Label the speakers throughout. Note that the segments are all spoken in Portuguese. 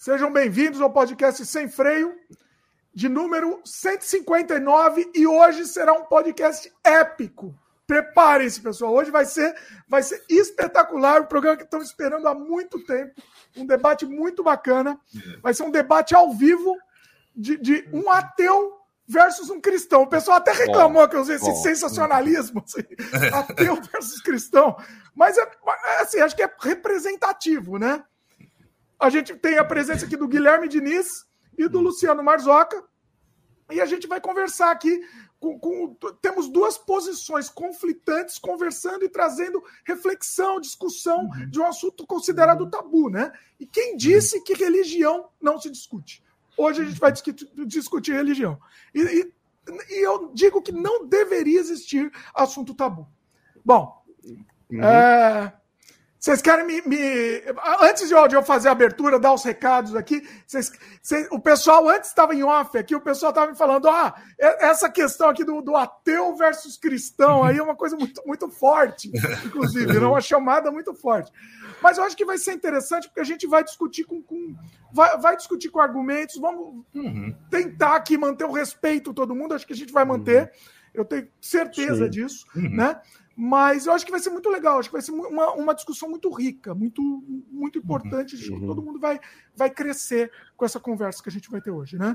Speaker 1: Sejam bem-vindos ao podcast Sem Freio, de número 159, e hoje será um podcast épico. Preparem-se, pessoal. Hoje vai ser, vai ser espetacular, o programa que estão esperando há muito tempo. Um debate muito bacana. Vai ser um debate ao vivo de, de um ateu versus um cristão. O pessoal até reclamou bom, que eu usei esse sensacionalismo, assim, ateu versus cristão. Mas é, é, assim, acho que é representativo, né? A gente tem a presença aqui do Guilherme Diniz e do Luciano Marzoca. E a gente vai conversar aqui com, com, temos duas posições conflitantes conversando e trazendo reflexão, discussão uhum. de um assunto considerado tabu, né? E quem disse que religião não se discute? Hoje a gente vai discutir, discutir religião. E, e, e, eu digo que não deveria existir assunto tabu. Bom, uhum. é, vocês querem me, me, Antes de eu fazer a abertura, dar os recados aqui, vocês, vocês, o pessoal antes estava em off aqui, o pessoal estava me falando: ah, essa questão aqui do, do, ateu versus cristão aí é uma coisa muito, muito forte, inclusive, é uma chamada muito forte. Mas eu acho que vai ser interessante porque a gente vai discutir com. com vai, vai, discutir com argumentos, vamos uhum. tentar aqui manter o respeito todo mundo, acho que a gente vai manter. Uhum. Eu tenho certeza Sim. disso, uhum. né? Mas eu acho que vai ser muito legal, acho que vai ser uma, uma discussão muito rica, muito, muito importante. Acho que uhum. todo mundo vai, vai crescer com essa conversa que a gente vai ter hoje, né?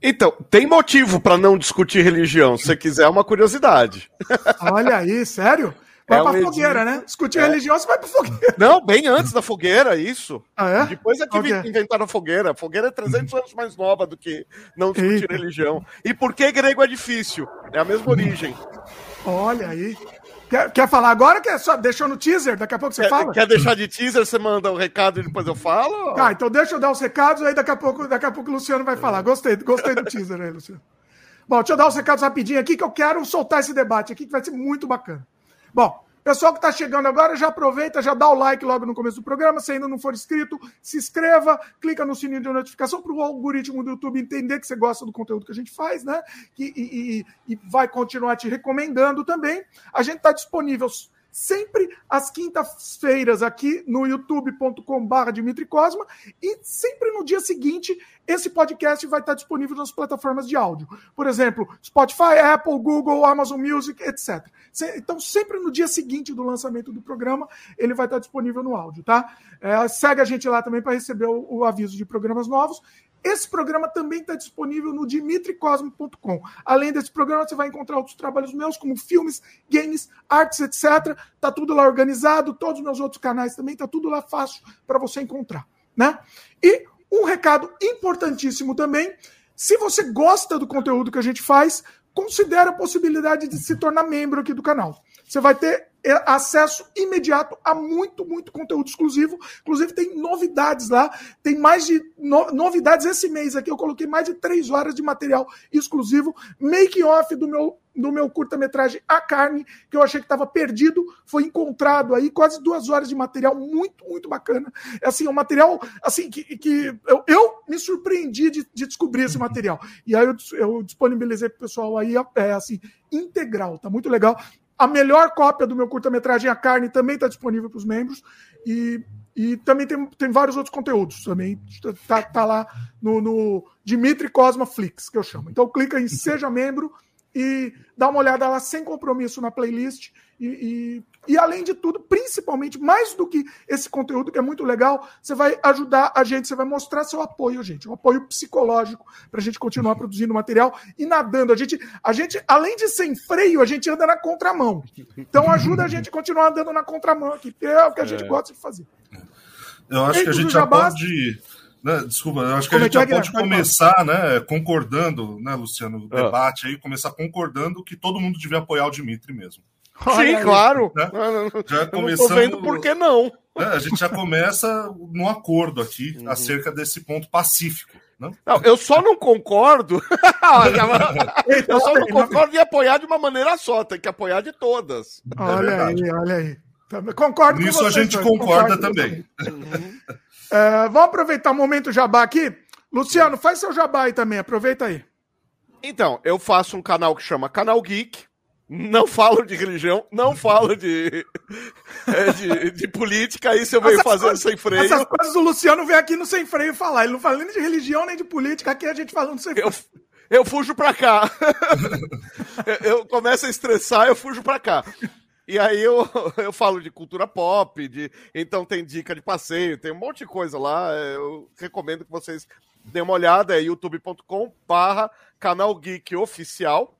Speaker 2: Então, tem motivo para não discutir religião. Se você quiser, é uma curiosidade.
Speaker 1: Olha aí, sério? Vai é pra um fogueira, né? Discutir é. religião, você vai pra fogueira.
Speaker 2: Não, bem antes da fogueira, isso. Ah, é? Depois é que okay. inventaram a fogueira. A fogueira é 300 anos mais nova do que não discutir Eita. religião. E por que grego é difícil? É a mesma origem.
Speaker 1: Olha aí. Quer, quer falar agora? Quer só deixou no teaser? Daqui a pouco você
Speaker 2: quer,
Speaker 1: fala?
Speaker 2: Quer deixar de teaser? Você manda o um recado e depois eu falo?
Speaker 1: Tá, então deixa eu dar os recados, aí daqui a pouco, daqui a pouco o Luciano vai falar. Gostei, gostei do teaser aí, Luciano. Bom, deixa eu dar os recados rapidinho aqui, que eu quero soltar esse debate aqui, que vai ser muito bacana. Bom, Pessoal que está chegando agora, já aproveita, já dá o like logo no começo do programa. Se ainda não for inscrito, se inscreva, clica no sininho de notificação para o algoritmo do YouTube entender que você gosta do conteúdo que a gente faz, né? E, e, e vai continuar te recomendando também. A gente está disponível sempre às quintas-feiras aqui no youtube.com.br Dimitri Cosma e sempre no dia seguinte esse podcast vai estar disponível nas plataformas de áudio. Por exemplo, Spotify, Apple, Google, Amazon Music, etc. Então, sempre no dia seguinte do lançamento do programa, ele vai estar disponível no áudio, tá? É, segue a gente lá também para receber o, o aviso de programas novos. Esse programa também está disponível no dimitricosmo.com. Além desse programa, você vai encontrar outros trabalhos meus, como filmes, games, artes, etc. Tá tudo lá organizado, todos os meus outros canais também, tá tudo lá fácil para você encontrar, né? E um recado importantíssimo também, se você gosta do conteúdo que a gente faz, considere a possibilidade de se tornar membro aqui do canal. Você vai ter acesso imediato a muito, muito conteúdo exclusivo. Inclusive, tem novidades lá. Tem mais de no, novidades esse mês aqui. Eu coloquei mais de três horas de material exclusivo. Make off do meu, do meu curta-metragem A Carne, que eu achei que estava perdido. Foi encontrado aí, quase duas horas de material muito, muito bacana. É assim, um material assim que, que eu, eu me surpreendi de, de descobrir esse material. E aí eu, eu disponibilizei para o pessoal aí, é assim, integral. Tá muito legal. A melhor cópia do meu curta-metragem A Carne também está disponível para os membros. E, e também tem, tem vários outros conteúdos também. Tá, tá lá no, no Dimitri Cosma Flix, que eu chamo. Então clica em Seja Membro e dá uma olhada lá sem compromisso na playlist. E, e, e, além de tudo, principalmente, mais do que esse conteúdo que é muito legal, você vai ajudar a gente, você vai mostrar seu apoio, gente, um apoio psicológico para a gente continuar produzindo material e nadando. A gente, a gente, além de sem freio, a gente anda na contramão. Então ajuda a gente a continuar andando na contramão aqui, que é o que a gente é. gosta de fazer.
Speaker 3: Eu acho que a gente já pode. Né, desculpa, eu acho que Como a gente é já pode começar, né, concordando, né, Luciano, o ah. debate aí, começar concordando que todo mundo devia apoiar o Dimitri mesmo.
Speaker 2: Sim, aí, claro.
Speaker 3: Né? Já começando. vendo
Speaker 2: por que não.
Speaker 3: Né, a gente já começa no acordo aqui uhum. acerca desse ponto pacífico. Não?
Speaker 2: não eu só não concordo. eu só não concordo em apoiar de uma maneira só, tem que apoiar de todas.
Speaker 1: Olha é aí, olha aí. Concordo
Speaker 3: Nisso com você, a gente concorda também.
Speaker 1: Uhum. É, vamos aproveitar o momento jabá aqui. Luciano, faz seu jabá aí também, aproveita aí.
Speaker 2: Então, eu faço um canal que chama Canal Geek, não falo de religião, não falo de, é, de, de, política, isso eu venho fazendo sem freio. Essas
Speaker 1: coisas o Luciano vem aqui no Sem Freio falar. Ele não fala nem de religião nem de política, aqui a gente falando sem freio.
Speaker 2: Eu, eu fujo pra cá. eu começo a estressar, eu fujo pra cá. E aí eu, eu falo de cultura pop, de então tem dica de passeio, tem um monte de coisa lá. Eu recomendo que vocês dêem uma olhada, é youtube.com barra canal Geek Oficial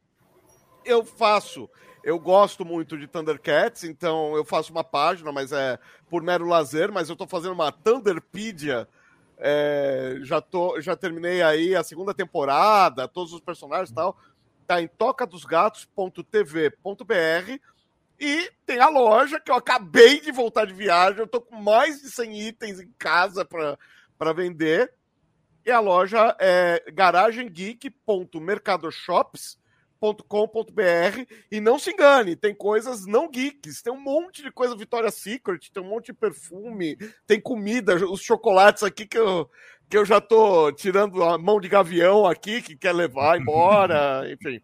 Speaker 2: eu faço. Eu gosto muito de Thundercats, então eu faço uma página, mas é por mero lazer, mas eu tô fazendo uma Thunderpedia. É, já, tô, já terminei aí a segunda temporada, todos os personagens e tal. Tá em tocadosgatos.tv.br e tem a loja que eu acabei de voltar de viagem. Eu tô com mais de 100 itens em casa para vender. E a loja é garagemgeek.mercadoshops.com com.br e não se engane, tem coisas não geeks, tem um monte de coisa Victoria's Secret, tem um monte de perfume, tem comida, os chocolates aqui que eu, que eu já tô tirando a mão de gavião aqui, que quer levar embora, enfim.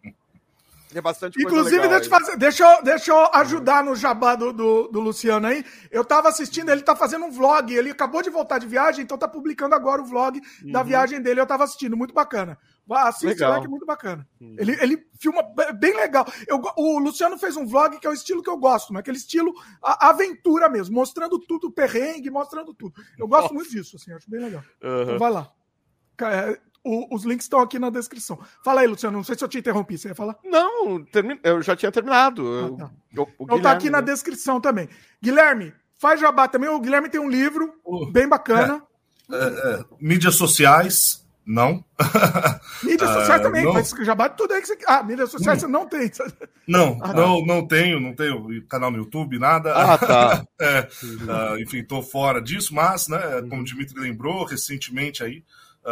Speaker 1: É bastante Inclusive, deixa, eu fazer, deixa, eu, deixa eu ajudar no jabá do, do, do, Luciano aí. Eu tava assistindo, ele tá fazendo um vlog. Ele acabou de voltar de viagem, então tá publicando agora o vlog uhum. da viagem dele. Eu tava assistindo, muito bacana. Assiste legal. que é muito bacana. Hum. Ele, ele filma bem legal. Eu, o Luciano fez um vlog que é o estilo que eu gosto, né? aquele estilo a, aventura mesmo, mostrando tudo, perrengue, mostrando tudo. Eu gosto Nossa. muito disso, assim, acho bem legal. Uhum. Então vai lá. O, os links estão aqui na descrição. Fala aí, Luciano, não sei se eu te interrompi, você ia falar?
Speaker 2: Não, termi... eu já tinha terminado. Ah, tá.
Speaker 1: o, o então tá aqui na né? descrição também. Guilherme, faz jabá também. O Guilherme tem um livro bem bacana.
Speaker 3: É, é, é, mídias sociais, não.
Speaker 1: Mídias sociais uh, também, não. já bate tudo aí que você. Ah, mídias sociais você não tem.
Speaker 3: Não, ah, não, não tenho, não tenho canal no YouTube, nada.
Speaker 2: Ah, tá.
Speaker 3: é, uh, enfim, estou fora disso, mas, né, como o Dimitri lembrou, recentemente aí, uh,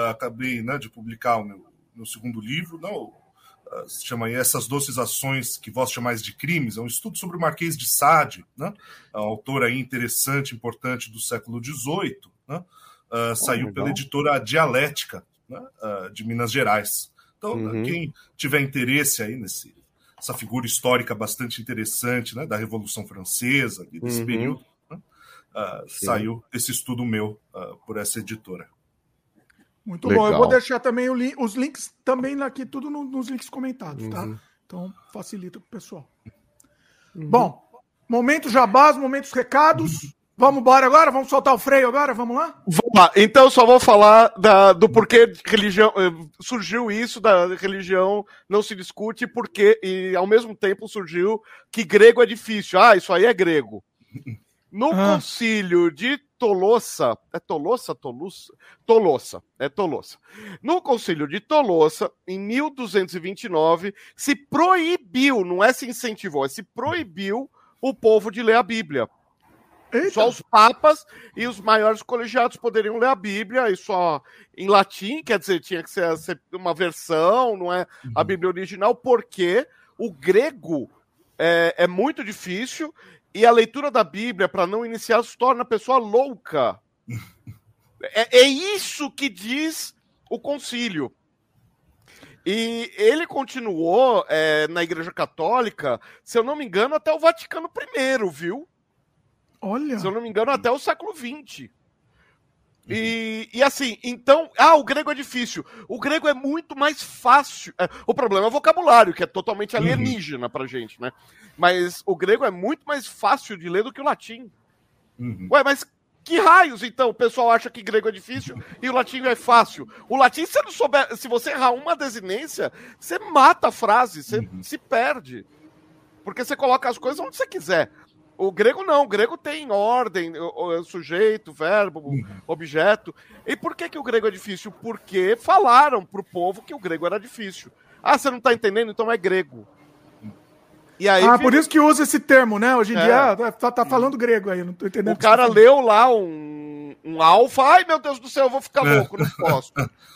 Speaker 3: acabei né, de publicar o meu, meu segundo livro, não, se chama Essas Doces Ações que vós chamais de crimes, é um estudo sobre o Marquês de Sade, né, um autor aí interessante, importante do século XVIII, né, saiu pela editora Dialética, né, uh, de Minas Gerais. Então, uhum. quem tiver interesse aí nesse essa figura histórica bastante interessante, né, da Revolução Francesa, desse uhum. período, né, uh, saiu esse estudo meu uh, por essa editora.
Speaker 1: Muito Legal. bom. Eu vou deixar também li os links também aqui, tudo no, nos links comentados, tá? uhum. Então facilita para o pessoal. Uhum. Bom, momento jabás, momentos recados. Vamos embora agora? Vamos soltar o freio agora? Vamos lá?
Speaker 2: Vamos lá. Então, só vou falar da, do porquê religião eh, surgiu isso da religião não se discute porque e ao mesmo tempo surgiu que grego é difícil. Ah, isso aí é grego. No ah. concílio de Tolossa, é Tolossa, Tolossa, Tolossa, é Tolossa. No concílio de Tolossa, em 1229, se proibiu, não é se incentivou, é se proibiu o povo de ler a Bíblia. Eita. Só os papas e os maiores colegiados poderiam ler a Bíblia, e só em latim, quer dizer, tinha que ser uma versão, não é a uhum. Bíblia original, porque o grego é, é muito difícil e a leitura da Bíblia, para não iniciar, se torna a pessoa louca. é, é isso que diz o concílio. E ele continuou é, na Igreja Católica, se eu não me engano, até o Vaticano I, viu?
Speaker 1: Olha.
Speaker 2: Se eu não me engano, até o século XX. E, e assim, então, ah, o grego é difícil. O grego é muito mais fácil. É, o problema é o vocabulário, que é totalmente uhum. alienígena uhum. pra gente, né? Mas o grego é muito mais fácil de ler do que o latim. Uhum. Ué, mas que raios, então? O pessoal acha que grego é difícil e o latim é fácil. O latim, se não souber, se você errar uma desinência, você mata a frase, você uhum. se perde. Porque você coloca as coisas onde você quiser. O grego não, o grego tem ordem, sujeito, verbo, uhum. objeto. E por que, que o grego é difícil? Porque falaram pro povo que o grego era difícil. Ah, você não tá entendendo? Então é grego.
Speaker 1: E aí, ah, por isso que usa esse termo, né? Hoje em é. dia tá, tá, tá falando grego aí, não tô entendendo.
Speaker 2: O cara leu lá um, um alfa, ai meu Deus do céu, eu vou ficar louco, não posso.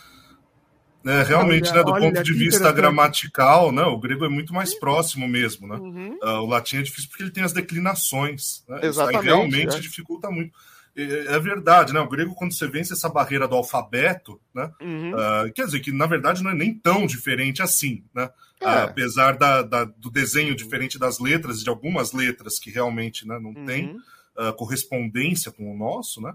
Speaker 3: É, realmente, olha, né, do olha, ponto de vista gramatical, né, o grego é muito mais próximo mesmo, né? Uhum. Uh, o latim é difícil porque ele tem as declinações, né? Exatamente, Isso aí realmente é. dificulta muito. É, é verdade, né? O grego, quando você vence essa barreira do alfabeto, né? Uhum. Uh, quer dizer que, na verdade, não é nem tão diferente assim, né? É. Uh, apesar da, da, do desenho diferente das letras, de algumas letras que realmente né, não uhum. tem uh, correspondência com o nosso, né?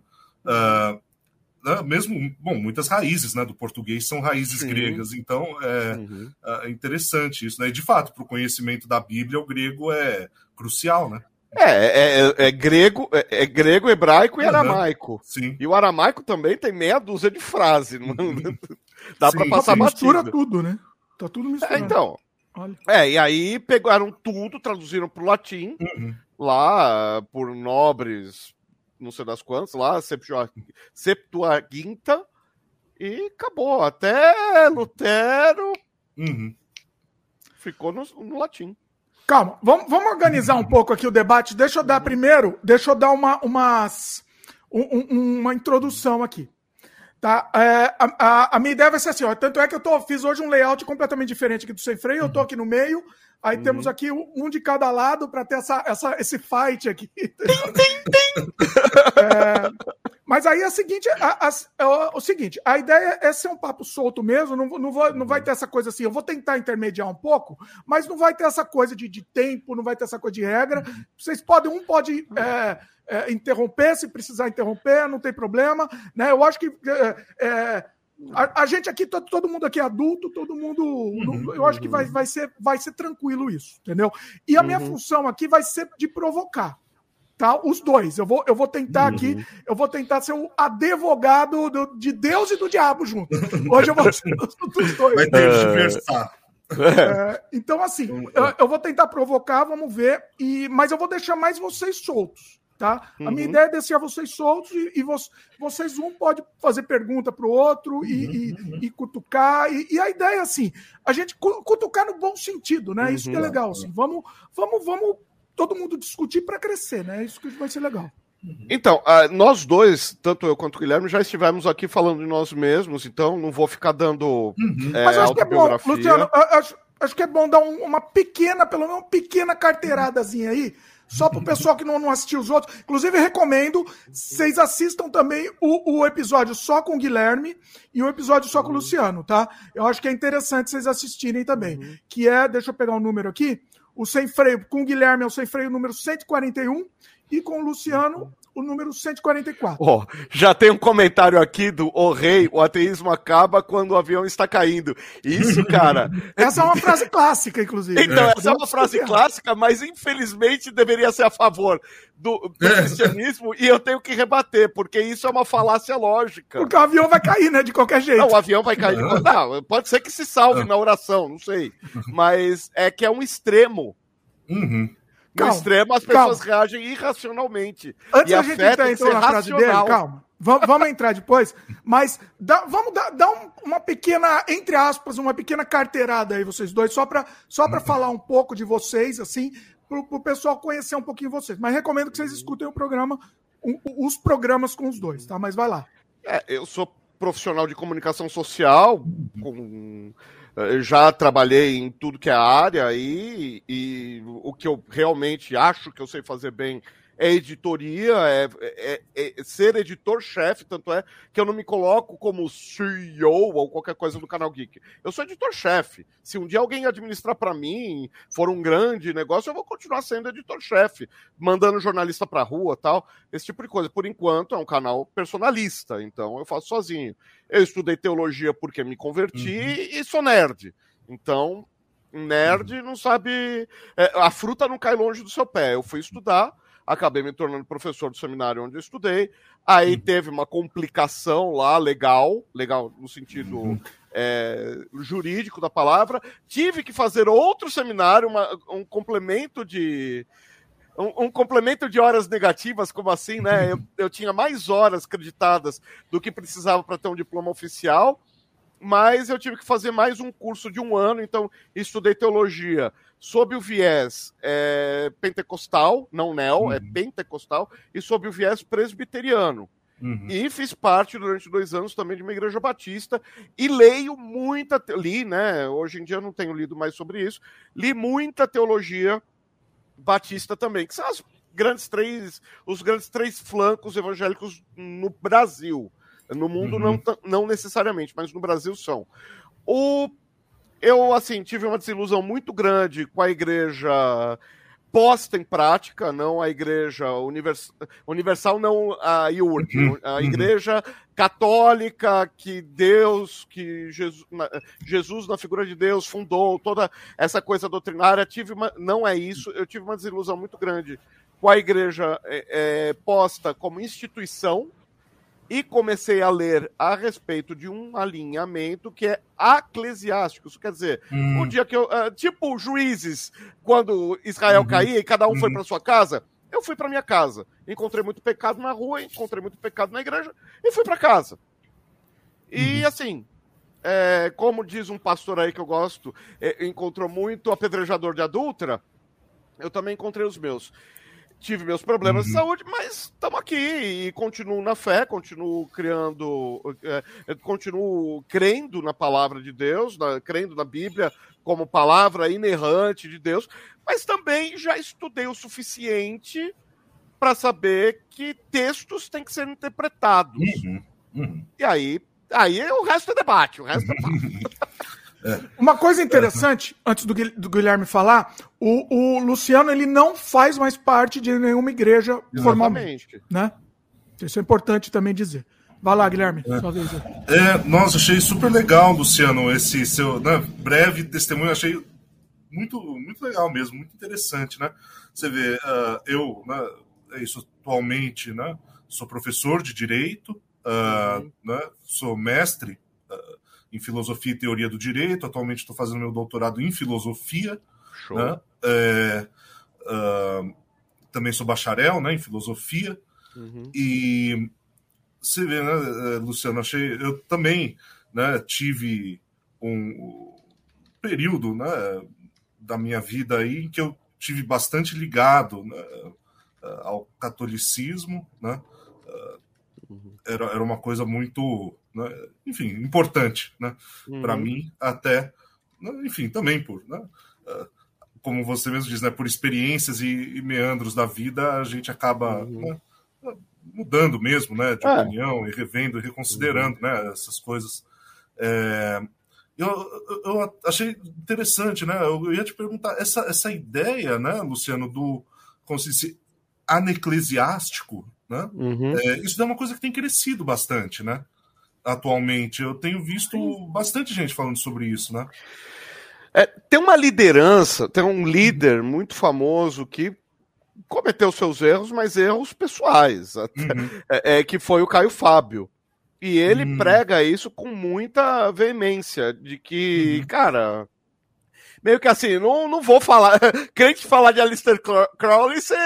Speaker 3: Né, mesmo, bom, muitas raízes né, do português são raízes Sim. gregas, então é, uhum. é, interessante isso, né? E de fato, para o conhecimento da Bíblia, o grego é crucial, né?
Speaker 2: É, é, é, é grego, é, é, grego, hebraico e uhum. aramaico. Sim. E o aramaico também tem meia dúzia de frases. Não... Dá para passar
Speaker 1: mistura tudo, né? Tá tudo misturado.
Speaker 2: É, então. Olha. É, e aí pegaram tudo, traduziram para o latim, uhum. lá por nobres não sei das quantas lá, Septuaginta, e acabou. Até Lutero uhum. ficou no, no, latim.
Speaker 1: Calma, vamos, vamos organizar um pouco aqui o debate. Deixa eu dar primeiro, deixa eu dar uma, umas, um, uma introdução aqui. Tá? É, a, a, a, minha ideia vai ser assim, ó, tanto é que eu tô, fiz hoje um layout completamente diferente aqui do Sem Freio, eu tô aqui no meio, Aí uhum. temos aqui um de cada lado para ter essa, essa, esse fight aqui. Tem, tem, tem. Mas aí é o seguinte, a, a, é o, seguinte, a ideia é ser um papo solto mesmo, não, não, vou, não vai ter essa coisa assim, eu vou tentar intermediar um pouco, mas não vai ter essa coisa de, de tempo, não vai ter essa coisa de regra. Vocês podem, um pode é, é, interromper, se precisar interromper, não tem problema. Né? Eu acho que é, é a, a, gente aqui, todo, todo mundo aqui é adulto, todo mundo. Uhum, eu acho que vai, vai, ser, vai ser tranquilo isso, entendeu? E a minha uhum. função aqui vai ser de provocar. Tá? Os dois. Eu vou, eu vou tentar uhum. aqui, eu vou tentar ser o advogado do, de Deus e do diabo junto. Hoje eu vou ser dos dois. Vai ter que conversar. É, então, assim, eu, eu, vou tentar provocar, vamos ver, e, mas eu vou deixar mais vocês soltos. Tá? Uhum. A minha uhum. ideia é deixar vocês soltos e, e vo vocês um pode fazer pergunta para o outro e, uhum. e, e cutucar. E, a ideia é assim, a gente cutucar no bom sentido, né? Isso que é uhum. legal. Assim. Vamos, vamos, vamos todo mundo discutir para crescer, né? Isso que vai ser legal.
Speaker 2: Então, uh, nós dois, tanto eu quanto o Guilherme, já estivemos aqui falando de nós mesmos, então não vou ficar dando uhum. é, Mas acho que é bom, Luciano,
Speaker 1: acho, acho que é bom dar um, uma pequena, pelo menos uma pequena carteiradazinha aí, só para o pessoal que não, não assistiu os outros. Inclusive, recomendo vocês assistam também o, o episódio só com o Guilherme e o episódio só com o uhum. Luciano, tá? Eu acho que é interessante vocês assistirem também. Uhum. Que é, deixa eu pegar o um número aqui. O Sem Freio, com o Guilherme é o Sem Freio número 141 e com o Luciano o número 144.
Speaker 2: Oh, já tem um comentário aqui do O Rei, o ateísmo acaba quando o avião está caindo. Isso, cara.
Speaker 1: essa é uma frase clássica, inclusive.
Speaker 2: Então, essa é uma frase clássica, mas infelizmente deveria ser a favor do, do é. cristianismo e eu tenho que rebater, porque isso é uma falácia lógica.
Speaker 1: Porque o avião vai cair, né? De qualquer jeito.
Speaker 2: Não, o avião vai cair. De... Não, pode ser que se salve na oração, não sei. Mas é que é um extremo. Uhum. No calma, extremo, as pessoas calma. reagem irracionalmente.
Speaker 1: Antes e a, a gente entrar então na frase dele, calma. Vamos, entrar depois, mas dá, vamos dar, dar um, uma pequena, entre aspas, uma pequena carteirada aí, vocês dois, só para só pra falar um pouco de vocês, assim, para o pessoal conhecer um pouquinho vocês. Mas recomendo que vocês escutem o programa, um, os programas com os dois, tá? Mas vai lá.
Speaker 2: É, eu sou profissional de comunicação social, com eh, já trabalhei em tudo que é área e, e o que eu realmente acho que eu sei fazer bem é editoria, é, é, é ser editor-chefe, tanto é que eu não me coloco como CEO ou qualquer coisa do canal Geek. Eu sou editor-chefe. Se um dia alguém administrar para mim, for um grande negócio, eu vou continuar sendo editor-chefe, mandando jornalista para rua, tal, esse tipo de coisa. Por enquanto é um canal personalista, então eu faço sozinho. Eu estudei teologia porque me converti uhum. e sou nerd. Então, nerd uhum. não sabe. É, a fruta não cai longe do seu pé. Eu fui estudar acabei me tornando professor do seminário onde eu estudei. Aí uhum. teve uma complicação lá, legal, legal no sentido uhum. é, jurídico da palavra. Tive que fazer outro seminário, uma, um complemento de. Um, um, complemento de horas negativas, como assim, né? Eu, eu tinha mais horas creditadas do que precisava para ter um diploma oficial mas eu tive que fazer mais um curso de um ano, então estudei teologia sob o viés é, pentecostal, não neo, é uhum. é pentecostal, e sob o viés presbiteriano. Uhum. E fiz parte durante dois anos também de uma igreja batista e leio muita, li, né? Hoje em dia eu não tenho lido mais sobre isso, li muita teologia batista também, que são as grandes três, os grandes três flancos evangélicos no Brasil. No mundo uhum. não, não necessariamente, mas no Brasil são. O, eu, assim, tive uma desilusão muito grande com a igreja posta em prática, não a igreja univers, universal, não a IURC, uhum. a uhum. igreja católica que Deus, que Jesus na, Jesus na figura de Deus fundou, toda essa coisa doutrinária, tive uma, não é isso, eu tive uma desilusão muito grande com a igreja é, é, posta como instituição, e comecei a ler a respeito de um alinhamento que é eclesiástico. Isso quer dizer, hum. o dia que eu. Uh, tipo juízes, quando Israel uhum. caía e cada um uhum. foi para sua casa, eu fui para minha casa. Encontrei muito pecado na rua, encontrei muito pecado na igreja e fui para casa. E uhum. assim, é, como diz um pastor aí que eu gosto, é, encontrou muito apedrejador de adulta, eu também encontrei os meus tive meus problemas uhum. de saúde, mas estamos aqui e continuo na fé, continuo criando, é, continuo crendo na palavra de Deus, na, crendo na Bíblia como palavra inerrante de Deus, mas também já estudei o suficiente para saber que textos têm que ser interpretados. Uhum. Uhum. E aí, aí o resto é debate, o resto é
Speaker 1: É. Uma coisa interessante, antes do, do Guilherme falar, o, o, Luciano ele não faz mais parte de nenhuma igreja Exatamente. formalmente. Né? Isso é importante também dizer. Vai lá, Guilherme,
Speaker 3: é. É, nossa, achei super legal, Luciano, esse seu né, breve testemunho, achei muito, muito legal mesmo, muito interessante, né? Você vê, uh, eu, né, é isso, atualmente, né, sou professor de Direito, uh, uhum. né, sou mestre uh, em filosofia e teoria do direito. Atualmente estou fazendo meu doutorado em filosofia. Show. Né? É, uh, também sou bacharel né, em filosofia. Uhum. E você vê, né, é, Luciano, achei. Eu também né, tive um período né, da minha vida aí em que eu tive bastante ligado né, ao catolicismo, né? Uhum. Era, era uma coisa muito né? enfim, importante né? Uhum. para mim, até, né? enfim, também por, né? Ah, como você mesmo diz, né? por experiências e, e meandros da vida, a gente acaba uhum. né? mudando mesmo né? de é. opinião e revendo e reconsiderando uhum. né? essas coisas. É... Eu, eu, achei interessante, né? Eu ia te perguntar, essa, essa ideia, né, Luciano, do como se disse, aneclesiástico, né? Uhum. É, isso é uma coisa que tem crescido bastante, né? Atualmente. Eu tenho visto bastante gente falando sobre isso, né?
Speaker 2: É, tem uma liderança, tem um líder muito famoso que cometeu seus erros, mas erros pessoais, até, uhum. é, é, que foi o Caio Fábio. E ele uhum. prega isso com muita veemência, de que, uhum. cara, meio que assim, não, não vou falar. Crente falar de Alistair Crowley, você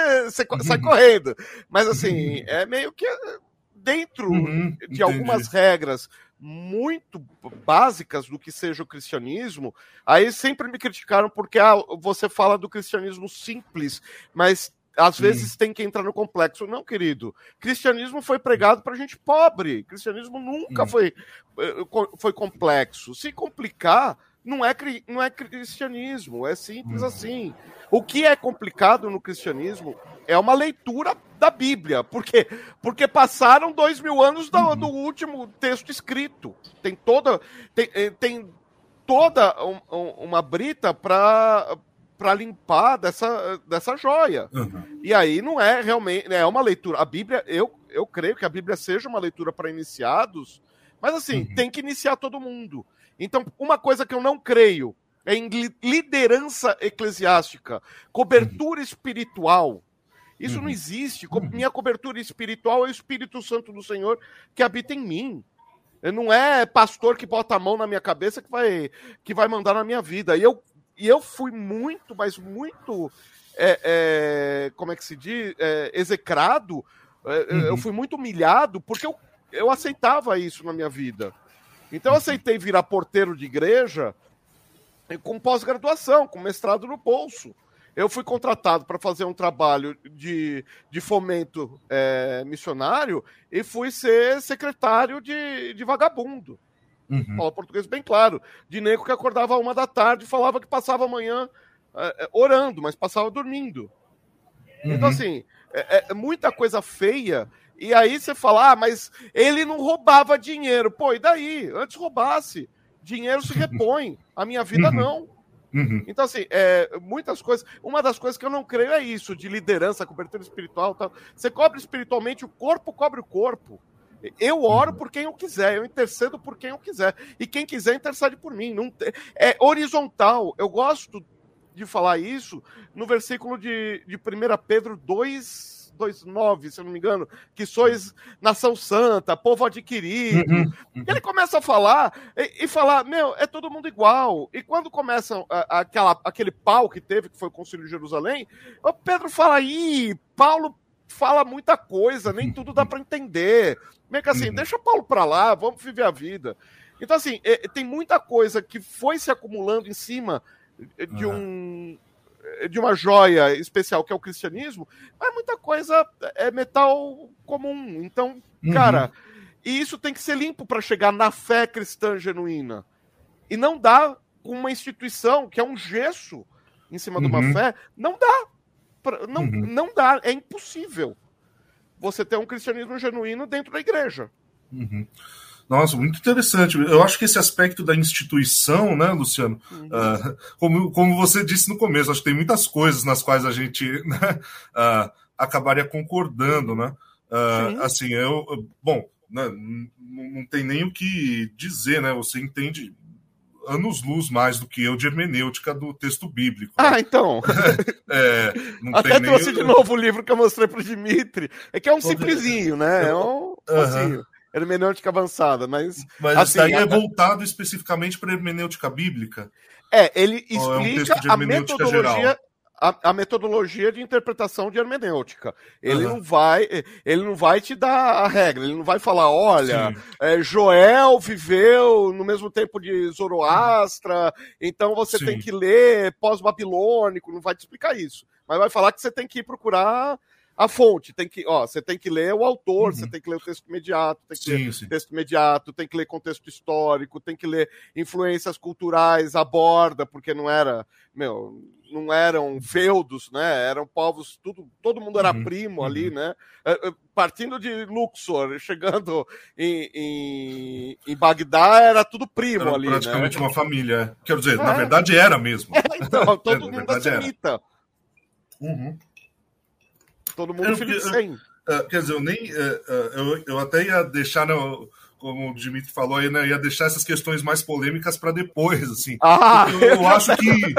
Speaker 2: uhum. sai correndo. Mas assim, uhum. é meio que dentro uhum, de entendi. algumas regras muito básicas do que seja o cristianismo, aí sempre me criticaram porque ah, você fala do cristianismo simples, mas às vezes tem que entrar no complexo. Não, querido. Cristianismo foi pregado para gente pobre. Cristianismo nunca hum. foi, eh, foi complexo. Se complicar, não é, não é cristianismo. É simples hum. assim. O que é complicado no cristianismo é uma leitura da Bíblia. Por quê? Porque passaram dois mil anos do, do último texto escrito. Tem toda, tem, eh, tem toda um, um, uma brita para para limpar dessa, dessa joia. Uhum. E aí não é realmente. É uma leitura. A Bíblia, eu, eu creio que a Bíblia seja uma leitura para iniciados, mas assim, uhum. tem que iniciar todo mundo. Então, uma coisa que eu não creio é em liderança eclesiástica, cobertura uhum. espiritual. Isso uhum. não existe. Uhum. Minha cobertura espiritual é o Espírito Santo do Senhor que habita em mim. Não é pastor que bota a mão na minha cabeça que vai, que vai mandar na minha vida. E eu, e eu fui muito, mas muito, é, é, como é que se diz, é, execrado. É, uhum. Eu fui muito humilhado porque eu, eu aceitava isso na minha vida. Então eu aceitei virar porteiro de igreja com pós-graduação, com mestrado no bolso. eu fui contratado para fazer um trabalho de, de fomento é, missionário e fui ser secretário de, de vagabundo. Uhum. Fala português bem claro. De nego que acordava uma da tarde e falava que passava amanhã é, é, orando, mas passava dormindo. Então, uhum. Então, assim, é, é, muita coisa feia. E aí você fala, ah, mas ele não roubava dinheiro. Pô, e daí? Antes roubasse. Dinheiro se repõe. A minha vida uhum. não. Uhum. Então, assim, é, muitas coisas. Uma das coisas que eu não creio é isso, de liderança, cobertura espiritual. Tal. Você cobre espiritualmente, o corpo cobre o corpo. Eu oro por quem eu quiser, eu intercedo por quem eu quiser. E quem quiser intercede por mim. Não tem... É horizontal. Eu gosto de falar isso no versículo de, de 1 Pedro 2, 2, 9, se não me engano, que sois nação santa, povo adquirido. Uhum, uhum. Ele começa a falar e, e, falar, meu, é todo mundo igual. E quando começa a, aquela, aquele pau que teve, que foi o Concílio de Jerusalém, o Pedro fala, aí, Paulo fala muita coisa, nem tudo dá para entender. Meio que assim, uhum. deixa Paulo para lá, vamos viver a vida. Então, assim, é, tem muita coisa que foi se acumulando em cima de um de uma joia especial que é o cristianismo, mas muita coisa é metal comum. Então, uhum. cara, e isso tem que ser limpo para chegar na fé cristã genuína. E não dá com uma instituição que é um gesso em cima uhum. de uma uhum. fé, não dá. Pra, não, uhum. não dá, é impossível você ter um cristianismo genuíno dentro da igreja.
Speaker 3: Uhum. Nossa, muito interessante. Eu acho que esse aspecto da instituição, né, Luciano, uhum. uh, como, como você disse no começo, acho que tem muitas coisas nas quais a gente né, uh, acabaria concordando, né? Uh, assim, eu, bom, né, não tem nem o que dizer, né? Você entende anos-luz mais do que eu de hermenêutica do texto bíblico.
Speaker 2: Né? Ah, então. é, Até trouxe nem... de novo o livro que eu mostrei para o Dimitri. É que é um simplesinho, né? É um. Uhum hermenêutica avançada, mas.
Speaker 3: Mas assim, daí é voltado especificamente para hermenêutica bíblica?
Speaker 2: É, ele explica é um a metodologia. A, a, metodologia de interpretação de hermenêutica. Ele uhum. não vai, ele não vai te dar a regra, ele não vai falar, olha, é, Joel viveu no mesmo tempo de Zoroastra, então você Sim. tem que ler pós-babilônico, não vai te explicar isso. Mas vai falar que você tem que ir procurar a fonte, tem que, ó, você tem que ler o autor, uhum. você tem que ler o texto imediato, tem que sim, ler sim. texto imediato, tem que ler contexto histórico, tem que ler influências culturais, aborda, porque não era, meu, não eram feudos, né? Eram povos, tudo, todo mundo era uhum. primo ali, uhum. né? É, é, partindo de Luxor, chegando em, em, em Bagdá, era tudo primo era ali.
Speaker 3: Né? Praticamente né? uma família. Quero dizer, é. na verdade era mesmo. É,
Speaker 2: então, todo mundo é semita. Uhum. Todo mundo filho de 100.
Speaker 3: Uh, quer dizer, eu nem. Uh, eu, eu até ia deixar, no, como o Dimitri falou aí, né? Ia deixar essas questões mais polêmicas para depois, assim. Ah. Eu, eu acho que.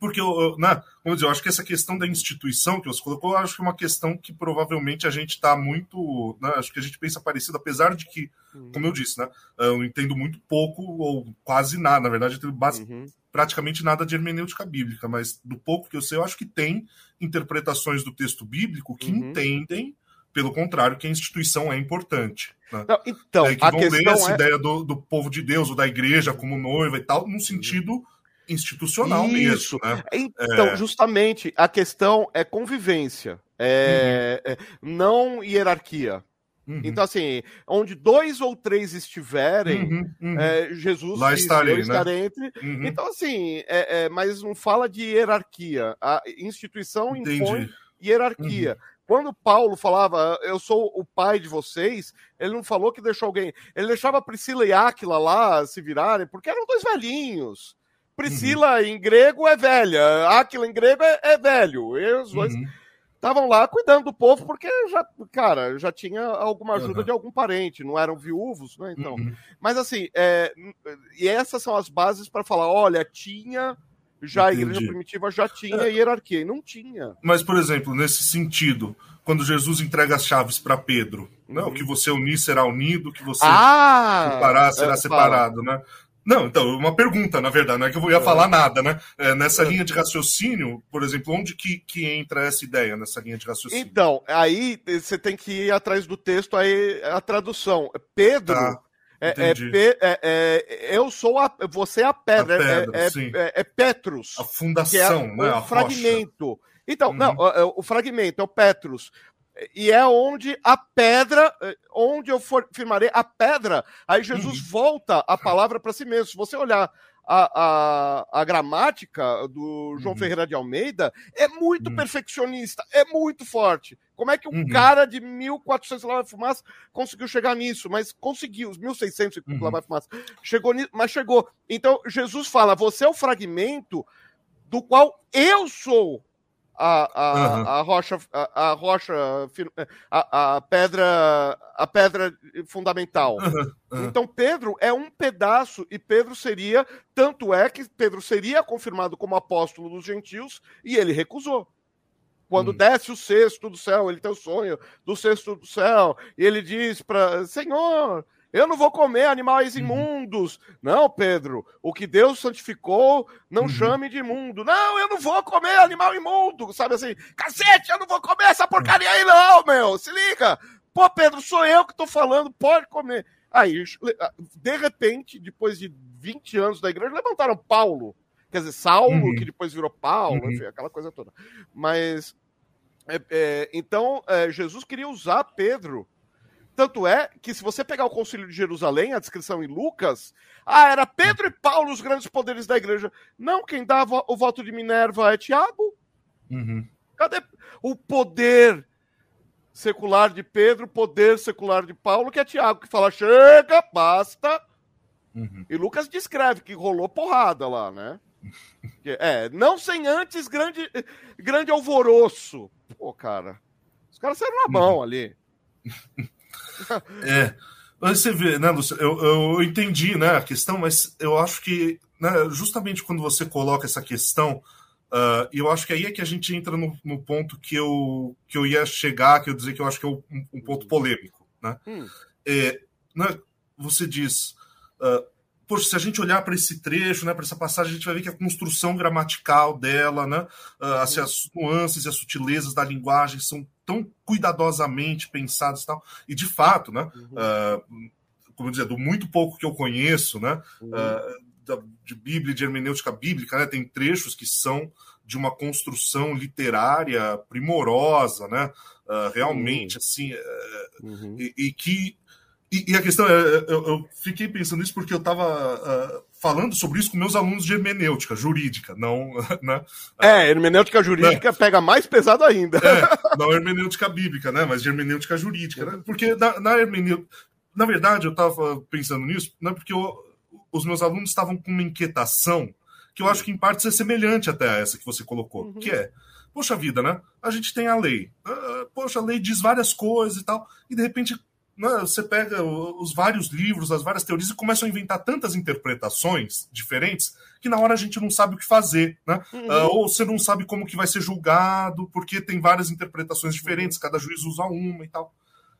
Speaker 3: Porque eu, né, vamos dizer, eu acho que essa questão da instituição que você colocou, eu acho que é uma questão que provavelmente a gente está muito. Né, acho que a gente pensa parecido, apesar de que, uhum. como eu disse, né, eu entendo muito pouco ou quase nada. Na verdade, eu tenho base, uhum praticamente nada de hermenêutica bíblica, mas do pouco que eu sei, eu acho que tem interpretações do texto bíblico que uhum. entendem, pelo contrário, que a instituição é importante. Né?
Speaker 2: Não, então,
Speaker 3: é, que vão ler essa é... ideia do, do povo de Deus, ou da igreja como noiva e tal, num sentido institucional Isso. mesmo. Né?
Speaker 2: Então, é... justamente, a questão é convivência, é, uhum. é não hierarquia. Uhum. Então, assim, onde dois ou três estiverem, uhum, uhum. É, Jesus
Speaker 3: Lá estarei,
Speaker 2: né? entre. Uhum. Então, assim, é, é, mas não fala de hierarquia. A instituição Entendi. impõe hierarquia. Uhum. Quando Paulo falava, eu sou o pai de vocês, ele não falou que deixou alguém. Ele deixava Priscila e Áquila lá se virarem, porque eram dois velhinhos. Priscila uhum. em grego é velha, Áquila em grego é, é velho. E os dois estavam lá cuidando do povo porque já, cara, já tinha alguma ajuda uhum. de algum parente, não eram viúvos, né? Então, uhum. mas assim, é, e essas são as bases para falar, olha, tinha já Entendi. a igreja primitiva já tinha é. hierarquia, e não tinha.
Speaker 3: Mas por exemplo, nesse sentido, quando Jesus entrega as chaves para Pedro, né? o uhum. que você unir será unido, o que você ah, separar será é, separado, fala. né? Não, então, uma pergunta, na verdade, não é que eu ia falar nada, né? É, nessa é. linha de raciocínio, por exemplo, onde que, que entra essa ideia nessa linha de raciocínio?
Speaker 2: Então, aí você tem que ir atrás do texto, aí a tradução. Pedro, tá. É, é, é, é, eu sou a. Você é a pedra. A pedra é, é, Petrus.
Speaker 3: A fundação,
Speaker 2: né? O fragmento. Rocha. Então, uhum. não, o, o, fragmento é o Petrus. E é onde a pedra, onde eu for, firmarei a pedra, aí Jesus uhum. volta a palavra para si mesmo. Se você olhar a, a, a gramática do João uhum. Ferreira de Almeida é muito uhum. perfeccionista, é muito forte. Como é que um uhum. cara de 1400 lá vai fumaça conseguiu chegar nisso? Mas conseguiu, os 1600 uhum. lá vai fumaça. Chegou nisso, mas chegou. Então Jesus fala: você é o fragmento do qual eu sou a, a, uhum. a rocha, a, a rocha, a, a, pedra, a pedra fundamental. Uhum. Uhum. Então Pedro é um pedaço e Pedro seria, tanto é que Pedro seria confirmado como apóstolo dos gentios e ele recusou. Quando hum. desce o cesto do céu, ele tem o sonho do cesto do céu, e ele diz para Senhor, eu não vou comer animais uhum. imundos. Uhum. Não, Pedro, o que Deus santificou, não uhum. chame de imundo. Não, eu não vou comer animal imundo. Sabe assim, cacete, eu não vou comer essa porcaria aí, não, meu. Se liga. Pô, Pedro, sou eu que tô falando, pode comer. Aí, ah, de repente, depois de 20 anos da igreja, levantaram Paulo. Quer dizer, Saulo, uhum. que depois virou Paulo, uhum. enfim, aquela coisa toda. Mas, é, é, então, é, Jesus queria usar Pedro tanto é que, se você pegar o Concílio de Jerusalém, a descrição em Lucas, ah, era Pedro e Paulo os grandes poderes da igreja. Não, quem dava o voto de Minerva é Tiago. Uhum. Cadê o poder secular de Pedro, poder secular de Paulo, que é Tiago, que fala, chega, basta. Uhum. E Lucas descreve que rolou porrada lá, né? é, não sem antes grande, grande alvoroço. Pô, cara, os caras saíram na mão uhum. ali.
Speaker 3: é. Mas você vê, né, Lúcio, eu, eu entendi né, a questão, mas eu acho que né, justamente quando você coloca essa questão, uh, eu acho que aí é que a gente entra no, no, ponto que eu, que eu ia chegar, que eu dizer que eu acho que é um, um ponto polêmico. Né? Hum. É, né, você diz, uh, poxa, se a gente olhar para esse trecho, né, para essa passagem, a gente vai ver que a construção gramatical dela, né, uh, assim, as nuances e as sutilezas da linguagem são tão cuidadosamente pensadas e tal. E de fato, né, uhum. uh, como dizer, do muito pouco que eu conheço, né, uhum. uh, da, de Bíblia, de hermenêutica bíblica, né, tem trechos que são de uma construção literária primorosa, né, realmente, uhum. assim, uhum. e, e que e, e, a questão é, eu, eu, fiquei pensando nisso porque eu estava uh, falando sobre isso com meus alunos de hermenêutica jurídica, não. Né?
Speaker 2: É, hermenêutica jurídica né? pega mais pesado ainda.
Speaker 3: É, não hermenêutica bíblica, né? Mas de hermenêutica jurídica, né? Porque na, na hermenêutica. Na verdade, eu estava pensando nisso, né? Porque eu, os meus alunos estavam com uma inquietação que eu acho que em parte é semelhante até a essa que você colocou, uhum. que é. Poxa vida, né? A gente tem a lei. Uh, poxa, a lei diz várias coisas e tal. E de repente você pega os vários livros, as várias teorias e começam a inventar tantas interpretações diferentes que na hora a gente não sabe o que fazer, né? Uhum. Uh, ou você não sabe como que vai ser julgado, porque tem várias interpretações diferentes, cada juiz usa uma e tal.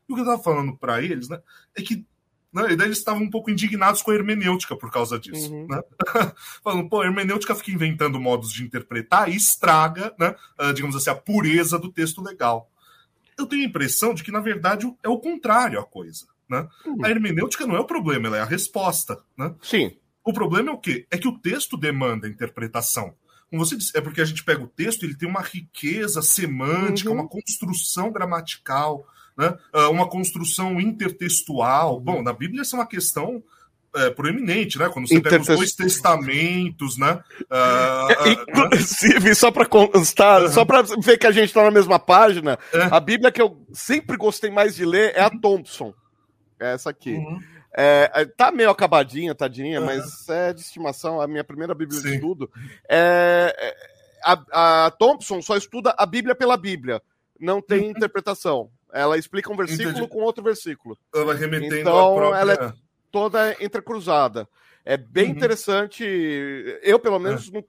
Speaker 3: E o que eu estava falando para eles, né, é que né, e daí eles estavam um pouco indignados com a hermenêutica por causa disso. Uhum. Né? Falando, pô, a hermenêutica fica inventando modos de interpretar e estraga, né, uh, digamos assim, a pureza do texto legal eu tenho a impressão de que, na verdade, é o contrário a coisa. Né? Uhum. A hermenêutica não é o problema, ela é a resposta. Né?
Speaker 2: Sim.
Speaker 3: O problema é o quê? É que o texto demanda interpretação. Como você disse, é porque a gente pega o texto, ele tem uma riqueza semântica, uhum. uma construção gramatical, né? Ah, uma construção intertextual. Uhum. Bom, na Bíblia isso é uma questão é, proeminente, né? Quando você pega os dois testamentos, né?
Speaker 2: Uh, Inclusive, uh, só para constar, uh -huh. só para ver que a gente está na mesma página, é. a Bíblia que eu sempre gostei mais de ler é a Thompson. É essa aqui. -huh. É, é, tá meio acabadinha, tadinha, mas é de estimação, a minha primeira Bíblia Sim. de estudo. É, é, a, a Thompson só estuda a Bíblia pela Bíblia, não tem uhum. interpretação. Ela explica um versículo Entendi. com outro versículo.
Speaker 3: Ela remetendo então, própria... ela é
Speaker 2: toda entrecruzada. É bem uhum. interessante. Eu, pelo menos, é. não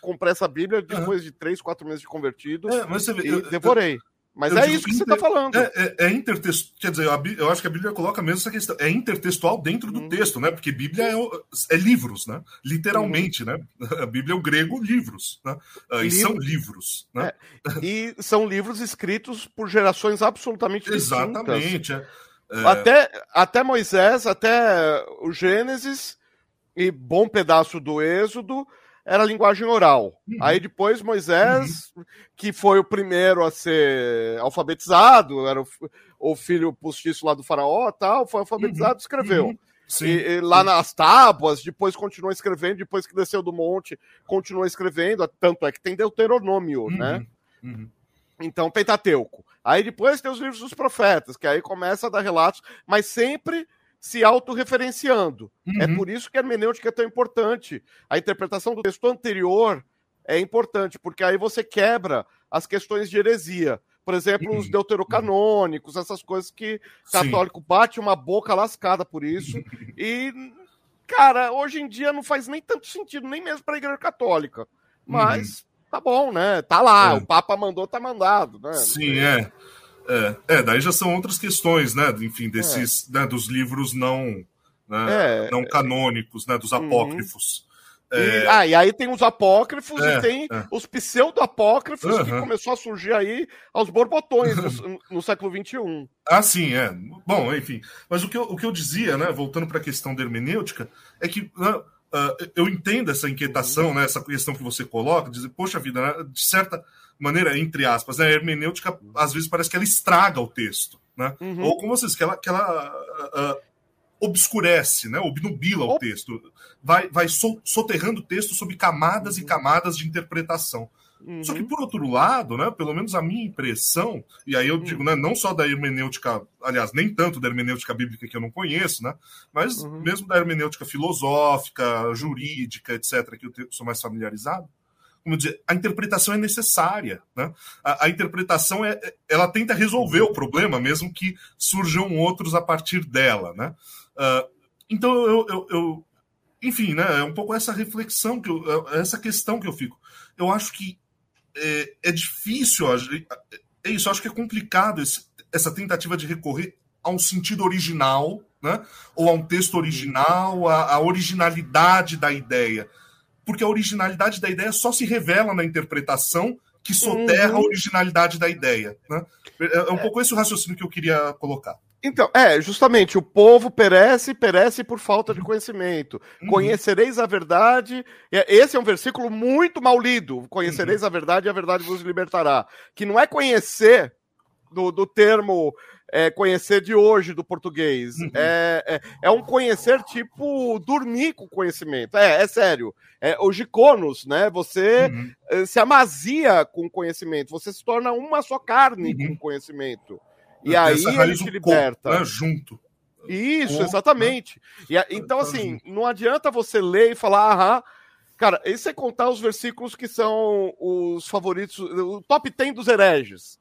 Speaker 2: comprei essa Bíblia depois de três, quatro meses de convertido. É, mas você vê, eu, devorei. Eu, mas é isso que inter... você está falando.
Speaker 3: É, é, é intertextual. Quer dizer, eu acho que a Bíblia coloca mesmo essa questão. É intertextual dentro do uhum. texto, né? Porque Bíblia é, é livros, né? Literalmente, uhum. né? A Bíblia é o grego livros, né? Uh, e são livros, né?
Speaker 2: É. E são livros escritos por gerações absolutamente
Speaker 3: distintas. Exatamente. É.
Speaker 2: Até, até Moisés, até o Gênesis e bom pedaço do Êxodo era linguagem oral. Uhum. Aí depois Moisés, uhum. que foi o primeiro a ser alfabetizado, era o, o filho postiço lá do faraó, tal, foi alfabetizado, uhum. escreveu. Uhum. Sim, e, e lá nas tábuas, depois continuou escrevendo, depois que desceu do monte, continuou escrevendo, tanto é que tem Deuteronômio, uhum. né? Uhum. Então, Pentateuco. Aí depois tem os livros dos profetas, que aí começa a dar relatos, mas sempre se autorreferenciando. É uhum. É por isso que a hermenêutica é tão importante. A interpretação do texto anterior é importante, porque aí você quebra as questões de heresia. Por exemplo, uhum. os deuterocanônicos, essas coisas que católico Sim. bate uma boca lascada por isso. e, cara, hoje em dia não faz nem tanto sentido, nem mesmo para a igreja católica. Mas uhum. Tá bom, né? Tá lá, é. o Papa mandou, tá mandado. Né?
Speaker 3: Sim, é. É, é, daí já são outras questões, né? Enfim, desses, é. né, dos livros não, né, é. não canônicos, né? Dos uhum. apócrifos.
Speaker 2: Uhum. E, ah, e aí tem os apócrifos e é, tem é. os pseudo-apócrifos uhum. que começou a surgir aí aos borbotões no, no, século XXI.
Speaker 3: Ah, sim, é. Bom, enfim. Mas o que eu, o que eu dizia, né, voltando para a questão da hermenêutica, é que uh, eu entendo essa inquietação, né, essa questão que você coloca, dizer, poxa vida, né, de certa maneira, entre aspas, né? A hermenêutica, às vezes, parece que ela estraga o texto, né? Uhum. Ou como vocês, que ela, que ela uh, obscurece, né? Obnubila o texto. Vai, vai soterrando o texto sob camadas uhum. e camadas de interpretação. Uhum. Só que, por outro lado, né, pelo menos a minha impressão, e aí eu digo, né, não só da hermenêutica, aliás, nem tanto da hermenêutica bíblica que eu não conheço, né, mas uhum. mesmo da hermenêutica filosófica, jurídica, etc., que eu sou mais familiarizado, como dizer, a interpretação é necessária. Né? A, a, interpretação é, ela tenta resolver o problema, mesmo que surjam outros a partir dela. Né? Uh, então, eu, eu, eu, enfim, né, é um pouco essa reflexão, que eu, é, essa questão que eu fico. Eu acho que é, é difícil, é isso, acho que é complicado esse, essa tentativa de recorrer a um sentido original, né? ou a um texto original, a, a originalidade da ideia porque a originalidade da ideia só se revela na interpretação que soterra uhum. a originalidade da ideia. Né? É, é um é. pouco esse o raciocínio que eu queria colocar.
Speaker 2: Então, é, justamente, o povo perece, perece por falta de conhecimento. Uhum. Conhecereis a verdade. Esse é um versículo muito mal lido. Conhecereis uhum. a verdade e a verdade vos libertará. Que não é conhecer do, do termo é, conhecer de hoje do português. Uhum. É, é, é, um conhecer tipo dormir com conhecimento. É, é sério. É, o giconos, né? Você uhum. Eh, se amazia com conhecimento. Você se torna uma só carne uhum. com conhecimento. E aí ele te liberta.
Speaker 3: Corpo, né? Junto.
Speaker 2: Isso, exatamente. E, então, assim, não adianta você ler e falar, aham. Cara, e você contar os versículos que são os favoritos, o top 10 dos hereges.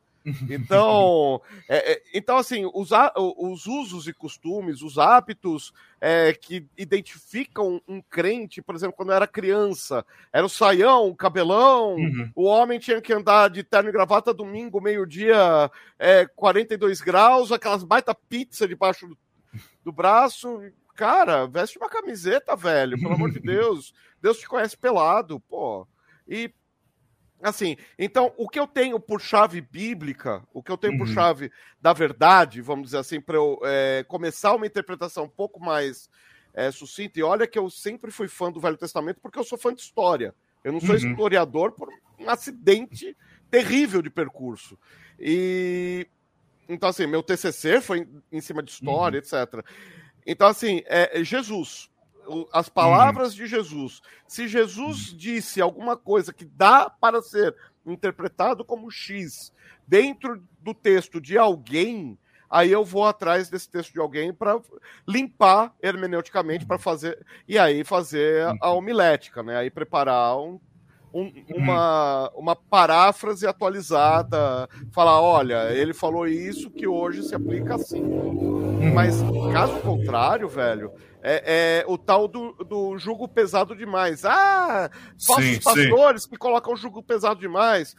Speaker 2: Então, é, é, então assim, os, os usos e costumes, os hábitos é, que identificam um crente, por exemplo, quando era criança, era o saião, o cabelão, uhum. o homem tinha que andar de terno e gravata domingo, meio-dia, é, 42 graus, aquelas baita pizza debaixo do, do braço. Cara, veste uma camiseta, velho, pelo amor de Deus. Deus te conhece pelado, pô. E Assim, então, o que eu tenho por chave bíblica, o que eu tenho uhum. por chave da verdade, vamos dizer assim, para eu é, começar uma interpretação um pouco mais é, sucinta, e olha que eu sempre fui fã do Velho Testamento porque eu sou fã de história. Eu não sou uhum. historiador por um acidente terrível de percurso. E. Então, assim, meu TCC foi em cima de história, uhum. etc. Então, assim, é, é Jesus as palavras uhum. de Jesus. Se Jesus uhum. disse alguma coisa que dá para ser interpretado como X dentro do texto de alguém, aí eu vou atrás desse texto de alguém para limpar hermeneuticamente para fazer e aí fazer a uhum. homilética, né? Aí preparar um, um, uma, uma paráfrase atualizada, falar, olha, ele falou isso que hoje se aplica assim. Mas caso contrário, velho, é, é, o tal do, do jugo pesado demais. Ah, falsos pastores sim. que colocam o jugo pesado demais.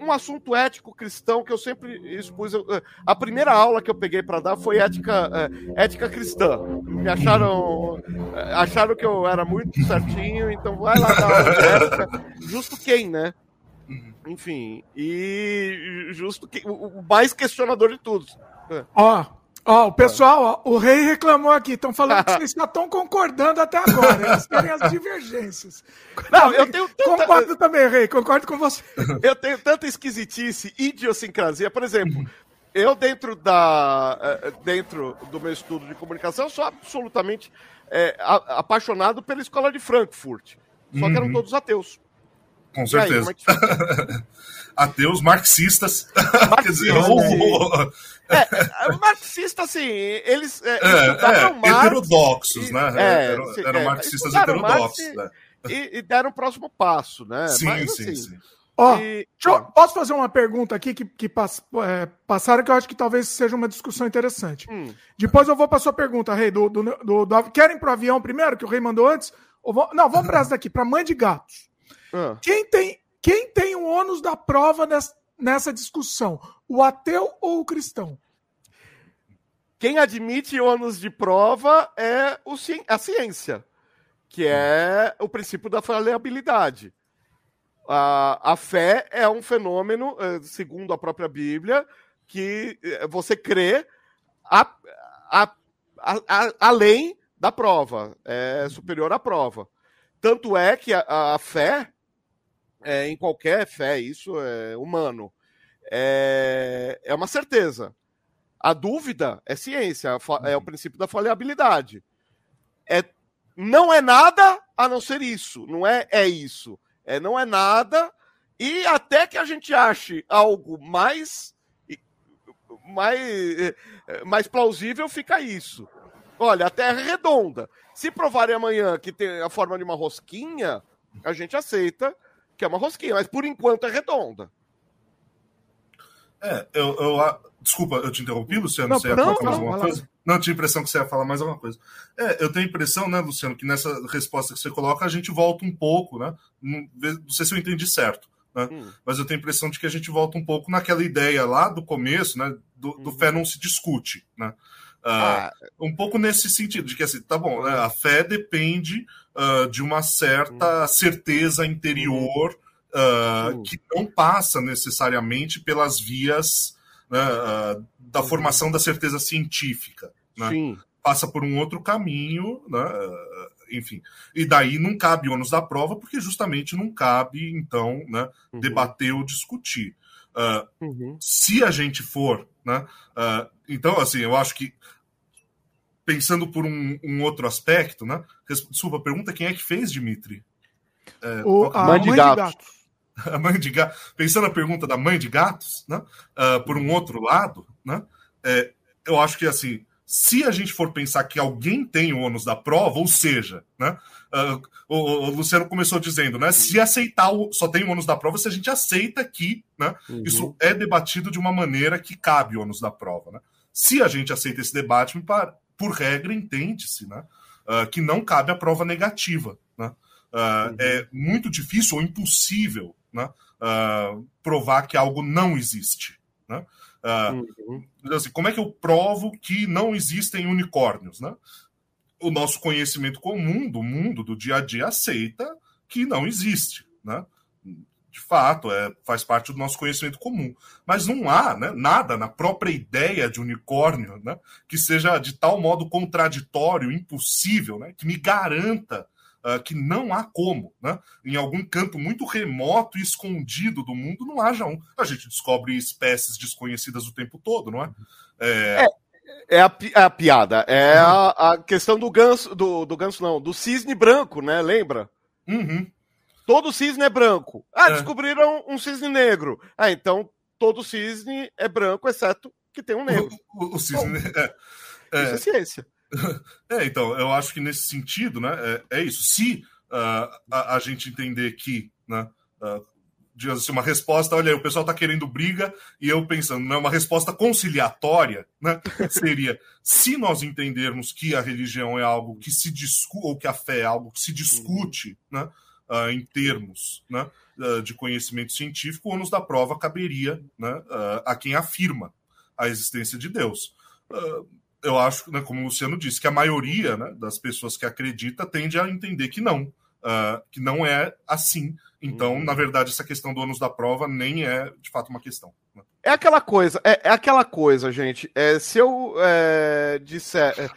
Speaker 2: Um, assunto ético cristão que eu sempre expus. Eu, a primeira aula que eu peguei para dar foi ética, é, ética cristã. Me acharam, é, acharam que eu era muito certinho, então vai lá dar aula de ética. Justo quem, né? Uhum. Enfim, e justo que, o mais questionador de todos
Speaker 1: Ó, ó, o pessoal, ó, o rei reclamou aqui. Estão falando que vocês já estão concordando até agora. Eles querem as divergências.
Speaker 2: Não, eu tenho tanta...
Speaker 1: Concordo também, rei. Concordo com você.
Speaker 2: Eu tenho tanta esquisitice, idiosincrasia. Por exemplo, eu dentro da eh, dentro do meu estudo de comunicação sou absolutamente é, apaixonado pela escola de Frankfurt. Só que eram
Speaker 3: Uhum.
Speaker 2: todos ateus.
Speaker 3: Com
Speaker 2: aí,
Speaker 3: certeza.
Speaker 2: como é?
Speaker 3: Ateus marxistas. Quer dizer,
Speaker 2: Marxistas,
Speaker 3: ou-
Speaker 2: É, marxista, assim, eles é,
Speaker 3: é,
Speaker 2: estudaram
Speaker 3: é,
Speaker 2: Marx
Speaker 3: heterodoxos,
Speaker 2: e-
Speaker 3: né?
Speaker 2: é,
Speaker 3: eram,
Speaker 2: sim,
Speaker 3: eram
Speaker 2: é,
Speaker 3: marxistas heterodoxos.
Speaker 2: Marx
Speaker 3: né?
Speaker 2: e, e deram o próximo passo, né?
Speaker 3: Sim,
Speaker 2: Mas,
Speaker 3: sim,
Speaker 2: assim,
Speaker 3: sim.
Speaker 1: Ó,
Speaker 2: e-
Speaker 1: deixa eu- posso fazer uma pergunta aqui que, que pass- é, passaram que eu acho que talvez seja uma discussão interessante.
Speaker 2: Hum.
Speaker 1: Depois eu vou para sua pergunta, Rei. Do, do, do, do- querem pro avião primeiro, que o Rei mandou antes? Ou vão- não, vamos para essa daqui, para mãe de gatos.
Speaker 2: Ah.
Speaker 1: Quem tem, quem tem o ônus da prova nessa, nessa discussão? O ateu ou o cristão?
Speaker 2: Quem admite ônus de prova é o a ciência, que é o princípio da falibilidade. A, a fé é um fenômeno, eh, segundo a própria Bíblia, que eh, você crê a- a- além da prova, é superior à prova. Tanto é que a, a fé, é, em qualquer fé, isso é humano, é, é uma certeza. A dúvida é ciência, é o princípio da falibilidade. É, não é nada a não ser isso, não é é isso. É, não é nada, e até que a gente ache algo mais, mais, mais plausível, fica isso. Olha, a Terra é redonda. Se provarem amanhã que tem a forma de uma rosquinha, a gente aceita que é uma rosquinha, mas por enquanto é redonda.
Speaker 3: É, eu, eu, desculpa, eu te interrompi, Luciano?
Speaker 1: Não,
Speaker 3: você ia
Speaker 1: não,
Speaker 3: falar mais
Speaker 1: não,
Speaker 3: alguma coisa? Não, eu tinha a impressão que você ia falar mais alguma coisa. É, eu tenho a impressão, né, Luciano, que nessa resposta que você coloca, a gente volta um pouco, né? Não, não sei se eu entendi certo, né?
Speaker 2: Hum.
Speaker 3: Mas eu tenho a impressão de que a gente volta um pouco naquela ideia lá do começo, né? Do, do
Speaker 2: Uhum.
Speaker 3: fé não se discute, né? Ah,
Speaker 2: Ah,
Speaker 3: um pouco nesse sentido, de que assim, tá bom, né, a fé depende ah, de uma certa certeza interior ah,
Speaker 2: Uhum.
Speaker 3: que não passa necessariamente pelas vias né, ah, da
Speaker 2: Uhum.
Speaker 3: formação da certeza científica. Né?
Speaker 2: sim.
Speaker 3: Passa por um outro caminho, né, enfim. E daí não cabe ônus da prova, porque justamente não cabe, então, né,
Speaker 2: Uhum.
Speaker 3: debater ou discutir.
Speaker 2: Uhum.
Speaker 3: se a gente for, né? então, assim, eu acho que pensando por um, um outro aspecto, né? Desculpa, pergunta quem é que fez, Dimitri? É,
Speaker 1: O, a
Speaker 2: Mãe de gatos.
Speaker 3: a mãe de gatos. Pensando a pergunta da mãe de gatos, né? ah, por um outro lado, né? é, eu acho que assim, se a gente for pensar que alguém tem o ônus da prova, ou seja, né? ah, o, o Luciano começou dizendo, né? Se aceitar o, só tem o ônus da prova se a gente aceita que, né?
Speaker 2: Uhum.
Speaker 3: Isso é debatido de uma maneira que cabe o ônus da prova, né? Se a gente aceita esse debate, me par- por regra, entende-se, né? ah, que não cabe a prova negativa, né? Ah,
Speaker 2: Uhum.
Speaker 3: É muito difícil ou impossível, né? ah, provar que algo não existe, né?
Speaker 2: Uhum.
Speaker 3: assim, como é que eu provo que não existem unicórnios, né? O nosso conhecimento comum do mundo, do dia a dia, aceita que não existe, né? De fato, é, faz parte do nosso conhecimento comum. Mas não há né, nada na própria ideia de unicórnio né, que seja de tal modo contraditório, impossível, né, que me garanta ah, que não há como, né? Em algum canto muito remoto e escondido do mundo não haja um. A gente descobre espécies desconhecidas o tempo todo, não é? É,
Speaker 2: É a, pi- a piada. É a, a questão do ganso, do, do ganso não, do cisne branco, né? Lembra?
Speaker 3: uhum.
Speaker 2: Todo cisne é branco. Ah,
Speaker 3: É.
Speaker 2: descobriram um cisne negro. Ah, então todo cisne é branco, exceto que tem um negro.
Speaker 3: O, o- o cisne. É,
Speaker 2: Isso é ciência.
Speaker 3: é, então, eu acho que nesse sentido, né, é, é isso. Se ah, a, a gente entender que, né, ah, digamos assim, uma resposta, olha aí, o pessoal está querendo briga, e eu pensando, né, uma resposta conciliatória, né, seria se nós entendermos que a religião é algo que se discute, ou que a fé é algo que se discute, né, ah, em termos né, ah, de conhecimento científico, o ônus da prova caberia né, ah, a quem afirma a existência de Deus. Eu acho, né, como o Luciano disse, que a maioria né, das pessoas que acredita tende a entender que não, que não é assim. Então,
Speaker 2: Uhum.
Speaker 3: na verdade, essa questão do ônus da prova nem é de fato uma questão. né?
Speaker 2: É aquela coisa, é, é aquela coisa, gente. É, se eu é, disser.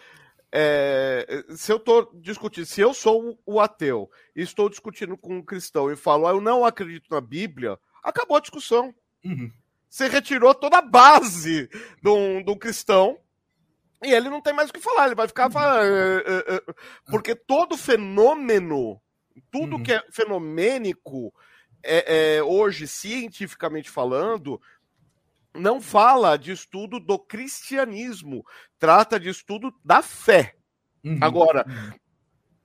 Speaker 2: É, se eu estou discutindo, se eu sou o ateu e estou discutindo com um cristão e falo, ah, eu não acredito na Bíblia, acabou a discussão. Uhum. Você retirou toda a base de um, de um cristão e ele não tem mais o que falar, ele vai ficar falando. Eh, eh, eh, porque todo fenômeno, tudo uhum. que é fenomênico, é, é, hoje, cientificamente falando, não fala de estudo do cristianismo, trata de estudo da fé. Uhum. Agora, uhum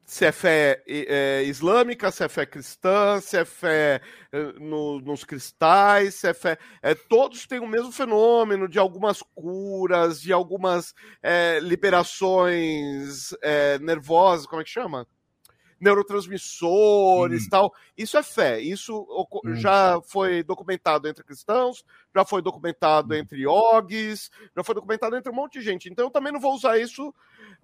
Speaker 2: se é fé é, islâmica, se é fé cristã, se é fé é, no, nos cristais, se é fé. É, todos têm o mesmo fenômeno de algumas curas, de algumas é, liberações nervosas, como é que chama? Neurotransmissores hum. tal. Isso é fé. Isso hum. já foi documentado entre cristãos, já foi documentado hum. entre yogis, já foi documentado entre um monte de gente. Então eu também não vou usar isso,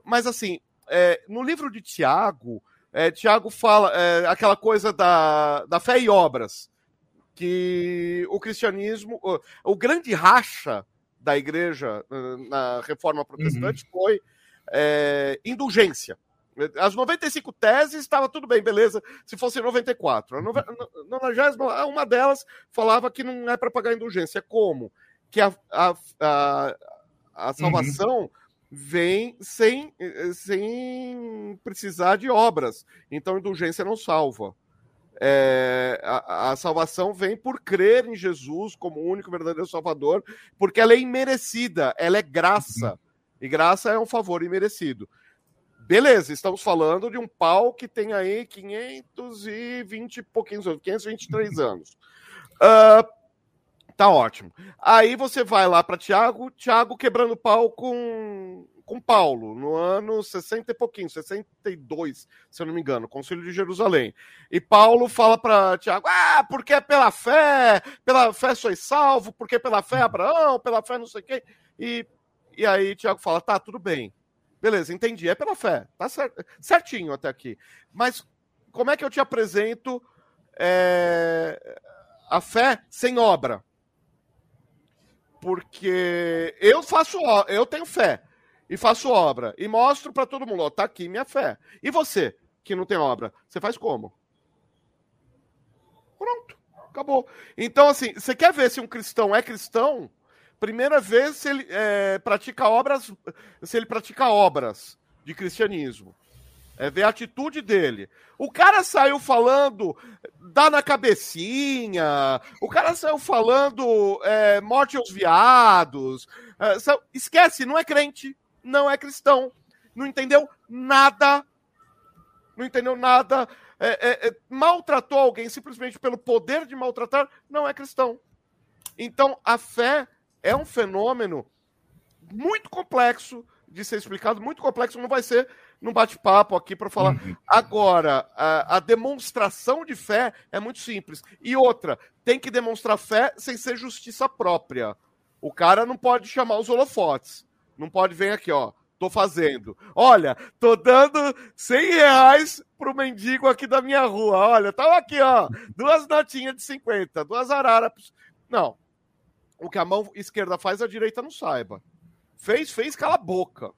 Speaker 2: mas assim, é, no livro de Tiago, é, Tiago fala é, aquela coisa da, da fé e obras, que o cristianismo, o, o grande racha da igreja na reforma protestante uhum. foi é, indulgência. As 95 teses estava tudo bem, beleza, se fosse 94. A 90, uma delas falava que não é para pagar indulgência. Como? Que a, a, a, a uhum. salvação uhum vem sem, sem precisar de obras. Então, indulgência não salva. É, a, a, salvação vem por crer em Jesus como o único verdadeiro Salvador, porque ela é imerecida, ela é graça. E graça é um favor imerecido. Beleza, estamos falando de um pau que tem aí 520 e pouquinhos anos, 523 anos. Uh, Tá ótimo. Aí você vai lá para Tiago, Tiago quebrando pau com, com Paulo, no ano 60 e pouquinho, 62, se eu não me engano, Concílio de Jerusalém. E Paulo fala para Tiago: ah, porque é pela fé, pela fé sois salvo, porque pela fé Abraão, pela fé não sei quem. E, e aí Tiago fala: tá, tudo bem. Beleza, entendi, é pela fé, tá certinho até aqui. Mas como é que eu te apresento é, a fé sem obra? porque eu faço, eu tenho fé e faço obra e mostro para todo mundo, ó, tá aqui minha fé. E você, que não tem obra, você faz como? Pronto, acabou. Então, assim, você quer ver se um cristão é cristão? Primeira vez se ele é, pratica obras, se ele pratica obras de cristianismo. É ver a atitude dele. O cara saiu falando, dá na cabecinha. O cara saiu falando é, morte aos viados. É, esquece, não é crente, não é cristão. Não entendeu nada. Não entendeu nada. É, é, é maltratou alguém simplesmente pelo poder de maltratar, não é cristão. Então, a fé é um fenômeno muito complexo de ser explicado, muito complexo, não vai ser num bate-papo aqui para falar. Uhum. Agora, a, a, demonstração de fé é muito simples. E outra, tem que demonstrar fé sem ser justiça própria. O cara não pode chamar os holofotes. Não pode vir aqui, ó. Tô fazendo. Olha, tô dando 100 reais pro mendigo aqui da minha rua. Olha, tava aqui, ó. Duas notinhas de 50, duas araras. Não. O que a mão esquerda faz, a direita não saiba. Fez, fez, cala a boca.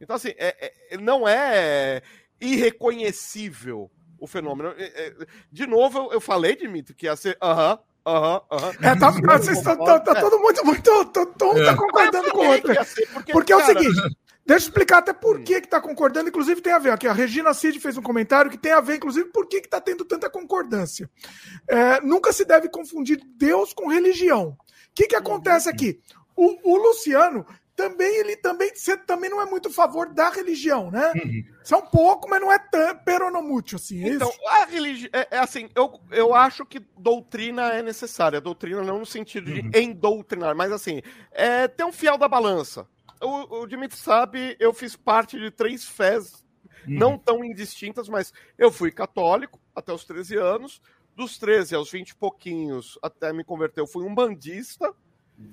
Speaker 2: Então, assim, é, é, não é irreconhecível o fenômeno. É, é, de novo, eu, eu falei, Dimitri, que ia ser aham, aham, aham.
Speaker 1: É, tá, vocês tá, tá, tá todo mundo muito. Um tá concordando com o outro. Porque, porque, é o seguinte. Deixa eu explicar até por hum. que está concordando. Inclusive, tem a ver. Aqui, a Regina Cid fez um comentário que tem a ver, inclusive, por que está tendo tanta concordância. É, nunca se deve confundir Deus com religião. O que, que acontece aqui? O, o Luciano também ele também você também não é muito a favor da religião, né? Uhum. Você é um pouco, mas não é tão peronomútil assim.
Speaker 2: É então, isso? a religião é, é, assim, eu, eu acho que doutrina é necessária. Doutrina não no sentido de uhum. endoutrinar, mas assim, é ter um fiel da balança. O, o Dimitri sabe, eu fiz parte de três fés uhum. não tão indistintas, mas eu fui católico até os 13 anos. Dos 13 aos 20 e pouquinhos, até me converter, eu fui um bandista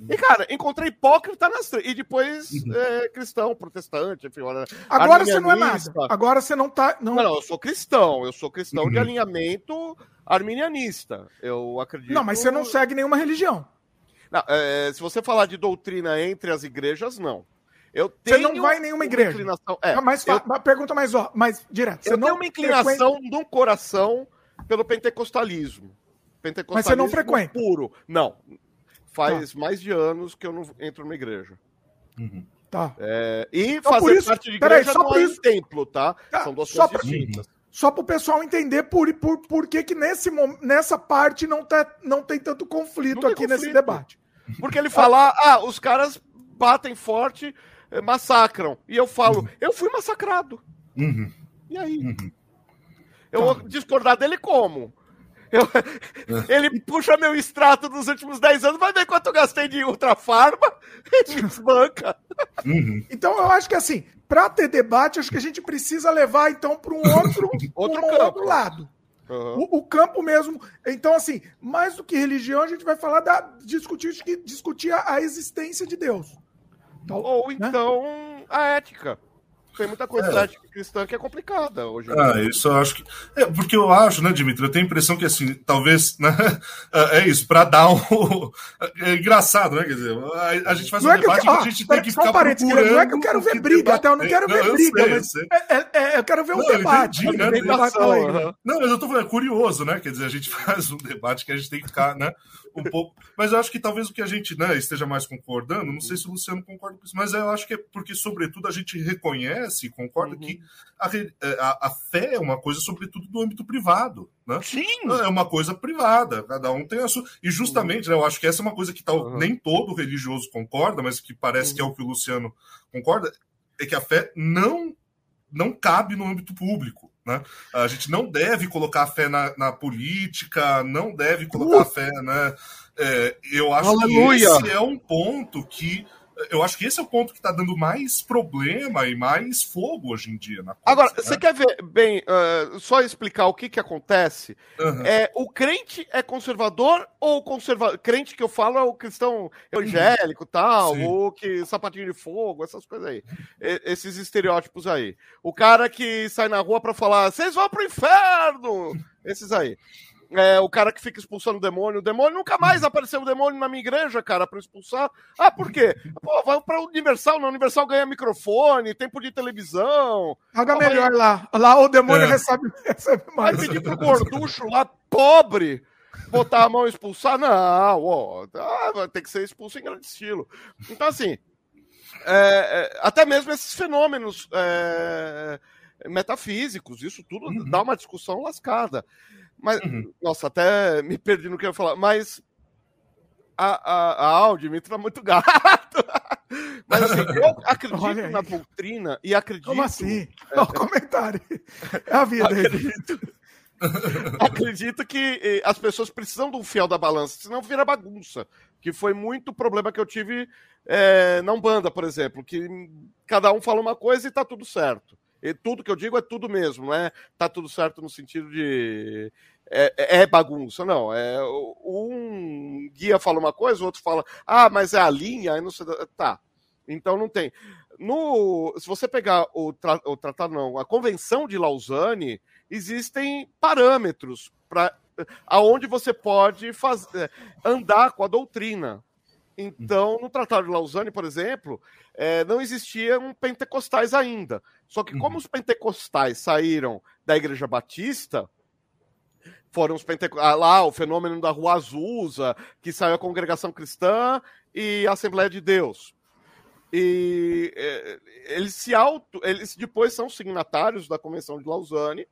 Speaker 2: e, cara, encontrei hipócrita nas três. E depois uhum. é, cristão, protestante, enfim.
Speaker 1: Agora você não é nada. Agora você não tá.
Speaker 2: Não... não, não eu sou cristão. Eu sou cristão uhum. de alinhamento arminianista. Eu acredito.
Speaker 1: Não, mas você não segue nenhuma religião.
Speaker 2: Não, é, se você falar de doutrina entre as igrejas, não.
Speaker 1: Eu tenho você não vai em nenhuma igreja. Inclinação, é, mas eu, pergunta mais, ó, mais direto.
Speaker 2: Você eu não tenho uma inclinação frequenta... no coração pelo pentecostalismo.
Speaker 1: Pentecostalismo mas você não frequenta.
Speaker 2: puro. Não. Faz tá. mais de anos que eu não entro numa igreja.
Speaker 1: Uhum. Tá.
Speaker 2: É, e então, fazer isso, parte de igreja aí, só não por é isso... templo, tá?
Speaker 1: tá? São duas coisas distintas. Só para o pessoal entender por, por, por que, que nesse, nessa parte não, tá, não tem tanto conflito não aqui conflito. nesse debate.
Speaker 2: Porque ele fala, ah, os caras batem forte, eh, massacram. E eu falo, uhum. eu fui massacrado.
Speaker 3: Uhum.
Speaker 2: E aí? Uhum. Eu vou discordar dele como? Eu, ele puxa meu extrato dos últimos 10 anos, vai ver quanto eu gastei de ultrafarma e desbanca.
Speaker 1: Uhum. Então eu acho que assim, para ter debate, acho que a gente precisa levar então para um outro, outro, um outro lado. Uhum. O, o, campo mesmo. Então, assim, mais do que religião, a gente vai falar da discutir, discutir a existência de Deus.
Speaker 2: Então, Ou né? então a ética. Tem muita coisa é. ética cristã que é complicada hoje.
Speaker 3: Ah, isso eu acho que. É, porque eu acho, né, Dimitri? Eu tenho a impressão que, assim, talvez. Né, é isso, para dar um. É engraçado, né? Quer dizer, a, a gente faz
Speaker 1: não
Speaker 3: um
Speaker 1: é
Speaker 3: debate
Speaker 1: que, a gente tem que ficar. procurando não é que eu quero ver briga, até eu não quero ver não, briga, eu mas. Sei. É, é, é, eu quero ver um não, debate. Entendi, né?
Speaker 3: Não, mas eu tô falando, é curioso, né? Quer dizer, a gente faz um debate que a gente tem que ficar, né? Um pouco. Mas eu acho que talvez o que a gente né, esteja mais concordando, não sei se o Luciano concorda com isso, mas eu acho que é porque, sobretudo, a gente reconhece, concorda uhum. que a, é, a, a, fé é uma coisa, sobretudo, do âmbito privado. Né?
Speaker 2: Sim.
Speaker 3: É uma coisa privada, cada um tem a sua. E justamente, uhum. né, eu acho que essa é uma coisa que tal, uhum. nem todo religioso concorda, mas que parece que é o que o Luciano concorda, é que a fé não, não cabe no âmbito público. Né? A gente não deve colocar fé na, na política, não deve colocar uh! fé, né? É, eu acho Aleluia. que esse é um ponto que eu acho que esse é o ponto que está dando mais problema e mais fogo hoje em dia. Coisa,
Speaker 2: Agora, né? você quer ver bem, uh, só explicar o que, que acontece? Uhum. É, o crente é conservador ou conservador? Crente que eu falo é o cristão evangélico uhum. tal, Sim. ou que sapatinho de fogo, essas coisas aí. E, esses estereótipos aí. O cara que sai na rua para falar, vocês vão pro inferno! Esses aí. É, o cara que fica expulsando o demônio. O demônio nunca mais apareceu o demônio na minha igreja, cara, para expulsar. Ah, por quê? Pô, vai pra Universal, na Universal ganha microfone, tempo de televisão.
Speaker 1: Paga melhor vai... lá. Lá o demônio é. recebe, recebe
Speaker 2: mais. Vai pedir pro gorducho lá, pobre, botar a mão e expulsar? Não, ó, ah, vai ter que ser expulso em grande estilo. Então, assim, é, é, até mesmo esses fenômenos é, metafísicos, isso tudo uhum. dá uma discussão lascada. Mas, uhum. nossa, até me perdi no que eu ia falar. Mas a, a, a Audi me tá muito gato. Mas assim, eu acredito na doutrina e acredito.
Speaker 1: Como assim? É, o comentário. É a vida
Speaker 2: acredito, acredito que eh, as pessoas precisam de um fiel da balança, senão vira bagunça. Que foi muito problema que eu tive é, na Umbanda, por exemplo, que cada um fala uma coisa e tá tudo certo. E tudo que eu digo é tudo mesmo, não é tá tudo certo no sentido de é, é, é, bagunça, não. É, um guia fala uma coisa, o outro fala, ah, mas é a linha, aí não sei. Tá. Então não tem. No, se você pegar o, tra, o tratado, não, a Convenção de Lausanne, existem parâmetros para aonde você pode fazer, andar com a doutrina. Então, no Tratado de Lausanne, por exemplo, é, não existiam pentecostais ainda. Só que como uhum. os pentecostais saíram da Igreja Batista, foram os pentecostais. Ah, lá, o fenômeno da Rua Azusa, que saiu a Congregação Cristã e a Assembleia de Deus. E é, eles se auto. Eles depois são signatários da Convenção de Lausanne.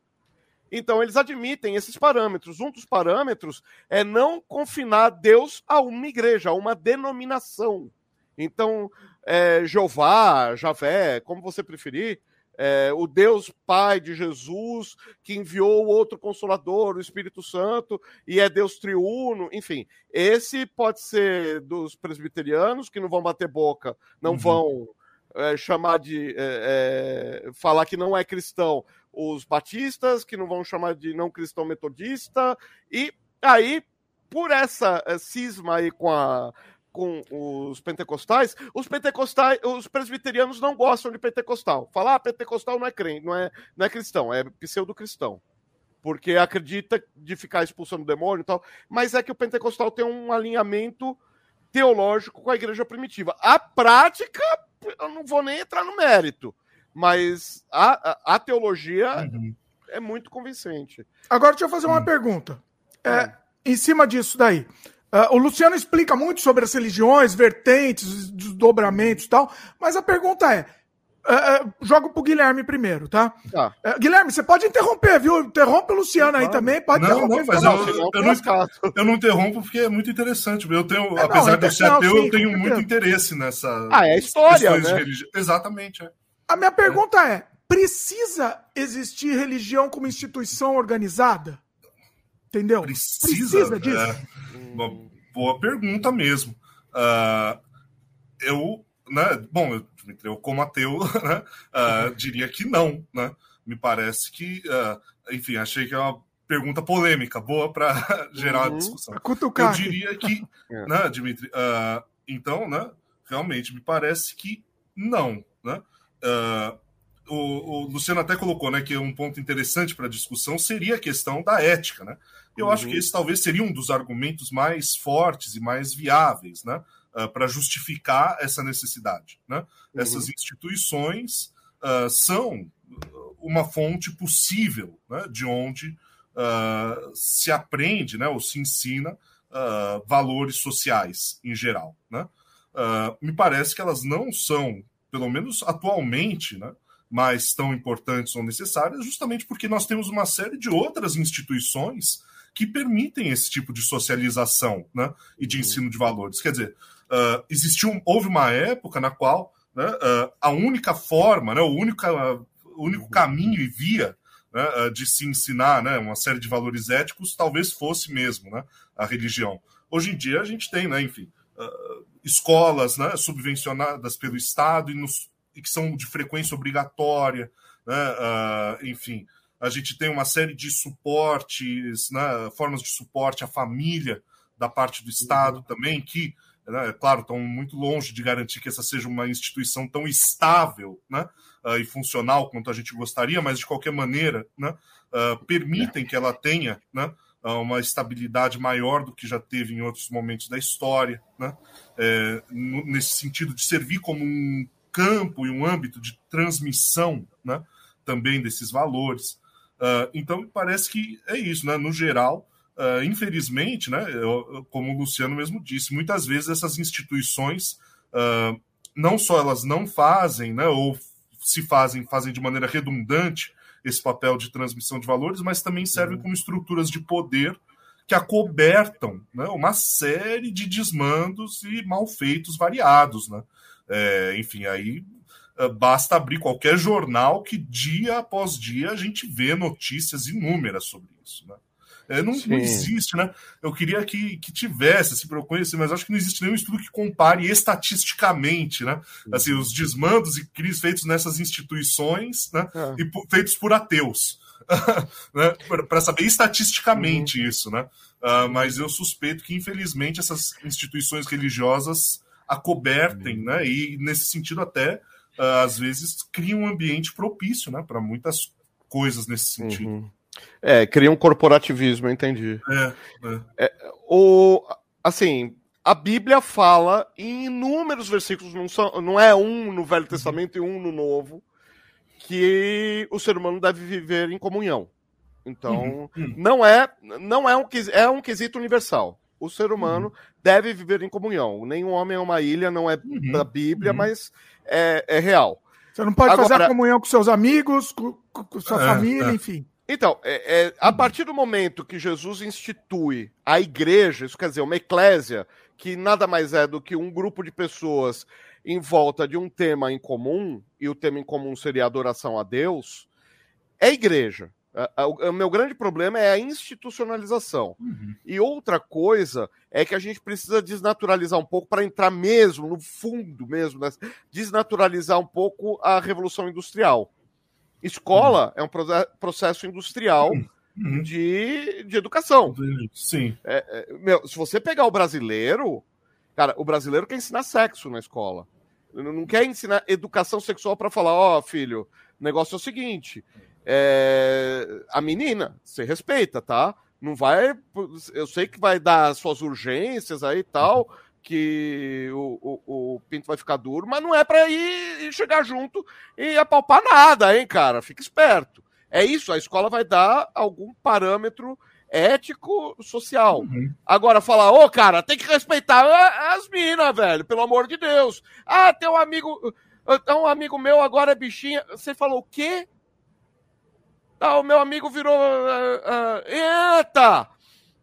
Speaker 2: Então, eles admitem esses parâmetros. Um dos parâmetros é não confinar Deus a uma igreja, a uma denominação. Então, é, Jeová, Javé, como você preferir, é, o Deus Pai de Jesus, que enviou o outro Consolador, o Espírito Santo, e é Deus triuno, enfim. Esse pode ser dos presbiterianos, que não vão bater boca, não uhum. vão é, chamar de. É, é falar que não é cristão, os batistas, que não vão chamar de não cristão metodista, e aí, por essa eh, cisma aí com a com os pentecostais, os pentecostais, os presbiterianos não gostam de pentecostal. Falar ah, pentecostal não é crente, não é, não é cristão, é pseudo-cristão. Porque acredita de ficar expulsando o demônio e tal. Mas é que o pentecostal tem um alinhamento teológico com a igreja primitiva. A prática, eu não vou nem entrar no mérito, mas a, a, a teologia uhum. é muito convincente.
Speaker 1: Agora, deixa eu fazer uma uhum. pergunta. É, em cima disso daí. Uh, o Luciano explica muito sobre as religiões, vertentes, desdobramentos e tal, mas a pergunta é: uh, uh, jogo pro Guilherme primeiro, tá? tá. Uh, Guilherme, você pode interromper, viu? Interrompe o Luciano aí também, pode
Speaker 3: não, interromper. Não, mas eu, eu, eu, não, eu, não, interrompo porque é muito interessante. Eu tenho, é, apesar não, de eu ser ateu, eu tenho muito interesse nessa.
Speaker 2: Ah, é história, né?
Speaker 3: Exatamente. É.
Speaker 1: A minha pergunta é. é: precisa existir religião como instituição organizada? Entendeu?
Speaker 3: Precisa, precisa disso. É uma boa pergunta mesmo. Uh, eu, né, bom, eu, eu como ateu, né, uh, diria que não, né? Me parece que, uh, enfim, achei que é uma pergunta polêmica, boa para gerar uhum. discussão. Eu diria que, é. né, Dimitri, então, né, realmente me parece que não, né? O, o, Luciano até colocou, né, que um ponto interessante para a discussão seria a questão da ética, né? Eu uhum. acho que esse talvez seria um dos argumentos mais fortes e mais viáveis, né? Uh, ah, para justificar essa necessidade. Né? Uhum. Essas instituições uh, são uma fonte possível né? de onde uh, se aprende né? ou se ensina valores sociais em geral. Né? me parece que elas não são, pelo menos atualmente, né? mais tão importantes ou necessárias, justamente porque nós temos uma série de outras instituições que permitem esse tipo de socialização né, e de uhum. ensino de valores. Quer dizer, uh, existiu, houve uma época na qual né, uh, a única forma, né, o, único, uh, o único caminho e via né, de se ensinar né, uma série de valores éticos talvez fosse mesmo né, a religião. Hoje em dia a gente tem, né, enfim, escolas né, subvencionadas pelo Estado e, nos, e, que são de frequência obrigatória, né, enfim, a gente tem uma série de suportes, né, formas de suporte à família da parte do Estado uhum. também, que, né, claro, estão muito longe de garantir que essa seja uma instituição tão estável né, uh, e funcional quanto a gente gostaria, mas de qualquer maneira né, uh, permitem que ela tenha né, uma estabilidade maior do que já teve em outros momentos da história, né, é, nesse sentido de servir como um campo e um âmbito de transmissão né, também desses valores. Uh, então, parece que é isso, né? No geral, uh, infelizmente, né? Eu, como o Luciano mesmo disse, muitas vezes essas instituições, uh, não só elas não fazem, né? Ou se fazem, fazem de maneira redundante esse papel de transmissão de valores, mas também servem uhum. como estruturas de poder que acobertam né, uma série de desmandos e malfeitos variados. Né? É, enfim, aí ah, basta abrir qualquer jornal que dia após dia a gente vê notícias inúmeras sobre isso, né? É, não, não, existe, né? Eu queria que, que tivesse, assim, para eu conhecer, mas acho que não existe nenhum estudo que compare estatisticamente, né? Assim, os desmandos e crises feitos nessas instituições, né? É. E feitos por ateus, né? Para saber estatisticamente uhum. isso, né? Uh, mas eu suspeito que, infelizmente, essas instituições religiosas acobertem, uhum. né? E nesse sentido até uh, às vezes cria um ambiente propício né, para muitas coisas nesse sentido. Uhum.
Speaker 2: É, cria um corporativismo, eu entendi. É, é. é, o, assim, a Bíblia fala em inúmeros versículos, não, são, não é um no Velho Testamento uhum. e um no Novo, que o ser humano deve viver em comunhão. Então, uhum. uhum. não é não é um é um quesito universal. O ser humano uhum. deve viver em comunhão. Nenhum homem é uma ilha, não é uhum. da Bíblia, mas é, é real.
Speaker 1: Você não pode Agora, fazer a comunhão com seus amigos, com, com sua é, família, é. enfim.
Speaker 2: Então, é, é, a partir do momento que Jesus institui a igreja, isso quer dizer, uma eclésia, que nada mais é do que um grupo de pessoas em volta de um tema em comum, e o tema em comum seria adoração a Deus, é igreja. O meu grande problema é a institucionalização. Uhum. E outra coisa é que a gente precisa desnaturalizar um pouco para entrar mesmo, no fundo mesmo, né? desnaturalizar um pouco a revolução industrial. Escola uhum. é um processo industrial uhum. de, de educação.
Speaker 3: Sim.
Speaker 2: É, é, meu, se você pegar o brasileiro, cara, o brasileiro quer ensinar sexo na escola. Não quer ensinar educação sexual para falar, ó, oh, filho, o negócio é o seguinte é, a menina, você respeita, tá? Não vai. Eu sei que vai dar suas urgências aí e tal, que o, o, o, Pinto vai ficar duro, mas não é para ir, ir chegar junto e apalpar nada, hein, cara? Fica esperto. É isso, a escola vai dar algum parâmetro ético, social. Uhum. Agora, falar, ô, cara, tem que respeitar as minas, velho, pelo amor de Deus. Ah, tem um amigo. Tem um amigo meu agora é bichinha. Você falou o quê? Ah, o meu amigo virou. Uh, uh, eita!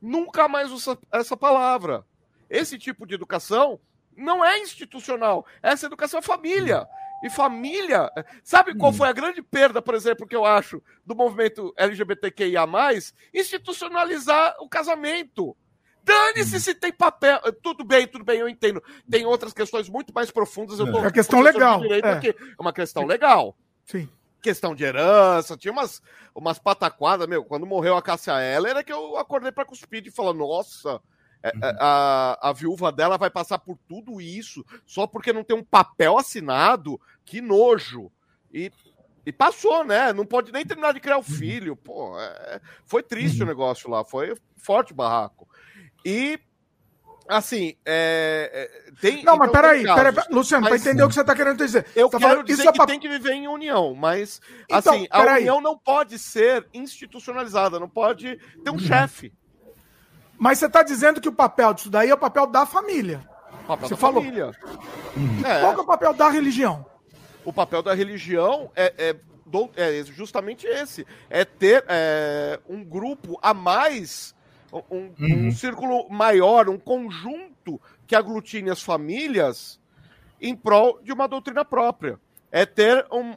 Speaker 2: Nunca mais usa essa palavra. Esse tipo de educação não é institucional. Essa educação é família. E família. Sabe qual foi a grande perda, por exemplo, que eu acho, do movimento LGBTQIA? Institucionalizar o casamento. Dane-se se tem papel. Tudo bem, tudo bem, eu entendo. Tem outras questões muito mais profundas. Eu
Speaker 1: tô, é. é questão legal.
Speaker 2: É. é uma questão legal.
Speaker 1: Sim.
Speaker 2: Questão de herança, tinha umas, umas pataquadas, meu. Quando morreu a Cássia Eller, era que eu acordei para cuspir e falar: nossa, é, é, uhum. a, a viúva dela vai passar por tudo isso só porque não tem um papel assinado. Que nojo. E, e passou, né? Não pode nem terminar de criar o uhum. filho. Pô, é, foi triste o uhum. negócio lá. Foi forte o barraco. E assim, é,
Speaker 1: é, tem. Não, mas peraí, peraí, Luciano, para entender o que você está querendo dizer.
Speaker 2: Eu
Speaker 1: tá
Speaker 2: quero falando, dizer que é tem que viver em união, mas então, assim, a união não pode ser institucionalizada, não pode ter um uhum. chefe.
Speaker 1: Mas você está dizendo que o papel disso daí é o papel da família.
Speaker 2: Papel
Speaker 1: você
Speaker 2: da
Speaker 1: falou.
Speaker 2: família.
Speaker 1: É. Qual é o papel da religião?
Speaker 2: O papel da religião é, é, é justamente esse: é ter é, um grupo a mais, um, uhum. um círculo maior, um conjunto que aglutine as famílias em prol de uma doutrina própria. É ter um,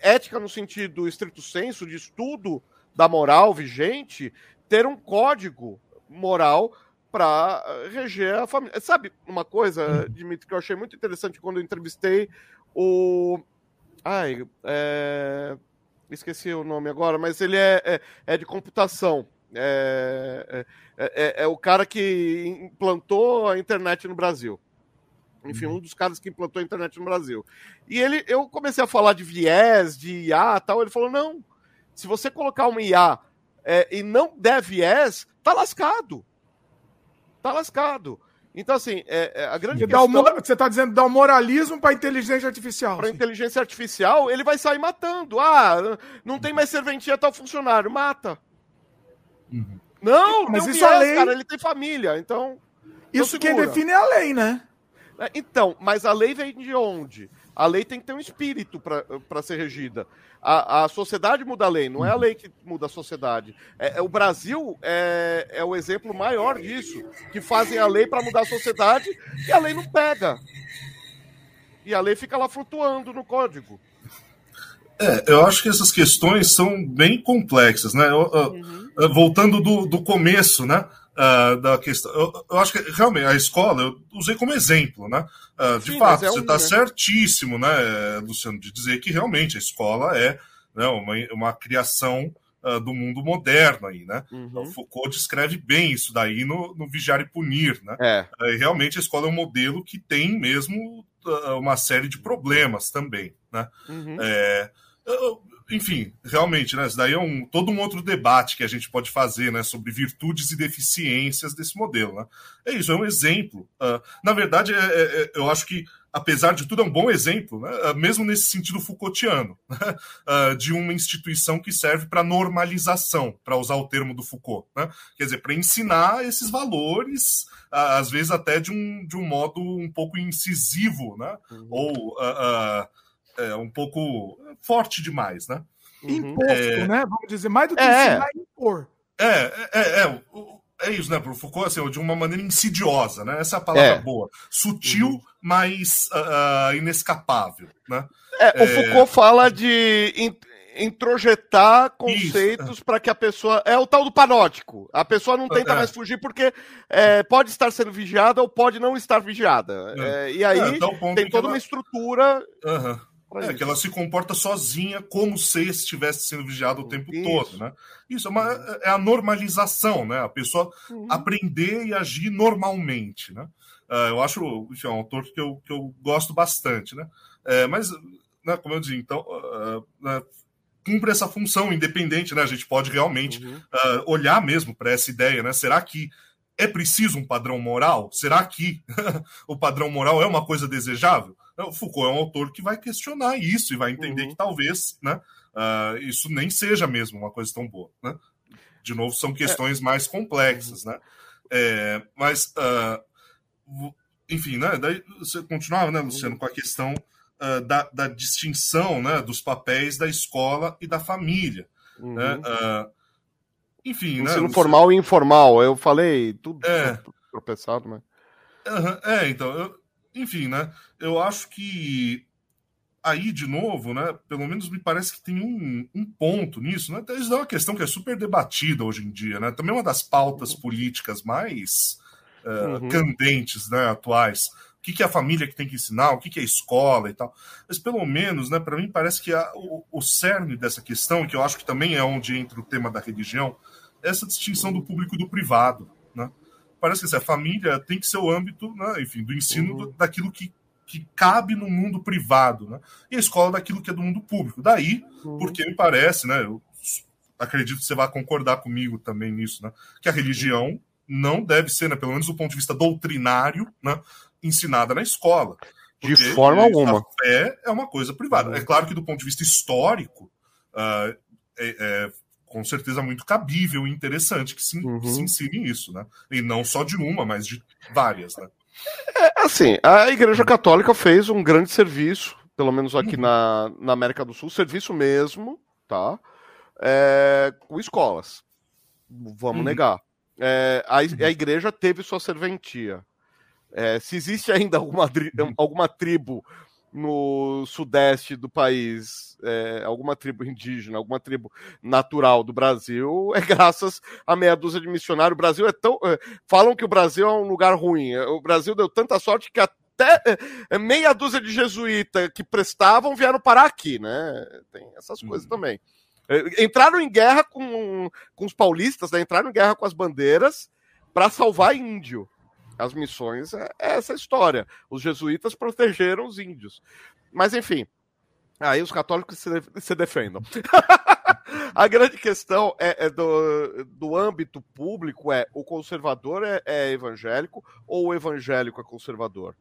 Speaker 2: ética no sentido estrito senso de estudo da moral vigente, ter um código moral para eh, reger a família. Sabe uma coisa, uhum. Dimitri, que eu achei muito interessante quando eu entrevistei o. Ai, é... esqueci o nome agora, mas ele é, é, é de computação. É, é, é, é, o cara que implantou a internet no Brasil. Enfim, uhum. um dos caras que implantou a internet no Brasil. E ele, eu comecei a falar de viés, de IA tal. Ele falou: não, se você colocar uma IA é, e não der viés, tá lascado. Tá lascado. Então, assim, é, é a grande
Speaker 1: questão... Você está dizendo dar o moralismo para inteligência artificial.
Speaker 2: Para inteligência artificial, ele vai sair matando. Ah, não tem mais serventia tal funcionário. Mata. Uhum. Não, mas isso viés, a lei... cara, ele tem família, então...
Speaker 1: Isso quem define é a lei, né?
Speaker 2: É, então, mas a lei vem de onde? A lei tem que ter um espírito para ser regida. A, a sociedade muda a lei, não é a lei que muda a sociedade. É, é o Brasil é, é o exemplo maior disso, que fazem a lei para mudar a sociedade e a lei não pega. E a lei fica lá flutuando no código.
Speaker 3: É, eu acho que essas questões são bem complexas, né? Uhum. Voltando do, do começo, né? Uh, da questão. Eu, eu, acho que realmente a escola eu usei como exemplo, né? Uh, de Sim, fato, é você está certíssimo, né, Luciano, de dizer que realmente a escola é né, uma, uma criação uh, do mundo moderno aí, né? Uhum. Então, Foucault descreve bem isso daí no, no Vigiar e Punir, né? É. realmente a escola é um modelo que tem mesmo uma série de problemas também, né? Uhum. É, eu, enfim, realmente, né? Isso daí é um, todo um outro debate que a gente pode fazer, né? Sobre virtudes e deficiências desse modelo, né? É isso, é um exemplo. Uh, na verdade, é, é, é, eu acho que, apesar de tudo, é um bom exemplo, né? Uh, mesmo nesse sentido Foucaultiano, né? uh, de uma instituição que serve para normalização, para usar o termo do Foucault, né? Quer dizer, para ensinar esses valores, às vezes até de um, de um modo um pouco incisivo, né? Uhum. Ou é, um pouco forte demais, né?
Speaker 1: Uhum. Imposto, é... né? Vamos dizer, mais do que é. ensinar é impor.
Speaker 3: É, é, é, é, é isso, né, Pro Foucault, assim, de uma maneira insidiosa, né? Essa é a palavra é. boa. Sutil, uhum. mas uh, inescapável, né?
Speaker 2: É, o Foucault fala de introjetar conceitos para que a pessoa. É o tal do panótico. A pessoa não tenta é. mais fugir porque é, pode estar sendo vigiada ou pode não estar vigiada. É. e aí tem toda ela... uma estrutura.
Speaker 3: Uhum é, isso. que ela se comporta sozinha como se estivesse sendo vigiada o tempo isso. todo, né? Isso é, uma, é a normalização, né? A pessoa uhum. aprender e agir normalmente, né? Uh, eu acho, enfim, é um autor que eu, que eu gosto bastante, né? É, mas, né, como eu disse, então, uh, uh, cumpre essa função independente, né? A gente pode realmente uhum. olhar mesmo para essa ideia, né? Será que é preciso um padrão moral? Será que o padrão moral é uma coisa desejável? O Foucault é um autor que vai questionar isso e vai entender uhum. que talvez né, uh, isso nem seja mesmo uma coisa tão boa. Né? De novo, são questões é. mais complexas. Né? É, mas, uh, enfim, né, daí você continuava, né, Luciano, com a questão uh, da, da, distinção né, dos papéis da escola e da família. Uhum. Né? enfim,
Speaker 2: né, Ensino né, formal e informal, eu falei tudo
Speaker 3: é.
Speaker 2: tropeçado, mas...
Speaker 3: Uhum, é, então, eu, enfim, né? Eu acho que aí, de novo, né? Pelo menos me parece que tem um, um ponto nisso, né? Isso é uma questão que é super debatida hoje em dia, né? Também é uma das pautas políticas mais uh, uhum. candentes, né? Atuais. O que, que é a família que tem que ensinar, o que, que é a escola e tal. Mas pelo menos, né? Para mim parece que a, o, o cerne dessa questão, que eu acho que também é onde entra o tema da religião, é essa distinção do público e do privado, né? Parece que assim, a família tem que ser o âmbito, né, enfim, do ensino uhum. daquilo que, que cabe no mundo privado, né? E a escola daquilo que é do mundo público. Daí, uhum. porque me parece, né, eu acredito que você vai concordar comigo também nisso, né, que a religião não deve ser, né, pelo menos do ponto de vista doutrinário, né, ensinada na escola.
Speaker 2: De forma alguma. A
Speaker 3: fé é uma coisa privada. Uhum. É claro que do ponto de vista histórico, uh, é, é, com certeza muito cabível e interessante que se, uhum. que se ensine isso, né? E não só de uma, mas de várias, né?
Speaker 2: É, assim, a Igreja Católica fez um grande serviço, pelo menos aqui uhum. na, na América do Sul, serviço mesmo, tá? É, com escolas. Vamos uhum. negar. É, a, a igreja teve sua serventia. É, se existe ainda alguma, uhum. alguma tribo no sudeste do país, é, alguma tribo indígena, alguma tribo natural do Brasil, é graças a meia dúzia de missionários. O Brasil é tão. É, falam que o Brasil é um lugar ruim. O Brasil deu tanta sorte que até é, meia dúzia de jesuítas que prestavam vieram parar aqui, né? Tem essas coisas uhum. também. É, entraram em guerra com, com os paulistas, né? entraram em guerra com as bandeiras para salvar índio as missões é, é essa história. Os jesuítas protegeram os índios. Mas, enfim, aí os católicos se, se defendam. a grande questão é, é, do, do âmbito público é o conservador é, é, evangélico ou o evangélico é conservador?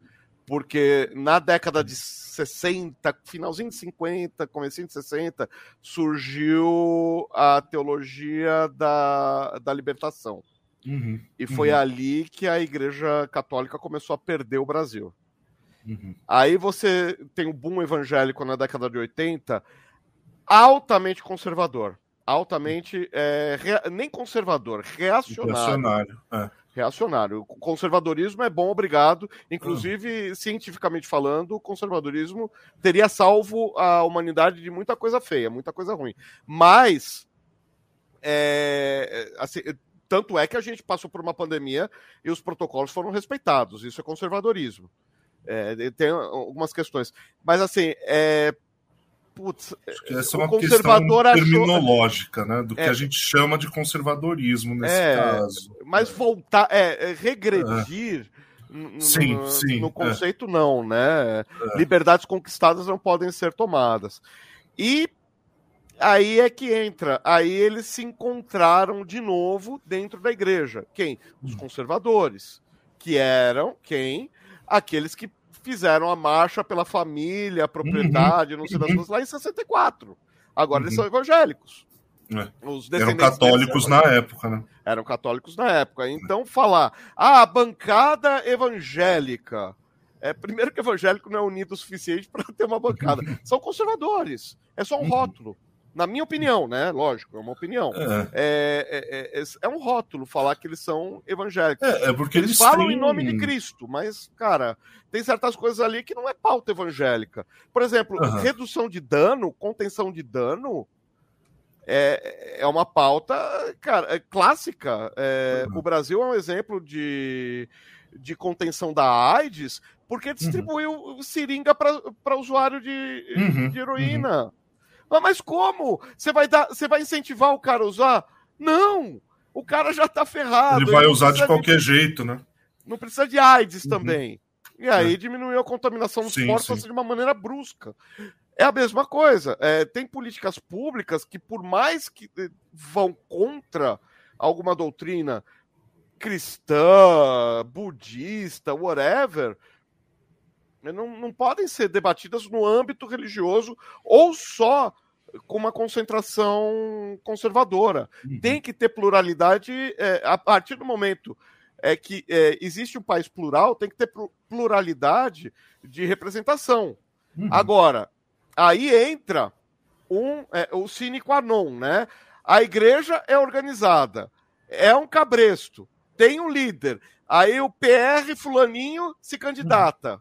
Speaker 2: Porque na década de 60, finalzinho de 50, comecinho de 60, surgiu a teologia da, da libertação. Uhum, e foi uhum. ali que a Igreja Católica começou a perder o Brasil. Uhum. Aí você tem o boom evangélico na década de 80, altamente conservador. Altamente, é, rea, nem conservador, reacionário. Reacionário. É. Reacionário. O conservadorismo é bom, obrigado. Inclusive, uhum. cientificamente falando, o conservadorismo teria salvo a humanidade de muita coisa feia, muita coisa ruim. Mas, é, assim, tanto é que a gente passou por uma pandemia e os protocolos foram respeitados. Isso é conservadorismo. É, tem algumas questões. Mas assim, é.
Speaker 3: Putz, essa é uma conservador questão terminológica, né? Do que é, a gente chama de conservadorismo nesse é, caso.
Speaker 2: Mas voltar, é, é regredir. No, sim, no, sim, no conceito, não, né? É. Liberdades conquistadas não podem ser tomadas. E Aí é que entra. Aí eles se encontraram de novo dentro da igreja. Quem? Os conservadores. Que eram quem? Aqueles que fizeram a marcha pela família, a propriedade, uhum, não sei das uhum. coisas, lá em 64. Agora uhum. eles são evangélicos.
Speaker 3: É. Eram católicos na época, né?
Speaker 2: Eram católicos na época. Então, falar, ah, a bancada evangélica. É, primeiro que evangélico não é unido o suficiente para ter uma bancada. São conservadores. É só um uhum. rótulo. Na minha opinião, né? Lógico, é uma opinião. É. É, é, é, é um rótulo falar que eles são evangélicos.
Speaker 3: É, é porque
Speaker 2: eles, eles falam têm... em nome de Cristo, mas, cara, tem certas coisas ali que não é pauta evangélica. Por exemplo, uhum. redução de dano, contenção de dano, é, é uma pauta, cara, é clássica. É, uhum. O Brasil é um exemplo de, de contenção da AIDS porque uhum. distribuiu uhum. seringa para usuário de, uhum. de heroína. Mas como? Você vai dar, você vai incentivar o cara a usar? Não! O cara já tá ferrado.
Speaker 3: Ele vai usar de qualquer de... jeito, né?
Speaker 2: Não precisa de AIDS uhum. também. E aí é. diminuiu a contaminação dos corpos de uma maneira brusca. É a mesma coisa. É, tem políticas públicas que, por mais que eh, vão contra alguma doutrina, cristã, budista, whatever, não, não podem ser debatidas no âmbito religioso ou só com uma concentração conservadora. Uhum. Tem que ter pluralidade é, a partir do momento é que é, existe um país plural, tem que ter pluralidade de representação. Uhum. Agora, aí entra um, é, o sine qua non, né? A igreja é organizada, é um cabresto, tem um líder, aí o PR fulaninho se candidata. Uhum.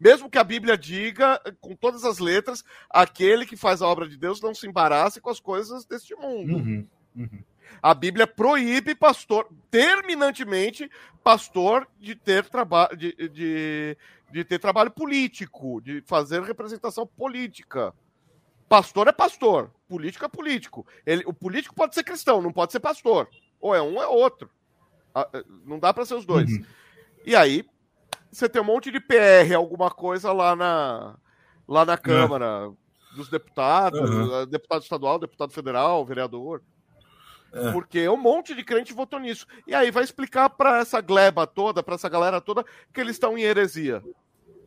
Speaker 2: Mesmo que a Bíblia diga, com todas as letras, aquele que faz a obra de Deus não se embarace com as coisas deste mundo. Uhum. Uhum. A Bíblia proíbe pastor, terminantemente, pastor de ter trabalho de, de, de ter trabalho político, de fazer representação política. Pastor é pastor, político é político. Ele, o político pode ser cristão, não pode ser pastor. Ou é um ou é outro. Ah, eh, não dá para ser os dois. Uhum. E aí, você tem um monte de PR, alguma coisa lá na, lá na Câmara é. dos deputados, uhum. deputado estadual, deputado federal, vereador. É. Porque um monte de crente votou nisso. E aí vai explicar para essa gleba toda, para essa galera toda, que eles estão em heresia.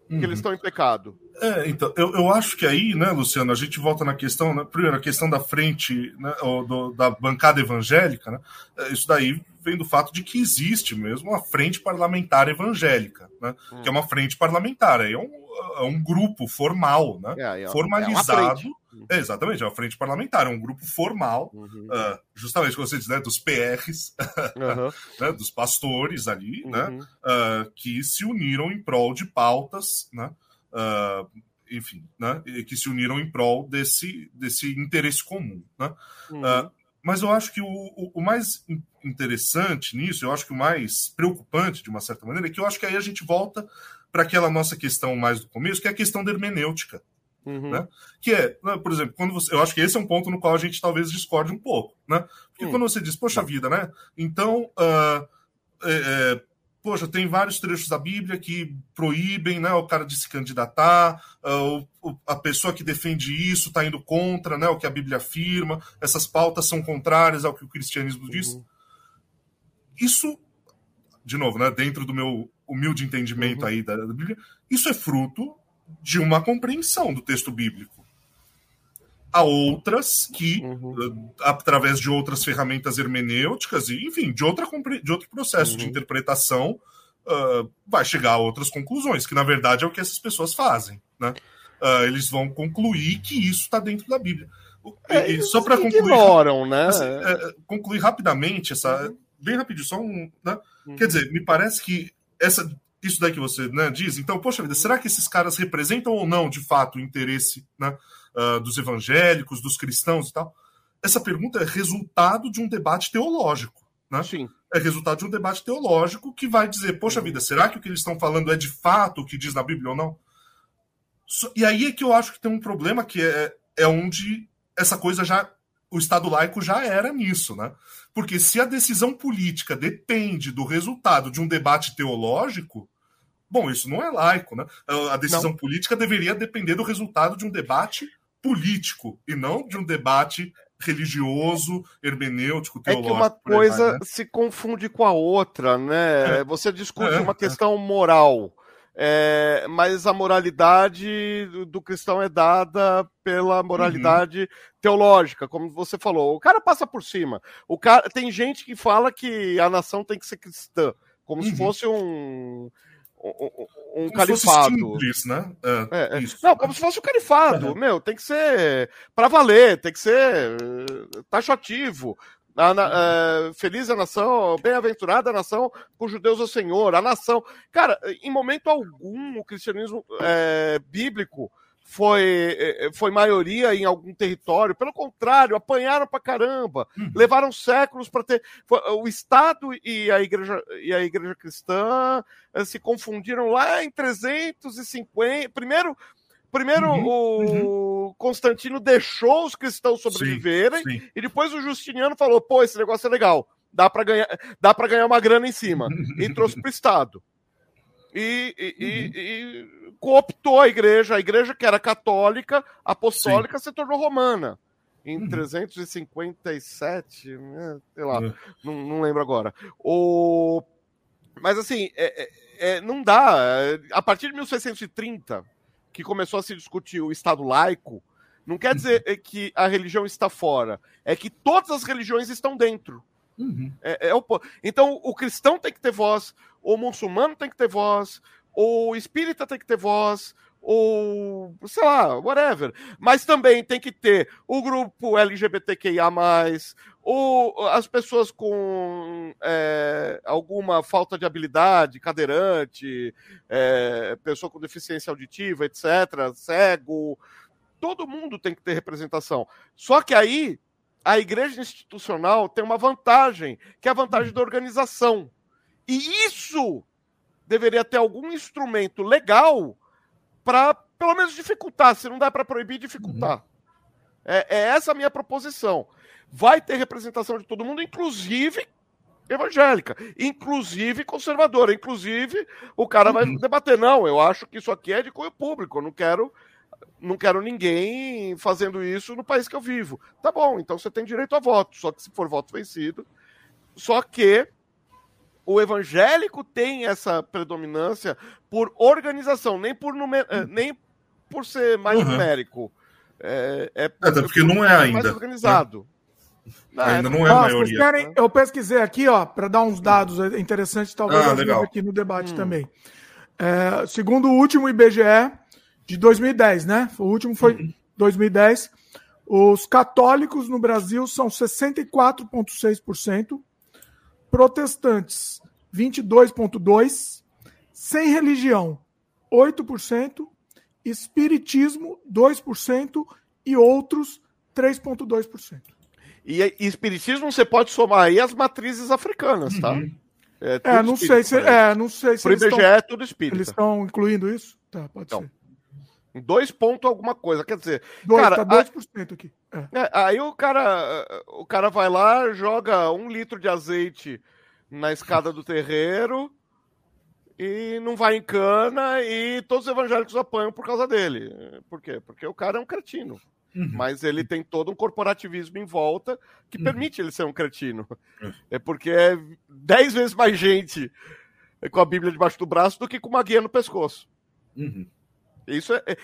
Speaker 2: Uhum. Que eles uhum. estão em pecado.
Speaker 3: É, então, eu, eu acho que aí, né, Luciano, a gente volta na questão, né, primeiro, a questão da frente, né, do, da bancada evangélica, né, é, isso daí vem do fato de que existe mesmo uma frente parlamentar evangélica, né, hum. que é uma frente parlamentar, é um, é um grupo formal, né, é, é, formalizado. É exatamente, é uma frente parlamentar, é um grupo formal, uhum. uh, justamente como você diz, né, dos PRs, uhum. né, dos pastores ali, né, uhum. né, uh, que se uniram em prol de pautas, né, uh, enfim, né, que se uniram em prol desse, desse interesse comum. Né? Mas eu acho que o, o, o, mais interessante nisso, eu acho que o mais preocupante, de uma certa maneira, é que eu acho que aí a gente volta para aquela nossa questão mais do começo, que é a questão da hermenêutica. Uhum. Né? Que é, né, por exemplo, quando você. Eu acho que esse é um ponto no qual a gente talvez discorde um pouco. Né? Porque uhum. quando você diz, poxa vida, né? Então. Uh, é, poxa, tem vários trechos da Bíblia que proíbem né, o cara de se candidatar, uh, a pessoa que defende isso está indo contra né, o que a Bíblia afirma, essas pautas são contrárias ao que o cristianismo diz. Uhum. Isso, de novo, né, dentro do meu humilde entendimento uhum. aí da, da Bíblia, isso é fruto de uma compreensão do texto bíblico a outras que, uhum. através de outras ferramentas hermenêuticas e, enfim, de, outra, de outro processo uhum. de interpretação, uh, vai chegar a outras conclusões, que na verdade é o que essas pessoas fazem. Né? Uh, eles vão concluir que isso está dentro da Bíblia.
Speaker 2: É, e, só para concluir, ignoram, né?
Speaker 3: Assim, é, concluir rapidamente essa, uhum. bem rapidinho, só um, né? Quer uhum. dizer, me parece que essa isso daí que você né, diz, então, poxa vida, será que esses caras representam ou não, de fato, o interesse né, uh, dos evangélicos, dos cristãos e tal? Essa pergunta é resultado de um debate teológico. Né?
Speaker 2: Sim.
Speaker 3: É resultado de um debate teológico que vai dizer, poxa vida, será que o que eles estão falando é de fato o que diz na Bíblia ou não? E aí é que eu acho que tem um problema que é, é onde essa coisa já. O Estado laico já era nisso, né? Porque se a decisão política depende do resultado de um debate teológico, bom, isso não é laico, né? A decisão não. política deveria depender do resultado de um debate político e não de um debate religioso, hermenêutico, teológico.
Speaker 2: É que uma coisa né? se confunde com a outra, né? É. Você discute é. uma questão moral. É, mas a moralidade do cristão é dada pela moralidade uhum. teológica, como você falou. O cara passa por cima. O cara tem gente que fala que a nação tem que ser cristã, como uhum. se fosse um um, um califado.
Speaker 3: Simples, né?
Speaker 2: É, é, é. Não, como se fosse um califado. Uhum. Meu, tem que ser para valer, tem que ser taxativo. A, na, é, feliz a nação, bem-aventurada a nação cujo Deus é o Senhor, a nação. Cara, em momento algum o cristianismo é, bíblico foi, é, foi maioria em algum território. Pelo contrário, apanharam pra caramba. Uhum. Levaram séculos para ter. O Estado e a igreja, e a igreja cristã é, se confundiram lá em 350. Primeiro, Primeiro, uhum, o uhum. Constantino deixou os cristãos sobreviverem sim, sim. e depois o Justiniano falou: pô, esse negócio é legal, dá para ganhar, dá para ganhar uma grana em cima e trouxe para o Estado. E, e, uhum. e, cooptou a igreja, a igreja que era católica, apostólica, sim. se tornou romana. Em uhum. 357, né, sei lá, é. não, não lembro agora. O Mas assim, é, é, é não dá. A partir de 1630, que começou a se discutir o Estado laico, não quer dizer uhum. que a religião está fora, é que todas as religiões estão dentro. Uhum. É, é o... Então, o cristão tem que ter voz, o muçulmano tem que ter voz, o espírita tem que ter voz, ou sei lá, whatever. Mas também tem que ter o grupo LGBTQIA, ou as pessoas com é, alguma falta de habilidade, cadeirante, é, pessoa com deficiência auditiva, etc., cego. Todo mundo tem que ter representação. Só que aí a igreja institucional tem uma vantagem, que é a vantagem da organização. E isso deveria ter algum instrumento legal para, pelo menos, dificultar. Se não dá para proibir, dificultar. Uhum. É, é, essa a minha proposição. Vai ter representação de todo mundo, inclusive evangélica, inclusive conservadora. Inclusive, o cara uhum. vai debater. Não, eu acho que isso aqui é de cunho público. Eu não quero não quero ninguém fazendo isso no país que eu vivo. Tá bom, então você tem direito a voto, só que se for voto vencido. Só que o evangélico tem essa predominância por organização, nem por, numer... Eh, nem por ser mais uhum. numérico.
Speaker 3: É, é, Até porque não é ainda. Mais
Speaker 2: organizado.
Speaker 3: Né? Ainda não é a maioria.
Speaker 1: Querem, eu pesquisei aqui, ó, para dar uns dados interessantes, talvez ah, aqui no debate hum. também. É, segundo o último IBGE, de 2010, né? O último foi uhum. 2010. Os católicos no Brasil são 64,6%, protestantes 22,2%, sem religião 8%, espiritismo 2% e outros 3,2%.
Speaker 2: E, e espiritismo você pode somar aí as matrizes africanas, tá?
Speaker 1: Uhum. É, é, não sei se, é, não sei se.
Speaker 2: Pro IBGE estão, é tudo espírita.
Speaker 1: Eles estão incluindo isso? Tá, pode então, ser.
Speaker 2: Dois pontos alguma coisa. Quer dizer,
Speaker 1: Dois, cara, tá 2% aqui.
Speaker 2: É. É, aí o cara, o cara vai lá, joga um litro de azeite na escada do terreiro e não vai em cana e todos os evangélicos apanham por causa dele. Por quê? Porque o cara é um cretino. Uhum. Mas ele tem todo um corporativismo em volta que uhum. permite ele ser um cretino. É, é porque é dez vezes mais gente com a Bíblia debaixo do braço do que com uma guia no pescoço. Uhum. Isso é, é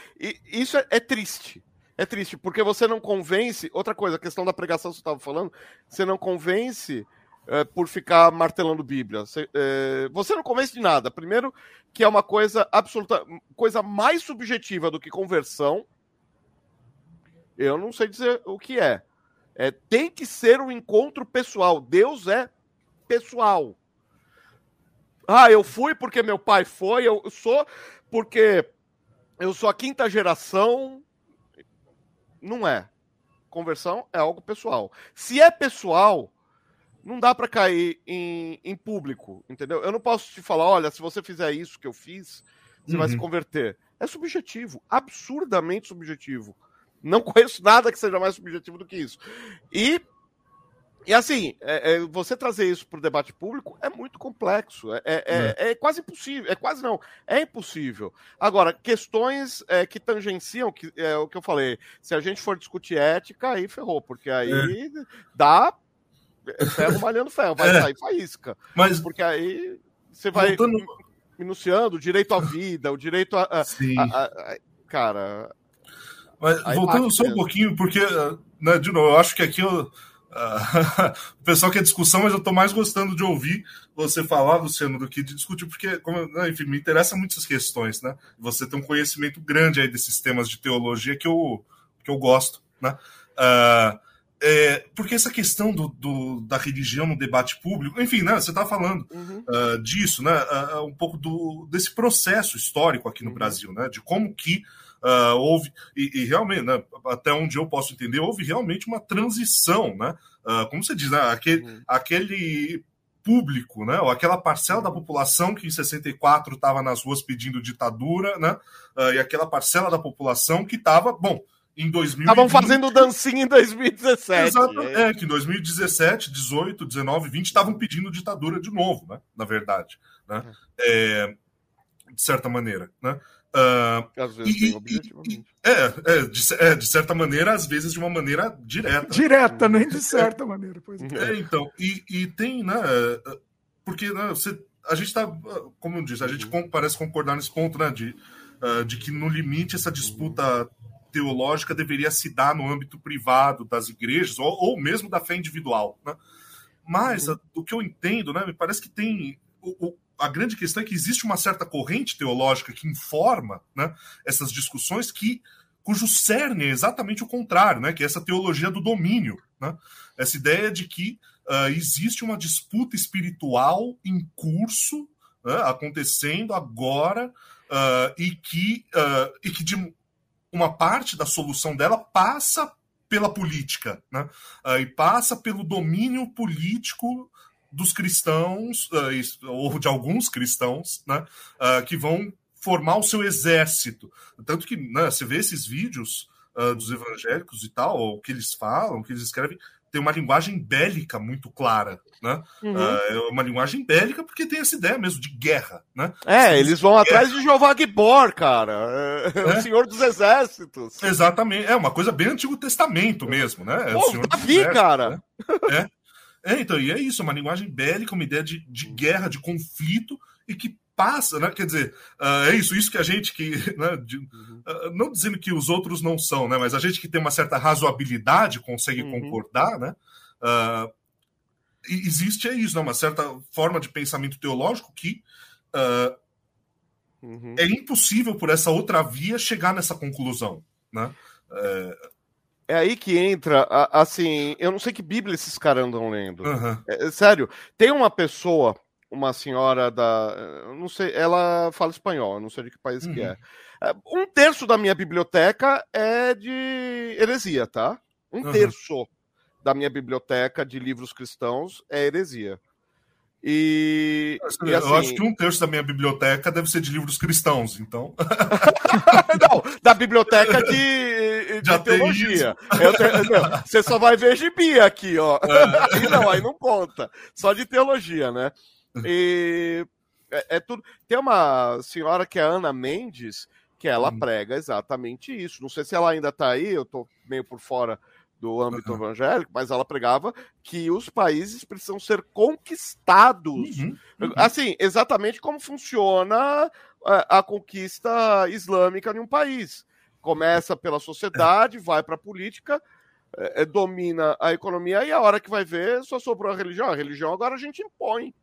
Speaker 2: isso é, é, triste. É triste, porque você não convence. Outra coisa, a questão da pregação que você estava falando, você não convence é, por ficar martelando Bíblia. Você, é, você, não convence de nada. Primeiro, que é uma coisa absoluta, coisa mais subjetiva do que conversão. Eu não sei dizer o que é. é tem que ser um encontro pessoal. Deus é pessoal. Ah, eu fui porque meu pai foi, eu sou porque eu sou a quinta geração. Não é. Conversão é algo pessoal. Se é pessoal, não dá para cair em, em público, entendeu? Eu não posso te falar, olha, se você fizer isso que eu fiz, você uhum. vai se uhum. converter. É subjetivo, absurdamente subjetivo. Não conheço nada que seja mais subjetivo do que isso. E e assim, é, é, você trazer isso para o debate público é muito complexo. É, é, é, é, quase impossível. É quase não. É impossível. Agora, questões é, que tangenciam, que é o que eu falei. Se a gente for discutir ética, aí ferrou, porque aí dá ferro malhando ferro, vai sair faísca. Mas, porque aí você vai voltando... minuciando o direito à vida, o direito a. a, a, a cara.
Speaker 3: Mas voltando só um pouquinho, porque, né, de novo, eu acho que aqui eu Uh, o pessoal quer discussão, mas eu estou mais gostando de ouvir você falar, Luciano, do que de discutir, porque, como, né, enfim, me interessam muitas questões, né? Você tem um conhecimento grande aí desses temas de teologia que eu, que eu gosto, né? Uh, é, porque essa questão do, do, da religião no debate público, enfim, né, você está falando uhum. uh, disso, né, um pouco do, desse processo histórico aqui no uhum. Brasil, né, de como que uh, houve, e, e realmente, né, até onde eu posso entender, houve realmente uma transição, né? Uh, como você diz, né, aquele, uhum. aquele público, né, ou aquela parcela da população que em 64 estava nas ruas pedindo ditadura, né, uh, e aquela parcela da população que estava, bom, em 2020...
Speaker 2: Estavam fazendo dancinha em 2017.
Speaker 3: Exato, é. é, que em 2017, 18, 19, 20 estavam pedindo ditadura de novo, né, na verdade, né, é, de certa maneira, né. Uh, às vezes, e, objetivamente. É, é de, é, de, certa maneira, às vezes de uma maneira direta.
Speaker 1: Direta, nem de certa maneira. Pois
Speaker 3: é. é, então, e, e tem, né? Porque né, você a gente está, como eu disse, a gente parece concordar nesse ponto, né, de, uh, de que no limite essa disputa teológica deveria se dar no âmbito privado das igrejas ou, ou mesmo da fé individual, né? Mas uhum. o que eu entendo, né, me parece que tem o, o, a grande questão é que existe uma certa corrente teológica que informa, né, essas discussões que cujo cerne é exatamente o contrário, né, que é essa teologia do domínio, né? Essa ideia de que uh, existe uma disputa espiritual em curso, né, acontecendo agora, uh, e, que, uh, e que de uma parte da solução dela passa pela política, né? e passa pelo domínio político dos cristãos, ou de alguns cristãos, né? que vão formar o seu exército. Tanto que né, você vê esses vídeos uh, dos evangélicos e tal, o que eles falam, o que eles escrevem, tem uma linguagem bélica muito clara, né? Uhum. Uh, é uma linguagem bélica porque tem essa ideia mesmo de guerra, né?
Speaker 2: É, eles vão guerra. atrás de Jeová Gibor, cara, é, é, o Senhor dos Exércitos.
Speaker 3: Exatamente, é uma coisa bem Antigo Testamento mesmo, né?
Speaker 2: É Pô, Davi, cara.
Speaker 3: Né? É. é, então, e é isso, uma linguagem bélica, uma ideia de, de guerra, de conflito, e que passa, né? Quer dizer, uh, é isso, isso que a gente que. Né, de, uh, não dizendo que os outros não são, né? Mas a gente que tem uma certa razoabilidade consegue uhum. concordar, né? Uh, existe é isso, né? Uma certa forma de pensamento teológico que uhum. é impossível por essa outra via chegar nessa conclusão, né?
Speaker 2: É aí que entra, assim, eu não sei que Bíblia esses caras andam lendo. Uhum. É, sério, tem uma pessoa uma senhora da. Não sei, ela fala espanhol, não sei de que país uhum. que é. é. Um terço da minha biblioteca é de heresia, tá? Um uhum. terço da minha biblioteca de livros cristãos é heresia. E,
Speaker 3: eu e assim... acho que um terço da minha biblioteca deve ser de livros cristãos, então.
Speaker 2: não, da biblioteca de, de, teologia. Eu, você só vai ver gibi aqui, ó. É. Aí não, aí não conta. Só de teologia, né? E é, é, tudo. Tem uma senhora que é Ana Mendes, que ela uhum. prega exatamente isso. Não sei se ela ainda está aí, eu estou meio por fora do âmbito uhum. evangélico, mas ela pregava que os países precisam ser conquistados. Uhum. Uhum. Assim, exatamente como funciona a, a, conquista islâmica em um país. Começa pela sociedade, vai para a política, é, é, domina a economia, e a hora que vai ver, só sobrou a religião. A religião agora a gente impõe.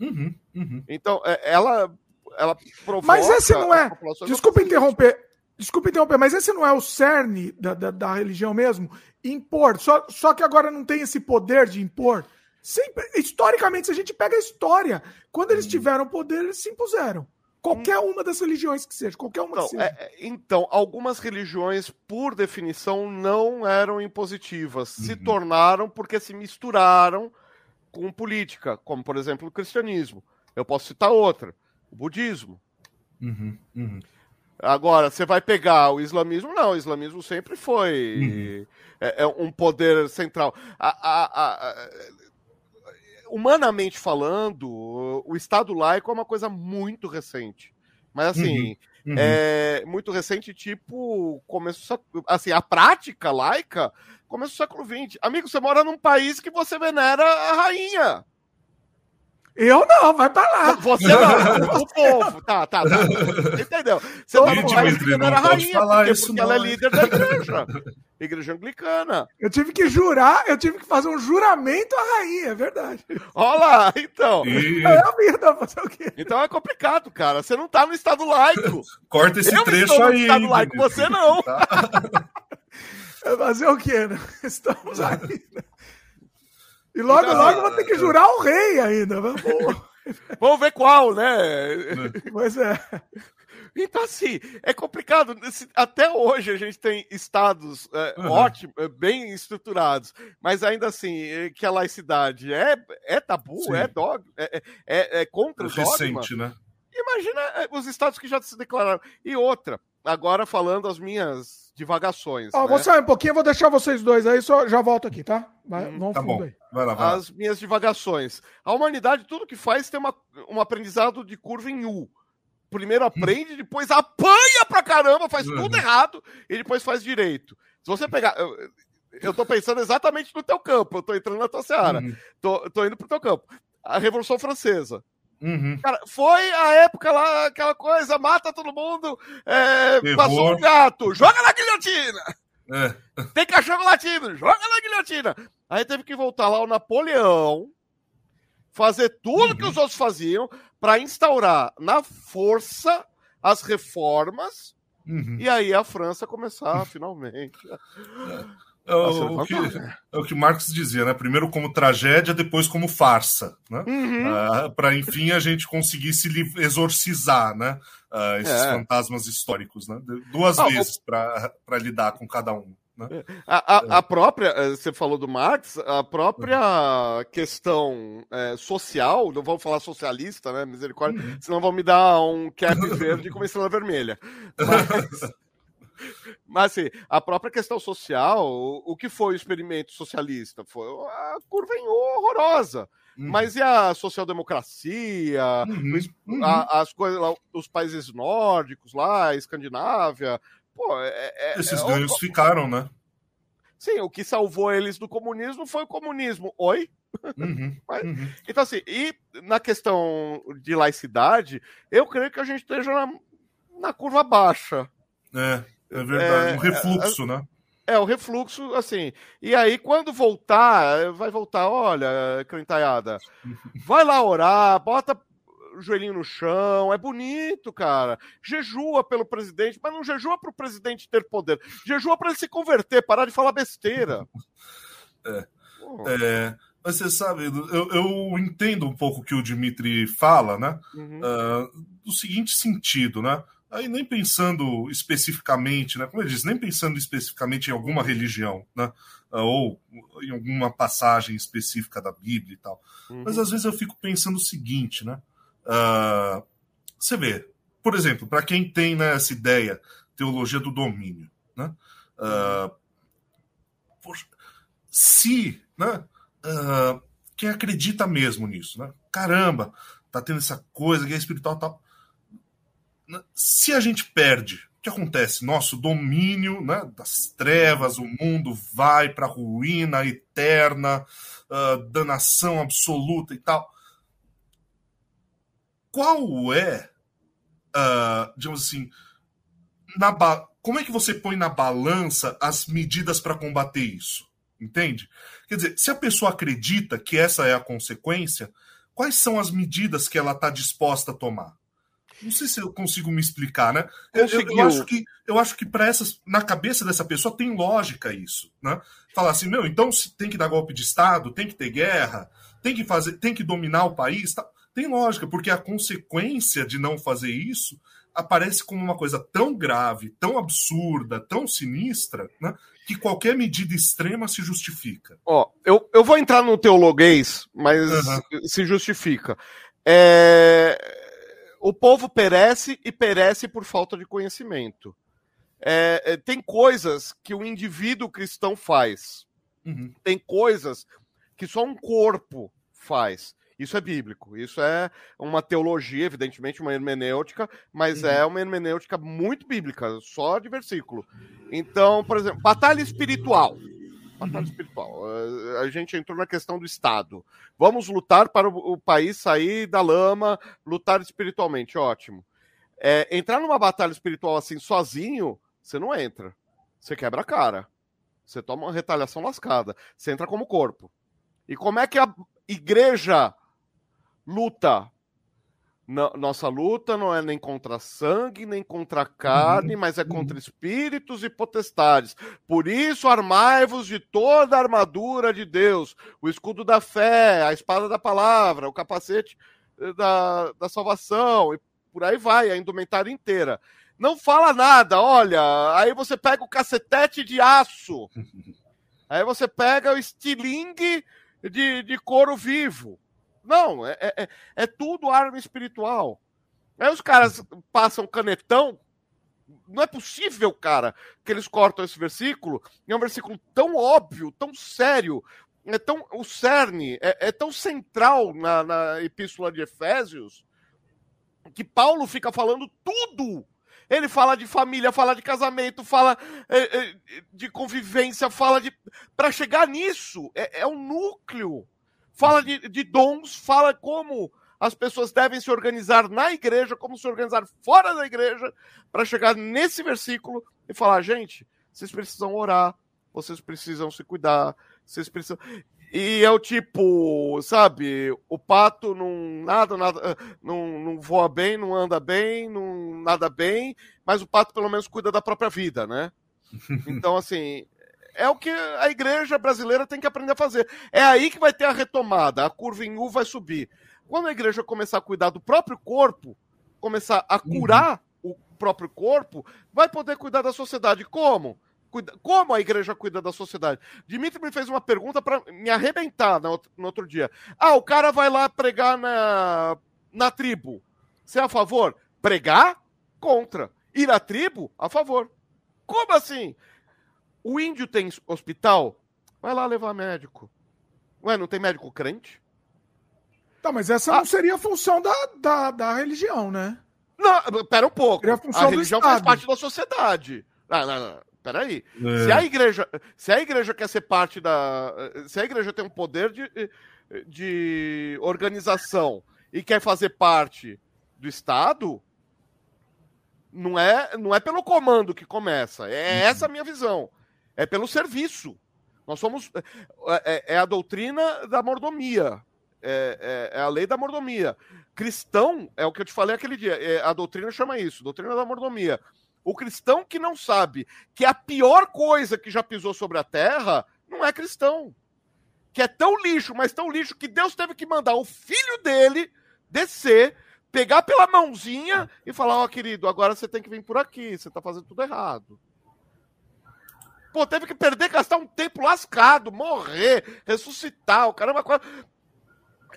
Speaker 3: Uhum, uhum.
Speaker 2: Então, é, ela, ela
Speaker 1: provoca... Mas esse não é... Desculpa interromper. Desculpa interromper, mas esse não é o cerne da, da, da, religião mesmo? Impor. Só, só que agora não tem esse poder de impor. Sempre, historicamente, se a gente pega a história, quando eles uhum. tiveram poder, eles se impuseram. Qualquer uma das religiões que seja, qualquer uma
Speaker 2: então,
Speaker 1: que seja.
Speaker 2: É, então, algumas religiões, por definição, não eram impositivas. Uhum. Se tornaram porque se misturaram com política, como por exemplo o cristianismo. Eu posso citar outra, o budismo.
Speaker 3: Uhum, uhum.
Speaker 2: Agora, você vai pegar o islamismo? Não, o islamismo sempre foi uhum. é, é, um poder central. A, a, a, humanamente falando, o Estado laico é uma coisa muito recente. Mas assim, uhum. Uhum. É muito recente, tipo, começo assim, a prática laica começo do século XX. Amigo, você mora num país que você venera a rainha.
Speaker 1: Eu não, vai pra lá.
Speaker 2: Você não, o povo. Tá, tá, tá. Entendeu? Você
Speaker 3: não, não vai a rainha, falar
Speaker 2: porque,
Speaker 3: isso
Speaker 2: porque ela é líder da igreja. Igreja anglicana.
Speaker 1: Eu tive que jurar, eu tive que fazer um juramento à rainha, é verdade.
Speaker 2: Olha lá, então.
Speaker 1: E... É a vida, fazer o quê?
Speaker 2: Então é complicado, cara. Você não tá no estado laico.
Speaker 3: Corta esse
Speaker 2: eu
Speaker 3: trecho aí. No
Speaker 2: estado laico, você não. Tá.
Speaker 1: Fazer o quê, né? Estamos aí. E logo, então, logo vou ter que jurar o rei ainda. Vamos,
Speaker 2: Vamos ver qual, né?
Speaker 1: Pois é.
Speaker 2: Então, assim, é complicado. Até hoje a gente tem estados é, uhum. ótimos, é, bem estruturados, mas ainda assim, é, que a laicidade é, é tabu, Sim. é dog, é, é, é contra o
Speaker 3: Recente, dogma. né?
Speaker 2: Imagina os estados que já se declararam. E outra, agora falando as minhas divagações.
Speaker 1: Ó, né? vou sair um pouquinho, vou deixar vocês dois aí, só já volto aqui, tá? Vai,
Speaker 3: hum, tá bom.
Speaker 1: Aí.
Speaker 2: Vai lá, vai lá. As minhas divagações. A humanidade, tudo que faz, tem uma, um aprendizado de curva em U. Primeiro aprende, depois apanha pra caramba, faz uhum. tudo errado, e depois faz direito. Se você pegar. Eu, eu tô pensando exatamente no teu campo, eu tô entrando na tua seara. Uhum. Tô, tô indo pro teu campo. A Revolução Francesa. Uhum. Cara, foi a época lá, aquela coisa, mata todo mundo, é, passou um gato, joga na guilhotina! É. Tem cachorro latindo, joga na guilhotina! Aí teve que voltar lá o Napoleão, fazer tudo uhum. que os outros faziam para instaurar na força as reformas uhum. e aí a França começar finalmente.
Speaker 3: É. É o, o que, é o que Marx dizia, né? Primeiro como tragédia, depois como farsa, né? Uhum. Uh, ah, para enfim a gente conseguir se exorcizar, né? Uh, esses é. fantasmas históricos, né? Duas ah, vezes o... para lidar com cada um. Né?
Speaker 2: É. A, a, a, própria, eh, você falou do Marx, a própria uhum. questão é, social, não vamos falar socialista, né? Misericórdia, uhum. senão vão me dar um cap verde com uma estrela vermelha. Mas. Mas assim, a própria questão social, o, que foi o experimento socialista? Foi a curva horrorosa. Uhum. Mas e a social-democracia, uhum. uhum. as coisas lá, os países nórdicos lá, a Escandinávia? Pô, é,
Speaker 3: é, Esses é, ganhos ficaram, né?
Speaker 2: Sim, o que salvou eles do comunismo foi o comunismo. Oi? Uhum, Mas, uhum. Então, assim, e na questão de laicidade, eu creio que a gente esteja na, na curva baixa.
Speaker 3: É. É verdade, é, um refluxo, é, né?
Speaker 2: É, o refluxo, assim. E aí, quando voltar, vai voltar, olha, crentaiada, vai lá orar, bota o joelhinho no chão, é bonito, cara. Jejua pelo presidente, mas não jejua para o presidente ter poder. Jejua para ele se converter, parar de falar besteira.
Speaker 3: É. é mas você sabe, eu, eu, entendo um pouco o que o Dimitri fala, né? Uhum. Uh, do seguinte sentido, né? Aí nem pensando especificamente, né? Como eu disse, nem pensando especificamente em alguma religião, né? Ah, ou em alguma passagem específica da Bíblia e tal. Uhum. Mas às vezes eu fico pensando o seguinte, né? Uh, você vê, por exemplo, para quem tem né, essa ideia, teologia do domínio, né? Uh, se, né? Uh, quem acredita mesmo nisso, né? Caramba, tá tendo essa coisa que é espiritual tal se a gente perde, o que acontece? Nosso domínio né, das trevas, o mundo vai para a ruína eterna, uh, danação absoluta e tal. Qual é, uh, digamos assim, na como é que você põe na balança as medidas para combater isso? Entende? Quer dizer, se a pessoa acredita que essa é a consequência, quais são as medidas que ela está disposta a tomar? Não sei se eu consigo me explicar, né? Eu, eu, eu, acho que eu acho que para essas na cabeça dessa pessoa tem lógica isso, né? Falar assim, meu, então tem que dar golpe de estado, tem que ter guerra, tem que fazer, tem que dominar o país, tá? tem lógica, porque a consequência de não fazer isso aparece como uma coisa tão grave, tão absurda, tão sinistra, né? Que qualquer medida extrema se justifica.
Speaker 2: Ó, eu, eu vou entrar no teologuês, mas uhum. se justifica. É o povo perece e perece por falta de conhecimento. É, é, tem coisas que o indivíduo cristão faz. Uhum. Tem coisas que só um corpo faz. Isso é bíblico. Isso é uma teologia, evidentemente, uma hermenêutica, mas uhum. é uma hermenêutica muito bíblica, só de versículo. Então, por exemplo, batalha espiritual batalha espiritual. Eh, a gente entrou na questão do Estado. Vamos lutar para o, país sair da lama, lutar espiritualmente, ótimo. É, entrar numa batalha espiritual assim sozinho, você não entra. Você quebra a cara. Você toma uma retaliação lascada. Você entra como corpo. E como é que a igreja luta nossa luta não é nem contra sangue, nem contra carne, uhum. mas é contra espíritos e potestades. Por isso, armai-vos de toda a armadura de Deus, o escudo da fé, a espada da palavra, o capacete eh, da, da salvação, e por aí vai, a indumentária inteira. Não fala nada, olha, aí você pega o cacetete de aço, aí você pega o estilingue de, de couro vivo. Não, é, é, é, é tudo arma espiritual. Aí os caras passam canetão. Não é possível, cara, que eles cortam esse versículo. É um versículo tão óbvio, tão sério, é tão o cerne é, é tão central na, na epístola de Efésios que Paulo fica falando tudo. Ele fala de família, fala de casamento, fala é, é, de convivência, fala de. Para chegar nisso, é, é um núcleo fala de, de dons, fala como as pessoas devem se organizar na igreja como se organizar fora da igreja para chegar nesse versículo e falar, gente, vocês precisam orar, vocês precisam se cuidar, vocês precisam. E é o tipo, sabe, o pato não nada, nada, não, não voa bem, não anda bem, não nada bem, mas o pato pelo menos cuida da própria vida, né? Então, assim, é o que a igreja brasileira tem que aprender a fazer. É aí que vai ter a retomada, a curva em U vai subir. Quando a igreja começar a cuidar do próprio corpo, começar a curar uhum. o próprio corpo, vai poder cuidar da sociedade. Como? Como a igreja cuida da sociedade? Dimitri me fez uma pergunta para me arrebentar no outro dia. Ah, o cara vai lá pregar na, na tribo. Você é a favor? Pregar? Contra. Ir à tribo? A favor. Como assim? O índio tem hospital? Vai lá levar médico. Ué, não tem médico crente?
Speaker 1: Tá, mas essa ah. não seria a função da, da, da religião, né?
Speaker 2: Não, pera um pouco. A, a religião faz parte da sociedade. Não, não, não. Peraí. É. Se, a igreja, se a igreja quer ser parte da. Se a igreja tem um poder de, de organização e quer fazer parte do Estado, não é, não é pelo comando que começa. É uhum. essa a minha visão. É pelo serviço. Nós somos. É, é, é a doutrina da mordomia. É, é, é, a lei da mordomia. Cristão, é o que eu te falei aquele dia. É, a doutrina chama isso, doutrina da mordomia. O cristão que não sabe que a pior coisa que já pisou sobre a terra não é cristão. Que é tão lixo, mas tão lixo que Deus teve que mandar o filho dele descer, pegar pela mãozinha e falar: Ó, oh, querido, agora você tem que vir por aqui, você tá fazendo tudo errado. Pô, teve que perder, gastar um tempo lascado, morrer, ressuscitar, o caramba.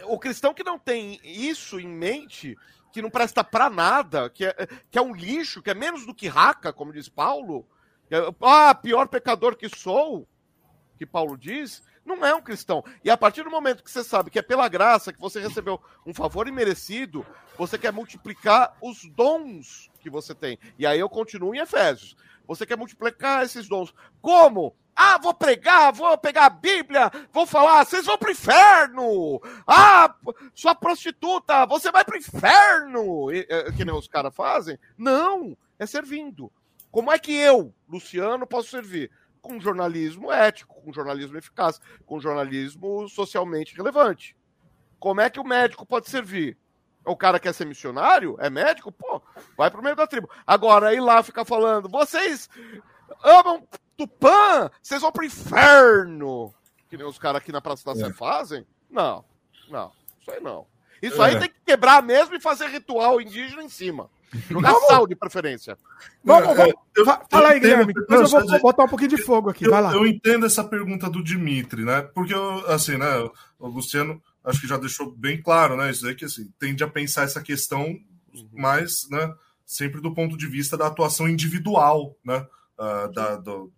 Speaker 2: O cristão que não tem isso em mente, que não presta para nada, que é, que é um lixo, que é menos do que raca, como diz Paulo. É, ah, pior pecador que sou, que Paulo diz, não é um cristão. E a partir do momento que você sabe que é pela graça que você recebeu um favor imerecido, você quer multiplicar os dons que você tem. E aí eu continuo em Efésios. Você quer multiplicar esses dons. Como? Ah, vou pregar, vou pegar a Bíblia, vou falar, vocês vão pro inferno! Ah, sua prostituta, você vai pro inferno! E, é, que nem os caras fazem? Não, é servindo. Como é que eu, Luciano, posso servir? Com jornalismo ético, com jornalismo eficaz, com jornalismo socialmente relevante. Como é que o médico pode servir? O cara quer ser missionário? É médico? Pô, vai pro meio da tribo. Agora, ir lá ficar falando, vocês amam Tupã, vocês vão pro inferno. Que nem os caras aqui na Praça da Sé é. fazem? Não, não, isso aí não. Isso é. aí tem que quebrar mesmo e fazer ritual indígena em cima. Jogar vamos... sal de preferência.
Speaker 1: Vamos, vamos. Eu, Fala aí, Guilherme. Depois eu vou botar um pouquinho de fogo aqui.
Speaker 3: Eu,
Speaker 1: Vai lá.
Speaker 3: Eu entendo essa pergunta do Dimitri, né? Porque, eu, assim, né? O Luciano acho que já deixou bem claro, né? Isso aí que assim, tende a pensar essa questão uhum. mais, né? Sempre do ponto de vista da atuação individual, né? Uh, da, do,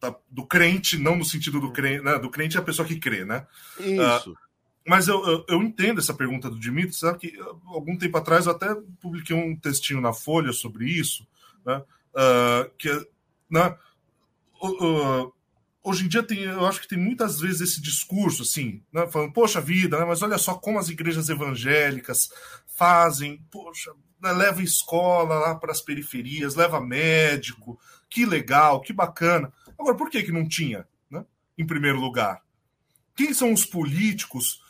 Speaker 3: da, do crente, não no sentido do uhum. crente, né? Do crente é a pessoa que crê, né?
Speaker 2: Isso. Uh,
Speaker 3: mas eu, eu, eu, entendo essa pergunta do Dimitri, sabe que algum tempo atrás eu até publiquei um textinho na Folha sobre isso, né? Uh, que, né? Uh, hoje em dia tem, eu acho que tem muitas vezes esse discurso assim, né? falando, poxa vida, né? mas olha só como as igrejas evangélicas fazem, poxa, né? leva escola lá para as periferias, leva médico, que legal, que bacana. Agora, por que, que não tinha, né? em primeiro lugar? Quem são os políticos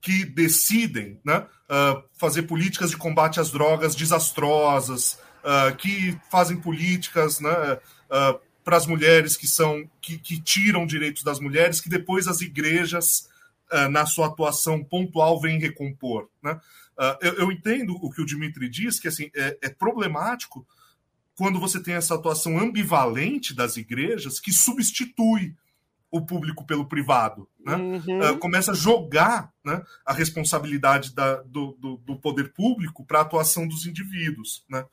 Speaker 3: que decidem né, uh, fazer políticas de combate às drogas desastrosas, uh, que fazem políticas né, uh, para as mulheres que são que, que, tiram direitos das mulheres, que depois as igrejas, uh, na sua atuação pontual, vêm recompor. Né? Uh, eu, eu, entendo o que o Dimitri diz, que assim, é, é, problemático quando você tem essa atuação ambivalente das igrejas que substitui o público pelo privado. Né? Uhum. Uh, começa a jogar né, a responsabilidade da, do, do, do poder público para a atuação dos indivíduos. Né?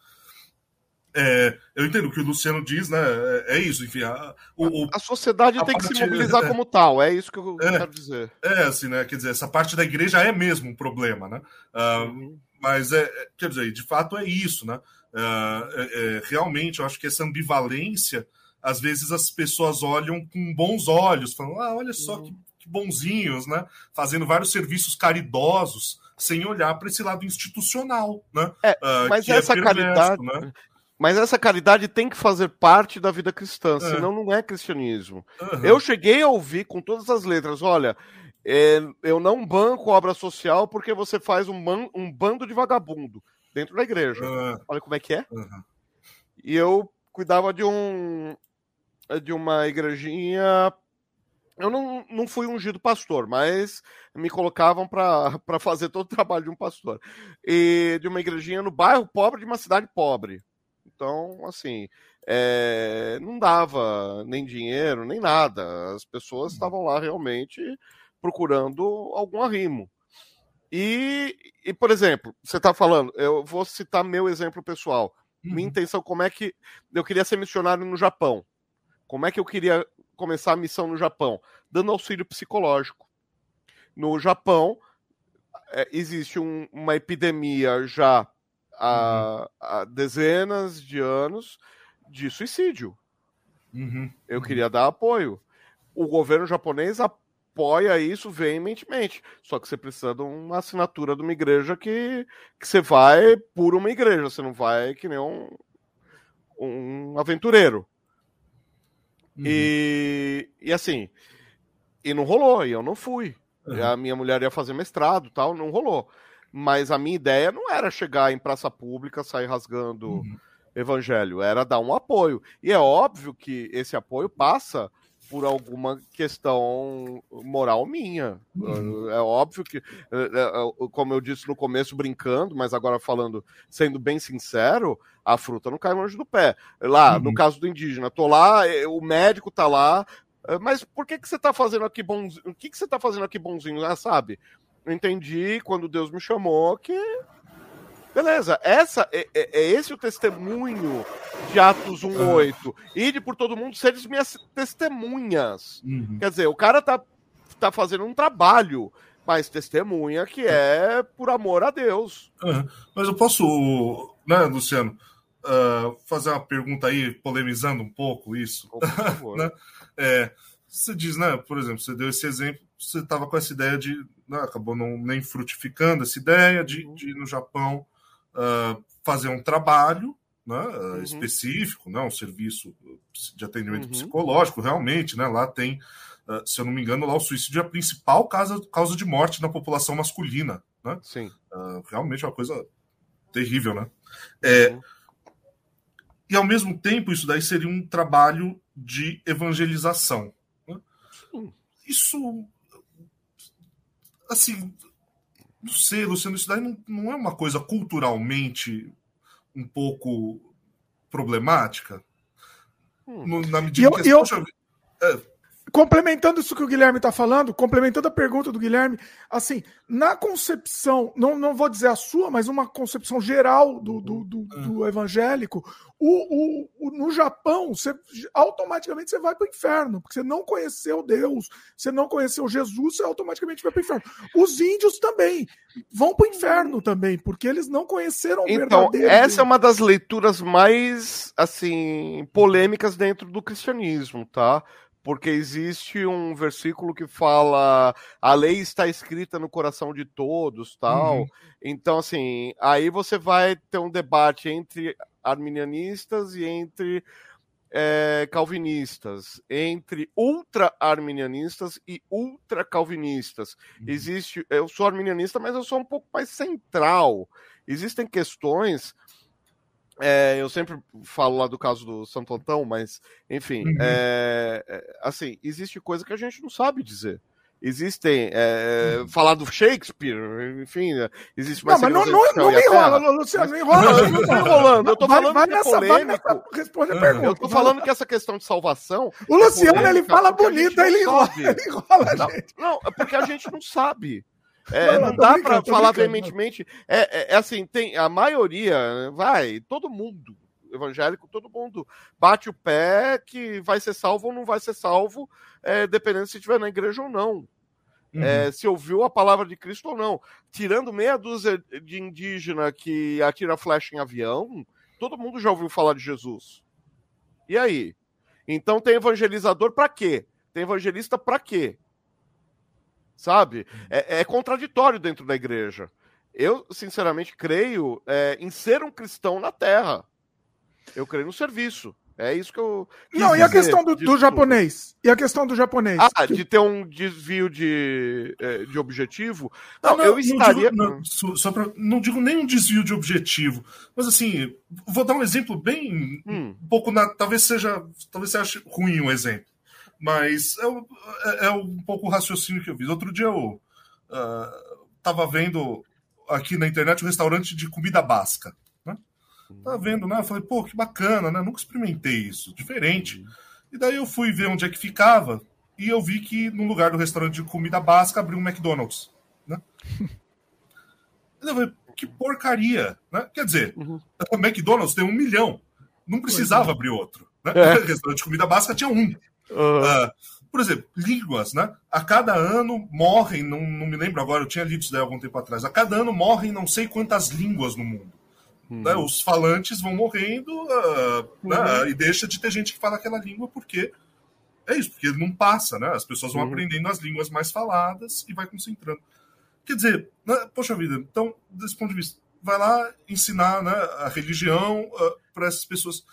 Speaker 3: É, eu entendo o que o Luciano diz, né? É, é isso, enfim. A,
Speaker 2: o, a sociedade a tem parte, que se mobilizar é, como tal, é isso que eu é, quero dizer.
Speaker 3: É, assim, né? Quer dizer, essa parte da igreja é mesmo um problema, né? Uh. Mas, é, é, quer dizer, de fato é isso, né? Uh, realmente, eu acho que essa ambivalência, às vezes as pessoas olham com bons olhos, falando, ah, olha só uhum. que, que bonzinhos, né? Fazendo vários serviços caridosos sem olhar para esse lado institucional, né?
Speaker 2: É, uh, mas essa é caridade, né? Mas essa caridade tem que fazer parte da vida cristã, é. senão não é cristianismo. Uhum. Eu cheguei a ouvir com todas as letras: olha, é, eu não banco obra social porque você faz um, man, um bando de vagabundo dentro da igreja. Uhum. Olha como é que é. Uhum. E eu cuidava de um de uma igrejinha. Eu não, não fui ungido pastor, mas me colocavam para fazer todo o trabalho de um pastor. E de uma igrejinha no bairro pobre de uma cidade pobre. Então, assim, é, não dava nem dinheiro, nem nada. As pessoas uhum. estavam lá realmente procurando algum arrimo. E, e por exemplo, você está falando, eu vou citar meu exemplo pessoal. Uhum. Minha intenção, como é que. Eu queria ser missionário no Japão. Como é que eu queria começar a missão no Japão? Dando auxílio psicológico. No Japão, é, existe um, uma epidemia já há, uhum. há, dezenas de anos de suicídio. Uhum. Eu queria dar apoio. O governo japonês apoia isso veementemente. Só que você precisa de uma assinatura de uma igreja que, que você vai por uma igreja, você não vai que nem um, um aventureiro. Uhum. E, e assim, e não rolou, e eu não fui. Uhum. A minha mulher ia fazer mestrado tal, não rolou. Mas a minha ideia não era chegar em praça pública, sair rasgando uhum. evangelho, era dar um apoio. E é óbvio que esse apoio passa por alguma questão moral minha. Uhum. É óbvio que, é, é, é, como eu disse no começo, brincando, mas agora falando, sendo bem sincero, a fruta não cai longe do pé. Lá, uhum. no caso do indígena, tô lá, o médico tá lá, mas por que, que você tá fazendo aqui bonzinho? O que, que você tá fazendo aqui bonzinho? Ah, sabe? Eu entendi quando Deus me chamou que Beleza, essa é, é, é, esse o testemunho de Atos 1.8. Ide por todo mundo, seres minhas testemunhas. Uhum. Quer dizer, o cara tá, tá fazendo um trabalho, mas testemunha que é por amor a Deus.
Speaker 3: Uhum. Mas eu posso, né, Luciano, uh, fazer uma pergunta aí, polemizando um pouco isso? Por favor. né? é, você diz, né, por exemplo, você deu esse exemplo, você estava com essa ideia de. Né, acabou não, nem frutificando essa ideia de, uhum. de ir no Japão uh, fazer um trabalho né, uhum. específico, né, um serviço de atendimento uhum. psicológico, realmente, né, lá tem, uh, se eu não me engano, lá o suicídio é a principal causa, causa de morte na população masculina, né?
Speaker 2: Sim.
Speaker 3: Uh, realmente é uma coisa terrível, né? É, uhum. E ao mesmo tempo, isso daí seria um trabalho de evangelização. Né? Isso, assim, não sei, Luciano, isso daí não, não é uma coisa culturalmente um pouco problemática?
Speaker 1: Hum. na medida eu, que. Eu, poxa, é, complementando isso que o Guilherme está falando, complementando a pergunta do Guilherme, assim, na concepção, não, não vou dizer a sua, mas uma concepção geral do, do, do, do hum. evangélico, o, o, o, no Japão, você, automaticamente você vai para o inferno, porque você não conheceu Deus, você não conheceu Jesus, você automaticamente vai para o inferno. Os índios também vão para o inferno também, porque eles não conheceram o
Speaker 2: então, Essa é uma das leituras mais, assim, polêmicas dentro do cristianismo, tá? Porque existe um versículo que fala a lei está escrita no coração de todos, tal. Uhum. Então, assim, aí você vai ter um debate entre arminianistas e entre é, calvinistas, entre ultra-arminianistas e ultra-calvinistas. Uhum. Existe, eu sou arminianista, mas eu sou um pouco mais central. Existem questões é, eu sempre falo lá do caso do Santo Antão, mas, enfim, uhum. é, é, assim, existe coisa que a gente não sabe dizer. Existem. É, uhum. Falar do Shakespeare, enfim, existe
Speaker 1: mais. Não, mas não, não, não me enrola, Luciano, não enrola.
Speaker 2: Não, não tô enrolando, eu tô falando vai, vai que é polêmico. Nessa,
Speaker 1: responde a pergunta.
Speaker 2: Eu tô falando que essa questão de salvação.
Speaker 1: O Luciano, ele fala bonito, ele enrola, ele enrola,
Speaker 2: não, gente. Não, é porque a gente não sabe. É, não, não dá para falar veementemente. É, é, é, assim, tem a maioria, vai, todo mundo evangélico, todo mundo bate o pé que vai ser salvo ou não vai ser salvo, é, dependendo se estiver na igreja ou não. Uhum. É, se ouviu a palavra de Cristo ou não. Tirando meia dúzia de indígena que atira flecha em avião, todo mundo já ouviu falar de Jesus. E aí? Então tem evangelizador para quê? Tem evangelista para quê? Sabe? É, é contraditório dentro da igreja. Eu, sinceramente, creio é, em ser um cristão na Terra. Eu creio no serviço. É isso que eu.
Speaker 1: Não, e a questão do, do japonês? E a questão do japonês?
Speaker 2: Ah, de ter um desvio de, é, de objetivo? Não, não, não eu estaria.
Speaker 3: Não, digo, não, só pra, não digo nem um desvio de objetivo, mas assim, vou dar um exemplo bem. Hum. Um pouco na. Talvez seja. Talvez você ache ruim um exemplo. Mas é, é, é um pouco o raciocínio que eu fiz. Outro dia eu uh, tava vendo aqui na internet um restaurante de comida basca. Tá vendo, né? Eu falei, pô, que bacana, né? Nunca experimentei isso, diferente. Uhum. E daí eu fui ver onde é que ficava e eu vi que no lugar do restaurante de comida básica abriu um McDonald's, né? eu falei, que porcaria, né? Quer dizer, uhum. o McDonald's tem um milhão, não precisava é. abrir outro. Né? É. O restaurante de comida básica tinha um. Uhum. Uh, por exemplo, línguas, né? A cada ano morrem, não, não me lembro agora, eu tinha lido isso daí algum tempo atrás. A cada ano morrem não sei quantas línguas no mundo. Uhum. Né? Os falantes vão morrendo uh, uhum. né? e deixa de ter gente que fala aquela língua porque é isso, porque não passa, né? As pessoas vão uhum. aprendendo as línguas mais faladas e vai concentrando. Quer dizer, né? poxa vida, então, desse ponto de vista, vai lá ensinar né, a religião uh, para essas pessoas.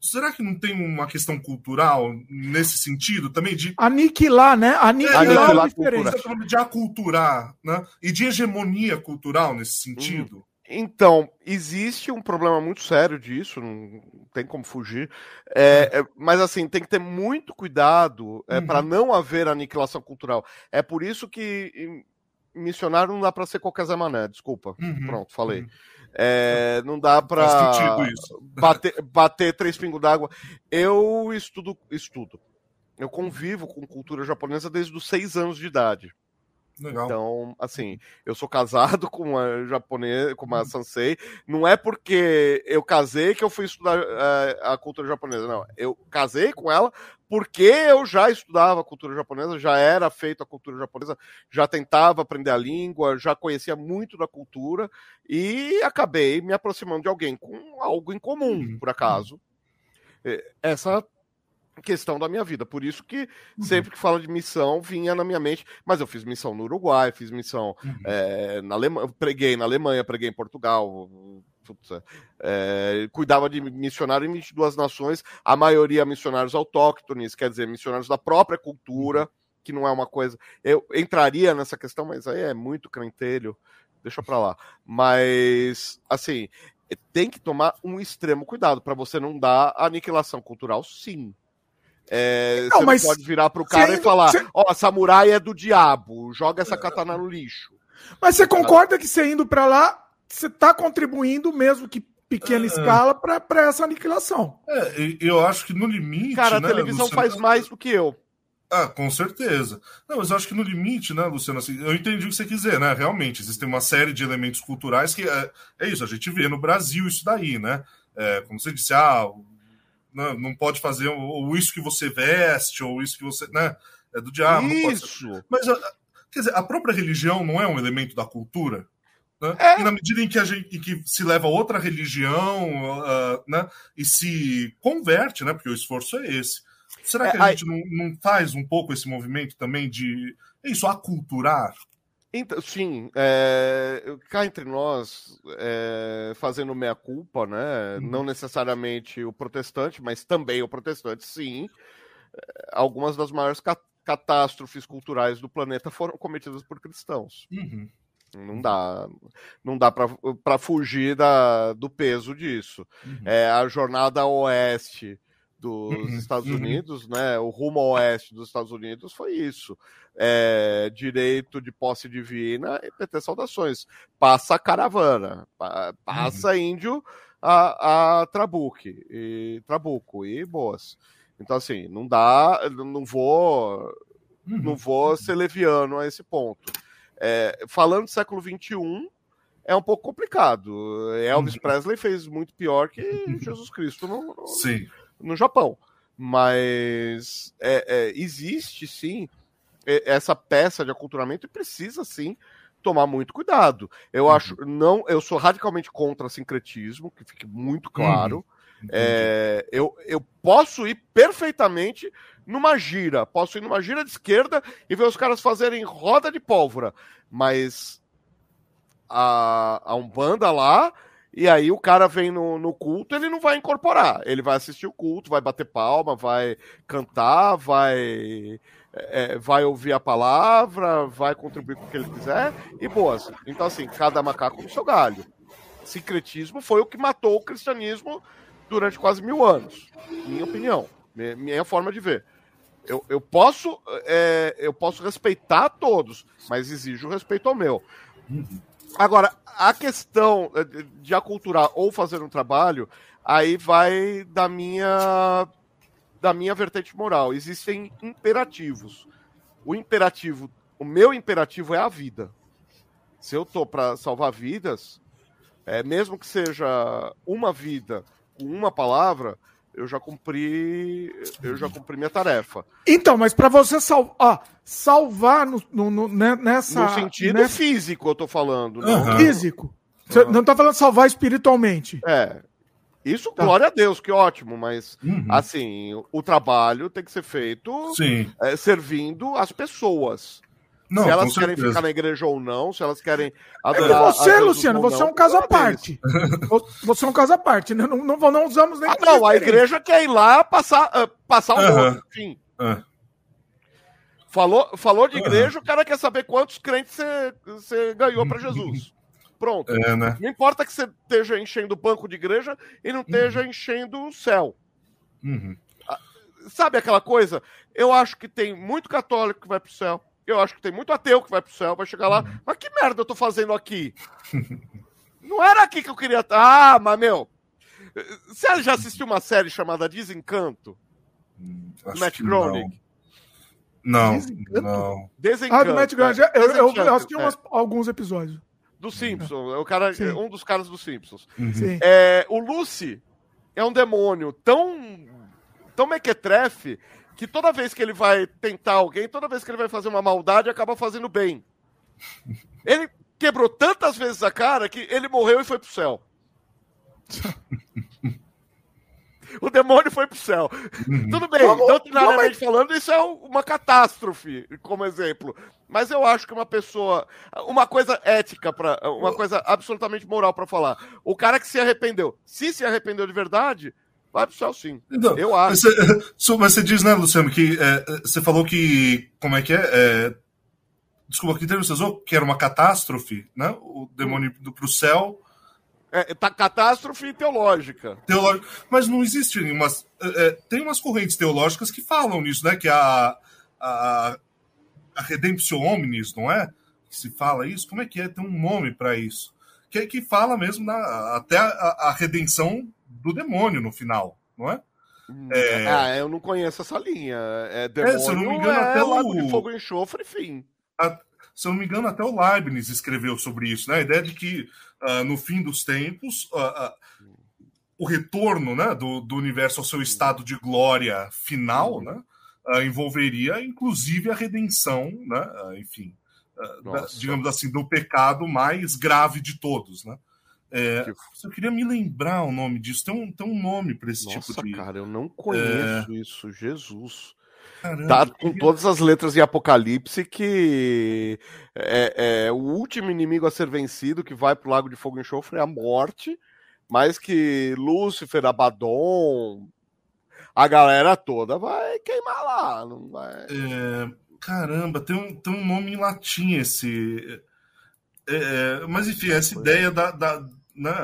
Speaker 3: Será que não tem uma questão cultural nesse sentido também de
Speaker 1: aniquilar, né? Aniquilar, é, aniquilar a
Speaker 3: diferença. de aculturar, né? E de hegemonia cultural nesse sentido. Uhum.
Speaker 2: Então, existe um problema muito sério disso, não tem como fugir. É, é, mas, assim, tem que ter muito cuidado é, uhum. para não haver aniquilação cultural. É por isso que missionário não dá para ser qualquer Zé Mané, desculpa. Uhum. Pronto, falei. Uhum. É, não dá para bater, bater três pingos d'água. Eu estudo, estudo. Eu convivo com cultura japonesa desde os seis anos de idade. Legal. Então, assim, eu sou casado com uma japonesa, com uma uhum. sansei. Não é porque eu casei que eu fui estudar uh, a cultura japonesa, não. Eu casei com ela porque eu já estudava a cultura japonesa, já era feito a cultura japonesa, já tentava aprender a língua, já conhecia muito da cultura e acabei me aproximando de alguém com algo em comum, uhum. por acaso. Essa questão da minha vida. Por isso que uhum. sempre que fala de missão vinha na minha mente. Mas eu fiz missão no Uruguai, fiz missão uhum. é, na Alemanha, preguei na Alemanha, preguei em Portugal. É, cuidava de missionário em 22 nações, a maioria missionários autóctones, quer dizer, missionários da própria cultura, uhum. que não é uma coisa. Eu entraria nessa questão, mas aí é muito crentelho, deixa pra lá. Mas, assim, tem que tomar um extremo cuidado para você não dar aniquilação cultural, sim. É, não, você mas... não pode virar pro cara e falar: Ó, oh, samurai é do diabo, joga essa katana no lixo.
Speaker 1: Mas você concorda que você indo para lá, você tá contribuindo, mesmo que pequena é, escala, para essa aniquilação?
Speaker 3: É, eu acho que no limite.
Speaker 2: Cara, a
Speaker 3: né,
Speaker 2: televisão Luciano, faz mais do que eu.
Speaker 3: Ah, com certeza. Não, mas eu acho que no limite, né, Luciano, assim, eu entendi o que você quiser, né? Realmente, existem uma série de elementos culturais que é, é isso, a gente vê no Brasil isso daí, né? É, como você disse, ah, né, não pode fazer ou isso que você veste, ou isso que você. Né, é do diabo.
Speaker 2: Isso.
Speaker 3: Mas, quer dizer, a própria religião não é um elemento da cultura? Né? É. E na medida em que, a gente, em que se leva a outra religião uh, né, e se converte, né, porque o esforço é esse. Será que é, a gente não, não faz um pouco esse movimento também de é isso, aculturar?
Speaker 2: Então, sim, é, cá entre nós, é, fazendo meia-culpa, né? Uhum. Não necessariamente o protestante, mas também o protestante, sim. É, algumas das maiores ca catástrofes culturais do planeta foram cometidas por cristãos. Uhum. Não dá, não dá para fugir da, do peso disso. Uhum. É, a jornada oeste dos uhum, Estados uhum. Unidos, né? O rumo ao oeste dos Estados Unidos foi isso. É, direito de posse divina e PT saudações. Passa a caravana, passa uhum. índio a, a Trabuque, e Trabuco e boas. Então, assim, não dá, não vou, não vou ser leviano a esse ponto. É, falando do século XXI, é um pouco complicado. Elvis. Presley fez muito pior que Jesus Cristo no, no,
Speaker 3: Sim
Speaker 2: no Japão. Mas é, é, existe sim essa peça de aculturamento e precisa sim tomar muito cuidado. Eu uhum. acho, não, eu sou radicalmente contra sincretismo, que fique muito claro. Uhum. É, eu, eu posso ir perfeitamente numa gira, posso ir numa gira de esquerda e ver os caras fazerem roda de pólvora, mas a, a Umbanda lá, e aí o cara vem no, no culto, ele não vai incorporar. Ele vai assistir o culto, vai bater palma, vai cantar, vai. É, vai ouvir a palavra, vai contribuir com o que ele quiser, e boas. Então, assim, cada macaco no seu galho. Sincretismo foi o que matou o cristianismo durante quase mil anos, minha opinião, minha forma de ver. Eu, eu, posso, é, eu posso respeitar todos, mas exijo respeito ao meu. Agora, a questão de aculturar ou fazer um trabalho, aí vai da minha da minha vertente moral. Existem imperativos. O imperativo, o meu imperativo é a vida. Se eu tô para salvar vidas, é, mesmo que seja uma vida com uma palavra, eu já cumpri, eu já cumpri minha tarefa.
Speaker 1: Então, mas para você sal, ah, salvar no, no, no, né, nessa
Speaker 2: no sentido
Speaker 1: nessa...
Speaker 2: físico, eu tô falando,
Speaker 1: uhum. físico. Você uhum. não tá falando salvar espiritualmente.
Speaker 2: É. Isso, tá. glória a Deus, que ótimo, mas uhum. assim, o trabalho tem que ser feito é, servindo as pessoas. Não, se elas querem ficar na igreja ou não, se elas querem
Speaker 1: adorar. É você, Luciano, você não, é um caso à parte. você é um caso à parte, né? Não, não, não usamos nem.
Speaker 2: Ah, não, a igreja quer ir lá passar, uh, passar o uh -huh. enfim. Uh. Falou, falou de igreja, -huh. o cara quer saber quantos crentes você ganhou para Jesus. Pronto. É, né? Não importa que você esteja enchendo o banco de igreja e não esteja uhum. enchendo o céu. Uhum. Ah, sabe aquela coisa? Eu acho que tem muito católico que vai pro céu eu acho que tem muito ateu que vai pro céu, vai chegar lá. Uhum. Mas que merda eu tô fazendo aqui? Não era aqui que eu queria. Ah, mas meu. Você já assistiu uma série chamada Desencanto?
Speaker 3: Hum, Matt Groening? Não. Desencanto? Não.
Speaker 1: Desencanto. Ah, do Matt Groening. Eu, eu, eu assisti é. umas, alguns episódios.
Speaker 2: Do Simpsons. É o cara, Sim. um dos caras dos Simpsons. Uhum. É, o Lucy é um demônio tão. tão mequetrefe que toda vez que ele vai tentar alguém, toda vez que ele vai fazer uma maldade, acaba fazendo bem. Ele quebrou tantas vezes a cara que ele morreu e foi pro céu. o demônio foi pro céu. Uhum. Tudo bem, vamos, doutrinariamente vamos... falando, isso é uma catástrofe, como exemplo. Mas eu acho que uma pessoa. Uma coisa ética, pra, uma coisa absolutamente moral para falar. O cara que se arrependeu, se se arrependeu de verdade, Vai pro céu sim. Então, eu acho.
Speaker 3: Você, mas você diz, né, Luciano, que é, você falou que. Como é que é? é desculpa, que termo você usou? Que era uma catástrofe, né? O demônio indo pro céu.
Speaker 2: É, tá catástrofe teológica.
Speaker 3: Teológica. Mas não existe nenhuma. É, é, tem umas correntes teológicas que falam nisso, né? Que a, a, a Redemptio Omnis, não é? Que se fala isso? Como é que é? Tem um nome para isso. Que, que fala mesmo na, até a, a redenção do demônio no final, não é?
Speaker 2: Hum, é... Ah, eu não conheço essa linha. É demônio, é, se eu não me engano, é até o de fogo e enxofre, enfim.
Speaker 3: A... Se eu não me engano, até o Leibniz escreveu sobre isso, né? A ideia de que uh, no fim dos tempos uh, uh, o retorno né, do, do universo ao seu estado de glória final, uhum. né? envolveria inclusive a redenção, né? enfim, da, digamos assim, do pecado mais grave de todos, né? É, eu queria me lembrar o nome disso. Tem um, tem um nome para esse
Speaker 2: Nossa,
Speaker 3: tipo de.
Speaker 2: Cara, eu não conheço é... isso, Jesus. Caramba, tá com queria... todas as letras de Apocalipse que é, é, o último inimigo a ser vencido que vai pro Lago de Fogo e Enxofre é a morte, mas que Lúcifer, Abaddon, a galera toda vai queimar lá, não vai.
Speaker 3: É, caramba, tem um, tem um nome em latim esse. É, é mas enfim, essa ideia da, da né,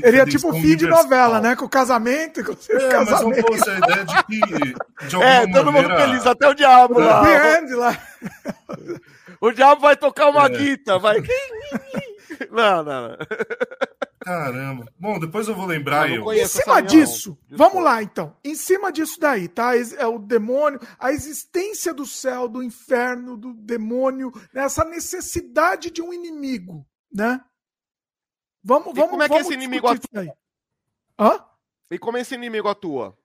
Speaker 1: Seria tipo fim de novela, né? Com o casamento. Com o
Speaker 3: é, casamento. mas não fosse a ideia de que, de alguma
Speaker 2: é, todo maneira... mundo feliz, até o diabo lá. lá. o diabo vai tocar uma é. guita, vai. não, não, não.
Speaker 3: Caramba. Bom, depois eu vou lembrar. Eu
Speaker 1: em cima disso, vamos lá então. Em cima disso daí, tá? É o demônio, a existência do céu, do inferno, do demônio, essa necessidade de um inimigo, né? Vamos, vamos,
Speaker 2: como é que esse inimigo atua? Hã? E como esse inimigo atua?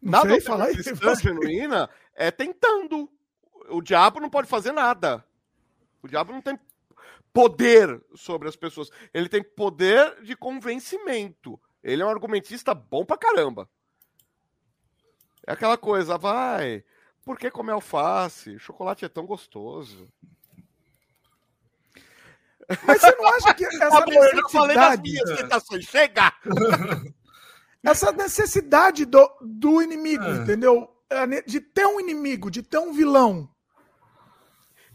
Speaker 2: Não Nada sei, falar cristã genuína é tentando. O diabo não pode fazer nada. O diabo não tem poder sobre as pessoas. Ele tem poder de convencimento. Ele é um argumentista bom pra caramba. É aquela coisa, vai. Por que comer alface? Chocolate é tão gostoso.
Speaker 1: Mas você não acha que essa
Speaker 2: Tá bom, eu já falei das
Speaker 1: necessidade,
Speaker 2: minhas tentações. Chega!
Speaker 1: essa necessidade do, do inimigo,
Speaker 3: É.
Speaker 1: entendeu? É, De ter um inimigo, de ter um vilão.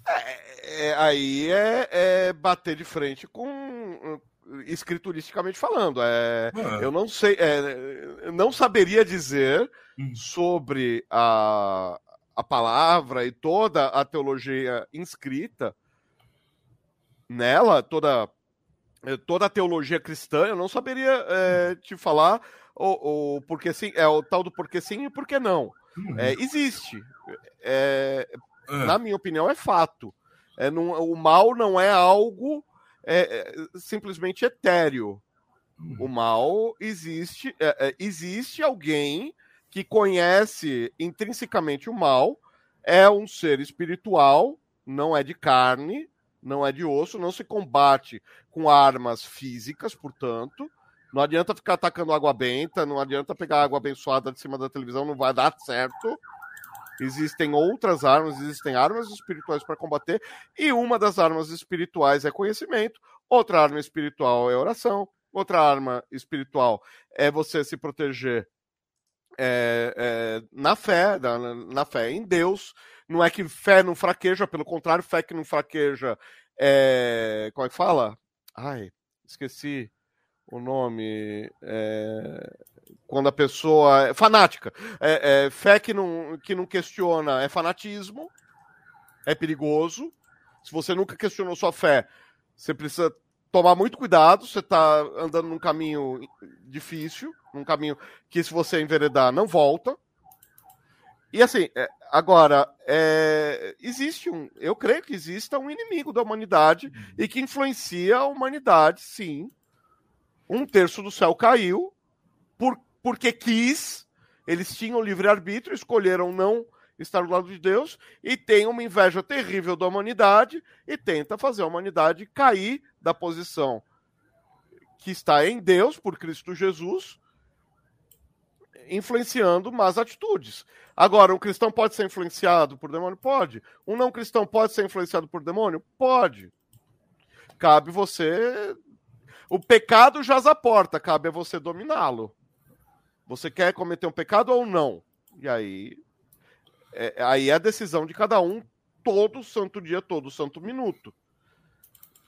Speaker 2: É, aí é, é bater de frente com. uh, escrituristicamente falando. É,
Speaker 3: Ah.
Speaker 2: Eu não sei, é, não saberia dizer
Speaker 3: Hum.
Speaker 2: sobre a, a palavra e toda a teologia inscrita nela, toda, eh, toda a teologia cristã, eu não saberia eh, te falar o, o porquê sim, é o tal do porquê sim e porquê não.
Speaker 3: Uhum.
Speaker 2: É, existe. É,
Speaker 3: É.
Speaker 2: na minha opinião, é fato. É, não- o mal não é algo é, é, simplesmente etéreo. O mal existe, é, é, existe alguém que conhece intrinsecamente o mal, é um ser espiritual, não é de carne, não é de osso, não se combate com armas físicas, portanto. Não adianta ficar atacando água benta, não adianta pegar água abençoada de cima da televisão, não vai dar certo. Existem outras armas, existem armas espirituais para combater, e uma das armas espirituais é conhecimento, outra arma espiritual é oração, outra arma espiritual é você se proteger é, é, na fé, na, na fé em Deus. Não é que fé não fraqueja, pelo contrário, fé que não fraqueja é. Como é que fala? Ai, esqueci o nome. é, quando a pessoa é fanática. É, é, fé que não, que não questiona é fanatismo, é perigoso. Se você nunca questionou sua fé, você precisa tomar muito cuidado. Você está andando num caminho difícil, num caminho que, se você enveredar, não volta. E assim, é, agora, é, existe um. Eu creio que exista um inimigo da humanidade e que influencia a humanidade, sim. Um terço do céu caiu por, porque quis, eles tinham livre-arbítrio, escolheram não estar do lado de Deus e tem uma inveja terrível da humanidade e tenta fazer a humanidade cair da posição que está em Deus por Cristo Jesus, influenciando más atitudes. Agora, um cristão pode ser influenciado por demônio? Pode. Um não cristão pode ser influenciado por demônio? Pode. Cabe você. O pecado jaz à porta, cabe a você dominá-lo. Você quer cometer um pecado ou não? E aí. É, aí é a decisão de cada um, todo santo dia, todo santo minuto.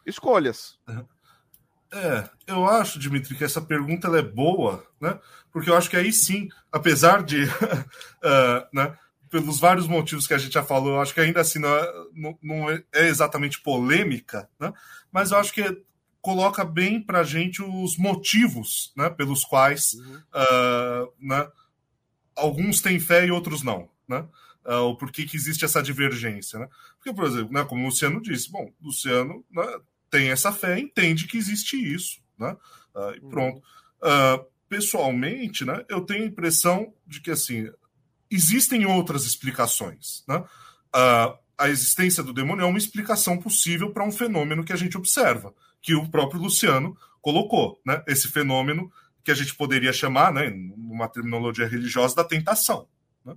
Speaker 2: Escolhas.
Speaker 3: É, eu acho, Dimitri, que essa pergunta é boa, né? Porque eu acho que aí sim, apesar de, uh, né, pelos vários motivos que a gente já falou, eu acho que ainda assim não é, não, é exatamente polêmica, né? Mas eu acho que coloca bem para a gente os motivos, né, pelos quais, uh, né, alguns têm fé e outros não, né? Uh, o porquê que existe essa divergência, né? Porque, por exemplo, né, como o Luciano disse, bom, Luciano né, tem essa fé, entende que existe isso, né? Uh, e pronto. Uh, pessoalmente, né, eu tenho a impressão de que assim existem outras explicações, né? A existência do demônio é uma explicação possível para um fenômeno que a gente observa, que o próprio Luciano colocou, né? Esse fenômeno que a gente poderia chamar, né, numa terminologia religiosa, da tentação. Né?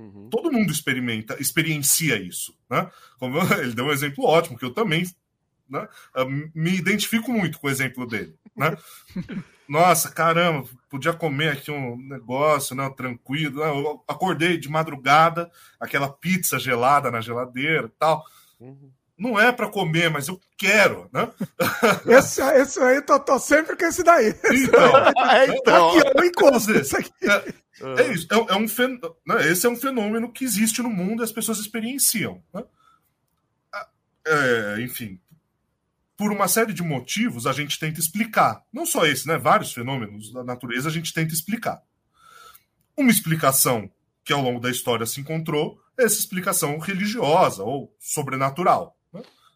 Speaker 3: Uhum. Todo mundo experimenta, experiencia isso, né? Como ele deu um exemplo ótimo que eu também né? Me identifico muito com o exemplo dele. Né? Nossa, caramba, podia comer aqui um negócio né, tranquilo. Eu acordei de madrugada, aquela pizza gelada na geladeira e tal. Uhum. Não é para comer, mas eu quero, né?
Speaker 1: Esse, esse aí, tô, tô sempre com esse daí.
Speaker 3: Então,
Speaker 2: é, então.
Speaker 1: Aqui, encosto isso aqui.
Speaker 3: É, é isso. É, é um fen... né? Esse é um fenômeno que existe no mundo e as pessoas experienciam. Né? É, enfim, por uma série de motivos, a gente tenta explicar. Não só esse, né? Vários fenômenos da natureza a gente tenta explicar. Uma explicação que ao longo da história se encontrou é essa explicação religiosa ou sobrenatural.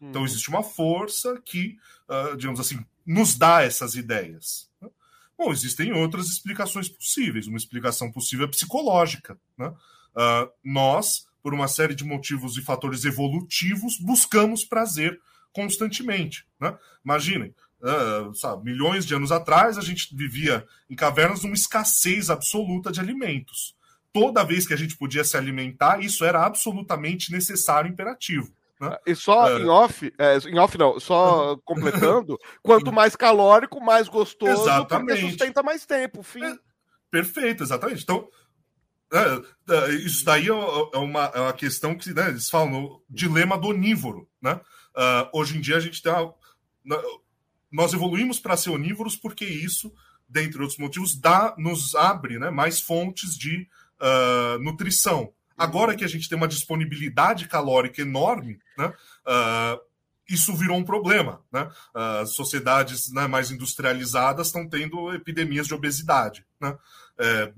Speaker 3: Então existe uma força que, uh, digamos assim, nos dá essas ideias. Né? Bom, existem outras explicações possíveis. Uma explicação possível é psicológica. Né? Uh, nós, por uma série de motivos e fatores evolutivos, buscamos prazer constantemente. Né? Imaginem, uh, sabe, milhões de anos atrás a gente vivia em cavernas numa escassez absoluta de alimentos. Toda vez que a gente podia se alimentar, isso era absolutamente necessário e imperativo.
Speaker 2: Né? E só é. em off, é, em off não, só completando, quanto mais calórico, mais gostoso,
Speaker 3: exatamente.
Speaker 2: porque sustenta mais tempo, fim. É,
Speaker 3: perfeito, exatamente. Então, é, é, isso daí é uma, é uma questão que né, eles falam no dilema do onívoro. Né? Uh, hoje em dia a gente tem uma, nós evoluímos para ser onívoros porque isso, dentre outros motivos, dá, nos abre né, mais fontes de uh, nutrição. Agora que a gente tem uma disponibilidade calórica enorme, né, uh, isso virou um problema. Né? As sociedades né, mais industrializadas estão tendo epidemias de obesidade. Né? É,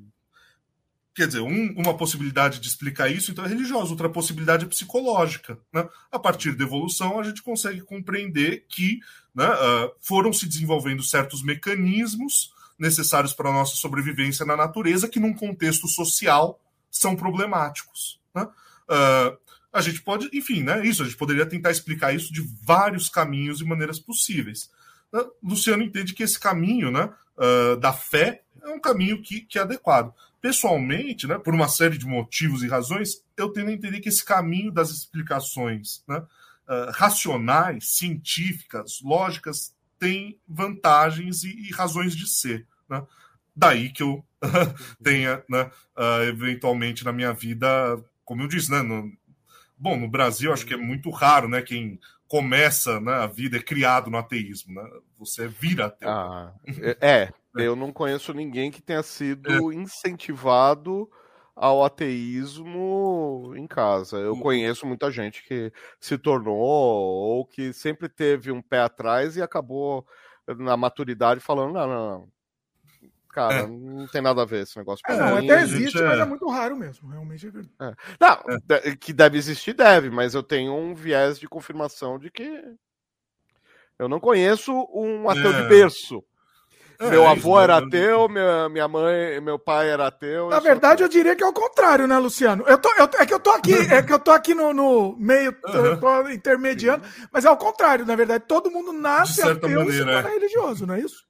Speaker 3: Quer dizer, um, uma possibilidade de explicar isso então é religiosa, outra possibilidade é psicológica. Né? A partir da evolução, a gente consegue compreender que né, uh, foram se desenvolvendo certos mecanismos necessários para a nossa sobrevivência na natureza que, num contexto social, são problemáticos. Né? Uh, a gente pode, enfim, né, isso, a gente poderia tentar explicar isso de vários caminhos e maneiras possíveis. Uh, Luciano entende que esse caminho né, uh, da fé é um caminho que, que é adequado. Pessoalmente, né, por uma série de motivos e razões, eu tendo a entender que esse caminho das explicações né, uh, racionais, científicas, lógicas, tem vantagens e, e razões de ser. Né? Daí que eu tenha, né, uh, eventualmente na minha vida, como eu disse, né, no, bom, no Brasil acho que é muito raro, né, quem começa né, a vida é criado no ateísmo, né? Você vira ateu.
Speaker 2: Ah, é, é eu não conheço ninguém que tenha sido é. incentivado ao ateísmo em casa. Eu conheço muita gente que se tornou ou que sempre teve um pé atrás e acabou na maturidade falando: não, não, cara, é. não tem nada a ver esse negócio.
Speaker 1: É, não, até existe, mas é muito raro mesmo, realmente é verdade. É.
Speaker 2: Não, que deve existir, deve, mas eu tenho um viés de confirmação de que eu não conheço um ateu de berço. É, meu avô era ateu, minha, minha mãe, meu pai era ateu.
Speaker 1: Na verdade, eu diria que é o contrário, né, Luciano? Eu tô, eu, é que eu tô aqui, é que eu tô aqui no, no meio, uhum. intermediando, mas é o contrário, na verdade. Todo mundo nasce ateu maneira, e se torna é. religioso, não é isso?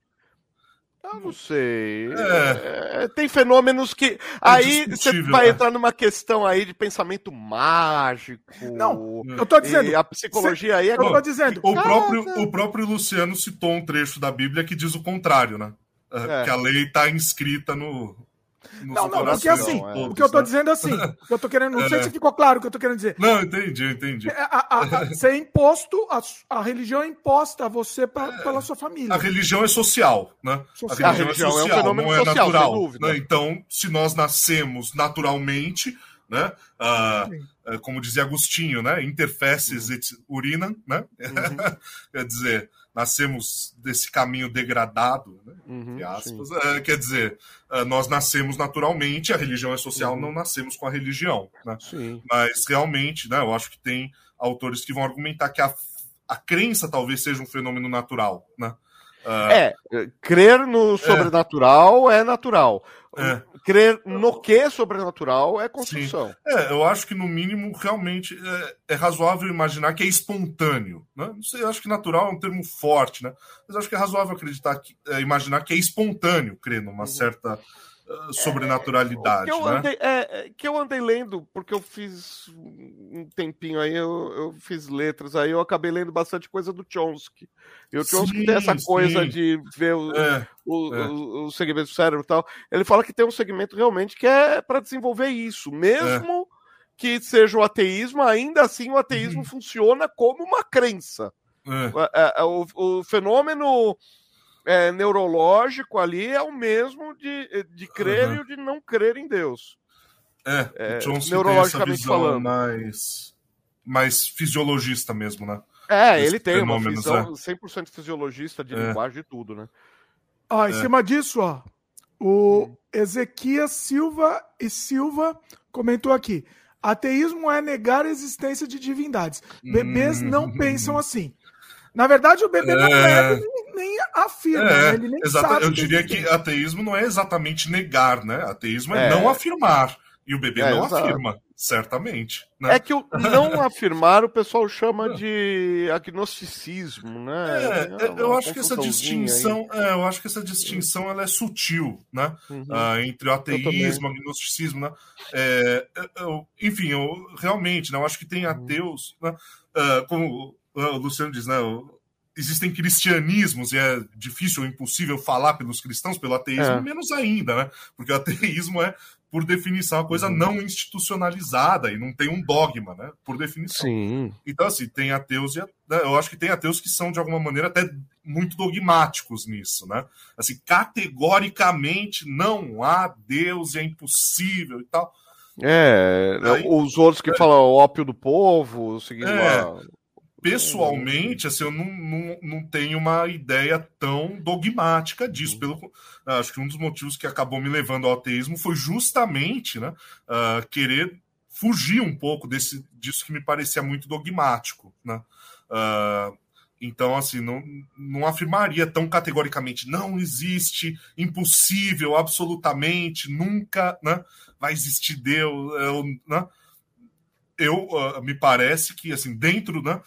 Speaker 2: Eu não sei. É. É, tem fenômenos que. É aí você vai né? entrar numa questão aí de pensamento mágico.
Speaker 1: Não, eu tô dizendo.
Speaker 2: a psicologia aí é.
Speaker 1: Eu tô dizendo.
Speaker 3: O próprio, o próprio Luciano citou um trecho da Bíblia que diz o contrário, né? É. Que a lei está inscrita no,
Speaker 1: não, não, porque assim, não, é, o que eu tô dizendo assim, o que eu tô querendo, não é, sei né? se ficou claro o que eu tô querendo dizer.
Speaker 3: Não, entendi, entendi.
Speaker 1: É, a, a, a, você é imposto, a, a religião é imposta a você pra, é, pela sua família.
Speaker 3: A religião é social, né? Social. A religião, é social, é um não é social, natural. Né? Então, se nós nascemos naturalmente, né? Uh, como dizia Agostinho, né? Interfeces uhum. et urinam, né? Uhum. Quer dizer, nascemos desse caminho degradado, né? Uhum, aspas, é, quer dizer, é, nós nascemos naturalmente, a religião é social, uhum. não nascemos com a religião, né? Mas realmente, né, eu acho que tem autores que vão argumentar que a, a crença talvez seja um fenômeno natural, né?
Speaker 2: Uh, é, crer no é. sobrenatural é, é natural. É. Crer no que sobrenatural é construção. Sim.
Speaker 3: É, eu acho que no mínimo realmente é, é razoável imaginar que é espontâneo. Né? Não sei, eu acho que natural é um termo forte, né? Mas acho que é razoável acreditar que, é, imaginar que é espontâneo crer numa uhum. certa uh, sobrenaturalidade.
Speaker 2: É, que, eu
Speaker 3: né?
Speaker 2: andei, é, é, que eu andei lendo, porque eu fiz um tempinho aí, eu, eu fiz letras aí, eu acabei lendo bastante coisa do Chomsky. E o Chomsky sim, tem essa coisa sim. de ver o, é, o, é. o, o, segmento do cérebro e tal. Ele fala que tem um segmento realmente que é para desenvolver isso, mesmo é. que seja o ateísmo, ainda assim o ateísmo uhum. funciona como uma crença. É. O, o, fenômeno é, neurológico ali é o mesmo de, de crer uhum. e o de não crer em Deus.
Speaker 3: É, é neurologicamente tem essa falando. mais, mais fisiologista mesmo, né?
Speaker 2: É, ele tem uma visão é. 100% fisiologista de é. linguagem e tudo, né?
Speaker 1: Ó, em é. cima disso, ó, o hum. Ezequias Silva e Silva comentou aqui. Ateísmo é negar a existência de divindades. Bebês hum. não pensam assim. Na verdade, o bebê não é, nem, nem afirma, é, né? ele nem
Speaker 3: exato. Eu diria que ateísmo não é exatamente negar, né? Ateísmo é, é, não afirmar. E o bebê
Speaker 2: É,
Speaker 3: não
Speaker 2: exato.
Speaker 3: afirma, certamente. Né?
Speaker 2: É que o não afirmar o pessoal chama de agnosticismo, né?
Speaker 3: É,
Speaker 2: É
Speaker 3: eu acho que essa distinção, é, eu acho que essa distinção ela é sutil, né?
Speaker 2: Uhum.
Speaker 3: Ah, entre o ateísmo, o agnosticismo, né? É, eu- eu- enfim, eu realmente, né, eu acho que tem ateus, né? Ah, como o Luciano diz, né? o- Existem cristianismos e é difícil ou impossível falar pelos cristãos, pelo ateísmo,
Speaker 2: É.
Speaker 3: menos ainda, né? Porque o ateísmo é, por definição, uma coisa
Speaker 2: Uhum.
Speaker 3: não institucionalizada e não tem um dogma, né? Por definição.
Speaker 2: Sim.
Speaker 3: Então, assim, tem ateus e. né, Eu acho que tem ateus que são, de alguma maneira, até muito dogmáticos nisso, né? Assim, categoricamente não há Deus, é impossível e tal.
Speaker 2: É,
Speaker 3: Aí-
Speaker 2: os outros que falam ópio do povo, seguindo
Speaker 3: É.
Speaker 2: lá.
Speaker 3: Pessoalmente, assim, eu não, não, não tenho uma ideia tão dogmática disso. Pelo, acho que um dos motivos que acabou me levando ao ateísmo foi justamente né, ah, querer fugir um pouco desse, disso que me parecia muito dogmático. Né? Ah, então, assim, não, não afirmaria tão categoricamente, não existe, impossível, absolutamente, nunca né, vai existir Deus. Eu, né? eu ah, me parece que, assim, dentro, né,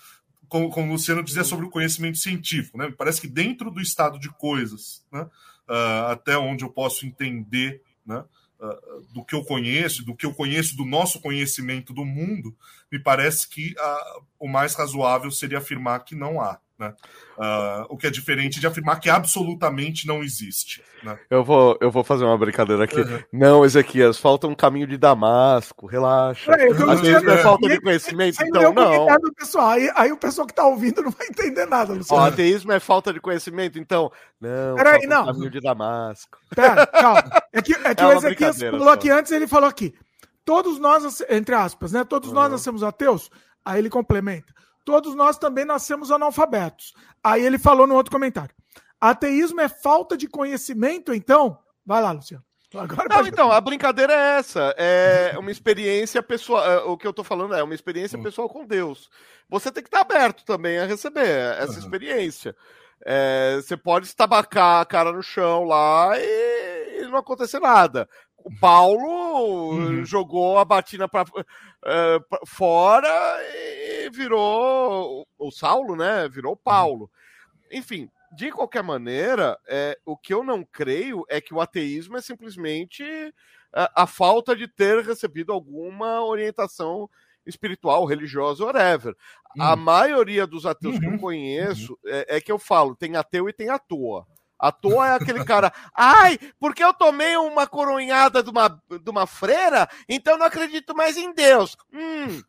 Speaker 3: como, o Luciano dizia sobre o conhecimento científico, né, parece que dentro do estado de coisas, né, ah, até onde eu posso entender, né, ah, do que eu conheço, do que eu conheço do nosso conhecimento do mundo, me parece que ah, o mais razoável seria afirmar que não há. Né? Ah, o que é diferente de afirmar que absolutamente não existe. Né?
Speaker 2: Eu vou, eu vou fazer uma brincadeira aqui.
Speaker 3: Uhum.
Speaker 2: Não, Ezequias, falta um caminho de Damasco, relaxa.
Speaker 1: Eu
Speaker 2: Às vezes
Speaker 1: tinha-
Speaker 2: é falta de conhecimento, então
Speaker 1: o
Speaker 2: não.
Speaker 1: pessoal. Aí, aí o pessoal que tá ouvindo não vai entender nada,
Speaker 2: Ó,
Speaker 1: Luciano.
Speaker 2: ateísmo é falta de conhecimento, então. Não,
Speaker 1: Peraí, não.
Speaker 2: um caminho de Damasco.
Speaker 1: Pera, calma. É que, é que
Speaker 2: É
Speaker 1: o Ezequias falou
Speaker 2: só.
Speaker 1: aqui antes, ele falou aqui. Todos nós, entre aspas, né? Todos nós
Speaker 2: Uhum.
Speaker 1: nascemos ateus. Aí ele complementa. Todos nós também nascemos analfabetos. Aí ele falou no outro comentário. Ateísmo é falta de conhecimento, então? Vai lá, Luciano. Agora
Speaker 2: Não, então, a brincadeira é essa. É uma experiência pessoal. é, O que eu tô falando é uma experiência
Speaker 3: Hum.
Speaker 2: pessoal com Deus. Você tem que estar aberto também a receber essa
Speaker 3: Uhum.
Speaker 2: experiência. É, você pode estabacar a cara no chão lá e, e não acontecer nada. O Paulo
Speaker 3: Uhum.
Speaker 2: jogou a batina pra, é, pra fora e virou o Saulo, né? Virou o Paulo. Enfim, de qualquer maneira, é, o que eu não creio é que o ateísmo é simplesmente a, a falta de ter recebido alguma orientação espiritual, religiosa, whatever. A
Speaker 3: Hum.
Speaker 2: maioria dos ateus que
Speaker 3: Uhum.
Speaker 2: eu conheço é, é que eu falo, tem ateu e tem à toa. À toa é aquele cara, ai, porque eu tomei uma coronhada de uma, de uma freira, então eu não acredito mais em Deus. Hum.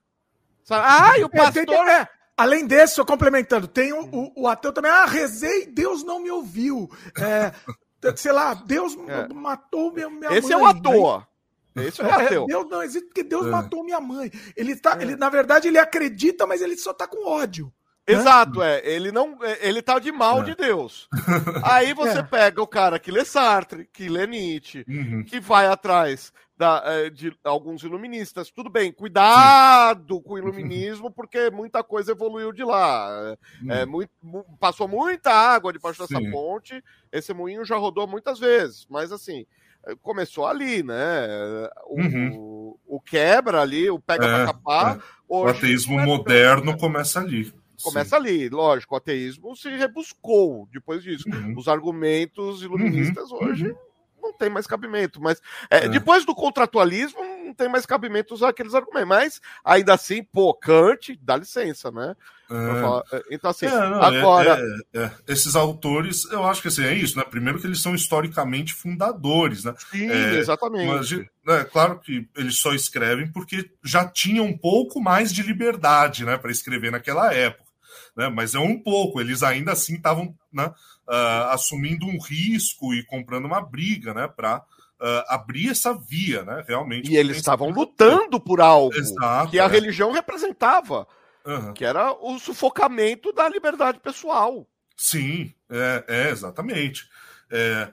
Speaker 2: Ai, o
Speaker 1: É, tem-
Speaker 2: pastor
Speaker 1: é, além desse, só complementando, tem o, o- o ateu também. Ah, rezei, Deus não me ouviu. É, sei lá, Deus
Speaker 2: É.
Speaker 1: matou minha, minha
Speaker 2: Esse
Speaker 1: mãe.
Speaker 2: é o toa. Esse é o
Speaker 1: É,
Speaker 2: ateu.
Speaker 1: Deus não existe porque Deus
Speaker 3: É.
Speaker 1: matou minha mãe. Ele tá, ele, na verdade, ele acredita, mas ele só tá com ódio.
Speaker 2: Exato, é. Ele não. é, Ele tá de mal
Speaker 3: É.
Speaker 2: de Deus. Aí você
Speaker 1: É.
Speaker 2: pega o cara que lê Sartre, que lê Nietzsche,
Speaker 3: Uhum.
Speaker 2: que vai atrás da, eh, de alguns iluministas. Tudo bem, cuidado com o iluminismo, porque muita coisa evoluiu de lá. É, muito- mu- passou muita água debaixo dessa
Speaker 3: Sim.
Speaker 2: ponte. Esse moinho já rodou muitas vezes, mas assim. Começou ali, né? O,
Speaker 3: Uhum.
Speaker 2: o, o quebra ali, o pega
Speaker 3: É,
Speaker 2: pra capar.
Speaker 3: é. O ateísmo
Speaker 2: é
Speaker 3: moderno começa ali.
Speaker 2: Começa ali, lógico, o ateísmo se rebuscou depois disso.
Speaker 3: Uhum.
Speaker 2: Os argumentos iluministas
Speaker 3: Uhum,
Speaker 2: hoje não tem mais cabimento, mas é,
Speaker 3: É.
Speaker 2: depois do contratualismo não tem mais cabimento usar aqueles argumentos, mas ainda assim, pô, Kant, dá licença, né?
Speaker 3: É.
Speaker 2: é, Então assim,
Speaker 3: É, não,
Speaker 2: agora,
Speaker 3: é- é. esses autores, eu acho que assim, é isso, né? Primeiro que eles são historicamente fundadores, né?
Speaker 2: sim,
Speaker 3: é,
Speaker 2: exatamente.
Speaker 3: Imagina, é claro que eles só escrevem porque já tinham um pouco mais de liberdade, né, para escrever naquela época, né? Mas é um pouco, eles ainda assim estavam, né, ah, assumindo um risco e comprando uma briga, né, para abrir essa via, né, realmente.
Speaker 2: E eles estavam lutando por algo
Speaker 3: Exato,
Speaker 2: que a
Speaker 3: é.
Speaker 2: religião representava,
Speaker 3: Aham.
Speaker 2: que era o sufocamento da liberdade pessoal.
Speaker 3: Sim, é, é, exatamente. É,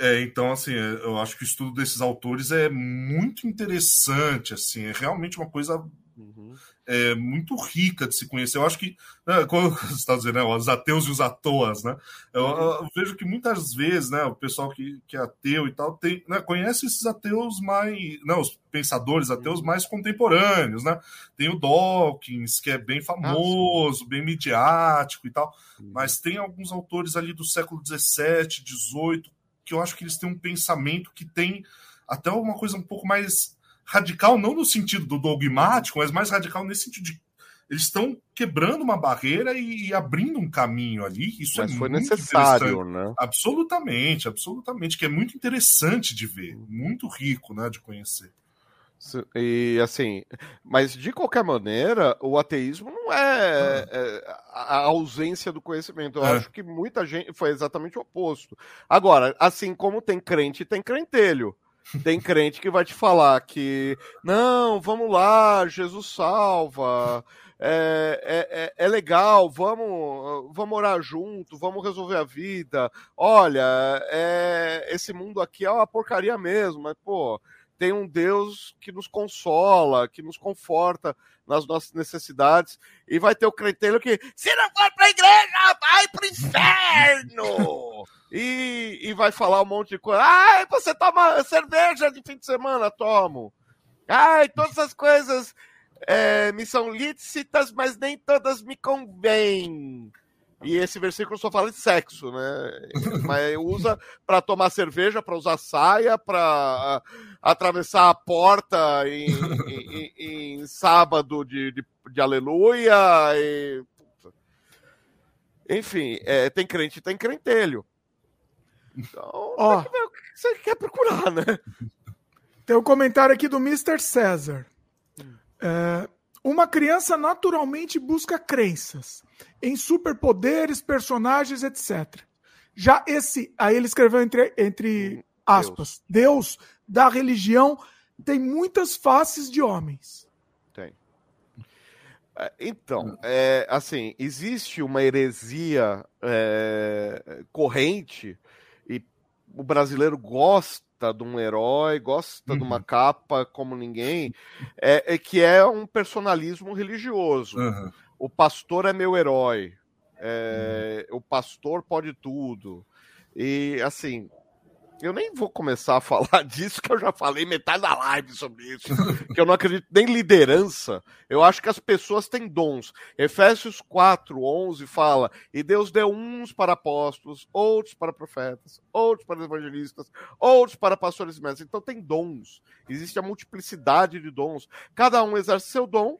Speaker 3: é, então, assim, eu acho que o estudo desses autores é muito interessante, assim, é realmente uma coisa
Speaker 2: Uhum.
Speaker 3: É, muito rica de se conhecer. Eu acho que, né, como você está dizendo, né, os ateus e os atoas, né? Eu, eu, vejo que muitas vezes, né, o pessoal que, que é ateu e tal, tem, né, conhece esses ateus mais, não, né, os pensadores ateus mais contemporâneos, né? Tem o Dawkins, que é bem famoso, bem midiático e tal, mas tem alguns autores ali do século XVII, XVIII, que eu acho que eles têm um pensamento que tem até uma coisa um pouco mais radical, não no sentido do dogmático, mas mais radical nesse sentido de eles estão quebrando uma barreira e, e abrindo um caminho ali. Isso mas é foi muito necessário, né? Absolutamente, absolutamente, que é muito interessante de ver, muito rico, né, de conhecer.
Speaker 2: E assim, mas de qualquer maneira, o ateísmo não é, ah. é a ausência do conhecimento. Eu é. acho que muita gente foi exatamente o oposto. Agora, assim como tem crente, tem crentelho. Tem crente que vai te falar que não, vamos lá, Jesus salva, é, é, é, é, legal, vamos, vamos orar junto, vamos resolver a vida. Olha, é, esse mundo aqui é uma porcaria mesmo, mas pô, tem um Deus que nos consola, que nos conforta nas nossas necessidades, e vai ter o crentelho que, se não for pra igreja, vai pro inferno! e, e vai falar um monte de coisa. Ai, você toma cerveja de fim de semana? Tomo. Ai, todas as coisas é, me são lícitas, mas nem todas me convêm. E esse versículo só fala de sexo, né? Mas usa para tomar cerveja, para usar saia, para atravessar a porta em, em, em sábado de, de, de aleluia. E... Enfim, é, tem crente tem crentelho. Então, Ó, tem que ver o que você quer procurar, né?
Speaker 1: Tem um comentário aqui do Mr. César. É, uma criança naturalmente busca crenças em superpoderes, personagens, etc. Já esse, aí ele escreveu entre, entre aspas, Deus. Deus da religião tem muitas faces de homens.
Speaker 2: Tem. É, então, é, assim, existe uma heresia é, corrente e o brasileiro gosta de um herói, gosta uhum. de uma uhum. capa como ninguém, é, é, que é um personalismo religioso. Uhum. O pastor é meu herói, é, uhum. o pastor pode tudo. E assim, eu nem vou começar a falar disso, que eu já falei metade da live sobre isso. que eu não acredito nem em liderança. Eu acho que as pessoas têm dons. Efésios 4, 11 fala: E Deus deu uns para apóstolos, outros para profetas, outros para evangelistas, outros para pastores e mestres. Então tem dons. Existe a multiplicidade de dons. Cada um exerce seu dom.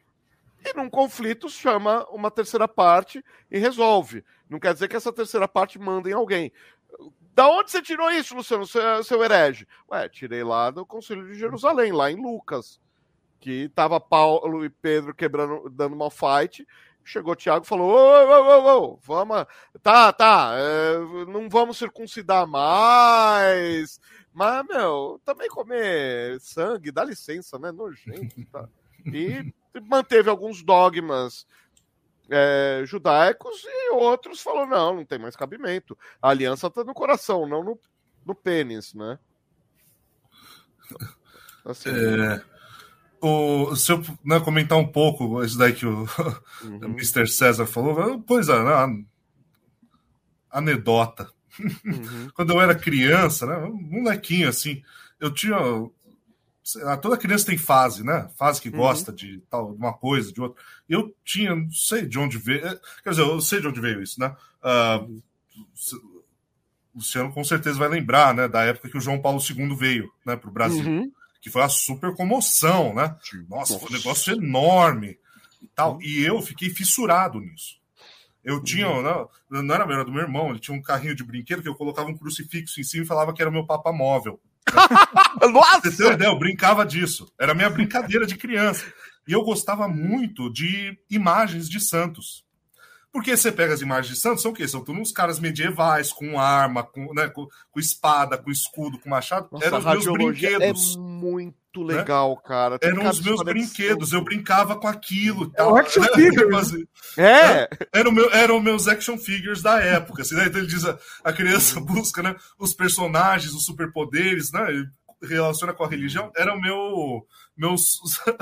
Speaker 2: E num conflito chama uma terceira parte e resolve. Não quer dizer que essa terceira parte manda em alguém. Da onde você tirou isso, Luciano, seu, seu herege? Ué, tirei lá do Conselho de Jerusalém, lá em Lucas. Que tava Paulo e Pedro quebrando, dando uma fight. Chegou Tiago e falou: ô, ô, ô, ô, vamos. Tá, tá, é, não vamos circuncidar mais. Mas, meu, também comer sangue, dá licença, né? Nojento, tá? E manteve alguns dogmas é, judaicos e outros falou não, não tem mais cabimento. A aliança está no coração, não no, no pênis, né?
Speaker 3: Assim, é, o, se eu né, comentar um pouco isso daí que o uhum. Mr. César falou, pois é, né, anedota. Uhum. Quando eu era criança, né, um molequinho assim, eu tinha toda criança tem fase, né? Fase que uhum. gosta uhum. de tal, de uma coisa, de outra. Eu tinha, não sei de onde veio. É, quer dizer, eu sei de onde veio isso, né? Uh, o Luciano com certeza vai lembrar, né? Da época que o João Paulo II veio, né, para o Brasil. Uhum. Que foi a super comoção, né? Nossa, foi um negócio enorme e tal. Uhum. E eu fiquei fissurado nisso. Eu tinha, uhum. não, não era melhor do meu irmão, ele tinha um carrinho de brinquedo que eu colocava um crucifixo em cima e falava que era o meu papa móvel.
Speaker 2: Nossa!
Speaker 3: Você ideia, eu brincava disso. Era minha brincadeira de criança. E eu gostava muito de imagens de santos. Porque você pega as imagens de santos, são o quê? São todos uns caras medievais, com arma, com, né, com, com espada, com escudo, com machado.
Speaker 2: Nossa, Eram os meus brinquedos. É muito né? legal, né? cara.
Speaker 3: Tem Eram os meus brinquedos, eu brincava com aquilo. É
Speaker 1: o action figure.
Speaker 2: É.
Speaker 3: Eram, meu, eram meus action figures da época. Assim, né? Então ele diz, a, a criança busca né, os personagens, os superpoderes, né? Relaciona com a religião eram meu, meus,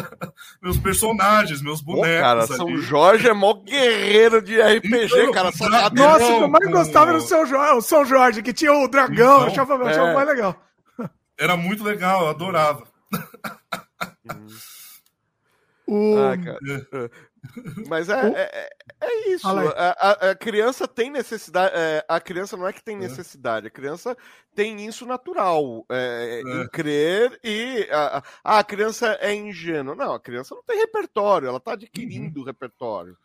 Speaker 3: meus personagens, meus bonecos. Pô,
Speaker 2: cara, ali. São Jorge é mó guerreiro de RPG, então, cara.
Speaker 1: Nossa, o que eu mais gostava era o São Jorge, o São Jorge, que tinha o dragão, então, eu achava, eu achava é. mais legal.
Speaker 3: Era muito legal, eu adorava.
Speaker 2: O... Ah, Mas é, é, é, isso. A, a, a, criança tem necessidade. É, a criança não é que tem é. necessidade, a criança tem isso natural. É, é. Em crer e. A, a, criança é ingênua. Não, a criança não tem repertório, ela está adquirindo uhum. repertório.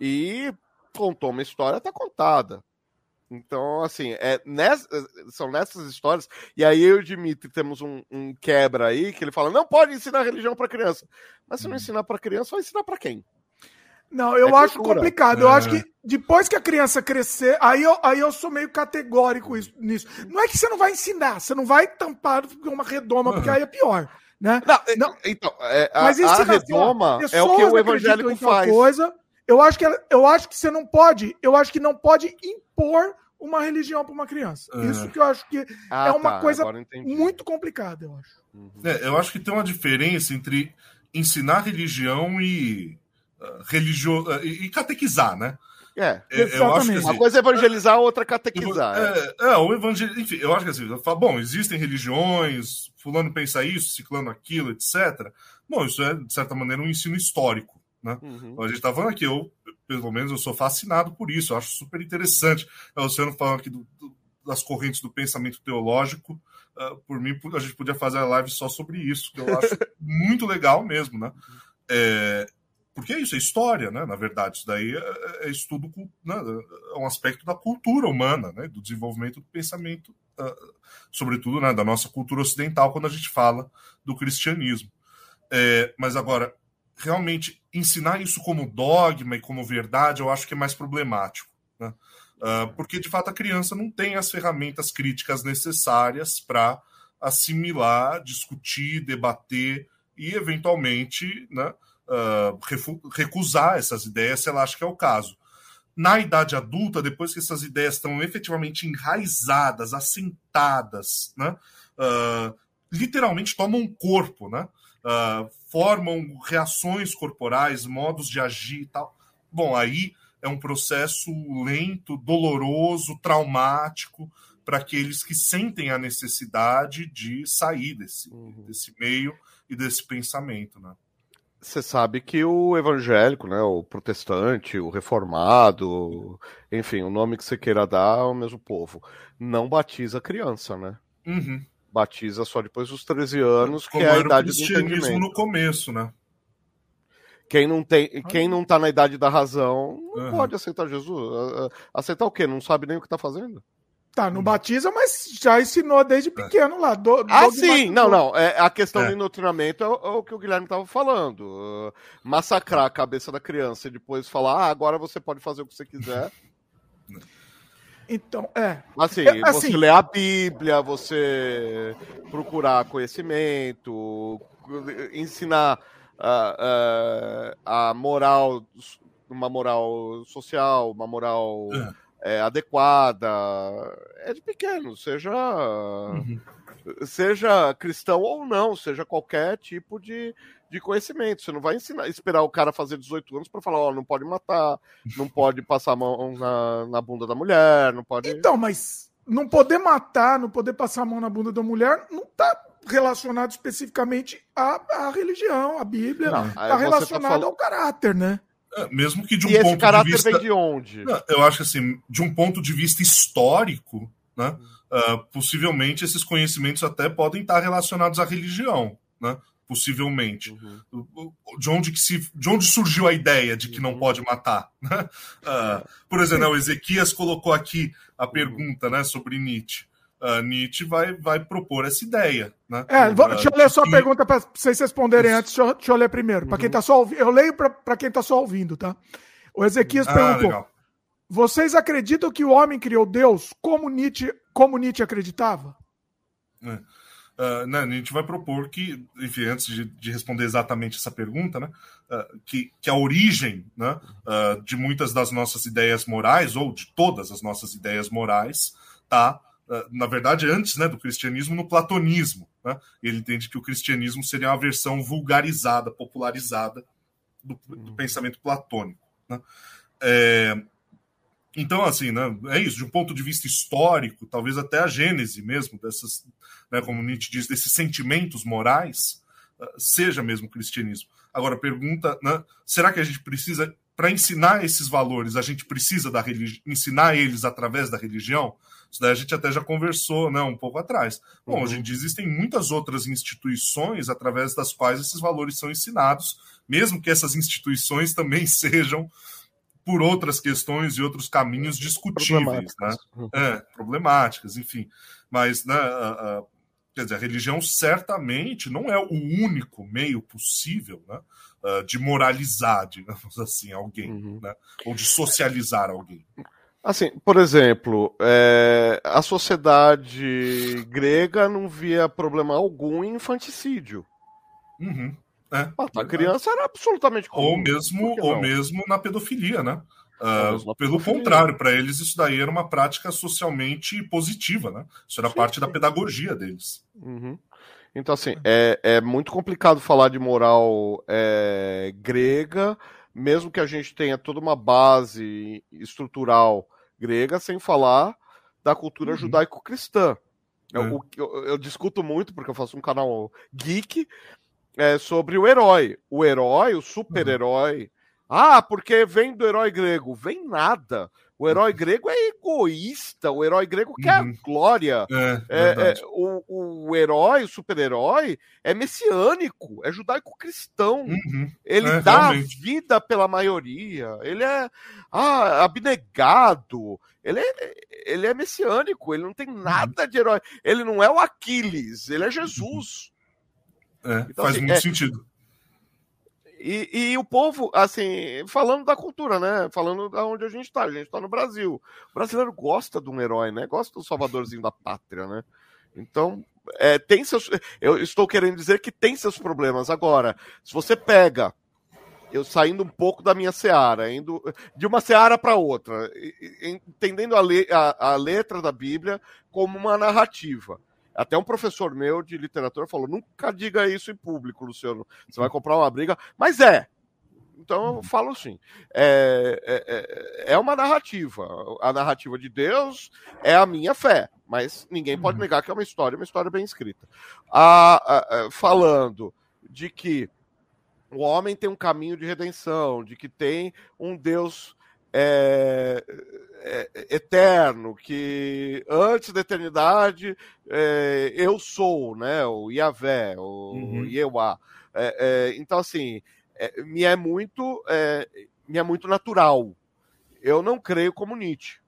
Speaker 2: E contou uma história, está contada. Então, assim, é nessa, são nessas histórias. E aí eu e o Dimitri temos um, um quebra aí que ele fala: não pode ensinar religião para criança. Mas se não hum. ensinar para criança, vai ensinar para quem?
Speaker 1: Não, eu é acho cultura. complicado. É. Eu acho que depois que a criança crescer, aí eu, aí eu sou meio categórico nisso. Não é que você não vai ensinar, você não vai tampar uma redoma, porque aí é pior. Né?
Speaker 2: Não, não. então, é, a, Mas a redoma é o que o evangélico faz.
Speaker 1: Coisa, eu acho que eu acho que você não pode, eu acho que não pode impor uma religião para uma criança. É. Isso que eu acho que ah, é uma tá, coisa muito complicada, eu acho.
Speaker 3: Uhum. É, eu acho que tem uma diferença entre ensinar religião e religio... Uh, e catequizar, né?
Speaker 2: É, é eu acho que, assim, uma coisa é evangelizar, a outra é catequizar.
Speaker 3: É, é, é o evangel... enfim, eu acho que assim, falo, bom, existem religiões, fulano pensa isso, ciclano aquilo, etc. Bom, isso é, de certa maneira, um ensino histórico. Né? Uhum. A gente está falando aqui, eu, pelo menos, eu sou fascinado por isso, eu acho super interessante. O Luciano falando aqui do, do, das correntes do pensamento teológico. Uh, por mim, a gente podia fazer a live só sobre isso, que eu acho muito legal mesmo, né? É, porque é isso, é história, né? Na verdade, isso daí é, é estudo, né? é um aspecto da cultura humana, né? Do desenvolvimento do pensamento, uh, sobretudo né? da nossa cultura ocidental, quando a gente fala do cristianismo. É, mas agora, realmente ensinar isso como dogma e como verdade, eu acho que é mais problemático. Né? Uh, porque, de fato, a criança não tem as ferramentas críticas necessárias para assimilar, discutir, debater e, eventualmente, né, uh, recusar essas ideias se ela acha que é o caso. Na idade adulta, depois que essas ideias estão efetivamente enraizadas, assentadas, né, uh, literalmente tomam um corpo, né? uh, formam reações corporais, modos de agir e tal. Bom, aí é um processo lento, doloroso, traumático para aqueles que sentem a necessidade de sair desse, uhum. desse meio e desse pensamento, né?
Speaker 2: Você sabe que o evangélico, né, o protestante, o reformado, enfim, o nome que você queira dar é o mesmo povo, não batiza criança, né?
Speaker 3: Uhum
Speaker 2: batiza só depois dos 13 anos, Como que é a idade do
Speaker 3: entendimento. no começo, né?
Speaker 2: Quem não tem, quem não tá na idade da razão, não uhum. pode aceitar Jesus. Aceitar o quê? Não sabe nem o que tá fazendo?
Speaker 1: Tá, não batiza, mas já ensinou desde é. pequeno lá. Do,
Speaker 2: ah, sim, não, não. É, a questão é. do endoctrinamento é, é, o que o Guilherme estava falando. Uh, massacrar a cabeça da criança e depois falar, ah, agora você pode fazer o que você quiser.
Speaker 1: Então, é.
Speaker 2: Assim, é, assim, você lê a Bíblia, você procurar conhecimento, ensinar a, a, a moral, uma moral social, uma moral é. Adequada. É de pequeno, seja. Uhum seja cristão ou não, seja qualquer tipo de, de conhecimento. Você não vai ensinar, esperar o cara fazer 18 anos para falar, ó, oh, não pode matar, não pode passar a mão na, na bunda da mulher, não pode.
Speaker 1: Então, mas não poder matar, não poder passar a mão na bunda da mulher, não está relacionado especificamente à, à religião, à Bíblia. Está tá relacionado tá falando... ao caráter, né?
Speaker 3: É, mesmo que de um
Speaker 2: e
Speaker 3: ponto de vista.
Speaker 2: Vem de onde?
Speaker 3: Eu acho assim, de um ponto de vista histórico, né? Uh, possivelmente esses conhecimentos até podem estar relacionados à religião, né? Possivelmente. Uhum. De, onde que se, de onde surgiu a ideia de que uhum. não pode matar? Né? Uh, por exemplo, o Ezequias colocou aqui a pergunta né, sobre Nietzsche. Uh, Nietzsche vai, vai propor essa ideia. Né?
Speaker 1: É, vou, deixa eu ler só a pergunta para vocês responderem antes. Deixa eu, deixa eu ler primeiro. Para quem tá só ouvindo, eu leio para quem está só ouvindo, tá? O Ezequias ah, perguntou: legal. Vocês acreditam que o homem criou Deus como Nietzsche, como Nietzsche acreditava?
Speaker 3: É. Uh, né, gente vai propor que, enfim, antes de, de responder exatamente essa pergunta, né, uh, que, que a origem né, de muitas das nossas ideias morais, ou de todas as nossas ideias morais, está na verdade, antes né, do cristianismo, no platonismo. Né? Ele entende que o cristianismo seria uma versão vulgarizada, popularizada do, do uhum. pensamento platônico. Né? É, então, assim, né, é isso, de um ponto de vista histórico, talvez até a gênese mesmo dessas, né, como Nietzsche diz, desses sentimentos morais, uh, seja mesmo o cristianismo. Agora, pergunta, né, será que a gente precisa, para ensinar esses valores, a gente precisa da ensinar eles através da religião? Isso daí a gente até já conversou né, um pouco atrás. Bom, uhum. hoje em dia existem muitas outras instituições através das quais esses valores são ensinados, mesmo que essas instituições também sejam por outras questões e outros caminhos discutíveis, né? Uhum. É, problemáticas, enfim. Mas, né, a, a, quer dizer, a religião certamente não é o único meio possível, né, de moralizar, digamos assim, alguém, uhum. né, ou de socializar alguém.
Speaker 2: Assim, por exemplo, é, a sociedade grega não via problema algum em infanticídio.
Speaker 3: Uhum. É,
Speaker 2: Matar criança era absolutamente
Speaker 3: comum. Ou mesmo, ou mesmo na pedofilia, né? Uh, pelo pedofilia. contrário, para eles isso daí era uma prática socialmente positiva, né? Isso era sim, parte sim. da pedagogia deles.
Speaker 2: Uhum. Então, assim, é, é muito complicado falar de moral é, grega, mesmo que a gente tenha toda uma base estrutural grega, sem falar da cultura uhum. judaico-cristã. Eu, é. eu, eu, discuto muito, porque eu faço um canal geek, é, sobre o herói. O herói, o super-herói. Uhum. Ah, porque vem do herói grego. Vem nada. O herói grego é egoísta, o herói grego quer uhum. glória. É, é, é, o, o herói, o super-herói, é messiânico, é judaico-cristão. Uhum. Ele é, dá realmente. vida pela maioria, ele é ah, abnegado, ele é, ele é messiânico, ele não tem uhum. nada de herói. Ele não é o Aquiles, ele é Jesus.
Speaker 3: É, então, faz assim, muito é... sentido.
Speaker 2: E, e, o povo, assim, falando da cultura, né? Falando da onde a gente está, a gente está no Brasil. O brasileiro gosta de um herói, né? Gosta do salvadorzinho da pátria, né? Então, é, tem seus. Eu estou querendo dizer que tem seus problemas. Agora, se você pega, eu saindo um pouco da minha seara, indo de uma seara para outra, entendendo a, le, a, a letra da Bíblia como uma narrativa. Até um professor meu de literatura falou: nunca diga isso em público, Luciano. Você vai comprar uma briga. Mas é. Então eu uhum. falo assim: é, é, é, é uma narrativa. A narrativa de Deus é a minha fé. Mas ninguém pode uhum. negar que é uma história, uma história bem escrita. Falando de que o homem tem um caminho de redenção, de que tem um Deus é, é, eterno, que antes da eternidade é, eu sou, né? O Yahvé, o uhum. É, é, então, assim, é, me é muito me é muito natural. Eu não creio como Nietzsche.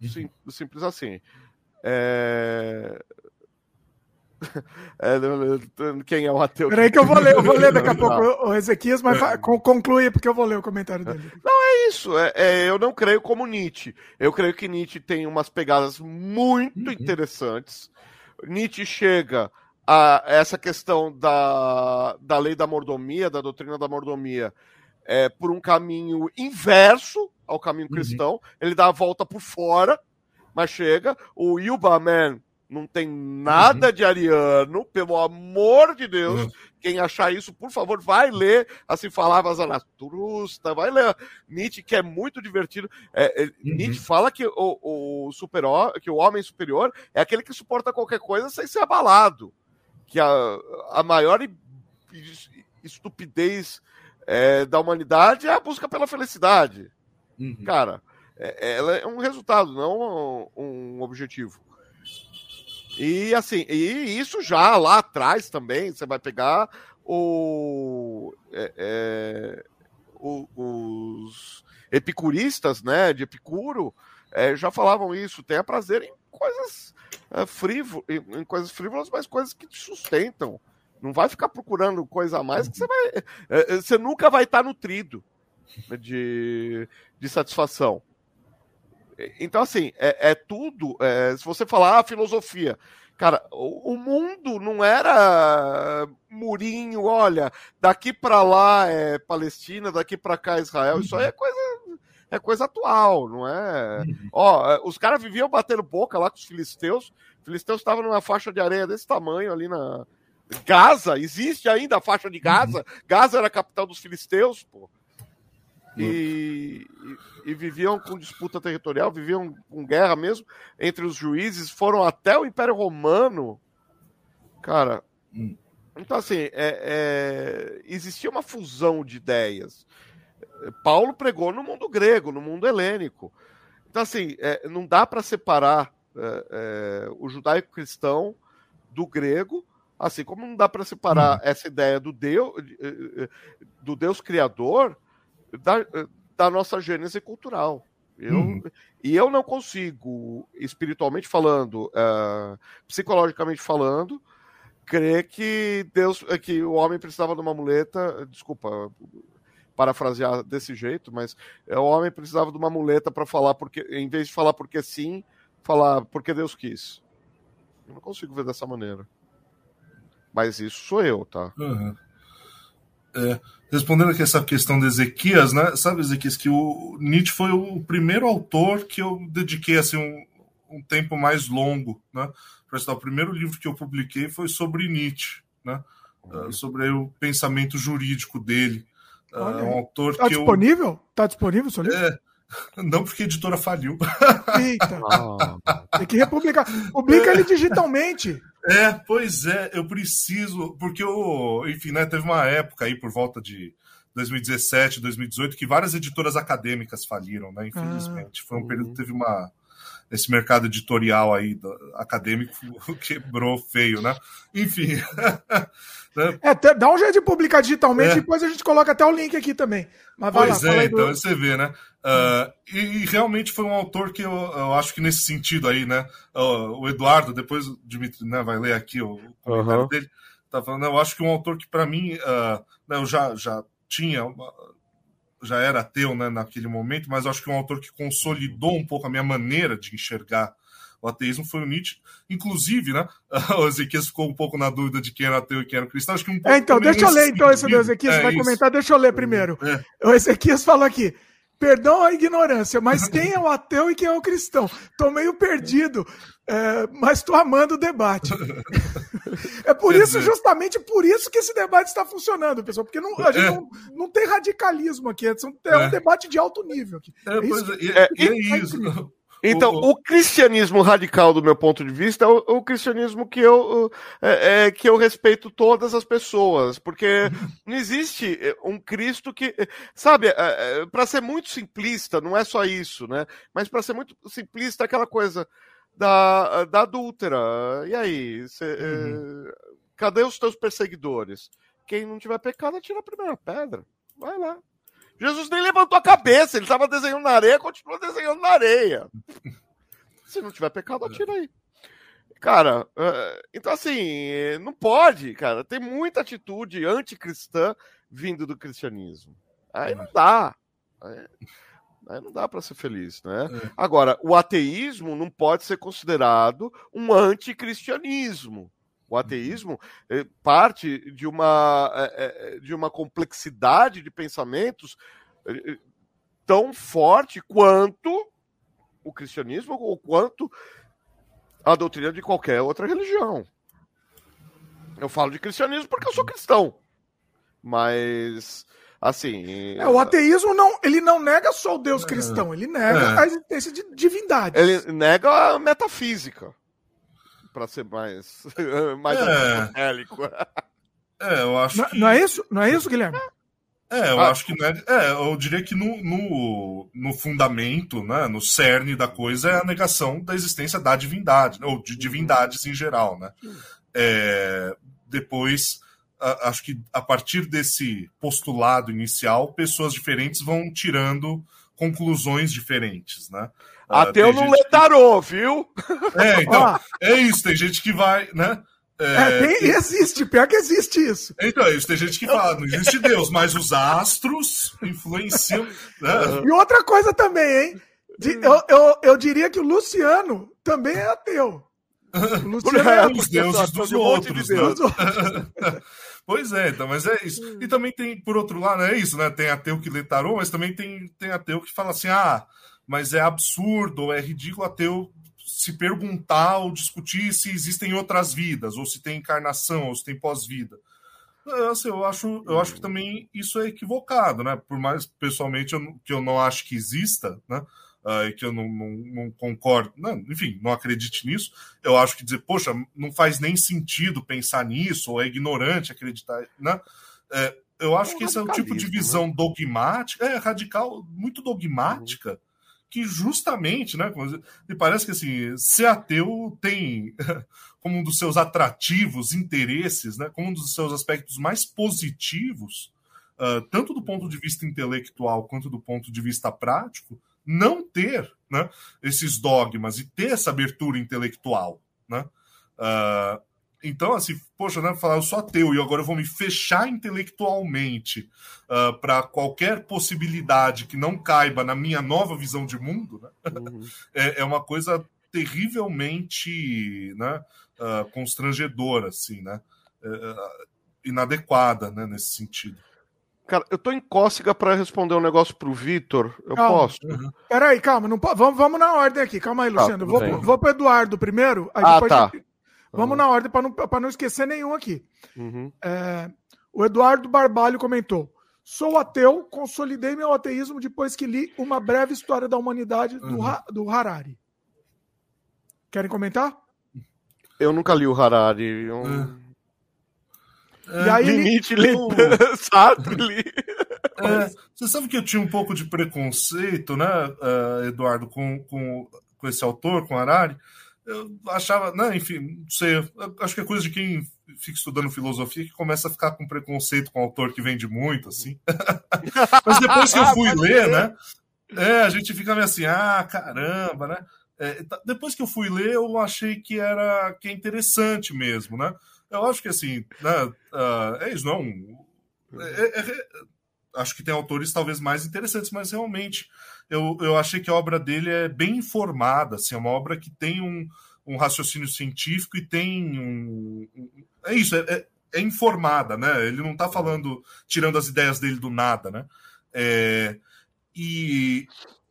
Speaker 2: Uhum. Sim, simples assim. É... É, quem é o ateu?
Speaker 1: Peraí que eu vou ler, eu vou ler daqui a pouco o Ezequias, mas conclui porque eu vou ler o comentário dele.
Speaker 2: Não, é isso. É, é, eu não creio como Nietzsche. Eu creio que Nietzsche tem umas pegadas muito uhum. interessantes. Nietzsche chega a essa questão da, da lei da mordomia, da doutrina da mordomia, é, por um caminho inverso ao caminho uhum. cristão. Ele dá a volta por fora, mas chega. O Yuba Man não tem nada uhum. de ariano, pelo amor de Deus. Uhum. Quem achar isso, por favor, vai ler Assim Falava Zanaturusta, vai ler Nietzsche, que é muito divertido. É, é, uhum. Nietzsche fala que o, o, super, que o homem superior é aquele que suporta qualquer coisa sem ser abalado. Que a, a maior estupidez é, da humanidade é a busca pela felicidade. Uhum. Cara, é, ela é um resultado, não um objetivo. E assim, e isso já lá atrás também, você vai pegar o, é, é, o os epicuristas, né, de Epicuro, é, já falavam isso, tenha prazer em coisas é, frívolas, em coisas frívolas, mas coisas que te sustentam. Não vai ficar procurando coisa a mais que você vai. É, é, você nunca vai estar nutrido de, de satisfação. Então, assim, é, é tudo. É, se você falar ah, filosofia, cara, o, o, mundo não era murinho, olha, daqui para lá é Palestina, daqui para cá é Israel. Isso aí é coisa. é coisa atual, não é? Uhum. Ó, os caras viviam batendo boca lá com os filisteus. Os filisteus estavam numa faixa de areia desse tamanho ali na Gaza. Existe ainda a faixa de Gaza. Uhum. Gaza era a capital dos filisteus, pô. E, e, e, viviam com disputa territorial, viviam com guerra mesmo entre os juízes, foram até o Império Romano. Cara, hum. então assim, é, é, existia uma fusão de ideias. Paulo pregou no mundo grego, no mundo helênico. Então, assim, é, não dá para separar é, é, o judaico-cristão do grego, assim como não dá para separar hum. essa ideia do Deus, do Deus criador da, da nossa gênese cultural. Eu, hum. E eu não consigo, espiritualmente falando, uh, psicologicamente falando, crer que Deus, que o homem precisava de uma muleta. Desculpa, parafrasear desse jeito, mas é, o homem precisava de uma muleta para falar porque, em vez de falar porque sim, falar porque Deus quis. Eu não consigo ver dessa maneira. Mas isso sou eu, tá?
Speaker 3: Uhum. É, respondendo aqui essa questão de Ezequias, né? Sabe, Ezequias, que o Nietzsche foi o primeiro autor que eu dediquei assim um, um tempo mais longo, né? O primeiro livro que eu publiquei foi sobre Nietzsche, né? Uh, sobre o pensamento jurídico dele.
Speaker 1: É um autor tá que disponível? Eu... Tá disponível seu livro? É,
Speaker 3: não porque a editora faliu.
Speaker 1: Eita. Ah. Tem que republicar. Publica ele digitalmente.
Speaker 3: É, pois é, eu preciso, porque eu, enfim, né, teve uma época aí por volta de 2017, 2018 que várias editoras acadêmicas faliram, né? Infelizmente, ah, foi um período que teve uma esse mercado editorial aí do, acadêmico quebrou feio, né? Enfim.
Speaker 1: né? É, dá um jeito de publicar digitalmente, é. depois a gente coloca até o link aqui também.
Speaker 3: Mas pois lá, é, então do... você vê, né? Uh, e, e, realmente foi um autor que eu, eu, acho que nesse sentido aí, né? Uh, o Eduardo, depois o Dimitri né, vai ler aqui o comentário uhum. dele, tá falando, eu acho que um autor que para mim, uh, né, eu já, já tinha uma, já era ateu né, naquele momento, mas acho que um autor que consolidou um pouco a minha maneira de enxergar o ateísmo foi o Nietzsche. Inclusive, né? O Ezequias ficou um pouco na dúvida de quem era ateu e quem era cristão. Acho que um
Speaker 1: é, então, deixa eu ler então esse do Ezequias. É, vai isso. comentar, deixa eu ler primeiro. É. O Ezequias falou aqui. Perdão a ignorância, mas quem é o ateu e quem é o cristão? Tô meio perdido, é, mas tô amando o debate. é por isso, justamente por isso que esse debate está funcionando, pessoal, porque não, a gente é. não, não tem radicalismo aqui, é um é. debate de alto nível aqui.
Speaker 3: É, é isso, é, e, é, isso.
Speaker 2: Então, o, o, cristianismo radical, do meu ponto de vista, é o, o cristianismo que eu, é, é, que eu respeito todas as pessoas, porque não existe é, um Cristo que. Sabe, é, é para ser muito simplista, não é só isso, né? Mas para ser muito simplista, aquela coisa da, da adúltera. E aí? Cê, uhum. cadê os teus perseguidores? Quem não tiver pecado, atira a primeira pedra. Vai lá. Jesus nem levantou a cabeça, ele estava desenhando na areia, continua desenhando na areia. Se não tiver pecado, atira aí. Cara, é, então assim, não pode, cara. Tem muita atitude anticristã vindo do cristianismo. Aí não dá. Aí, aí não dá para ser feliz, né? É. Agora, o ateísmo não pode ser considerado um anticristianismo. O ateísmo eh, parte de uma, eh, eh, de uma complexidade de pensamentos tão forte quanto o cristianismo ou quanto a doutrina de qualquer outra religião. Eu falo de cristianismo porque eu sou cristão. Mas assim.
Speaker 1: É, o ateísmo não, ele não nega só o Deus cristão, ele nega é. a existência de divindade.
Speaker 2: Ele nega a metafísica para ser mais, mais
Speaker 3: é. É, eu acho
Speaker 1: não,
Speaker 3: que...
Speaker 1: não é isso? Não é isso, Guilherme?
Speaker 3: É, eu ah. acho que não é, é, eu diria que no, no, no, fundamento, né, no cerne da coisa é a negação da existência da divindade, ou de divindades em geral, né? É, depois, a, acho que a partir desse postulado inicial, pessoas diferentes vão tirando conclusões diferentes, né?
Speaker 2: Ateu não lê tarô, viu?
Speaker 3: É, então, é isso. Tem gente que vai, né?
Speaker 1: É, é, tem, existe, pior que existe isso.
Speaker 3: Então, é isso tem gente que fala, não existe Deus, mas os astros influenciam. Né?
Speaker 1: E outra coisa também, hein? De, eu, eu, eu diria que o Luciano também é ateu.
Speaker 3: O Luciano é, os deuses dos outros, né? Pois é, então, mas é isso. E também tem, por outro lado, é isso, né? Tem ateu que lê tarô, mas também tem, tem ateu que fala assim: ah, mas é absurdo, é ridículo ateu se perguntar ou discutir se existem outras vidas, ou se tem encarnação, ou se tem pós-vida. É, assim, eu acho, eu acho que também isso é equivocado, né? Por mais pessoalmente eu, que eu não acho que exista, né? Uh, que eu não, não, não concordo, não, enfim, não acredite nisso. Eu acho que dizer, poxa, não faz nem sentido pensar nisso, ou é ignorante acreditar, né? É, eu acho é que esse é o tipo de visão né? dogmática, é radical, muito dogmática, uhum. Que justamente, né? Me parece que assim, ser ateu tem como um dos seus atrativos, interesses, né? Como um dos seus aspectos mais positivos, uh, tanto do ponto de vista intelectual quanto do ponto de vista prático não ter né, esses dogmas e ter essa abertura intelectual. Né? Uh, então, assim, poxa, né, falar eu sou ateu e agora eu vou me fechar intelectualmente uh, ah, para qualquer possibilidade que não caiba na minha nova visão de mundo, né? uhum. é, é, uma coisa terrivelmente né, uh, constrangedora, assim, né? Uh, inadequada né, nesse sentido.
Speaker 2: Cara, eu tô em cócega para responder um negócio pro Vitor. Eu calma. posso?
Speaker 1: Uhum. Peraí, calma. Não, vamos, vamos na ordem aqui. Calma aí, tá, Luciano. Tá, vou, vou pro Eduardo primeiro. ah, tá. Gente... Vamos na ordem para não, não esquecer nenhum aqui. Uhum. É, o Eduardo Barbalho comentou. Sou ateu, consolidei meu ateísmo depois que li uma breve história da humanidade do, uhum. do Harari. Querem comentar?
Speaker 2: Eu nunca li o Harari. Eu...
Speaker 3: É.
Speaker 2: E aí Limite ele...
Speaker 3: Sartre. É, você sabe que eu tinha um pouco de preconceito, né, uh, Eduardo, com, com, com esse autor, com Harari. Eu achava, né, enfim, não sei, acho que é coisa de quem fica estudando filosofia que começa a ficar com preconceito com autor que vende muito, assim. Mas depois que eu fui ah, ler, né, é, a gente fica meio assim, ah, caramba, né? É, depois que eu fui ler, eu achei que era que é interessante mesmo, né? Eu acho que assim, né, uh, é isso, não. É, é, é, acho que tem autores talvez mais interessantes, mas realmente eu, eu achei que a obra dele é bem informada, assim, é uma obra que tem um, um raciocínio científico e tem um. é isso, é, é, é informada, né? Ele não está falando, tirando as ideias dele do nada, né? É, e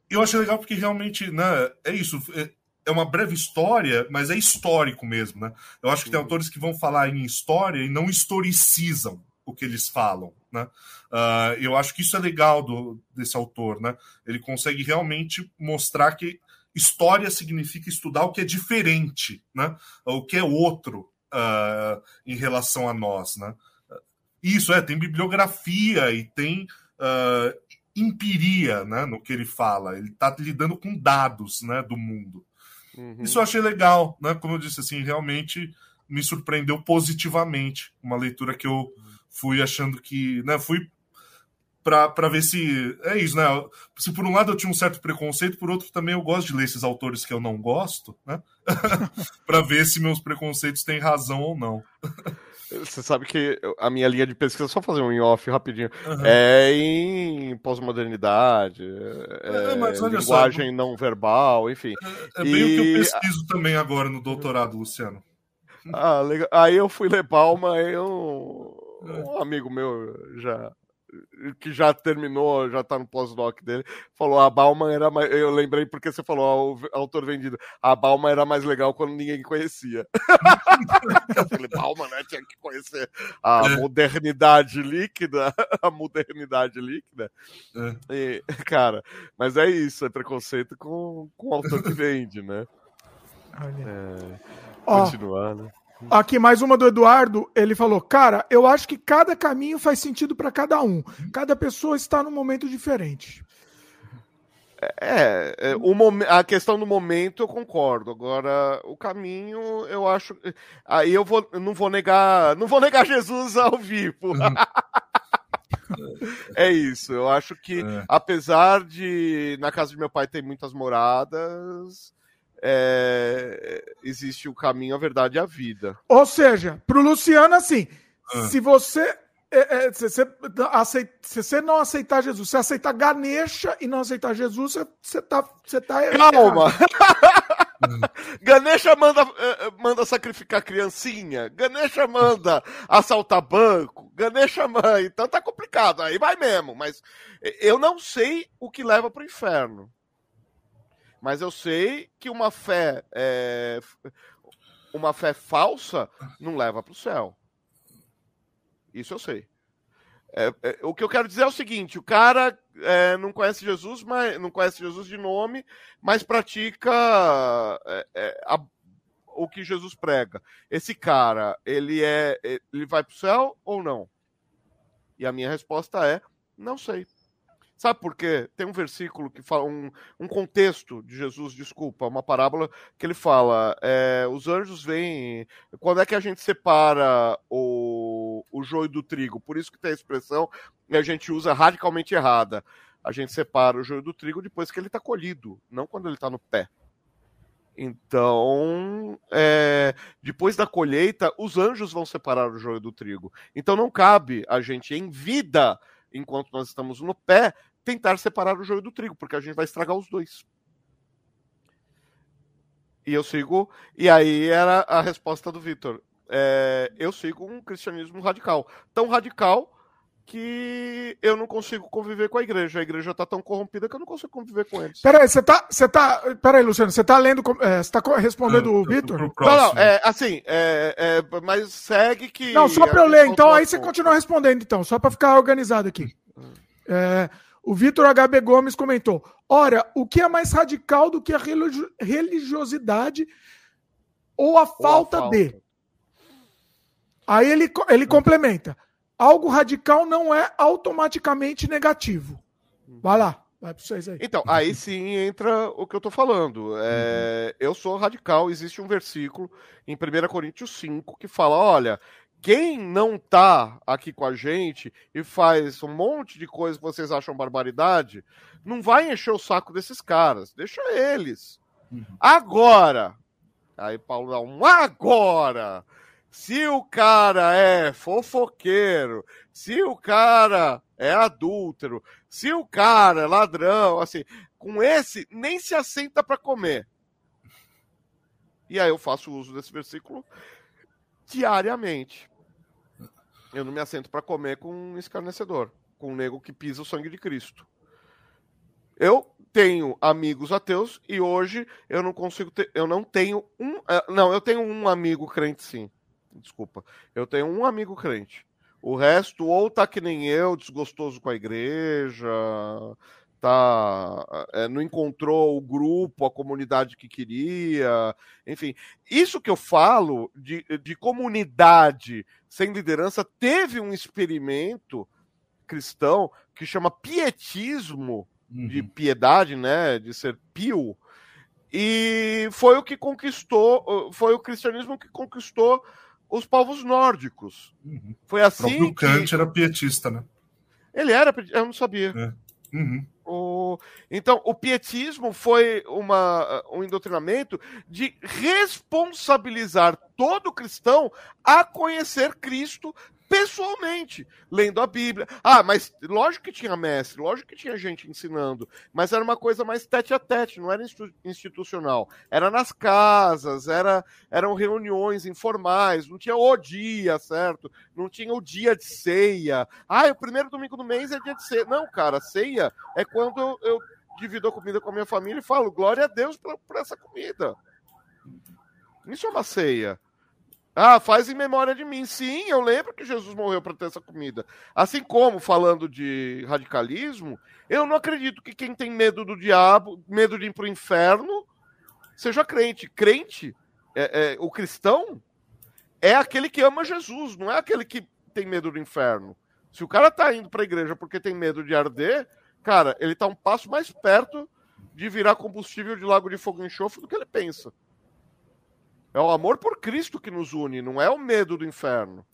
Speaker 3: eu achei legal porque realmente, né, é isso. É, é uma breve história, mas é histórico mesmo, né? Eu acho que tem autores que vão falar em história e não historicizam o que eles falam, né? Uh, eu acho que isso é legal do, desse autor, né? Ele consegue realmente mostrar que história significa estudar o que é diferente, né? O que é outro uh, em relação a nós, né? Isso é, tem bibliografia e tem uh, empiria, né? No que ele fala. Ele está lidando com dados, né? Do mundo. Uhum. Isso eu achei legal, né? Como eu disse, assim, realmente me surpreendeu positivamente. Uma leitura que eu fui achando que, né? Fui para ver se é isso, né? Se por um lado eu tinha um certo preconceito, por outro também eu gosto de ler esses autores que eu não gosto, né? para ver se meus preconceitos têm razão ou não.
Speaker 2: Você sabe que a minha linha de pesquisa, só fazer um off rapidinho, uhum. é em pós-modernidade, é, é linguagem só, não verbal, enfim.
Speaker 3: É, é bem e... o que eu pesquiso também agora no doutorado, Luciano.
Speaker 2: Ah, legal. Aí eu fui ler Palma, aí eu, um amigo meu já que já terminou, já tá no pós-doc dele, falou a Bauman era mais. Eu lembrei porque você falou, o autor vendido. A Bauman era mais legal quando ninguém conhecia. eu falei, Bauman, né? Tinha que conhecer a é. modernidade líquida. A modernidade líquida. É. E, cara, mas é isso, é preconceito com, com o autor que vende, né? Olha. É,
Speaker 1: continuar, né? Aqui, mais uma do Eduardo. Ele falou: Cara, eu acho que cada caminho faz sentido para cada um. Cada pessoa está num momento diferente.
Speaker 2: É, é o a questão do momento eu concordo. Agora, o caminho, eu acho. Aí eu vou, não vou negar. Não vou negar Jesus ao vivo. é isso. Eu acho que, é. apesar de na casa de meu pai ter muitas moradas, é, existe o caminho, a verdade e a vida.
Speaker 1: Ou seja, para o Luciano, assim, ah. se você é, é, se, você aceita, se você não aceitar Jesus, se aceitar Ganesha e não aceitar Jesus, você, você tá, você tá
Speaker 2: Calma! Ganesha manda, eh, manda sacrificar criancinha. Ganesha manda assaltar banco. Ganesha manda. Então tá complicado. Aí vai mesmo. Mas eu não sei o que leva pro inferno. Mas eu sei que uma fé. É, uma fé falsa não leva pro céu. Isso eu sei. É, é, o que eu quero dizer é o seguinte: o cara é, não conhece Jesus, mas não conhece Jesus de nome, mas pratica é, é, a, o que Jesus prega. Esse cara, ele é, ele vai para o céu ou não? E a minha resposta é: não sei. Sabe por quê? Tem um versículo que fala, um, um contexto de Jesus, desculpa, uma parábola que ele fala: é, os anjos vêm. Quando é que a gente separa o, o joio do trigo? Por isso que tem a expressão que a gente usa radicalmente errada. A gente separa o joio do trigo depois que ele está colhido, não quando ele está no pé. Então, é, depois da colheita, os anjos vão separar o joio do trigo. Então, não cabe a gente, em vida, enquanto nós estamos no pé, tentar separar o joio do trigo, porque a gente vai estragar os dois. E eu sigo. E aí era a resposta do Vitor. É, eu sigo um cristianismo radical. Tão radical que eu não consigo conviver com a igreja. A igreja está tão corrompida que eu não consigo conviver com eles.
Speaker 1: Peraí, você tá. Você tá. Peraí, Luciano, você tá lendo. É, você tá respondendo o Vitor?
Speaker 2: Não, não, é assim, é, é, mas segue que.
Speaker 1: Não, só para eu ler, então aí você continua respondendo, então, só para ficar organizado aqui. É, o Vitor HB Gomes comentou: Ora, o que é mais radical do que a religiosidade ou a falta, ou a falta. de? Aí ele, ele complementa: algo radical não é automaticamente negativo. Vai lá. Vai para vocês aí.
Speaker 2: Então, aí sim entra o que eu tô falando. É, uhum. Eu sou radical, existe um versículo em 1 Coríntios 5 que fala: olha, quem não tá aqui com a gente e faz um monte de coisa que vocês acham barbaridade, não vai encher o saco desses caras. Deixa eles. Uhum. Agora. Aí Paulo dá um agora. Se o cara é fofoqueiro, se o cara é adúltero, se o cara é ladrão, assim, com esse nem se assenta para comer. E aí eu faço uso desse versículo diariamente. Eu não me assento para comer com um escarnecedor, com um nego que pisa o sangue de Cristo. Eu tenho amigos ateus e hoje eu não consigo ter, eu não tenho um, eh, não, eu tenho um amigo crente sim. Desculpa. Eu tenho um amigo crente. O resto ou tá que nem eu, desgostoso com a igreja, tá, é, não encontrou o grupo, a comunidade que queria, enfim. Isso que eu falo de, de comunidade sem liderança teve um experimento cristão que chama pietismo, uhum. de piedade, né, de ser pio, e foi o que conquistou, foi o cristianismo que conquistou os povos nórdicos. Uhum. Foi assim. O
Speaker 3: Kant que... era pietista, né?
Speaker 2: Ele era, eu não sabia.
Speaker 3: É. Uhum.
Speaker 2: O... Então, o pietismo foi uma, um indotrinamento de responsabilizar todo cristão a conhecer Cristo pessoalmente, lendo a Bíblia. Ah, mas lógico que tinha mestre, lógico que tinha gente ensinando, mas era uma coisa mais tete a tete, não era institucional. Era nas casas, era, eram reuniões informais, não tinha o dia, certo? Não tinha o dia de ceia. Ah, o primeiro domingo do mês é dia de ceia. Não, cara, ceia é quando eu, divido a comida com a minha família e falo glória a Deus por, por essa comida. Isso é uma ceia. Ah, faz em memória de mim. Sim, eu lembro que Jesus morreu para ter essa comida. Assim como, falando de radicalismo, eu não acredito que quem tem medo do diabo, medo de ir para o inferno, seja crente. Crente, é, é, o cristão, é aquele que ama Jesus, não é aquele que tem medo do inferno. Se o cara tá indo para a igreja porque tem medo de arder, cara, ele tá um passo mais perto de virar combustível de lago de fogo e enxofre do que ele pensa. É o amor por Cristo que nos une, não é o medo do inferno.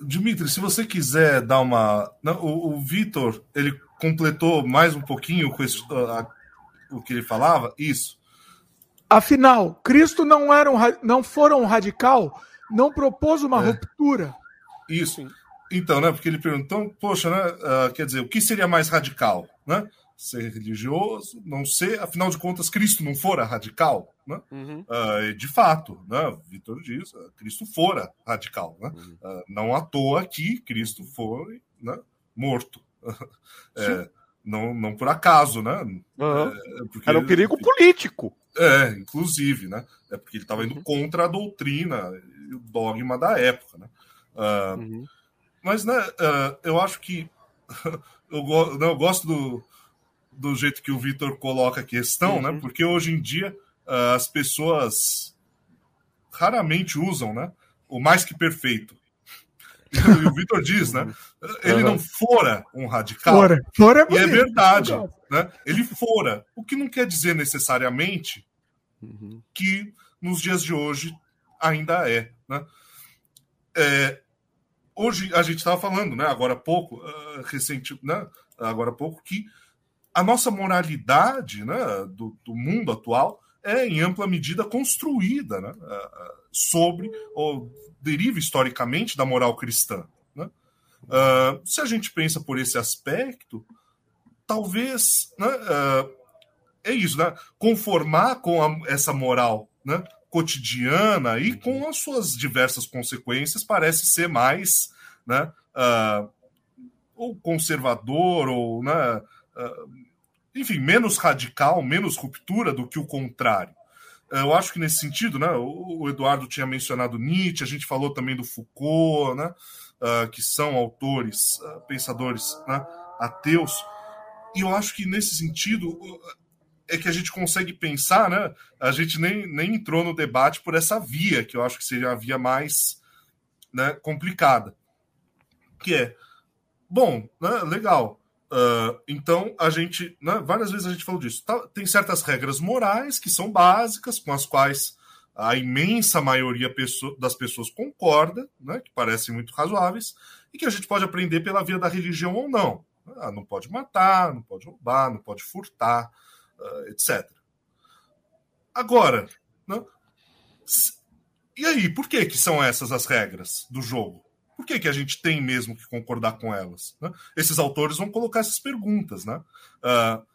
Speaker 3: Dimitri, se você quiser dar uma. o, o Vitor, ele completou mais um pouquinho com esse, uh, o que ele falava? Isso.
Speaker 1: Afinal, Cristo não, era um, não foram um radical, não propôs uma é. ruptura.
Speaker 3: Isso. Então, né? Porque ele perguntou, poxa, né? Uh, quer dizer, o que seria mais radical? Né? Ser religioso, não ser, afinal de contas, Cristo não fora radical, né? Uhum. Uh, de fato, né? Vitor diz, uh, Cristo fora radical, né? Uhum. Uh, não à toa que Cristo foi né, morto. é, não, não por acaso, né?
Speaker 2: Uhum. Porque, Era um perigo político.
Speaker 3: É, inclusive, né? É porque ele estava indo uhum. contra a doutrina e o dogma da época, né? Uhum. Mas, né, eu acho que eu, go eu gosto do, do jeito que o Vitor coloca a questão, né? uhum. né? Porque hoje em dia uh, as pessoas raramente usam, né? O mais que perfeito. E o Vitor diz, né? Ele uhum. não fora um radical. Fora, fora é, e é verdade, né? Ele fora. O que não quer dizer necessariamente uhum. que nos dias de hoje ainda é, né? É, hoje a gente estava falando, né? Agora há pouco, uh, recente, né? Agora há pouco que a nossa moralidade né, do, do, mundo atual é, em ampla medida, construída né, sobre, ou deriva historicamente da moral cristã. Né? Uh, se a gente pensa por esse aspecto, talvez né, uh, é isso, né? conformar com a, essa moral né, cotidiana e com as suas diversas consequências parece ser mais né, uh, ou conservador ou né, enfim, menos radical, menos ruptura do que o contrário. Eu acho que nesse sentido, né, o Eduardo tinha mencionado Nietzsche, a gente falou também do Foucault, né, uh, que são autores, uh, pensadores né, ateus, e eu acho que nesse sentido é que a gente consegue pensar, né, a gente nem, nem entrou no debate por essa via, que eu acho que seria a via mais né, complicada, que é, bom, né, legal, Uh, então, a gente, né, várias vezes a gente falou disso. Tá, tem certas regras morais que são básicas, com as quais a imensa maioria das pessoas concorda, né, que parecem muito razoáveis, e que a gente pode aprender pela via da religião ou não. Ah, não pode matar, não pode roubar, não pode furtar, uh, etc. Agora, né, e aí, por que, que são essas as regras do jogo? Por que, que a gente tem mesmo que concordar com elas? Né? Esses autores vão colocar essas perguntas. Né? Uh,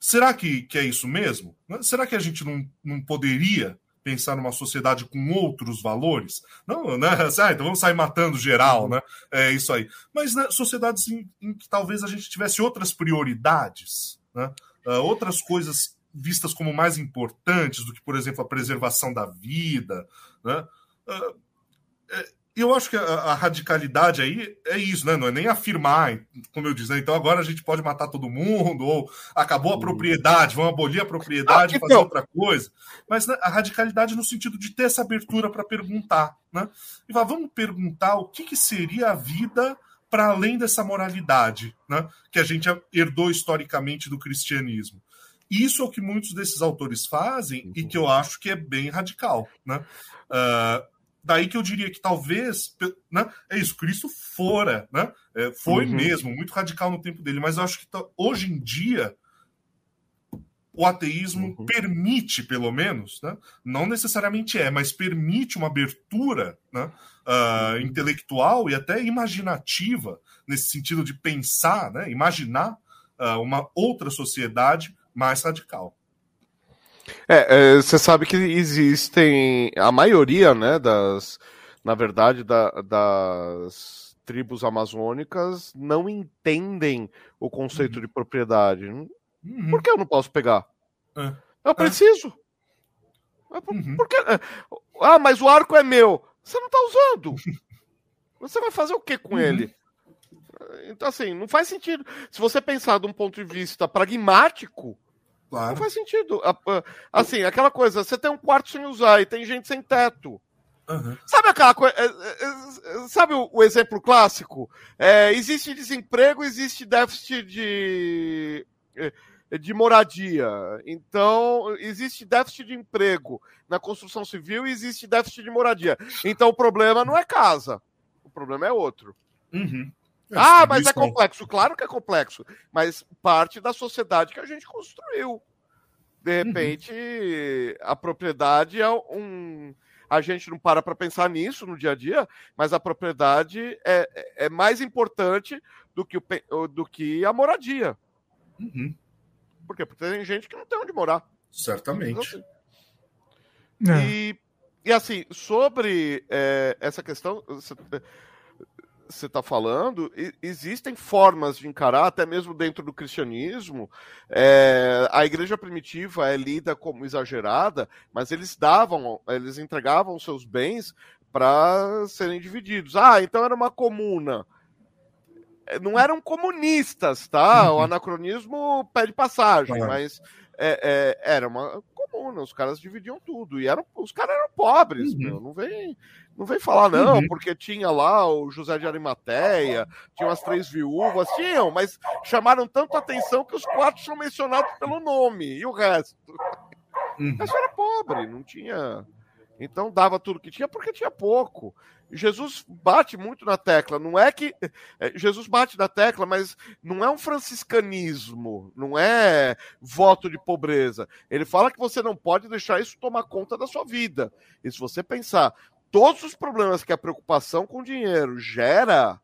Speaker 3: será que, que é isso mesmo? Né? Será que a gente não, não poderia pensar numa sociedade com outros valores? Não, né? Ah, então vamos sair matando geral, né? É isso aí. Mas né, sociedades em, em, que talvez a gente tivesse outras prioridades, né? Uh, outras coisas vistas como mais importantes do que, por exemplo, a preservação da vida, né? Uh, eu acho que a, a, radicalidade aí é isso, né? Não é nem afirmar, como eu disse, né? então agora a gente pode matar todo mundo, ou acabou a propriedade, vamos abolir a propriedade e ah, fazer então. outra coisa. Mas né, a radicalidade no sentido de ter essa abertura para perguntar, né? E falar, vamos perguntar o que, que seria a vida para além dessa moralidade, né? Que a gente herdou historicamente do cristianismo. Isso é o que muitos desses autores fazem e que eu acho que é bem radical, né? Uh, Daí que eu diria que talvez, né, é isso, Cristo fora, né? É, foi uhum. mesmo, muito radical no tempo dele, mas eu acho que hoje em dia o ateísmo uhum. permite, pelo menos, né? não necessariamente é, mas permite uma abertura né? Uh, intelectual e até imaginativa, nesse sentido de pensar, né? imaginar uh, uma outra sociedade mais radical.
Speaker 2: É, é, você sabe que existem a maioria, né, das, na verdade, da, das tribos amazônicas não entendem o conceito uhum. de propriedade. Uhum. Por que eu não posso pegar? É. Eu é. preciso. É. Uhum. Por que? É, ah, mas o arco é meu. Você não está usando. Você vai fazer o que com uhum. ele? Então, assim, não faz sentido. Se você pensar de um ponto de vista pragmático, Claro. Não faz sentido. Assim, aquela coisa, você tem um quarto sem usar e tem gente sem teto. Uhum. Sabe aquela coisa. É, é, é, sabe o, o exemplo clássico? É, existe desemprego, existe déficit de, de moradia. Então, existe déficit de emprego na construção civil e existe déficit de moradia. Então, o problema não é casa, o problema é outro. Uhum. É, ah, mas é complexo. Claro que é complexo. Mas parte da sociedade que a gente construiu. De uhum. repente, uhum. a propriedade é um. A gente não para para pensar nisso no dia a dia, mas a propriedade é, é, é mais importante do que, o, do que a moradia. Uhum. Por quê? Porque tem gente que não tem onde morar.
Speaker 3: Certamente.
Speaker 2: Então, assim, é. e, e assim, sobre é, essa questão, você está falando, existem formas de encarar, até mesmo dentro do cristianismo. É, a igreja primitiva é lida como exagerada, mas eles davam, eles entregavam seus bens para serem divididos. Ah, então era uma comuna. É, não eram comunistas, tá? Uhum. O anacronismo pede passagem, mas é, é, era uma comuna, os caras dividiam tudo. E eram, os caras eram pobres, uhum. meu. Não vem, não vem falar, não, uhum. porque tinha lá o José de Arimateia, tinha as três viúvas, tinham, mas chamaram tanto atenção que os quatro são mencionados pelo nome, e o resto. Uhum. Mas era pobre, não tinha. Então dava tudo que tinha porque tinha pouco. Jesus bate muito na tecla, não é que. É, Jesus bate na tecla, mas não é um franciscanismo, não é voto de pobreza. Ele fala que você não pode deixar isso tomar conta da sua vida. E se você pensar todos os problemas que a preocupação com dinheiro gera,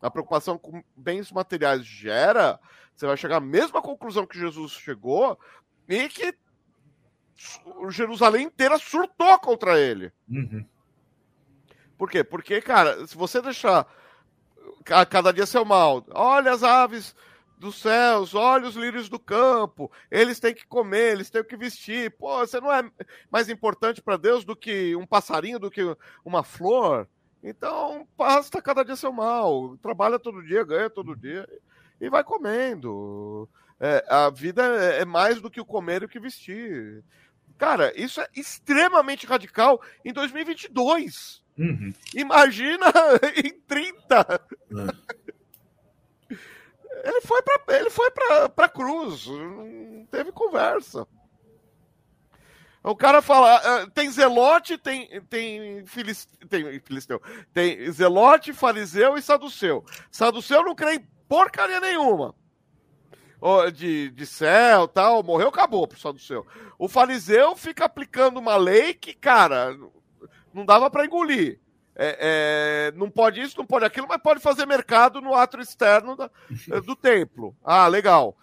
Speaker 2: a preocupação com bens materiais gera, você vai chegar à mesma conclusão que Jesus chegou e que Jerusalém inteira surtou contra ele. Uhum. Por quê? Porque, cara, se você deixar cada dia seu mal, olha as aves dos céus, olha os lírios do campo, eles têm que comer, eles têm que vestir. Pô, você não é mais importante para Deus do que um passarinho, do que uma flor? Então, basta cada dia seu mal, trabalha todo dia, ganha todo dia e vai comendo. É, a vida é mais do que o comer e o que vestir. Cara, isso é extremamente radical em 2022. Uhum. Imagina em 30. É. Ele foi para ele foi pra cruz, não teve conversa. O cara fala, ah, tem zelote, tem tem, filisteu, tem filisteu, tem zelote, fariseu e saduceu. Saduceu não crê em porcaria nenhuma de, de céu tal, morreu, acabou pro saduceu. O fariseu fica aplicando uma lei que, cara, não dava para engolir. É, é, não pode isso, não pode aquilo, mas pode fazer mercado no ato externo da, do templo. Ah, legal.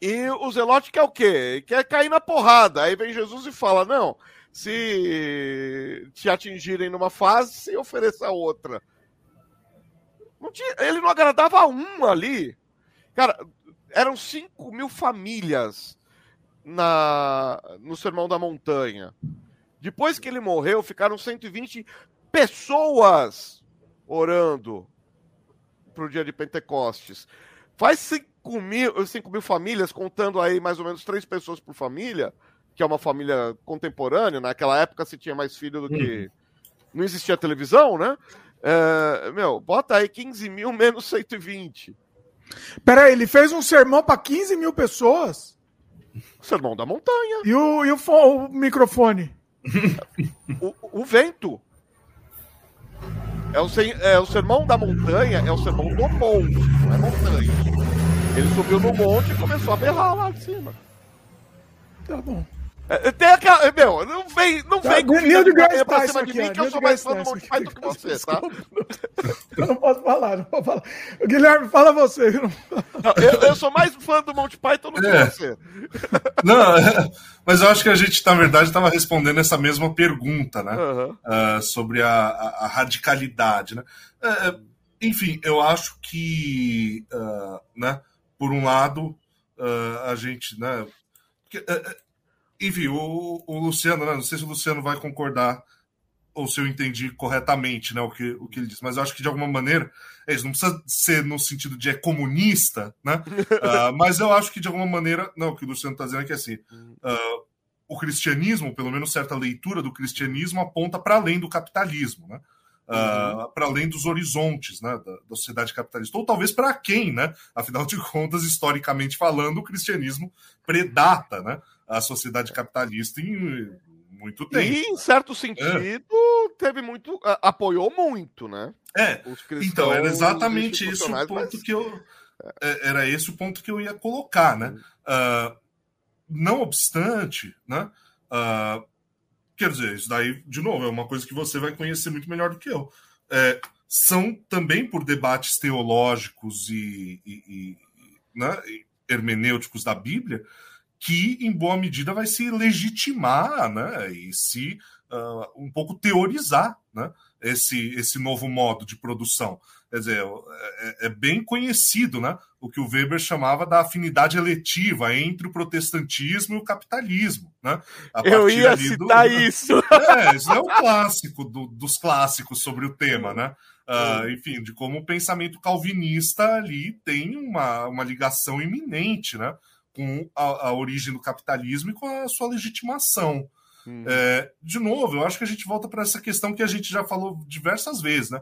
Speaker 2: E o Zelote quer o quê? Quer cair na porrada. Aí vem Jesus e fala: não, se te atingirem numa fase, se ofereça outra. Não tinha, ele não agradava um ali. Cara, eram 5 mil famílias na, no Sermão da Montanha. Depois que ele morreu, ficaram 120 pessoas orando para o dia de Pentecostes. Faz 5 mil, 5 mil famílias, contando aí mais ou menos três pessoas por família, que é uma família contemporânea. Naquela época se tinha mais filho do que. Uhum. Não existia televisão, né? É, meu, bota aí 15 mil menos 120.
Speaker 1: Peraí, ele fez um sermão para 15 mil pessoas?
Speaker 2: Sermão da montanha.
Speaker 1: E o, e o, o microfone?
Speaker 2: o, o, vento. É o, é o sermão da montanha, é o sermão do monte, não é montanha. Ele subiu no monte e começou a berrar lá de cima.
Speaker 1: Tá bom.
Speaker 2: É, tem aquela. Meu, não vem, não vem com
Speaker 1: Neil deGrasse pra cima
Speaker 2: de mim, que eu sou mais fã do Monty Python que você, tá?
Speaker 1: Eu não posso falar, não posso falar. Guilherme, fala você.
Speaker 2: Não, eu, eu, sou mais fã do Monty Python do que é. você.
Speaker 3: Não, é, mas eu acho que a gente, na verdade, estava respondendo essa mesma pergunta, né? Uhum. Uh, sobre a, a, a, radicalidade, né? Uh, enfim, eu acho que, uh, né, por um lado, a gente, né? Enfim, o, o Luciano, né, não sei se o Luciano vai concordar ou se eu entendi corretamente né, o, que, o que ele disse, mas eu acho que de alguma maneira, é isso, não precisa ser no sentido de é comunista, né? uh, mas eu acho que de alguma maneira, não, o que o Luciano está dizendo é que assim, uh, o cristianismo, pelo menos certa leitura do cristianismo, aponta para além do capitalismo, né? Uh, uhum. para além dos horizontes né, da, da sociedade capitalista, ou talvez para quem, né? Afinal de contas, historicamente falando, o cristianismo predata né, a sociedade capitalista em muito tempo.
Speaker 2: E, em certo sentido, é. teve muito. apoiou muito, né?
Speaker 3: É. Então, era exatamente esse o ponto mas... que eu. É, era esse o ponto que eu ia colocar, né? Uh, não obstante, né? Uh, quer dizer, isso daí, de novo, é uma coisa que você vai conhecer muito melhor do que eu. É, são também por debates teológicos e, e, e, né? hermenêuticos da Bíblia, que em boa medida vai se legitimar né, e se uh, um pouco teorizar né, esse, esse novo modo de produção. Quer dizer, é, é, bem conhecido né, o que o Weber chamava da afinidade eletiva entre o protestantismo e o capitalismo. Né,
Speaker 2: Eu ia citar do... isso.
Speaker 3: É, isso é o clássico do, dos clássicos sobre o tema, né? Uh, enfim, de como o pensamento calvinista ali tem uma, uma ligação iminente né, com a, a origem do capitalismo e com a sua legitimação. Uhum. É, de novo, eu acho que a gente volta para essa questão que a gente já falou diversas vezes, né?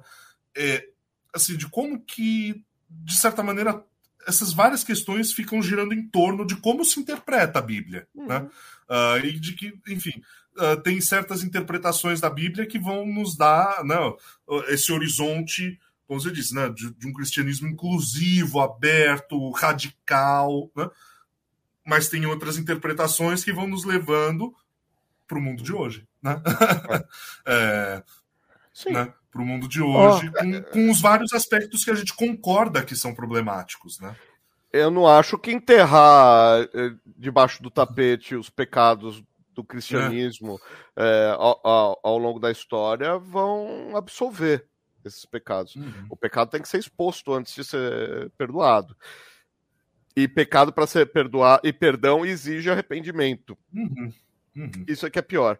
Speaker 3: É, assim, de como que, de certa maneira, essas várias questões ficam girando em torno de como se interpreta a Bíblia, uhum. né? Uh, e de que, enfim, uh, tem certas interpretações da Bíblia que vão nos dar não, esse horizonte, como você disse, né, de, de um cristianismo inclusivo, aberto, radical, né? Mas tem outras interpretações que vão nos levando para o mundo de hoje, né? é, né? Para o mundo de hoje, oh, com, com, os vários aspectos que a gente concorda que são problemáticos, né?
Speaker 2: Eu não acho que enterrar eh, debaixo do tapete os pecados do cristianismo é. É, ao, ao, ao, longo da história vão absolver esses pecados. Uhum. O pecado tem que ser exposto antes de ser perdoado. E pecado para ser perdoado e perdão exige arrependimento.
Speaker 3: Uhum. Uhum.
Speaker 2: Isso é que é pior.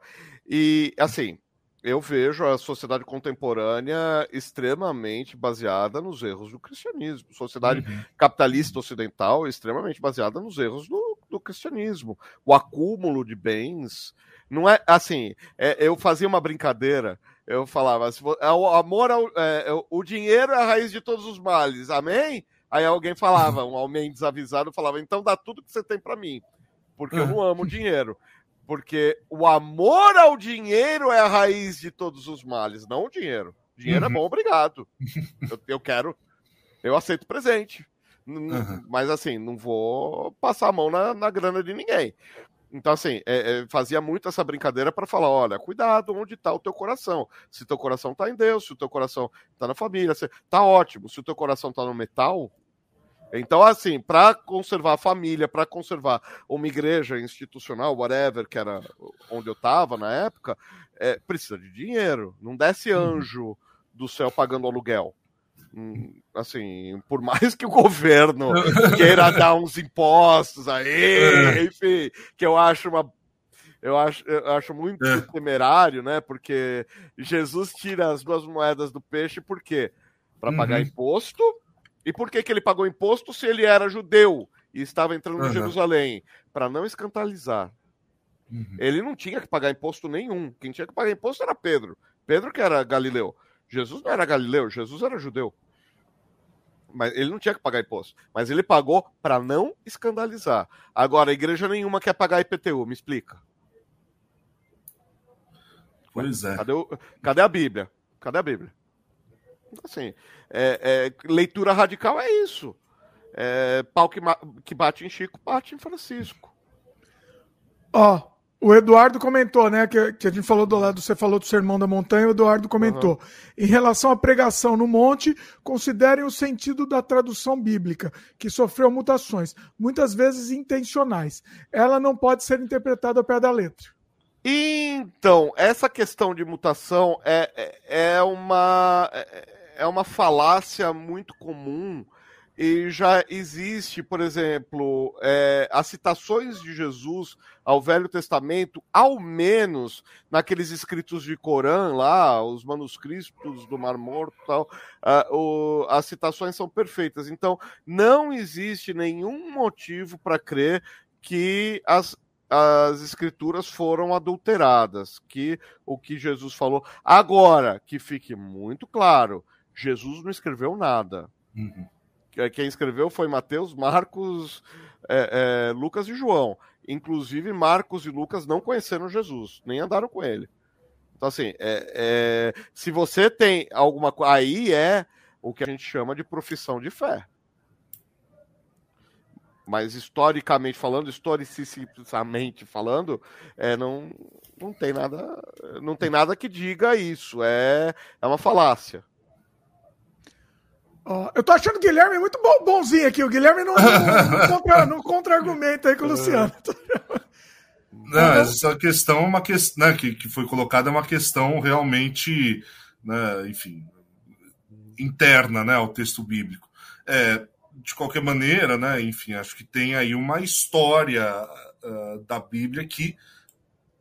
Speaker 2: E, assim, eu vejo a sociedade contemporânea extremamente baseada nos erros do cristianismo. Sociedade uhum. capitalista ocidental extremamente baseada nos erros do, do, cristianismo. O acúmulo de bens. Não é assim. É, eu fazia uma brincadeira. Eu falava, é o amor, ao, é, é, o dinheiro é a raiz de todos os males. Amém? Aí alguém falava, um homem desavisado falava, então dá tudo que você tem para mim, porque eu não amo dinheiro. Porque o amor ao dinheiro é a raiz de todos os males, não o dinheiro. Dinheiro é uhum. é bom, obrigado. Eu, eu, quero, eu aceito presente. Uhum. Mas assim, não vou passar a mão na, na grana de ninguém. Então, assim, é, é, fazia muito essa brincadeira para falar: olha, cuidado onde está o teu coração. Se teu coração está em Deus, se o teu coração está na família, se, tá ótimo. Se o teu coração está no metal, então, assim, para conservar a família, para conservar uma igreja institucional, whatever, que era onde eu estava na época, é, precisa de dinheiro. Não desce uhum. anjo do céu pagando aluguel. Hum, assim, por mais que o governo queira dar uns impostos aí, é. enfim, que eu acho uma eu acho, eu acho muito é. temerário, né? Porque Jesus tira as duas moedas do peixe, por quê? Para uhum. pagar imposto e por que, que ele pagou imposto se ele era judeu e estava entrando uhum. em Jerusalém? Para não escandalizar. Uhum. Ele não tinha que pagar imposto nenhum. Quem tinha que pagar imposto era Pedro. Pedro que era Galileu. Jesus não era Galileu, Jesus era judeu. Mas ele não tinha que pagar imposto. Mas ele pagou para não escandalizar. Agora, igreja nenhuma quer pagar IPTU, me explica.
Speaker 3: Pois é.
Speaker 2: Cadê, o, cadê a Bíblia? Cadê a Bíblia? Assim, é, é, leitura radical é isso. É, pau que, que bate em Chico, bate em Francisco.
Speaker 1: Ó, oh, o Eduardo comentou, né? Que, que, a gente falou do lado, você falou do Sermão da Montanha, o Eduardo comentou. Uhum. Em relação à pregação no monte, considerem o sentido da tradução bíblica, que sofreu mutações, muitas vezes intencionais. Ela não pode ser interpretada ao pé da letra.
Speaker 2: Então, essa questão de mutação é, é, é uma. É, é uma falácia muito comum e já existe, por exemplo, é, as citações de Jesus ao Velho Testamento, ao menos naqueles escritos de Corã lá, os manuscritos do Mar Morto, tal, o, as citações são perfeitas. Então, não existe nenhum motivo para crer que as as escrituras foram adulteradas, que o que Jesus falou. Agora, que fique muito claro, Jesus não escreveu nada. Uhum. Quem escreveu foi Mateus, Marcos, é, é, Lucas e João. Inclusive, Marcos e Lucas não conheceram Jesus, nem andaram com ele. Então, assim, é, é se você tem alguma coisa. Aí é o que a gente chama de profissão de fé. Mas historicamente falando, historicamente falando, é, não, não tem nada, não tem nada que diga isso. É, é uma falácia.
Speaker 1: Ó, eu tô achando o Guilherme muito bom, bonzinho aqui. O Guilherme não, não, contra-argumenta contra aí com o Luciano.
Speaker 3: Não, essa questão é uma questão né, que, que foi colocada é uma questão realmente, né, enfim, interna né, ao texto bíblico. É, de qualquer maneira, né, enfim, acho que tem aí uma história uh, da Bíblia que.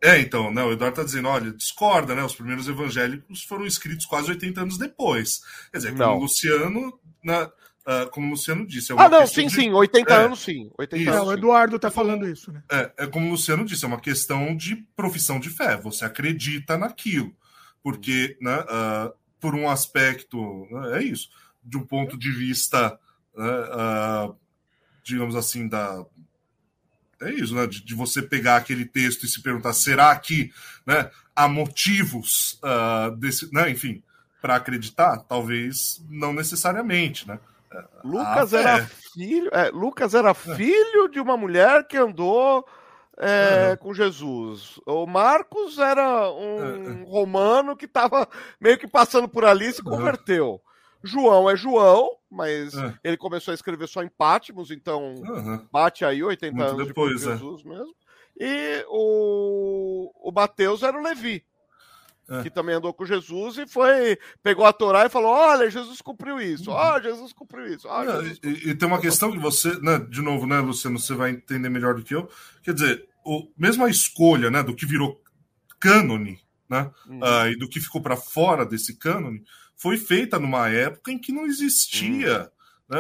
Speaker 3: É, então, né, o Eduardo está dizendo, olha, discorda, né? Os primeiros evangélicos foram escritos quase 80 anos depois. Quer dizer, como o Luciano, né, Uh, como o Luciano disse. É
Speaker 2: ah, não, sim, de... sim, 80 é, anos sim. 80
Speaker 1: isso.
Speaker 2: anos,
Speaker 1: o Eduardo está falando isso, né?
Speaker 3: É, é como o Luciano disse, é uma questão de profissão de fé. Você acredita naquilo. Porque, né, uh, por um aspecto, né, é isso, de um ponto de vista, uh, digamos assim, da. É isso, né? De, de, você pegar aquele texto e se perguntar: será que né, há motivos desse. Né, enfim, para acreditar? Talvez não necessariamente, né?
Speaker 2: Lucas ah, era é. filho. É, Lucas era filho de uma mulher que andou é, uhum. com Jesus. O Marcos era um romano que estava meio que passando por ali e se converteu. Uhum. João é João, mas ele começou a escrever só em Pátimos, então bate aí 80 Muito anos depois, de é. Jesus mesmo. E o, o Mateus era o Levi é. que também andou com Jesus e foi, pegou a Torá e falou: Olha, Jesus cumpriu isso, ó, oh, Jesus cumpriu isso. Oh,
Speaker 3: Jesus cumpriu. E, e, tem uma questão que você, né, de novo, né, Luciano, você vai entender melhor do que eu. Quer dizer, o, mesmo a escolha né, do que virou cânone, né, uhum. uh, e do que ficou para fora desse cânone, foi feita numa época em que não existia. Uhum né,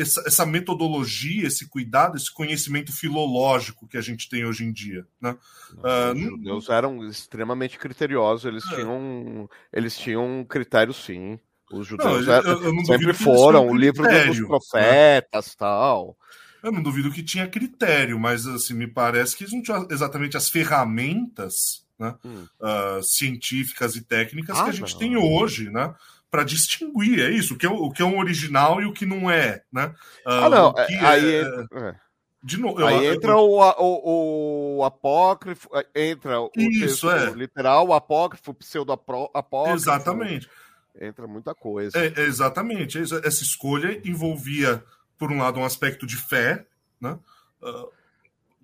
Speaker 3: essa, essa, metodologia, esse cuidado, esse conhecimento filológico que a gente tem hoje em dia. Né?
Speaker 2: Não, uh, os judeus eram extremamente criteriosos, eles, é. tinham, eles tinham critérios sim. Os judeus não, eu, eu sempre foram, o livro dos né? profetas né? tal.
Speaker 3: Eu não duvido que tinha critério, mas assim, me parece que eles não tinham exatamente as ferramentas né, hum. uh, científicas e técnicas ah, que a gente não. tem hoje, né? para distinguir, é isso, o que é, o que é um original e o que não é, né?
Speaker 2: Uh, ah, não, é, aí é, é... De novo, aí eu, entra. O, o, o, apócrifo, é, entra o
Speaker 3: isso, é.
Speaker 2: literal, o apócrifo, o pseudo-apócrifo.
Speaker 3: Exatamente.
Speaker 2: Entra muita coisa.
Speaker 3: É, exatamente. Essa escolha envolvia, por um lado, um aspecto de fé, né?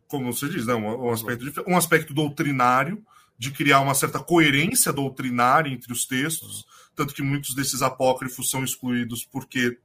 Speaker 3: Como você diz, né? um, um aspecto de fé, um aspecto doutrinário, de criar uma certa coerência doutrinária entre os textos, tanto que muitos desses apócrifos são excluídos porque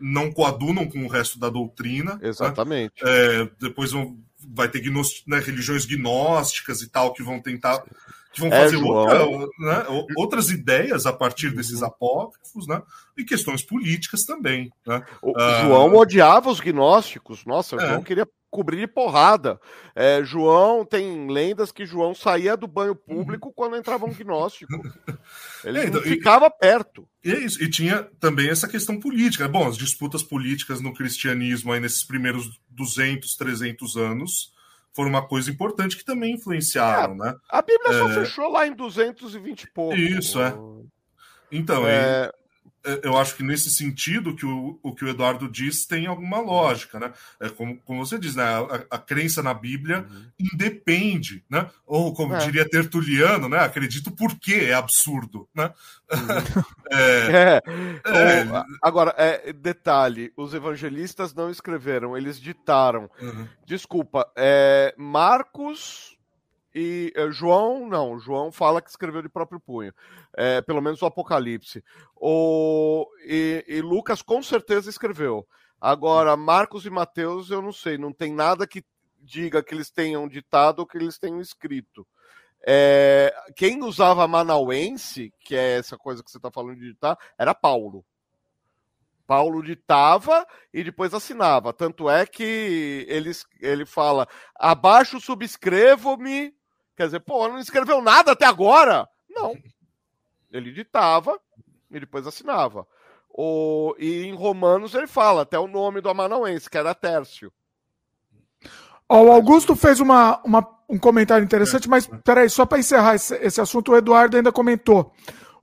Speaker 3: não coadunam com o resto da doutrina.
Speaker 2: Né? Exatamente.
Speaker 3: Né? É, depois vão, vai ter né, religiões gnósticas e tal que vão tentar que vão é, fazer outra, né, outras ideias a partir desses apócrifos, né? E questões políticas também. Né?
Speaker 2: O ah, João odiava os gnósticos. Nossa, o é. João queria cobrir de porrada. É, João, tem lendas que João saía do banho público quando entrava um gnóstico. Ele é, então, ficava e, perto.
Speaker 3: E é isso. E tinha também essa questão política. Bom, as disputas políticas no cristianismo aí nesses primeiros 200, 300 anos foram uma coisa importante que também influenciaram, é, né?
Speaker 2: A Bíblia só é. fechou lá em 220 e pouco.
Speaker 3: Isso, é. Então, é... É, eu acho que nesse sentido que o, o que o Eduardo diz tem alguma lógica, né? É como, como você diz, né? A, a crença na Bíblia uhum. independe, né? Ou como é. diria Tertuliano, né? Acredito porque é absurdo, né?
Speaker 2: Uhum. é, é, agora, é, detalhe: os evangelistas não escreveram, eles ditaram. Uhum. Desculpa, é, Marcos e uh, João, não, João fala que escreveu de próprio punho. É, pelo menos o Apocalipse. O, e, e, Lucas com certeza escreveu. Agora, Marcos e Mateus, eu não sei, não tem nada que diga que eles tenham ditado ou que eles tenham escrito. É, quem usava manauense, que é essa coisa que você está falando de ditar, era Paulo. Paulo ditava e depois assinava. Tanto é que ele, ele fala: abaixo subscrevo-me Quer dizer, pô, não escreveu nada até agora? Não. Ele ditava e depois assinava. O, e em Romanos ele fala até o nome do Amanauense, que era Tércio.
Speaker 1: O Augusto fez uma, uma, um comentário interessante, mas peraí, só para encerrar esse, esse assunto, o Eduardo ainda comentou.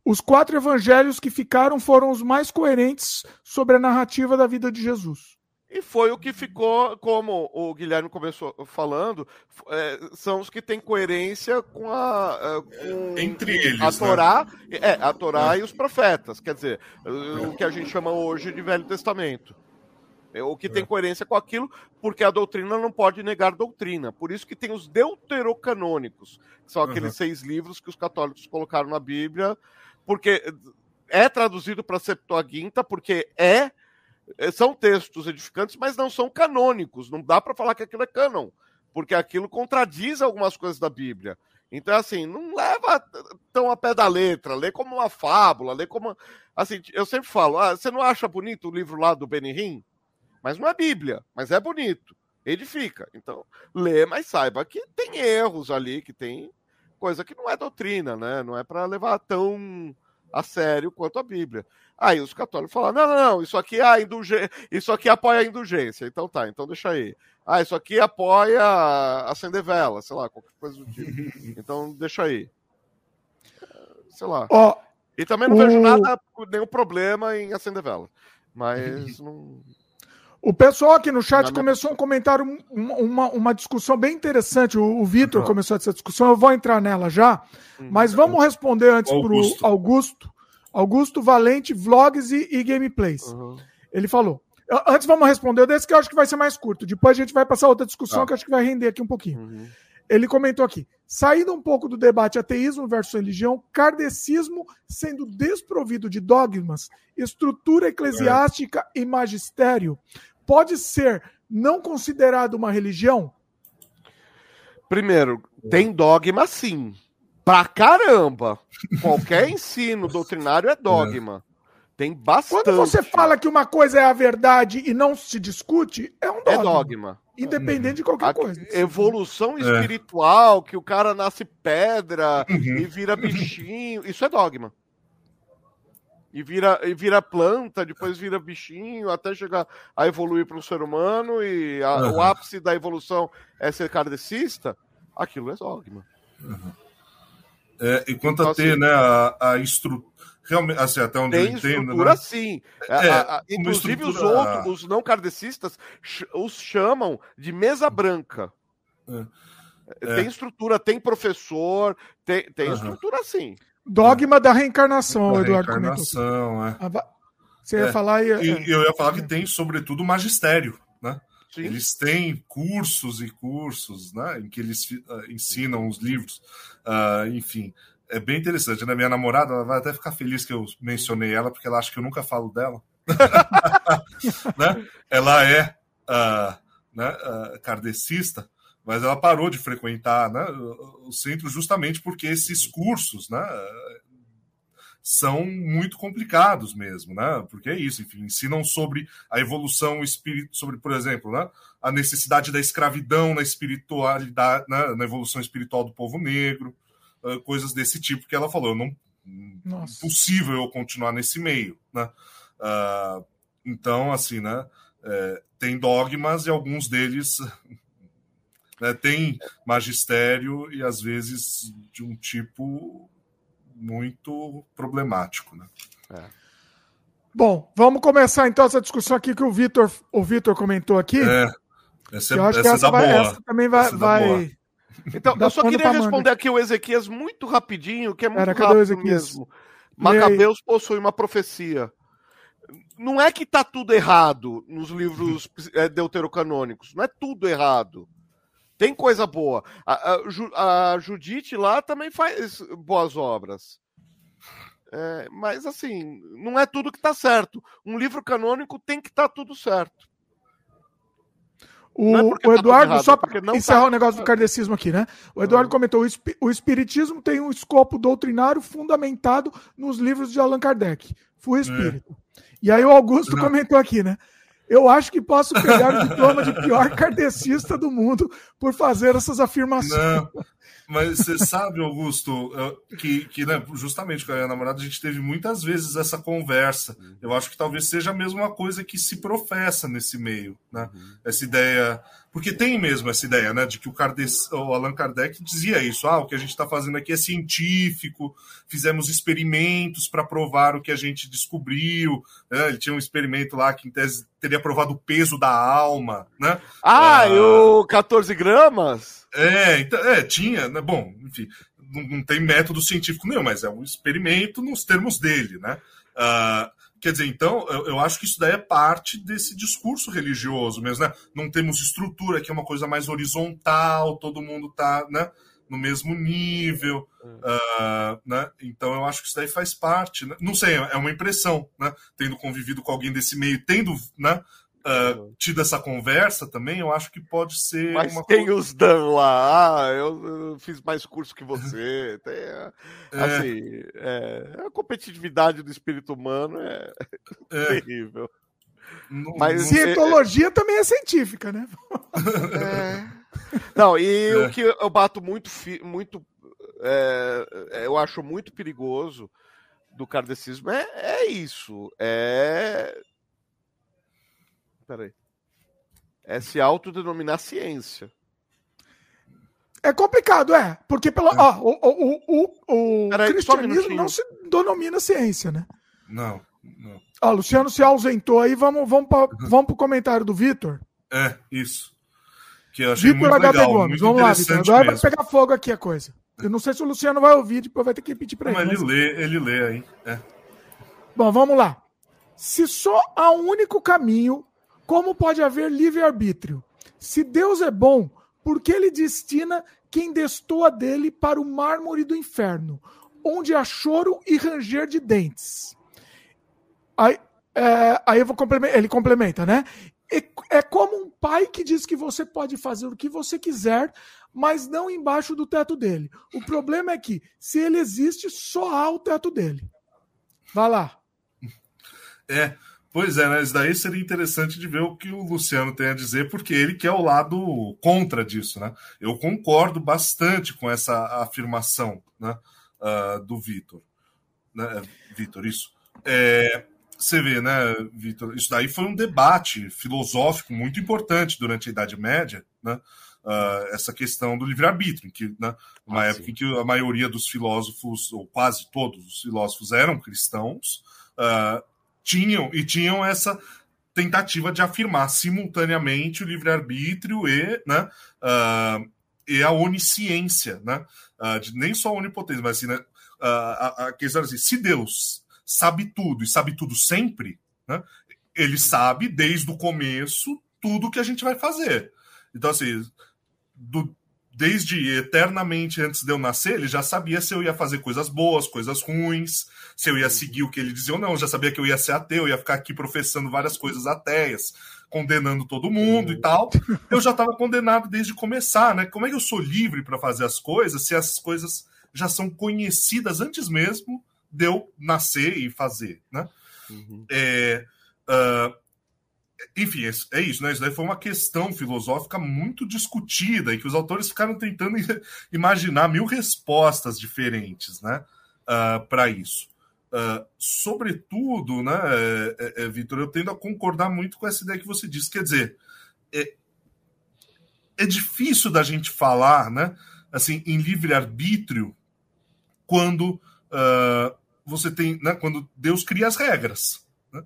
Speaker 1: Os quatro evangelhos que ficaram foram os mais coerentes sobre a narrativa da vida de Jesus.
Speaker 2: E foi o que ficou, como o Guilherme começou falando, é, são os que têm coerência com a. É, com
Speaker 3: Entre eles.
Speaker 2: A
Speaker 3: né?
Speaker 2: Torá, né? é, a Torá é. e os profetas. Quer dizer, o que a gente chama hoje de Velho Testamento. É o que tem é. coerência com aquilo, porque a doutrina não pode negar doutrina. Por isso que tem os deuterocanônicos, que são aqueles uhum. seis livros que os católicos colocaram na Bíblia, porque é traduzido para Septuaginta, porque é são textos edificantes, mas não são canônicos. Não dá para falar que aquilo é cânon, porque aquilo contradiz algumas coisas da Bíblia. Então, assim, não leva tão a pé da letra, lê como uma fábula, lê como. Assim, eu sempre falo, ah, você não acha bonito o livro lá do Benihim? Mas não é Bíblia, mas é bonito. Edifica. Então, lê, mas saiba que tem erros ali, que tem coisa que não é doutrina, né? Não é para levar tão a sério quanto a Bíblia. Aí os católicos falam: não, não, não, isso aqui, é indulgência, isso aqui apoia a indulgência. Então tá, então deixa aí. Ah, isso aqui apoia acender vela, sei lá, qualquer coisa do tipo. Então deixa aí. Sei lá.
Speaker 1: Oh,
Speaker 2: e também não o... vejo nada, nenhum problema em acender vela. Mas não.
Speaker 1: O pessoal aqui no chat começou um comentário, uma, uma discussão bem interessante. O, o Vitor uhum. começou essa discussão, eu vou entrar nela já. Uhum. Mas vamos responder antes para o Augusto. Augusto Valente, vlogs e, e gameplays. Uhum. Ele falou. Antes vamos responder desse que eu acho que vai ser mais curto. Depois a gente vai passar outra discussão ah. que eu acho que vai render aqui um pouquinho. Uhum. Ele comentou aqui: saindo um pouco do debate ateísmo versus religião, kardecismo sendo desprovido de dogmas, estrutura eclesiástica é. e magistério, pode ser não considerado uma religião?
Speaker 2: Primeiro, tem dogma sim. Pra caramba. Qualquer ensino doutrinário é dogma. Tem bastante.
Speaker 1: Quando você fala que uma coisa é a verdade e não se discute, é um dogma. É dogma. Independente de qualquer a coisa.
Speaker 2: Evolução é. espiritual, que o cara nasce pedra uhum. e vira bichinho, isso é dogma. E vira, e vira planta, depois vira bichinho, até chegar a evoluir para um ser humano, e a, uhum. o ápice da evolução é ser kardecista, aquilo é dogma.
Speaker 3: Uhum. É, e quanto então, a ter assim, né, a, a estrutura. Realmente, assim, até onde eu entendo.
Speaker 2: Estrutura, né? sim. É, a, a, inclusive, os outros, os não kardecistas, os chamam de mesa branca. É. é. Tem estrutura, tem professor, tem, tem uhum. estrutura sim.
Speaker 1: Dogma da reencarnação, da Eduardo
Speaker 3: reencarnação, É.
Speaker 1: Você ia é. falar.
Speaker 3: Ia... E, eu ia falar que tem, sobretudo, magistério, né? Sim. Eles têm cursos e cursos, né, em que eles uh, ensinam os livros, uh, enfim, é bem interessante, né? Minha namorada ela vai até ficar feliz que eu mencionei ela, porque ela acha que eu nunca falo dela. né? Ela é uh, né, uh, kardecista, mas ela parou de frequentar né, o centro justamente porque esses cursos, né, são muito complicados mesmo, né? Porque é isso, enfim, ensinam sobre a evolução espírita, sobre, por exemplo, né, a necessidade da escravidão na espiritualidade, né, na evolução espiritual do povo negro, coisas desse tipo que ela falou. Não Nossa. impossível eu continuar nesse meio, né? Uh, então, assim, né? É, tem dogmas e alguns deles né, tem magistério e às vezes de um tipo muito problemático. Né? É.
Speaker 1: Bom, vamos começar então essa discussão aqui que o Vitor o Vitor comentou aqui. É,
Speaker 3: essa, eu acho essa que essa, vai, essa
Speaker 1: também vai. vai...
Speaker 2: Então, eu só queria responder aqui o Ezequias muito rapidinho, que é muito Era, rápido mesmo. Macabeus possui uma profecia. Não é que tá tudo errado nos livros é, deuterocanônicos, não é tudo errado. Tem coisa boa. A, a, a Judite lá também faz boas obras. É, mas assim, não é tudo que está certo. Um livro canônico tem que estar tá tudo certo.
Speaker 1: O, é o tá Eduardo, errado, só para encerrar tá... o negócio do kardecismo aqui, né? O Eduardo uhum. comentou: o Espiritismo tem um escopo doutrinário fundamentado nos livros de Allan Kardec. Fui é. espírito. É. E aí o Augusto não. comentou aqui, né? Eu acho que posso pegar o diploma de pior kardecista do mundo por fazer essas afirmações.
Speaker 3: Não, Mas você sabe, Augusto, que, que né, justamente com a minha namorada a gente teve muitas vezes essa conversa. Eu acho que talvez seja a mesma coisa que se professa nesse meio, né? Uhum. Essa ideia. Porque tem mesmo essa ideia, né? De que o, Kardec, o Allan Kardec dizia isso. Ah, o que a gente está fazendo aqui é científico, fizemos experimentos para provar o que a gente descobriu. Né? Ele tinha um experimento lá que, em tese, teria provado o peso da alma, né?
Speaker 2: Ah, ah e o 14 gramas?
Speaker 3: É, então, é tinha, né? Bom, enfim, não, não, tem método científico nenhum, mas é um experimento nos termos dele, né? Uh, quer dizer, então, eu, eu, acho que isso daí é parte desse discurso religioso mesmo, né? Não temos estrutura, que é uma coisa mais horizontal, todo mundo tá, né? no mesmo nível, uh, né? Então eu acho que isso daí faz parte. Né? Não sei, é uma impressão, né? Tendo convivido com alguém desse meio, tendo, né? Uh, tido essa conversa também, eu acho que pode ser.
Speaker 2: Mas uma tem coisa... os Dan lá, ah, eu, eu, fiz mais curso que você. Tem, é. assim, é, a competitividade do espírito humano é, é. terrível.
Speaker 1: Não, Mas cientologia é, também é científica, né?
Speaker 2: É. Não, e o que eu bato muito, muito eu acho muito perigoso do kardecismo é, é isso. É peraí. É se autodenominar ciência.
Speaker 1: É complicado, é. Porque pelo, é. Ó, o, o, o, o peraí, cristianismo um não se denomina ciência, né?
Speaker 3: Não, não.
Speaker 1: Ó, Luciano se ausentou aí, vamos, vamos, pra, vamos pro comentário do Vitor.
Speaker 3: É, isso. Que eu achei Vitor muito legal, Gomes.
Speaker 1: vamos lá, Vitor. Agora vai pegar fogo aqui a coisa. Eu não sei se o Luciano vai ouvir, depois vai ter que repetir para ele.
Speaker 3: Mas ele lê, ele lê aí. É.
Speaker 1: Bom, vamos lá. Se só há um único caminho como pode haver livre-arbítrio? Se Deus é bom, por que ele destina quem destoa dele para o mármore do inferno, onde há choro e ranger de dentes? Aí, é, aí ele complementa, né? É, é como um pai que diz que você pode fazer o que você quiser, mas não embaixo do teto dele. O problema é que, se ele existe, só há o teto dele. Vá lá.
Speaker 3: É, Pois é, né? Isso daí seria interessante de ver o que o Luciano tem a dizer, porque ele que é o lado contra disso, né? Eu concordo bastante com essa afirmação né, uh, do Vitor. Né? Vitor, isso. É, você vê, né, Vitor? Isso daí foi um debate filosófico muito importante durante a Idade Média, né? Uh, essa questão do livre-arbítrio, que né, uma ah, época sim. em que a maioria dos filósofos, ou quase todos os filósofos, eram cristãos, uh, tinham e tinham essa tentativa de afirmar simultaneamente o livre-arbítrio e, né, uh, e a onisciência, né? Uh, de, nem só a onipotência, mas assim, né, uh, a, a questão assim, se Deus sabe tudo e sabe tudo sempre, né, ele sabe desde o começo tudo que a gente vai fazer. Então, assim, do, desde eternamente antes de eu nascer, ele já sabia se eu ia fazer coisas boas, coisas ruins, se eu ia seguir o que ele dizia ou não. Eu já sabia que eu ia ser ateu, eu ia ficar aqui professando várias coisas ateias, condenando todo mundo e tal. Eu já estava condenado desde começar, né? Como é que eu sou livre para fazer as coisas se as coisas já são conhecidas antes mesmo de eu nascer e fazer, né? Uhum. É, uh, enfim, é isso, né? Isso daí foi uma questão filosófica muito discutida e que os autores ficaram tentando imaginar mil respostas diferentes, né? Uh, ah, para isso. Uh, sobretudo, né, é, é, Vitor, eu tendo a concordar muito com essa ideia que você disse. Quer dizer, é, é difícil da gente falar, né, assim, em livre-arbítrio quando uh, você tem, né, quando Deus cria as regras. Né?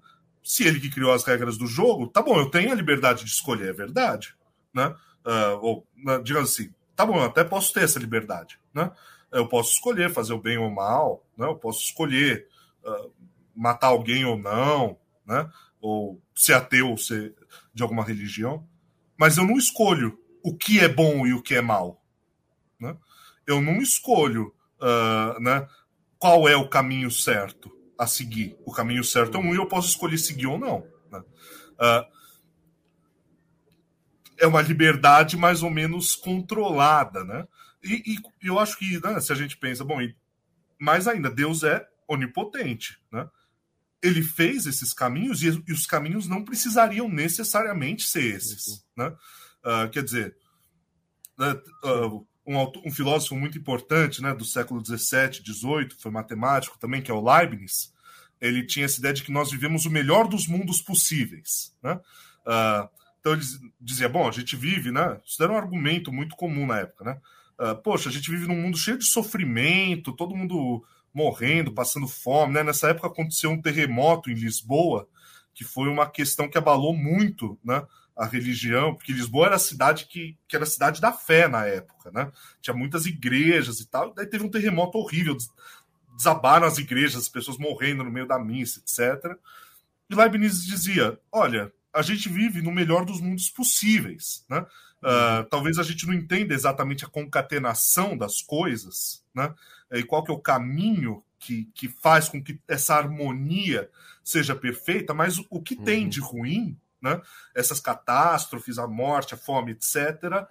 Speaker 3: Se ele que criou as regras do jogo, tá bom, eu tenho a liberdade de escolher, é verdade, né? Uh, ou, né, digamos assim, tá bom, eu até posso ter essa liberdade, né? Eu posso escolher fazer o bem ou o mal, né? Eu posso escolher uh, matar alguém ou não, né? Ou ser ateu ou ser de alguma religião, mas eu não escolho o que é bom e o que é mal, né? Eu não escolho, uh, né? Qual é o caminho certo a seguir. O caminho certo é um e eu posso escolher seguir ou não. Né? Uh, é uma liberdade mais ou menos controlada, né? E, e eu acho que, né, se a gente pensa, bom, e, mais ainda, Deus é onipotente, né? Ele fez esses caminhos e, e os caminhos não precisariam necessariamente ser esses, uhum. né? Uh, quer dizer, uh, um, um, filósofo muito importante né, do século XVII, XVIII, foi matemático também, que é o Leibniz, ele tinha essa ideia de que nós vivemos o melhor dos mundos possíveis. Né? Uh, então ele dizia, bom, a gente vive, né? Isso era um argumento muito comum na época, né? Uh, poxa, a gente vive num mundo cheio de sofrimento, todo mundo morrendo, passando fome, né? Nessa época aconteceu um terremoto em Lisboa, que foi uma questão que abalou muito, né? A religião, porque Lisboa era a cidade que, que era a cidade da fé na época, né? Tinha muitas igrejas e tal, daí teve um terremoto horrível, desabaram as igrejas, as pessoas morrendo no meio da missa, etc. E Leibniz dizia: olha, a gente vive no melhor dos mundos possíveis, né? Uh, talvez a gente não entenda exatamente a concatenação das coisas, né? E qual que é o caminho que, que faz com que essa harmonia seja perfeita, mas o, que uhum. tem de ruim né? essas catástrofes, a morte, a fome, etc.,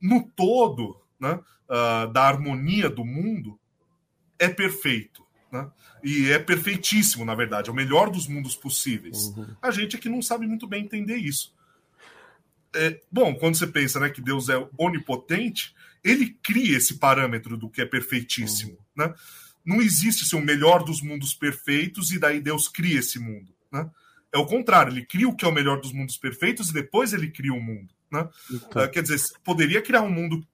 Speaker 3: no todo né? Uh, da harmonia do mundo, é perfeito. Né? E é perfeitíssimo, na verdade, é o melhor dos mundos possíveis. Uhum. A gente é que não sabe muito bem entender isso. É, bom, quando você pensa né, que Deus é onipotente, ele cria esse parâmetro do que é perfeitíssimo. Uhum. Né? Não existe assim, o melhor dos mundos perfeitos e daí Deus cria esse mundo. Né? É o contrário, ele cria o que é o melhor dos mundos perfeitos e depois ele cria o um mundo. Né? Então. Uh, quer dizer, poderia criar um mundo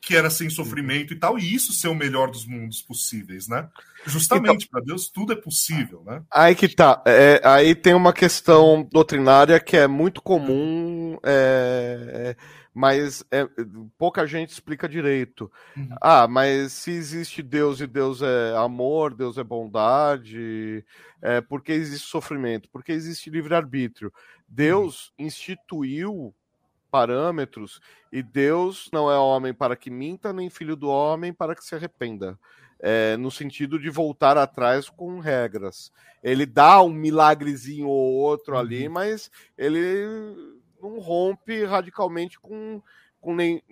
Speaker 3: que era sem sofrimento e tal, e isso ser o melhor dos mundos possíveis, né? Justamente então, para Deus tudo é possível, né?
Speaker 2: Aí que tá. É, aí tem uma questão doutrinária que é muito comum, é, mas é, pouca gente explica direito. Uhum. Ah, mas se existe Deus e Deus é amor, Deus é bondade, é, por que existe sofrimento? Porque existe livre-arbítrio. Deus uhum. instituiu parâmetros e Deus não é homem para que minta, nem filho do homem para que se arrependa. É, no sentido de voltar atrás com regras. Ele dá um milagrezinho ou outro uhum. ali, mas ele não rompe radicalmente com, com nem,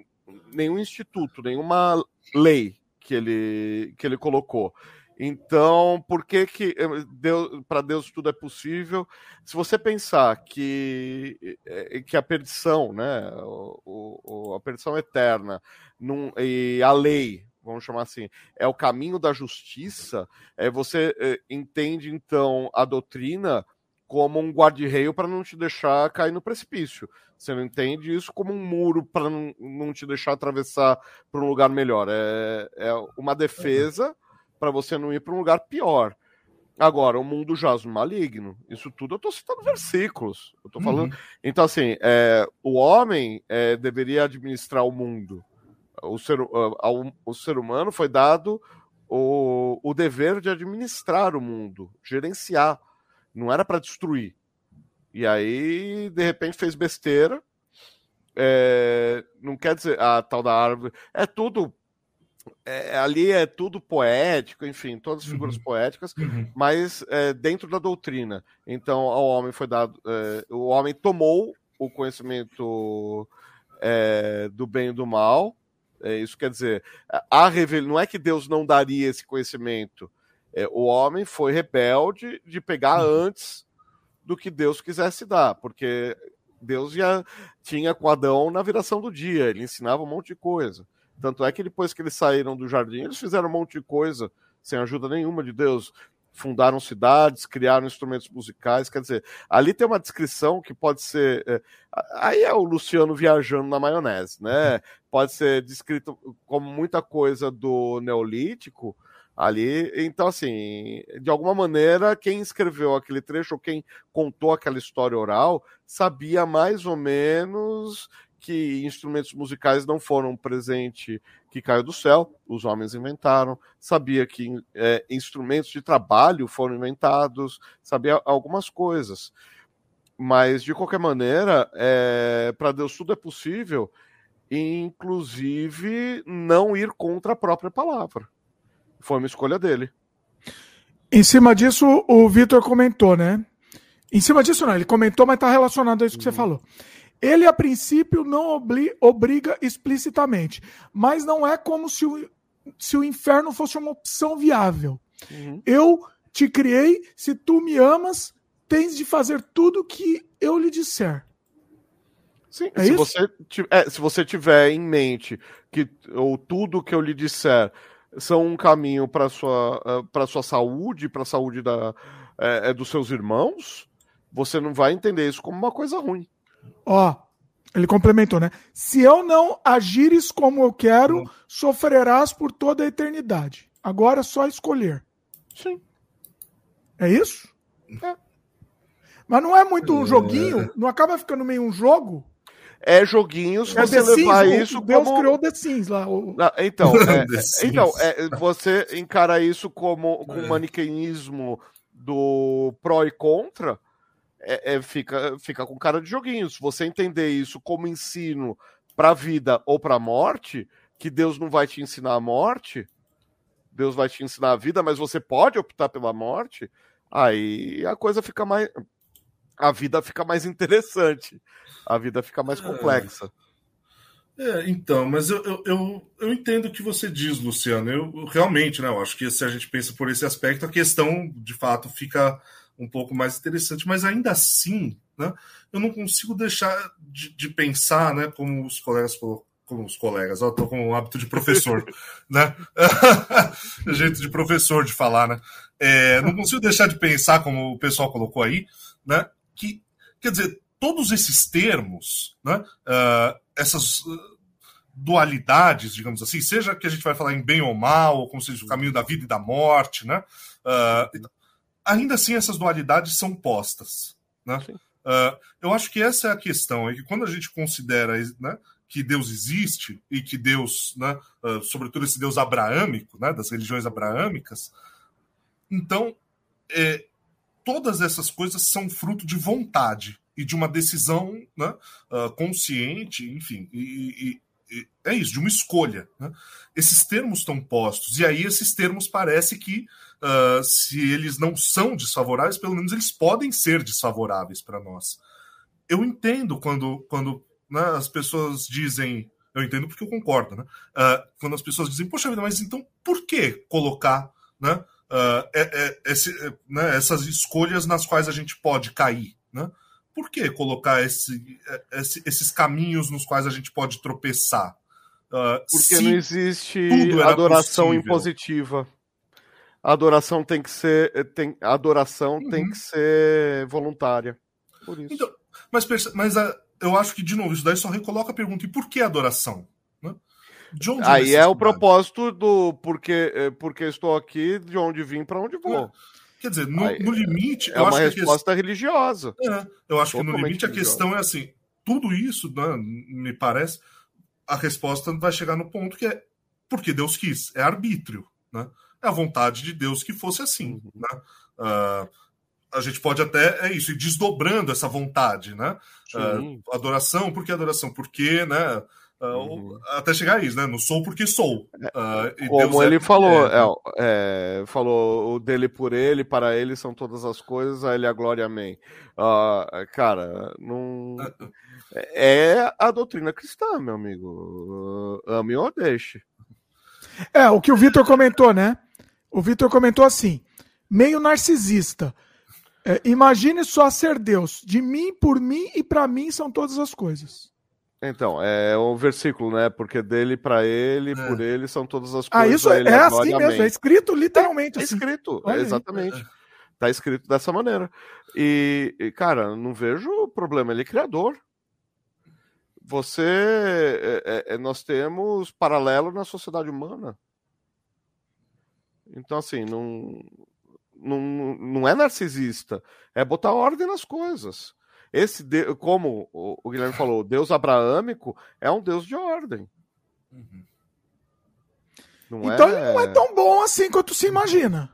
Speaker 2: nenhum instituto, nenhuma lei que ele, que ele colocou. Então, por que que eh, Deus, para Deus tudo é possível? Se você pensar que, eh, que a perdição, né, o, o, a perdição eterna num, e a lei, vamos chamar assim, é o caminho da justiça, é, você é, entende então a doutrina como um guarda-reio para não te deixar cair no precipício. Você não entende isso como um muro para não, não te deixar atravessar para um lugar melhor. É, é uma defesa para você não ir para um lugar pior. Agora, o mundo jaz no maligno. Isso tudo eu estou citando versículos. Eu tô falando. Uhum. Então, assim, é, o homem é, deveria administrar o mundo. O ser, ao, o ser humano foi dado o, o dever de administrar o mundo, gerenciar. Não era para destruir. E aí, de repente, fez besteira. É, não quer dizer a tal da árvore. É tudo é, ali é tudo poético, enfim, todas as figuras uhum. poéticas, uhum. mas é, dentro da doutrina. Então, ao homem foi dado, é, o homem tomou o conhecimento é, do bem e do mal. É, isso quer dizer, a revel... não é que Deus não daria esse conhecimento. É, o homem foi rebelde de pegar uhum. antes do que Deus quisesse dar, porque Deus já tinha com Adão na viração do dia, ele ensinava um monte de coisa. Tanto é que depois que eles saíram do jardim, eles fizeram um monte de coisa sem ajuda nenhuma de Deus. Fundaram cidades, criaram instrumentos musicais. Quer dizer, ali tem uma descrição que pode ser. É, aí é o Luciano viajando na maionese, né? Pode ser descrito como muita coisa do Neolítico ali. Então, assim, de alguma maneira, quem escreveu aquele trecho ou quem contou aquela história oral sabia mais ou menos que instrumentos musicais não foram presente que caiu do céu, os homens inventaram, sabia que é, instrumentos de trabalho foram inventados, sabia algumas coisas. Mas, de qualquer maneira, é, para Deus tudo é possível, inclusive não ir contra a própria palavra. Foi uma escolha dele.
Speaker 1: Em cima disso, o Vitor comentou, né? Em cima disso, não, ele comentou, mas está relacionado a isso que você uhum. falou. Ele, a princípio, não obriga explicitamente, mas não é como se o, se o inferno fosse uma opção viável. Uhum. Eu te criei, se tu me amas, tens de fazer tudo que eu lhe disser.
Speaker 2: Sim, é se, isso? Você, é, se você tiver em mente que ou tudo que eu lhe disser são um caminho para sua para sua saúde, para a saúde da, é, é, dos seus irmãos, você não vai entender isso como uma coisa ruim.
Speaker 1: Ó, ele complementou, né? Se eu não agires como eu quero, sofrerás por toda a eternidade. Agora é só escolher.
Speaker 2: Sim.
Speaker 1: É isso? É. Mas não é muito um é. joguinho? Não acaba ficando meio um jogo?
Speaker 2: É joguinhos é você levar Sims, isso
Speaker 1: Deus como... criou The Sims lá. O...
Speaker 2: então, é, então é, você encara isso como com um maniqueísmo do pró e contra, é, é, fica, fica com cara de joguinho. Se você entender isso como ensino para a vida ou para a morte, que Deus não vai te ensinar a morte, Deus vai te ensinar a vida, mas você pode optar pela morte, aí a coisa fica mais. A vida fica mais interessante. A vida fica mais é. complexa.
Speaker 3: É, então, mas eu, eu, eu, eu, entendo o que você diz, Luciano. Eu, eu, realmente, né? Eu acho que se a gente pensa por esse aspecto, a questão de fato fica um pouco mais interessante, mas ainda assim, né, eu não consigo deixar de, de pensar, né, como os colegas como os colegas, eu tô com o hábito de professor, né? jeito de professor de falar, né? É, não consigo deixar de pensar, como o pessoal colocou aí, né? Que, quer dizer, todos esses termos, né? Uh, essas dualidades, digamos assim, seja que a gente vai falar em bem ou mal, ou como se diz, o caminho da vida e da morte, né? Uh, ainda assim, essas dualidades são postas, né? Uh, eu acho que essa é a questão, é que quando a gente considera né, que Deus existe e que Deus, né, uh, sobretudo esse Deus abraâmico, né, das religiões abraâmicas, então é, todas essas coisas são fruto de vontade e de uma decisão né, uh, consciente, enfim, e, e, e, é isso, de uma escolha. Né? Esses termos estão postos, e aí esses termos parece que, uh, se eles não são desfavoráveis, pelo menos eles podem ser desfavoráveis para nós. Eu entendo quando, quando né, as pessoas dizem. Eu entendo porque eu concordo, né? Uh, quando as pessoas dizem, poxa vida, mas então por que colocar né, uh, é, é, esse, é, né, essas escolhas nas quais a gente pode cair? Né? por que colocar esse, esse, esses caminhos nos quais a gente pode tropeçar?
Speaker 2: Uh, Porque não existe adoração possível. impositiva. A adoração tem que ser. Tem, a adoração uhum. tem que ser voluntária. Por isso. Então,
Speaker 3: mas mas uh, eu acho que, de novo, isso daí só recoloca a pergunta: e por que adoração?
Speaker 2: Aí é o propósito do porque, eh, porque estou aqui, de onde vim, para onde vou. É.
Speaker 3: Quer dizer, no, Aí, no limite.
Speaker 2: É uma resposta que religiosa.
Speaker 3: É, eu acho que no limite religiosa. a questão é assim: tudo isso, né, me parece, a resposta vai chegar no ponto que é porque Deus quis, é arbítrio. Né? É a vontade de Deus que fosse assim. Uhum. Né? Uh, a gente pode até, é isso, ir desdobrando essa vontade, né? Uh, adoração, por que adoração? Porque, né? Uh, uhum. Até chegar a isso, né? Não sou porque sou.
Speaker 2: Uh, Como ele é, falou, é, é, falou o dele por ele, para ele são todas as coisas, a ele a glória, amém. Uh, cara, não. É a doutrina cristã, meu amigo. ame ou deixe.
Speaker 1: É, o que o Vitor comentou, né? O Vitor comentou assim, meio narcisista. É, imagine só ser Deus. De mim, por mim e para mim são todas as coisas.
Speaker 2: Então, é o versículo, né? Porque dele para ele, é. por ele são todas as
Speaker 1: ah, coisas. Ah, isso é, é assim mesmo, amém. é escrito literalmente.
Speaker 2: É, assim. escrito, exatamente. Tá escrito dessa maneira. E, e, cara, não vejo problema, ele é criador. Você. É, é, é, nós temos paralelo na sociedade humana. Então, assim, não, não, não é narcisista, é botar ordem nas coisas. Esse, de, como o Guilherme falou, o Deus abraâmico é um Deus de ordem. Uhum.
Speaker 1: Não então é... não é tão bom assim quanto se imagina.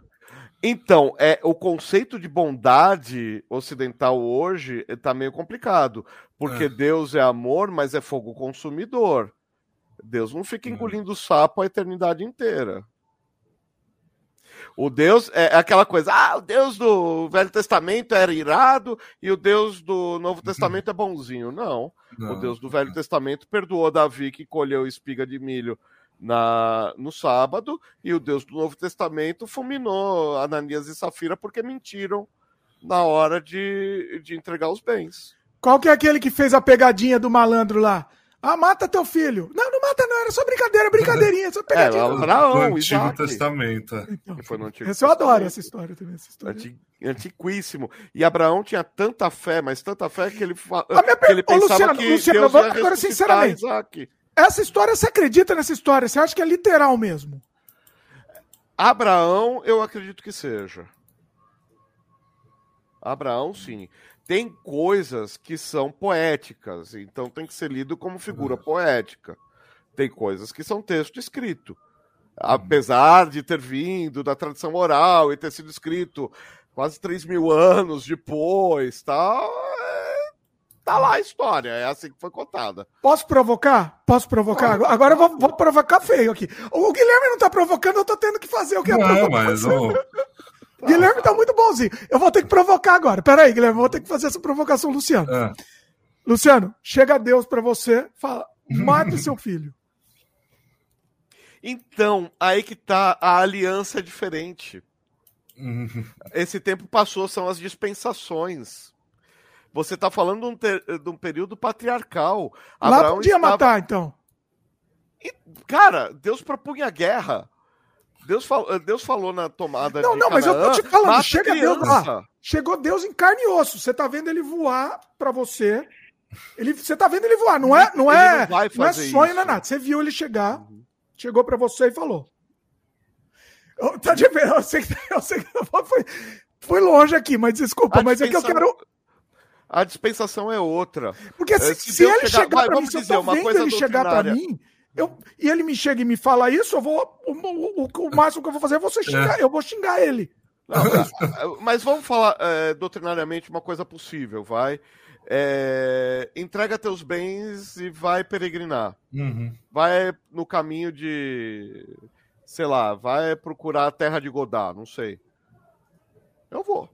Speaker 2: Então, é o conceito de bondade ocidental hoje está meio complicado, porque é. Deus é amor, mas é fogo consumidor. Deus não fica uhum. engolindo sapo a eternidade inteira. O Deus é aquela coisa, ah, o Deus do Velho Testamento era irado e o Deus do Novo uhum. Testamento é bonzinho. Não. Não. O Deus do Velho Testamento perdoou Davi que colheu espiga de milho na, no sábado e o Deus do Novo Testamento fulminou Ananias e Safira porque mentiram na hora de, de entregar os bens.
Speaker 1: Qual que é aquele que fez a pegadinha do malandro lá? Ah, mata teu filho. Não, não era só brincadeira, brincadeirinha, só
Speaker 2: É,
Speaker 1: pegadinha.
Speaker 3: Do
Speaker 2: Abraão,
Speaker 3: Antigo
Speaker 2: Isaac.
Speaker 3: Testamento. é.
Speaker 1: Então,
Speaker 2: foi no Antigo
Speaker 1: esse eu adoro
Speaker 2: Testamento.
Speaker 1: essa história também. Essa história.
Speaker 2: Anti- Antiquíssimo. E Abraão tinha tanta fé, mas tanta fé que ele, fa-
Speaker 1: A minha
Speaker 2: que ele
Speaker 1: per- Ô,
Speaker 2: pensava
Speaker 1: Luciano,
Speaker 2: que
Speaker 1: Luciano,
Speaker 2: Deus
Speaker 1: vamos-
Speaker 2: ia
Speaker 1: agora, sinceramente.
Speaker 2: Isaac.
Speaker 1: Essa história, você acredita nessa história? Você acha que é literal mesmo?
Speaker 2: Abraão, eu acredito que seja. Abraão, sim. Tem coisas que são poéticas, então tem que ser lido como figura poética. Tem coisas que são texto escrito. Apesar de ter vindo da tradição oral e ter sido escrito quase 3 mil anos depois, tal, é, tá lá a história, é assim que foi contada.
Speaker 1: Posso provocar? Posso provocar? Agora eu vou, vou provocar feio aqui. O Guilherme não tá provocando, eu tô tendo que fazer o que é
Speaker 3: Não,
Speaker 1: provocar.
Speaker 3: mas ô,
Speaker 1: Guilherme tá muito bonzinho. Eu vou ter que provocar agora. Pera aí, Guilherme, eu vou ter que fazer essa provocação, Luciano.
Speaker 3: é.
Speaker 1: Luciano, chega Deus pra você, fala, mate seu filho.
Speaker 2: Então, aí que tá, a aliança é diferente.
Speaker 3: Uhum.
Speaker 2: Esse tempo passou, são as dispensações. Você está falando de um, ter- de um período patriarcal.
Speaker 1: Lá podia
Speaker 2: estava-
Speaker 1: matar, então.
Speaker 2: Cara, Deus propunha guerra. Deus, fal... Deus falou na tomada
Speaker 1: Não, não, mas eu tô te falando, chega Deus lá. Chegou Deus em carne e osso. Você tá vendo ele voar pra você. Ele, você tá vendo ele voar. Não é, não é,
Speaker 2: não
Speaker 1: não é sonho,
Speaker 2: isso.
Speaker 1: não é nada. Você viu ele chegar, chegou pra você e falou. Eu, tá de ver, eu sei que, eu sei que foi, foi longe aqui, mas desculpa,
Speaker 2: A
Speaker 1: mas é que eu
Speaker 2: dispensação-
Speaker 1: quero.
Speaker 2: A dispensação é outra.
Speaker 1: Porque se,
Speaker 2: É, se
Speaker 1: se ele
Speaker 2: chegar-
Speaker 1: chegar
Speaker 2: vai,
Speaker 1: pra mim, se eu tô
Speaker 2: uma
Speaker 1: vendo
Speaker 2: coisa
Speaker 1: ele chegar pra
Speaker 2: doutrinária.
Speaker 1: mim, eu, e ele me chega e me fala isso, eu vou. O, o- o- o máximo que eu vou fazer é você xingar, eu vou xingar ele.
Speaker 2: Não, mas, mas vamos falar é, doutrinariamente uma coisa possível, vai. É, entrega teus bens e vai peregrinar.
Speaker 3: Uhum.
Speaker 2: vai no caminho de, sei lá, vai procurar a terra de Godá, não sei. Eu vou.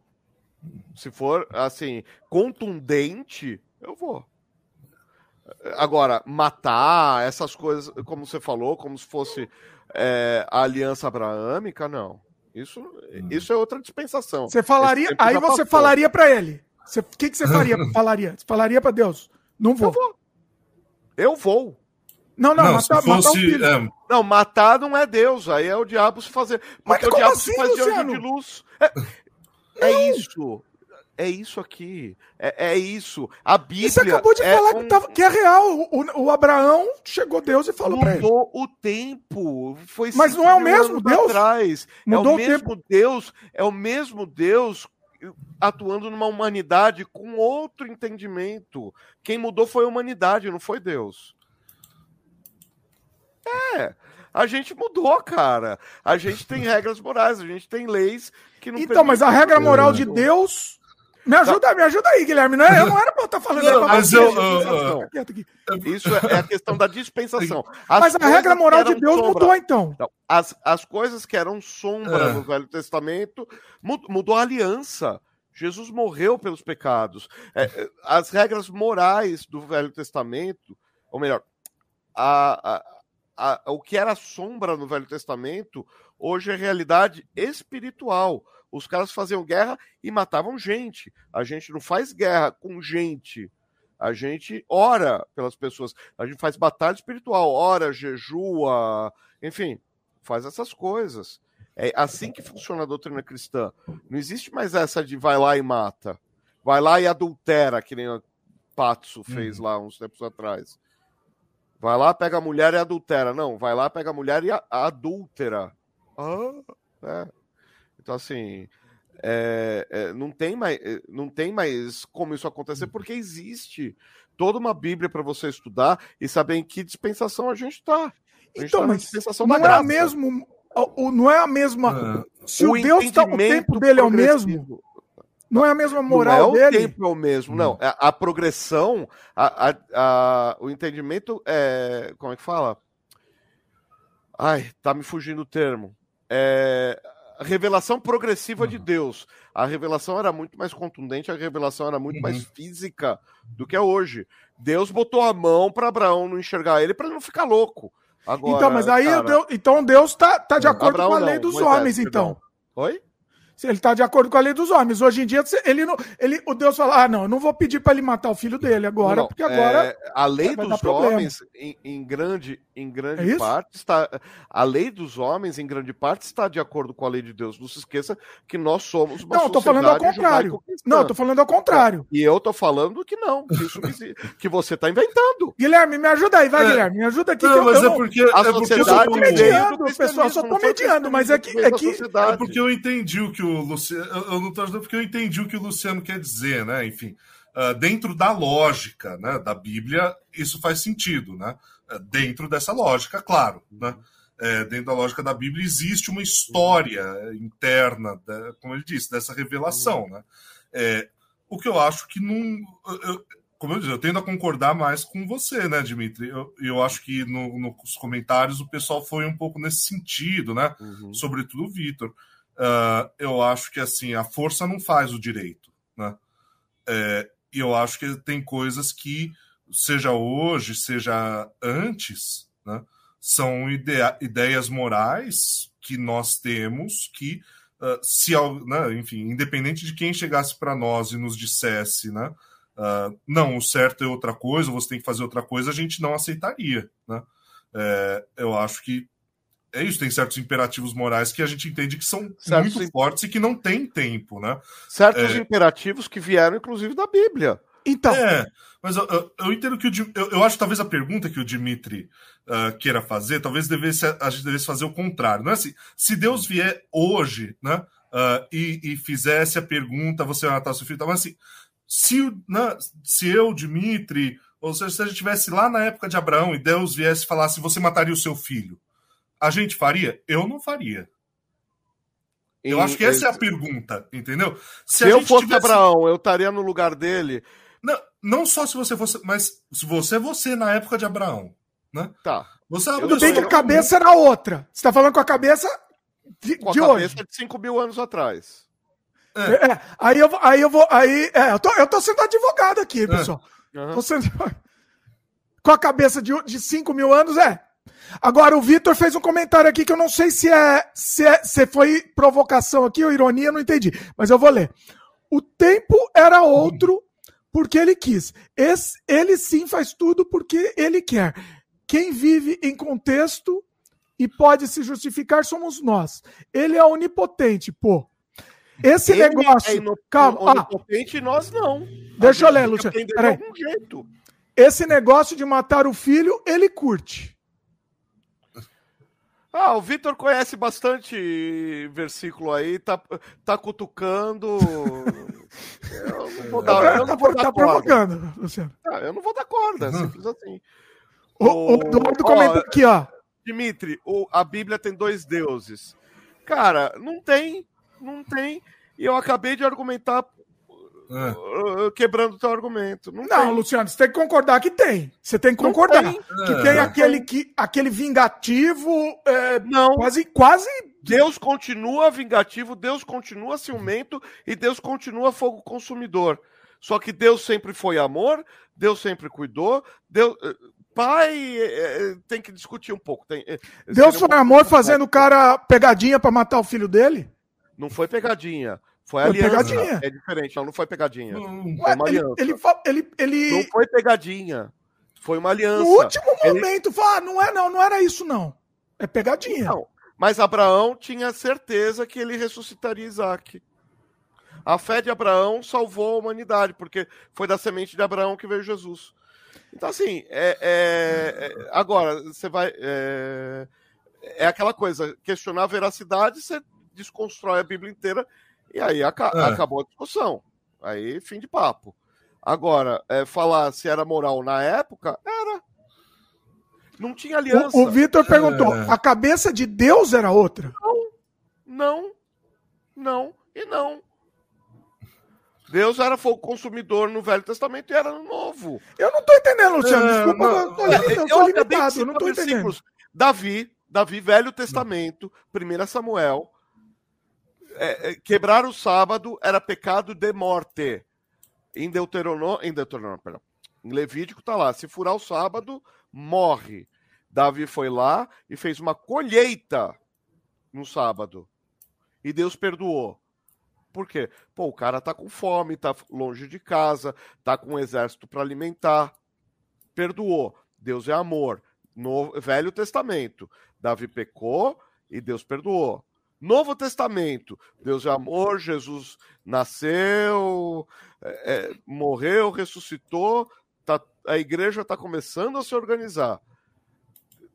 Speaker 2: Se for, assim, contundente, eu vou. Agora, matar essas coisas, como você falou, como se fosse é, a aliança abraâmica, não. Isso, isso é outra dispensação.
Speaker 1: Você falaria, aí você
Speaker 2: passou.
Speaker 1: falaria pra ele. Você- O que, que você faria? falaria? Você falaria pra Deus? Não vou.
Speaker 2: Eu vou. Eu vou.
Speaker 1: Não, não,
Speaker 3: Não,
Speaker 1: matar,
Speaker 3: se
Speaker 1: matar um
Speaker 3: fosse.
Speaker 1: filho.
Speaker 3: é,
Speaker 2: Não, matar não é Deus, aí é o diabo se fazer.
Speaker 1: Mas
Speaker 2: Porque o diabo
Speaker 1: assim,
Speaker 2: se faz de anjo de luz. É, é isso. É isso aqui. É, é isso. A Bíblia.
Speaker 1: Você acabou de
Speaker 2: é
Speaker 1: falar
Speaker 2: um-
Speaker 1: que, tava- que é real. O, o- o Abraão chegou Deus e falou pra ele.
Speaker 2: Mudou o tempo. Foi
Speaker 1: Mas não é o mesmo Deus?
Speaker 2: Atrás.
Speaker 1: Mudou
Speaker 2: é
Speaker 1: o
Speaker 2: o mesmo Deus. É o mesmo Deus atuando numa humanidade com outro entendimento. Quem mudou foi a humanidade, não foi Deus. É. A gente mudou, cara. A gente tem regras morais, a gente tem leis que não
Speaker 1: Então, mas a regra moral de Deus. Me ajuda, me ajuda aí, Guilherme. Não é, eu não era pra eu estar falando.
Speaker 3: Não, mas
Speaker 1: você,
Speaker 3: eu-.
Speaker 2: Isso é a questão da dispensação. As
Speaker 1: Mas a regra
Speaker 2: que
Speaker 1: moral de Deus
Speaker 2: sombra-
Speaker 1: mudou, então.
Speaker 2: Não, as, as coisas que eram sombra
Speaker 3: É.
Speaker 2: no Velho Testamento mu- mudou a aliança. Jesus morreu pelos pecados. É, é, as regras morais do Velho Testamento, ou melhor, a- a- a- o que era sombra no Velho Testamento, hoje é realidade espiritual. Os caras faziam guerra e matavam gente. A gente não faz guerra com gente. A gente ora pelas pessoas. A gente faz batalha espiritual, ora, jejua, enfim, faz essas coisas. É assim que funciona a doutrina cristã. Não existe mais essa de vai lá e mata. Vai lá e adultera, que nem o Patso fez lá uns tempos atrás. Vai lá, pega a mulher e adultera. Não, vai lá, pega a mulher e a- adúltera. Ah, é. Então, assim, é, é, não, tem mais, é, não tem mais como isso acontecer, porque existe toda uma Bíblia para você estudar e saber em que dispensação a gente está.
Speaker 1: Então,
Speaker 2: tá
Speaker 1: mas
Speaker 2: dispensação
Speaker 1: não
Speaker 2: da
Speaker 1: é mesmo. o- o- Não é a mesma.
Speaker 3: é,
Speaker 1: Se o, Deus tá, o tempo dele é o mesmo, não é a mesma
Speaker 2: Não
Speaker 1: moral
Speaker 2: é o
Speaker 1: dele.
Speaker 2: tempo é o mesmo, não. A, a progressão, a, a- a- o entendimento é. Como é que fala? Ai, tá me fugindo o termo. É, revelação progressiva de Deus. A revelação era muito mais contundente, a revelação era muito
Speaker 3: Uhum.
Speaker 2: mais física do que é hoje. Deus botou a mão para Abraão não enxergar ele para não ficar louco. Agora,
Speaker 1: então, mas aí
Speaker 2: cara,
Speaker 1: Deus, então Deus tá, tá de acordo
Speaker 2: Abraão
Speaker 1: com a lei
Speaker 2: não,
Speaker 1: dos
Speaker 2: Moisés,
Speaker 1: homens,
Speaker 2: perdão.
Speaker 1: então.
Speaker 2: Oi?
Speaker 1: Ele está de acordo com a lei dos homens. Hoje em dia, ele não, ele, o Deus fala: ah, não, eu não vou pedir para ele matar o filho dele agora, não, porque agora. É,
Speaker 2: a lei dos homens, em, em, grande, em grande é parte, está. A lei dos homens, em grande parte, está de acordo com a lei de Deus. Não se esqueça que nós somos
Speaker 1: uma Não, eu tô falando ao contrário. Não, eu tô falando ao contrário.
Speaker 2: E eu tô falando que não, que, isso que, que você está inventando.
Speaker 1: Guilherme, me ajuda aí, vai, é. Guilherme, me ajuda aqui. Não,
Speaker 3: mas eu, é porque. A
Speaker 1: é porque eu sou mediando, pessoal, só tô mediando, mas é que. É, que...
Speaker 3: é porque eu entendi o que o Luciano. Eu não tô ajudando porque eu entendi o que o Luciano quer dizer, né? Enfim, uh, dentro da lógica né, da Bíblia, isso faz sentido, né? Uh, dentro dessa lógica, claro, né? É, dentro da lógica da Bíblia existe uma história interna, como ele disse, dessa revelação, né? É, o que eu acho que não. Eu, como eu disse, eu tendo a concordar mais com você, né, Dimitri? Eu, eu acho que no, nos comentários o pessoal foi um pouco nesse sentido, né? Uhum. Sobretudo o Vitor uh, eu acho que assim a força não faz o direito, né? É, e eu acho que tem coisas que, seja hoje, seja antes, né, são ideias morais que nós temos que, uh, se, né, enfim, independente de quem chegasse para nós e nos dissesse, né, uh, não, o certo é outra coisa, você tem que fazer outra coisa, a gente não aceitaria, né? É, eu acho que é isso, tem certos imperativos morais que a gente entende que são certos muito fortes e que não tem tempo, né?
Speaker 2: Certos é... imperativos que vieram, inclusive, da Bíblia.
Speaker 3: Então. É, mas eu, eu, eu entendo que o, eu, eu acho talvez a pergunta que o Dimitri uh, queira fazer, talvez devesse, a gente devesse fazer o contrário. Não é assim, se Deus vier hoje, né, uh, e, e, fizesse a pergunta, você vai matar seu filho, mas assim, se, né, se eu, Dimitri, ou seja, se a gente estivesse lá na época de Abraão e Deus viesse e falasse, você mataria o seu filho, a gente faria? Eu não faria. Eu acho que essa é a pergunta, entendeu?
Speaker 2: Se, se eu fosse tivesse... Abraão, eu estaria no lugar dele.
Speaker 3: Não, não só se você fosse, mas se você é você na época de Abraão, né?
Speaker 2: Tá.
Speaker 1: Você é Tudo bem que a cabeça era outra. Você tá falando com a cabeça de, com a de cabeça hoje. de
Speaker 2: 5 mil anos atrás.
Speaker 1: É. É, aí eu, aí eu vou. Aí, é, eu, tô, eu tô sendo advogado aqui, é. pessoal. Uhum. Sendo... Com a cabeça de, de 5 mil anos, é. Agora, o Vitor fez um comentário aqui que eu não sei se é, se é se foi provocação aqui ou ironia, não entendi. Mas eu vou ler. O tempo era outro porque ele quis. Esse, ele sim faz tudo porque ele quer. Quem vive em contexto e pode se justificar somos nós. Ele é onipotente, pô. Esse ele negócio. É calma.
Speaker 2: Onipotente ah, nós não.
Speaker 1: Deixa eu ler, Luciano. Esse negócio de matar o filho, ele curte.
Speaker 2: Ah, o Vitor conhece bastante versículo aí, tá, tá cutucando.
Speaker 1: Eu não vou dar, eu não vou tá, dar tá provocando, Luciano.
Speaker 2: Ah, eu não vou dar corda, é simples assim.
Speaker 1: O, o, o Eduardo comentou aqui, ó.
Speaker 2: Dimitri, o, a Bíblia tem dois deuses. Cara, não tem, não tem. E eu acabei de argumentar é. quebrando o teu argumento. Não,
Speaker 1: não Luciano, você tem que concordar que tem. Você tem que concordar. Tem. Que é. tem aquele, que, aquele vingativo. É,
Speaker 2: não.
Speaker 1: Quase, quase.
Speaker 2: Deus continua vingativo, Deus continua ciumento e Deus continua fogo consumidor. Só que Deus sempre foi amor, Deus sempre cuidou, Deus. Eh, pai é, tem que discutir um pouco. Tem,
Speaker 1: Deus foi um amor fazendo o cara pegadinha para matar o filho dele?
Speaker 2: Não foi pegadinha. Foi, foi aliança. Pegadinha. É diferente, não, não foi pegadinha.
Speaker 1: Hum, foi uma aliança. Ele, ele, ele,
Speaker 2: Não foi pegadinha. Foi uma aliança. No
Speaker 1: último momento, ele... fala, ah, não é não, não era isso não. É pegadinha. Não,
Speaker 2: mas Abraão tinha certeza que ele ressuscitaria Isaac. A fé de Abraão salvou a humanidade, porque foi da semente de Abraão que veio Jesus. Então, assim, é, é, é agora, você vai. É, é aquela coisa, questionar a veracidade, você desconstrói a Bíblia inteira e aí aca é. acabou a discussão. Aí, fim de papo. Agora, é, falar se era moral na época, era. Não tinha aliança.
Speaker 1: O, o Vitor perguntou: é. a cabeça de Deus era outra?
Speaker 2: Não, não, não e não. Deus era fogo consumidor no Velho Testamento e era no Novo.
Speaker 1: Eu não estou entendendo, Luciano. É, Desculpa, não, eu, eu, eu, eu limitado,
Speaker 2: eu não estou entendendo. Davi, Davi, Velho Testamento, 1 Samuel, é, é, quebrar o sábado era pecado de morte. Em Deuteronômio, em Deuteronômio, perdão. Em Levítico tá lá, se furar o sábado, morre. Davi foi lá e fez uma colheita no sábado. E Deus perdoou. Por quê? Pô, o cara tá com fome, tá longe de casa, tá com um exército para alimentar. Perdoou. Deus é amor. No Velho Testamento. Davi pecou e Deus perdoou. Novo Testamento, Deus é amor, Jesus nasceu, é, é morreu, ressuscitou, tá, a igreja está começando a se organizar,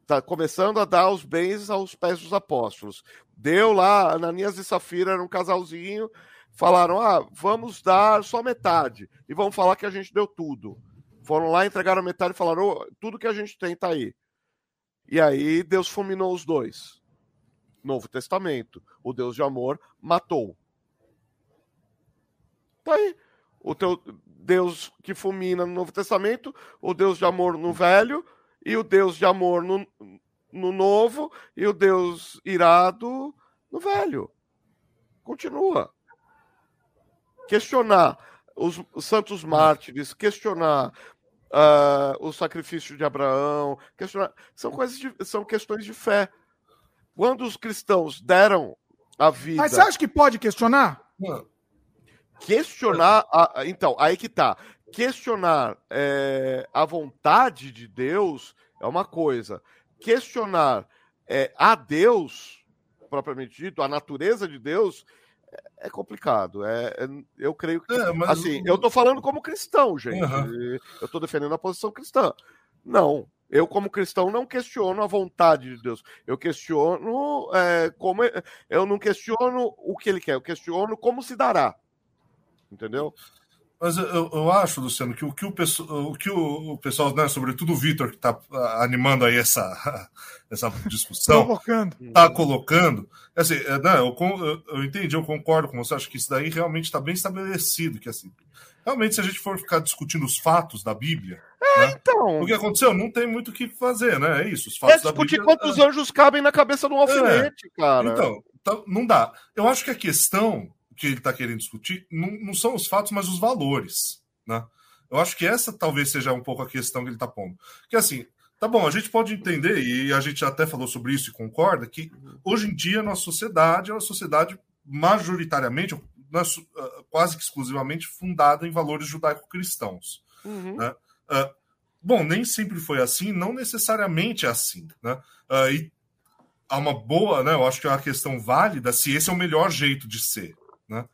Speaker 2: está começando a dar os bens aos pés dos apóstolos. Deu lá, Ananias e Safira um casalzinho, falaram: ah, vamos dar só metade e vamos falar que a gente deu tudo. Foram lá, entregaram metade e falaram: oh, tudo que a gente tem está aí. E aí Deus fulminou os dois. Novo Testamento. O Deus de amor matou. Tá aí. O teu Deus que fulmina no Novo Testamento, o Deus de amor no Velho, e o Deus de amor no, no Novo, e o Deus irado no Velho. Continua. Questionar os, os santos mártires, questionar uh, o sacrifício de Abraão, questionar, são coisas de, são questões de fé. Quando os cristãos deram a vida.
Speaker 1: Mas você acha que pode questionar?
Speaker 2: Questionar. A, então, aí que tá. Questionar é, a vontade de Deus é uma coisa. Questionar é, a Deus, propriamente dito, a natureza de Deus, é, é complicado. É, é, eu creio que. É, mas... Assim, eu tô falando como cristão, gente. Uhum. Eu tô defendendo a posição cristã. Não, eu, como cristão, não questiono a vontade de Deus. Eu questiono é, como. Eu não questiono o que ele quer, eu questiono como se dará. Entendeu?
Speaker 3: Mas eu, eu acho, Luciano, que o que o, o, que o pessoal, né, sobretudo o Vitor, que está ah, animando aí essa, essa discussão, está colocando. Assim, é, não, eu, eu, eu, entendi, eu concordo com você, acho que isso daí realmente está bem estabelecido. Que assim, realmente, se a gente for ficar discutindo os fatos da Bíblia,
Speaker 2: é, né? então.
Speaker 3: O que aconteceu? Não tem muito o que fazer, né? É isso. Os fatos
Speaker 2: é discutir Bíblia, quantos é... anjos cabem na cabeça de um alfinete, é. cara.
Speaker 3: Então, então, não dá. Eu acho que a questão que ele está querendo discutir não, não, são os fatos, mas os valores, né? Eu acho que essa talvez seja um pouco a questão que ele está pondo. Que assim, tá bom, a gente pode entender, e a gente até falou sobre isso e concorda, que hoje em dia a nossa sociedade é uma sociedade majoritariamente, quase que exclusivamente, fundada em valores judaico-cristãos. Uhum. Né? Uh, Bom, nem sempre foi assim, não necessariamente é assim, né? Uh, e há uma boa, né? Eu acho que é uma questão válida se esse é o melhor jeito de ser, né?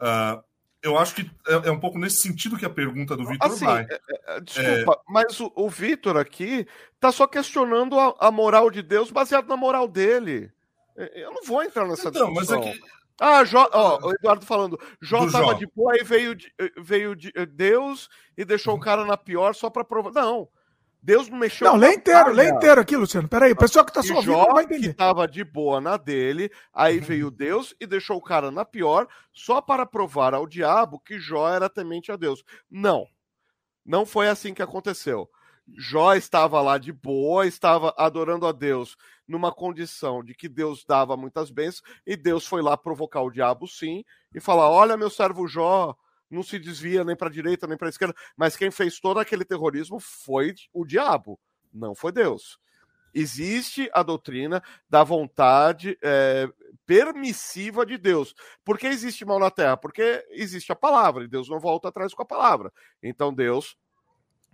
Speaker 3: Uh, eu acho que é, é, um pouco nesse sentido que a pergunta do Vitor assim, vai. É,
Speaker 2: é, desculpa, é... mas o, o Vitor aqui tá só questionando a, a, moral de Deus baseado na moral dele. Eu não vou entrar nessa então, discussão. Mas é que ah, Jó, ó, o Eduardo falando, Jó tava Jó. de boa, aí veio, veio de Deus e deixou o uhum. cara na pior só para provar. Não. Deus não mexeu.
Speaker 1: Não, lê inteiro, lê inteiro aqui, Luciano. Peraí, o pessoal que tá só ouvindo
Speaker 2: não vai entender. que tava de boa na dele, aí uhum. veio Deus e deixou o cara na pior, só para provar ao diabo que Jó era temente a Deus. Não. Não foi assim que aconteceu. Jó estava lá de boa, estava adorando a Deus numa condição de que Deus dava muitas bênçãos e Deus foi lá provocar o diabo sim e falar: "Olha, meu servo Jó, não se desvia nem para a direita nem para a esquerda", mas quem fez todo aquele terrorismo foi o diabo, não foi Deus. Existe a doutrina da vontade é, permissiva de Deus. Por que existe mal na terra? Porque existe a palavra e Deus não volta atrás com a palavra. Então Deus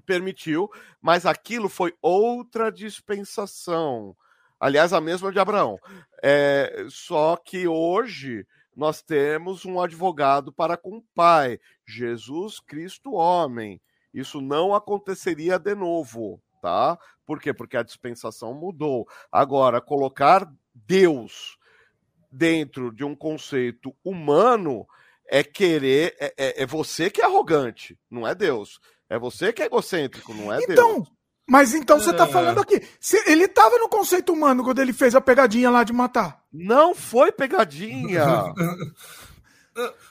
Speaker 2: permitiu, mas aquilo foi outra dispensação. Aliás, a mesma de Abraão. É, só que hoje nós temos um advogado para com o Pai, Jesus Cristo homem. Isso não aconteceria de novo, tá? Por quê? Porque a dispensação mudou. Agora, colocar Deus dentro de um conceito humano é querer, é, é, é você que é arrogante, não é Deus. É você que é egocêntrico, não é
Speaker 1: então,
Speaker 2: Deus.
Speaker 1: Mas então você está é. falando aqui. Se ele estava no conceito humano quando ele fez a pegadinha lá de matar.
Speaker 2: Não foi pegadinha.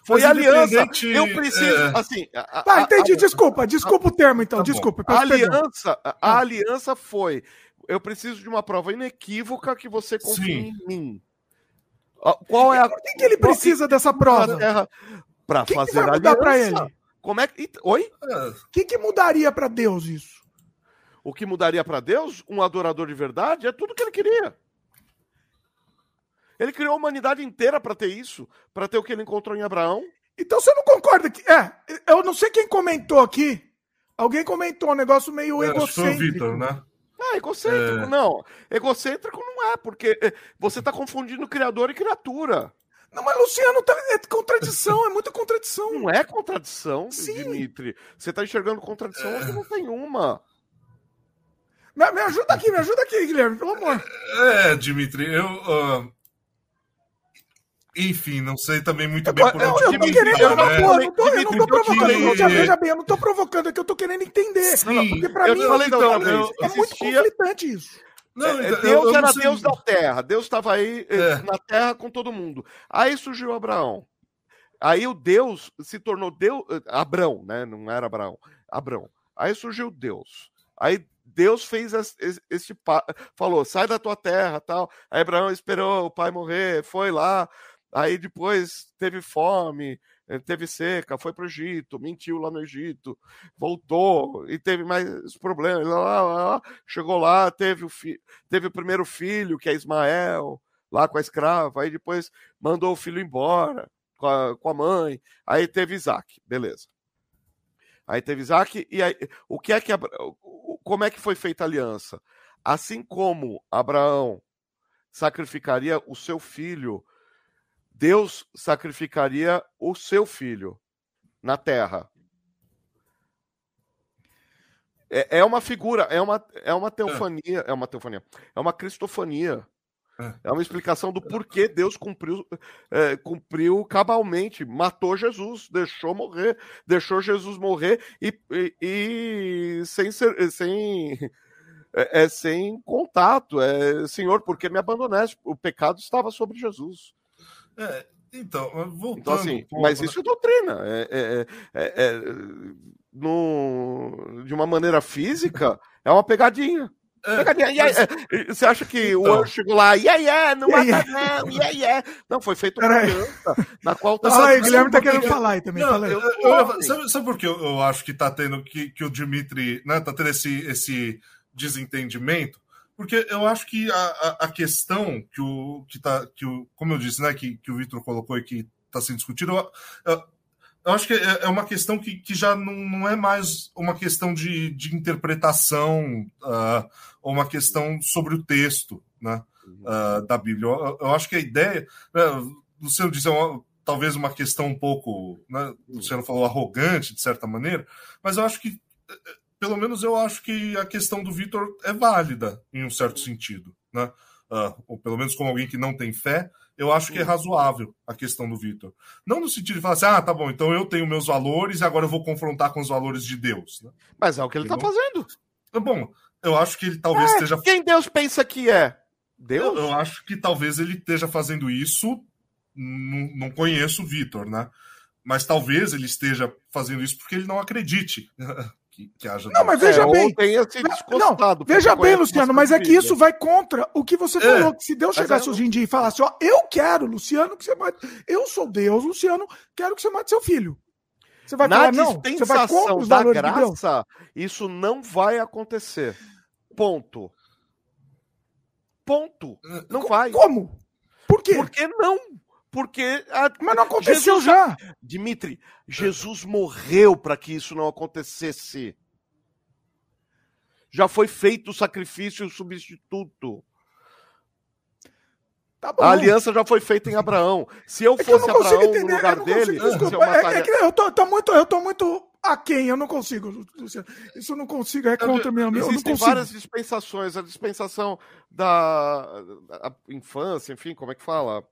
Speaker 2: Foi aliança. Eu preciso, é... assim.
Speaker 1: A, tá, entendi. A, desculpa, desculpa a, o termo, então. Tá desculpa.
Speaker 2: A aliança, a, a aliança foi. Eu preciso de uma prova inequívoca que você confie Sim. em mim.
Speaker 1: Qual é a. Por que, que ele precisa dessa prova?
Speaker 2: Para fazer que vai mudar para ele? Como é que. Oi?
Speaker 1: O que, que mudaria para Deus isso?
Speaker 2: O que mudaria para Deus? Um adorador de verdade? É tudo que ele queria. Ele criou a humanidade inteira para ter isso, para ter o que ele encontrou em Abraão.
Speaker 1: Então você não concorda que. É, eu não sei quem comentou aqui. Alguém comentou um negócio meio
Speaker 3: É,
Speaker 1: egocêntrico.
Speaker 3: Vitor, né?
Speaker 2: Ah, egocêntrico,
Speaker 3: É.
Speaker 2: não. Egocêntrico não é, porque eh, você está confundindo criador e criatura.
Speaker 1: Não, mas Luciano, tá- é contradição, é muita contradição.
Speaker 2: Não é contradição,
Speaker 1: Sim.
Speaker 2: Dimitri. Você está enxergando contradição onde não tem uma.
Speaker 1: Me, me ajuda aqui, me ajuda aqui, Guilherme, pelo amor.
Speaker 3: É, Dimitri, eu. ah, Enfim, não sei também muito bem
Speaker 1: Eu,
Speaker 3: por
Speaker 1: eu,
Speaker 3: onde
Speaker 1: eu tô
Speaker 2: Dimitri,
Speaker 1: querendo. Eu não,
Speaker 3: né?
Speaker 1: tô, eu não tô, eu não tô
Speaker 2: eu
Speaker 1: provocando.
Speaker 3: tive-
Speaker 1: Veja, veja bem, eu não tô provocando, é que eu tô querendo entender.
Speaker 3: Sim,
Speaker 1: Porque pra
Speaker 2: eu
Speaker 1: mim
Speaker 2: te falei
Speaker 3: então,
Speaker 1: é muito conflitante isso.
Speaker 3: Não,
Speaker 2: É,
Speaker 3: então,
Speaker 2: Deus era Deus da terra. Deus estava aí eh,
Speaker 3: É.
Speaker 2: na terra com todo mundo. Aí surgiu Abraão. Aí o Deus se tornou Deus. eh, Abrão, né? Não era Abraão. Abrão. Aí surgiu Deus. Aí Deus fez es- es- esse pa- falou: sai da tua terra, tal. Aí Abraão esperou o pai morrer, foi lá. Aí depois teve fome, teve seca, foi para o Egito, mentiu lá no Egito, voltou e teve mais problemas. Lá, lá, lá. Chegou lá, teve o, fi teve o primeiro filho, que é Ismael, lá com a escrava. Aí depois mandou o filho embora com a, com a mãe. Aí teve Isaac, beleza. Aí teve Isaac, e aí, o que é que como é que foi feita a aliança? Assim como Abraão sacrificaria o seu filho, Deus sacrificaria o seu filho na terra. É, é uma figura, é uma, é uma teofania, é uma teofania, é uma cristofania.
Speaker 3: É.
Speaker 2: É uma explicação do porquê Deus cumpriu, é, cumpriu cabalmente, matou Jesus, deixou morrer, deixou Jesus morrer e, e- e sem ser, sem é, é sem contato, é Senhor, porque me abandonaste? O pecado estava sobre Jesus.
Speaker 3: É, então, voltando.
Speaker 2: Então assim,
Speaker 3: um pouco,
Speaker 2: mas
Speaker 3: né?
Speaker 2: isso é doutrina, é, é- é- é- no- de uma maneira física é uma pegadinha.
Speaker 3: É,
Speaker 2: Pegadinha, é, você acha que o
Speaker 3: Então.
Speaker 2: anjo chegou lá, yeah, yeah, não
Speaker 1: Yeah,
Speaker 2: mata não, yeah, yeah. Não, foi feito uma
Speaker 1: Peraí.
Speaker 2: aliança, na qual tá
Speaker 1: Fala aí, Guilherme tá querendo
Speaker 3: que-
Speaker 1: falar aí também.
Speaker 3: Não,
Speaker 1: fala aí.
Speaker 3: eu- eu- eu- sabe, sabe por que eu, eu acho que tá tendo que, que o Dimitri, né, tá tendo esse, esse desentendimento? Porque eu acho que a, a, questão que o que tá que o, como eu disse, né, que, que o Vitor colocou e que está sendo discutido, eu, eu, eu acho que é, é uma questão que, que já não, não é mais uma questão de, de interpretação ah, ou uma questão sobre o texto, né, ah, da Bíblia. Eu, eu acho que a ideia, né, o Luciano disse, é uma- talvez uma questão um pouco, né, o Luciano falou arrogante, de certa maneira, mas eu acho que, pelo menos eu acho que a questão do Vitor é válida, em um certo sentido, né? Ah, ou pelo menos como alguém que não tem fé, eu acho que é razoável a questão do Vitor. Não no sentido de falar assim, ah, tá bom, então eu tenho meus valores e agora eu vou confrontar com os valores de Deus. Né?
Speaker 2: Mas é o que ele está fazendo.
Speaker 3: Bom, eu acho que ele talvez esteja
Speaker 2: Quem Deus pensa que é?
Speaker 3: eu,
Speaker 2: Deus?
Speaker 3: eu acho que talvez ele esteja fazendo isso. Não, não conheço o Vitor, né? Mas talvez ele esteja fazendo isso porque ele não acredite que, que haja.
Speaker 1: Não, mas veja
Speaker 2: É,
Speaker 1: bem.
Speaker 2: Ou tenha se
Speaker 1: Não,
Speaker 2: porque
Speaker 1: Veja bem, Luciano, mas é que isso vai contra o que você
Speaker 3: É.
Speaker 1: falou. Que se Deus chegasse
Speaker 2: eu-
Speaker 1: hoje em dia e falasse, ó, eu quero, Luciano, que você mate. Eu sou Deus, Luciano, quero que você mate seu filho. Você vai
Speaker 2: Na
Speaker 1: falar, não? Você vai contra os
Speaker 2: da
Speaker 1: valores de Deus?
Speaker 2: graça, isso não vai acontecer. Ponto. Ponto. Não vai.
Speaker 1: Como? Por quê?
Speaker 2: Por que não? Porque a...
Speaker 1: Mas não aconteceu
Speaker 2: Jesus
Speaker 1: já.
Speaker 2: Dimitri, Jesus morreu para que isso não acontecesse. Já foi feito o sacrifício substituto.
Speaker 1: Tá bom.
Speaker 2: A aliança já foi feita em Abraão. Se eu
Speaker 1: É eu
Speaker 2: fosse
Speaker 1: não consigo
Speaker 2: Abraão no
Speaker 1: entender.
Speaker 2: lugar
Speaker 1: eu não
Speaker 2: dele,
Speaker 1: consigo,
Speaker 2: eu
Speaker 1: é,
Speaker 2: mataria...
Speaker 1: é que eu tô, tô muito, eu tô muito aquém, eu não consigo, Luciano. Isso eu não consigo, é contra minha. Eu não
Speaker 2: Existem várias dispensações. A dispensação da, da infância, enfim, como é que fala?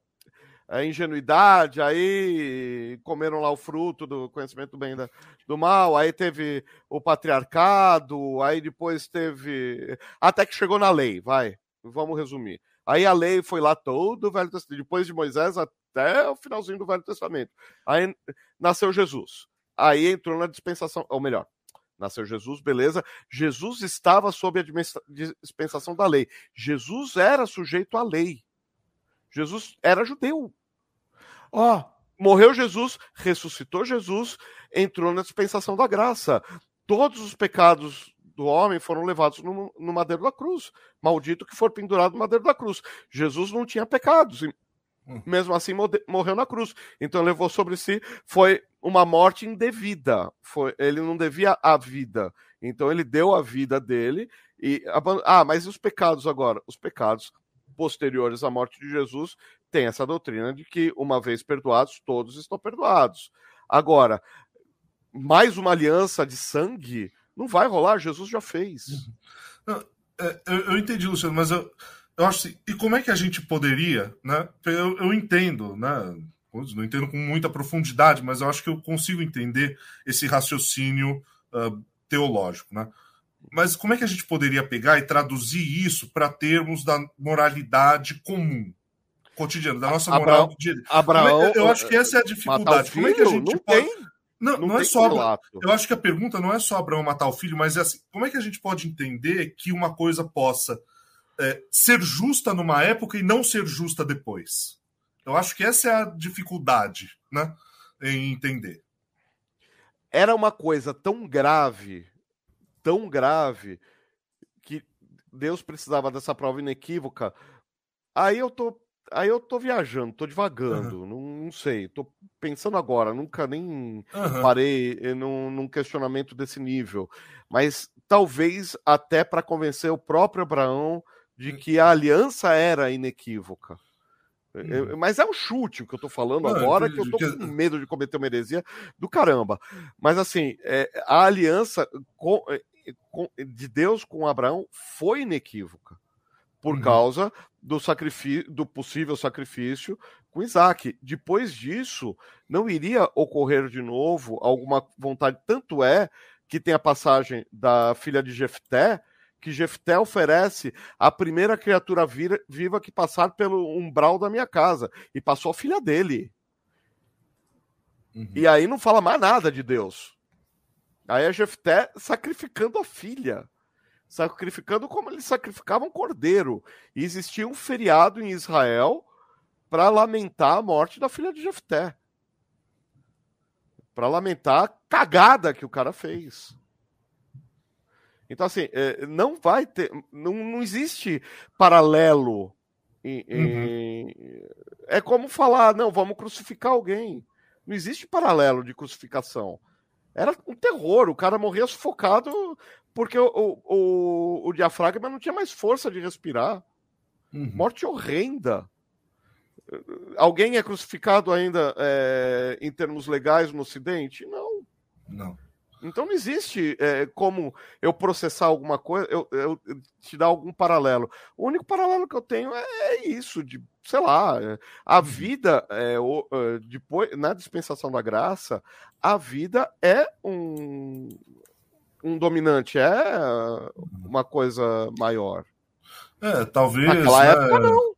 Speaker 2: A ingenuidade, aí comeram lá o fruto do conhecimento do bem da- do mal, aí teve o patriarcado, aí depois teve. Até que chegou na lei, vai. Vamos resumir. Aí a lei foi lá todo o Velho Testamento, depois de Moisés até o finalzinho do Velho Testamento. Aí nasceu Jesus. Aí entrou na dispensação, ou melhor, Nasceu Jesus, beleza. Jesus estava sob a dispensação da lei. Jesus era sujeito à lei. Jesus era judeu.
Speaker 1: Ó,
Speaker 2: Morreu Jesus, ressuscitou Jesus, entrou na dispensação da graça. Todos os pecados do homem foram levados no, no madeiro da cruz. Maldito que for pendurado no madeiro da cruz. Jesus não tinha pecados. Hum. Mesmo assim, morreu na cruz. Então levou sobre si, foi uma morte indevida. Foi, ele não devia a vida. Então ele deu a vida dele. E, ah, mas e os pecados agora? Os pecados posteriores à morte de Jesus têm essa doutrina de que, uma vez perdoados, todos estão perdoados. Agora, mais uma aliança de sangue não vai rolar, Jesus já fez.
Speaker 3: Uhum. É, eu, eu, entendi, Luciano, mas eu, eu acho assim, e como é que a gente poderia, né? Eu, eu entendo, né? Não entendo com muita profundidade, mas eu acho que eu consigo entender esse raciocínio uh, teológico, né? Mas como é que a gente poderia pegar e traduzir isso para termos da moralidade comum, cotidiana, da nossa moral
Speaker 2: dia? Abraão,
Speaker 3: é, eu acho que essa é a dificuldade. Como é que a gente
Speaker 2: não pode... tem?
Speaker 3: Não, não, não é só. Relato. Eu acho que a pergunta não é só Abraão matar o filho, mas é assim: como é que a gente pode entender que uma coisa possa é, ser justa numa época e não ser justa depois? Eu acho que essa é a dificuldade, né? Em entender.
Speaker 2: Era uma coisa tão grave, tão grave, que Deus precisava dessa prova inequívoca. Aí eu tô Aí eu tô viajando, tô devagando, uhum. não, não, sei, tô pensando agora, nunca nem uhum. parei eh, num, num, questionamento desse nível. Mas talvez até para convencer o próprio Abraão de hum. que a aliança era inequívoca. Uhum. Mas é um chute o que eu tô falando não, agora, que eu tô com medo de cometer uma heresia do caramba. Mas assim, é, a aliança eh, de Deus com Abraão foi inequívoca por uhum. causa do sacrifício, do possível sacrifício com Isaac. Depois disso, não iria ocorrer de novo alguma vontade. Tanto é que tem a passagem da filha de Jefté, que Jefté oferece a primeira criatura viva que passar pelo umbral da minha casa. E passou a filha dele. Uhum. E aí não fala mais nada de Deus. Aí é Jefté sacrificando a filha sacrificando como eles sacrificavam cordeiro. E existia um feriado em Israel para lamentar a morte da filha de Jefté. Para lamentar a cagada que o cara fez. Então, assim, é, não vai ter. Não, não existe paralelo. Em, em, uhum. É como falar, não, vamos crucificar alguém. Não existe paralelo de crucificação. Era um terror, o cara morria sufocado porque o, o, o, diafragma não tinha mais força de respirar. Uhum. Morte horrenda. Alguém é crucificado ainda é, em termos legais no Ocidente? Não.
Speaker 3: Não.
Speaker 2: Então não existe é, como eu processar alguma coisa, eu, eu, te dar algum paralelo. O único paralelo que eu tenho é, é isso, de, sei lá, é, a uhum. vida, é, o, é, depois, na dispensação da graça, a vida é um, um dominante é uma coisa maior.
Speaker 3: É, talvez.
Speaker 2: Naquela né, época, não.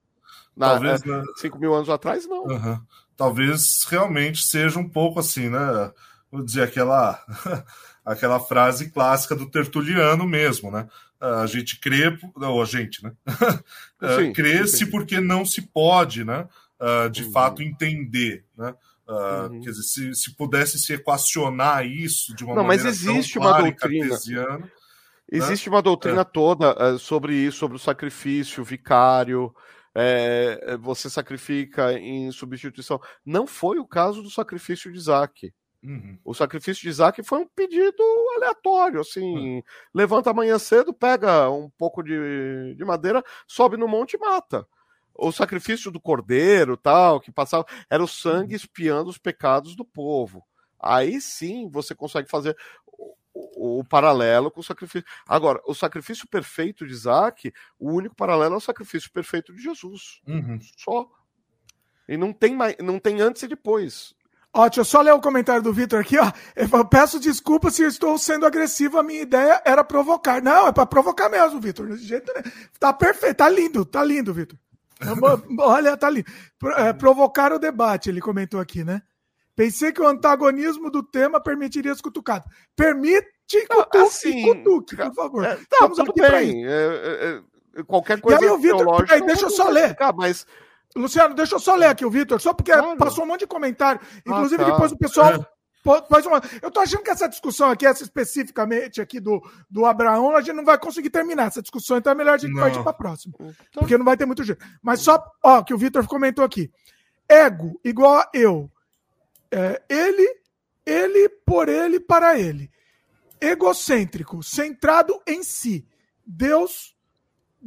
Speaker 2: Na, talvez, é, né, cinco mil anos atrás, não.
Speaker 3: Uhum. Talvez realmente seja um pouco assim, né? Vou dizer aquela, aquela frase clássica do Tertuliano mesmo, né? A gente crê, ou a gente, né? Crê-se porque não se pode, né? Uh, de uhum. fato entender, né? Uh, uhum. Quer dizer, se, se pudesse se equacionar isso de uma
Speaker 2: Não,
Speaker 3: maneira.
Speaker 2: mas existe uma doutrina. Né? Existe né? uma doutrina é. toda uh, sobre isso, sobre o sacrifício vicário. É, você sacrifica em substituição. Não foi o caso do sacrifício de Isaac. Uhum. O sacrifício de Isaac foi um pedido aleatório, assim, uhum. levanta amanhã cedo, pega um pouco de, de madeira, sobe no monte e mata o sacrifício do cordeiro, tal, que passava, era o sangue uhum. espiando os pecados do povo. Aí sim você consegue fazer o, o, o, paralelo com o sacrifício. Agora, o sacrifício perfeito de Isaac, o único paralelo é o sacrifício perfeito de Jesus. Uhum. Só. E não tem, mais, não tem antes e depois.
Speaker 1: Ó, deixa eu só ler o comentário do Vitor aqui, ó. Eu peço desculpa se eu estou sendo agressivo, a minha ideia era provocar. Não, é para provocar mesmo, Vitor. Desse jeito, né? Tá perfeito, tá lindo, tá lindo, Vitor. Olha, tá ali. É, provocar o debate, ele comentou aqui, né? Pensei que o antagonismo do tema permitiria as cutucadas. Permite cutuque, assim, cutuque, por favor. É,
Speaker 2: tá, Estamos aqui bem. É, é, é, qualquer coisa
Speaker 1: e aí, o Vitor, deixa eu só ler.
Speaker 2: Mas...
Speaker 1: Luciano, deixa eu só ler aqui o Vitor, só porque claro. passou um monte de comentário. Ah, Inclusive, ah, tá. depois o pessoal é. Faz uma... Eu tô achando que essa discussão aqui, essa especificamente aqui do, do Abraão, a gente não vai conseguir terminar essa discussão, então é melhor a gente não. partir para a próxima. Então... Porque não vai ter muito jeito. Mas só, ó, que o Vitor comentou aqui. ego, igual a eu. É, ele, ele, por ele, para ele. Egocêntrico, centrado em si. Deus,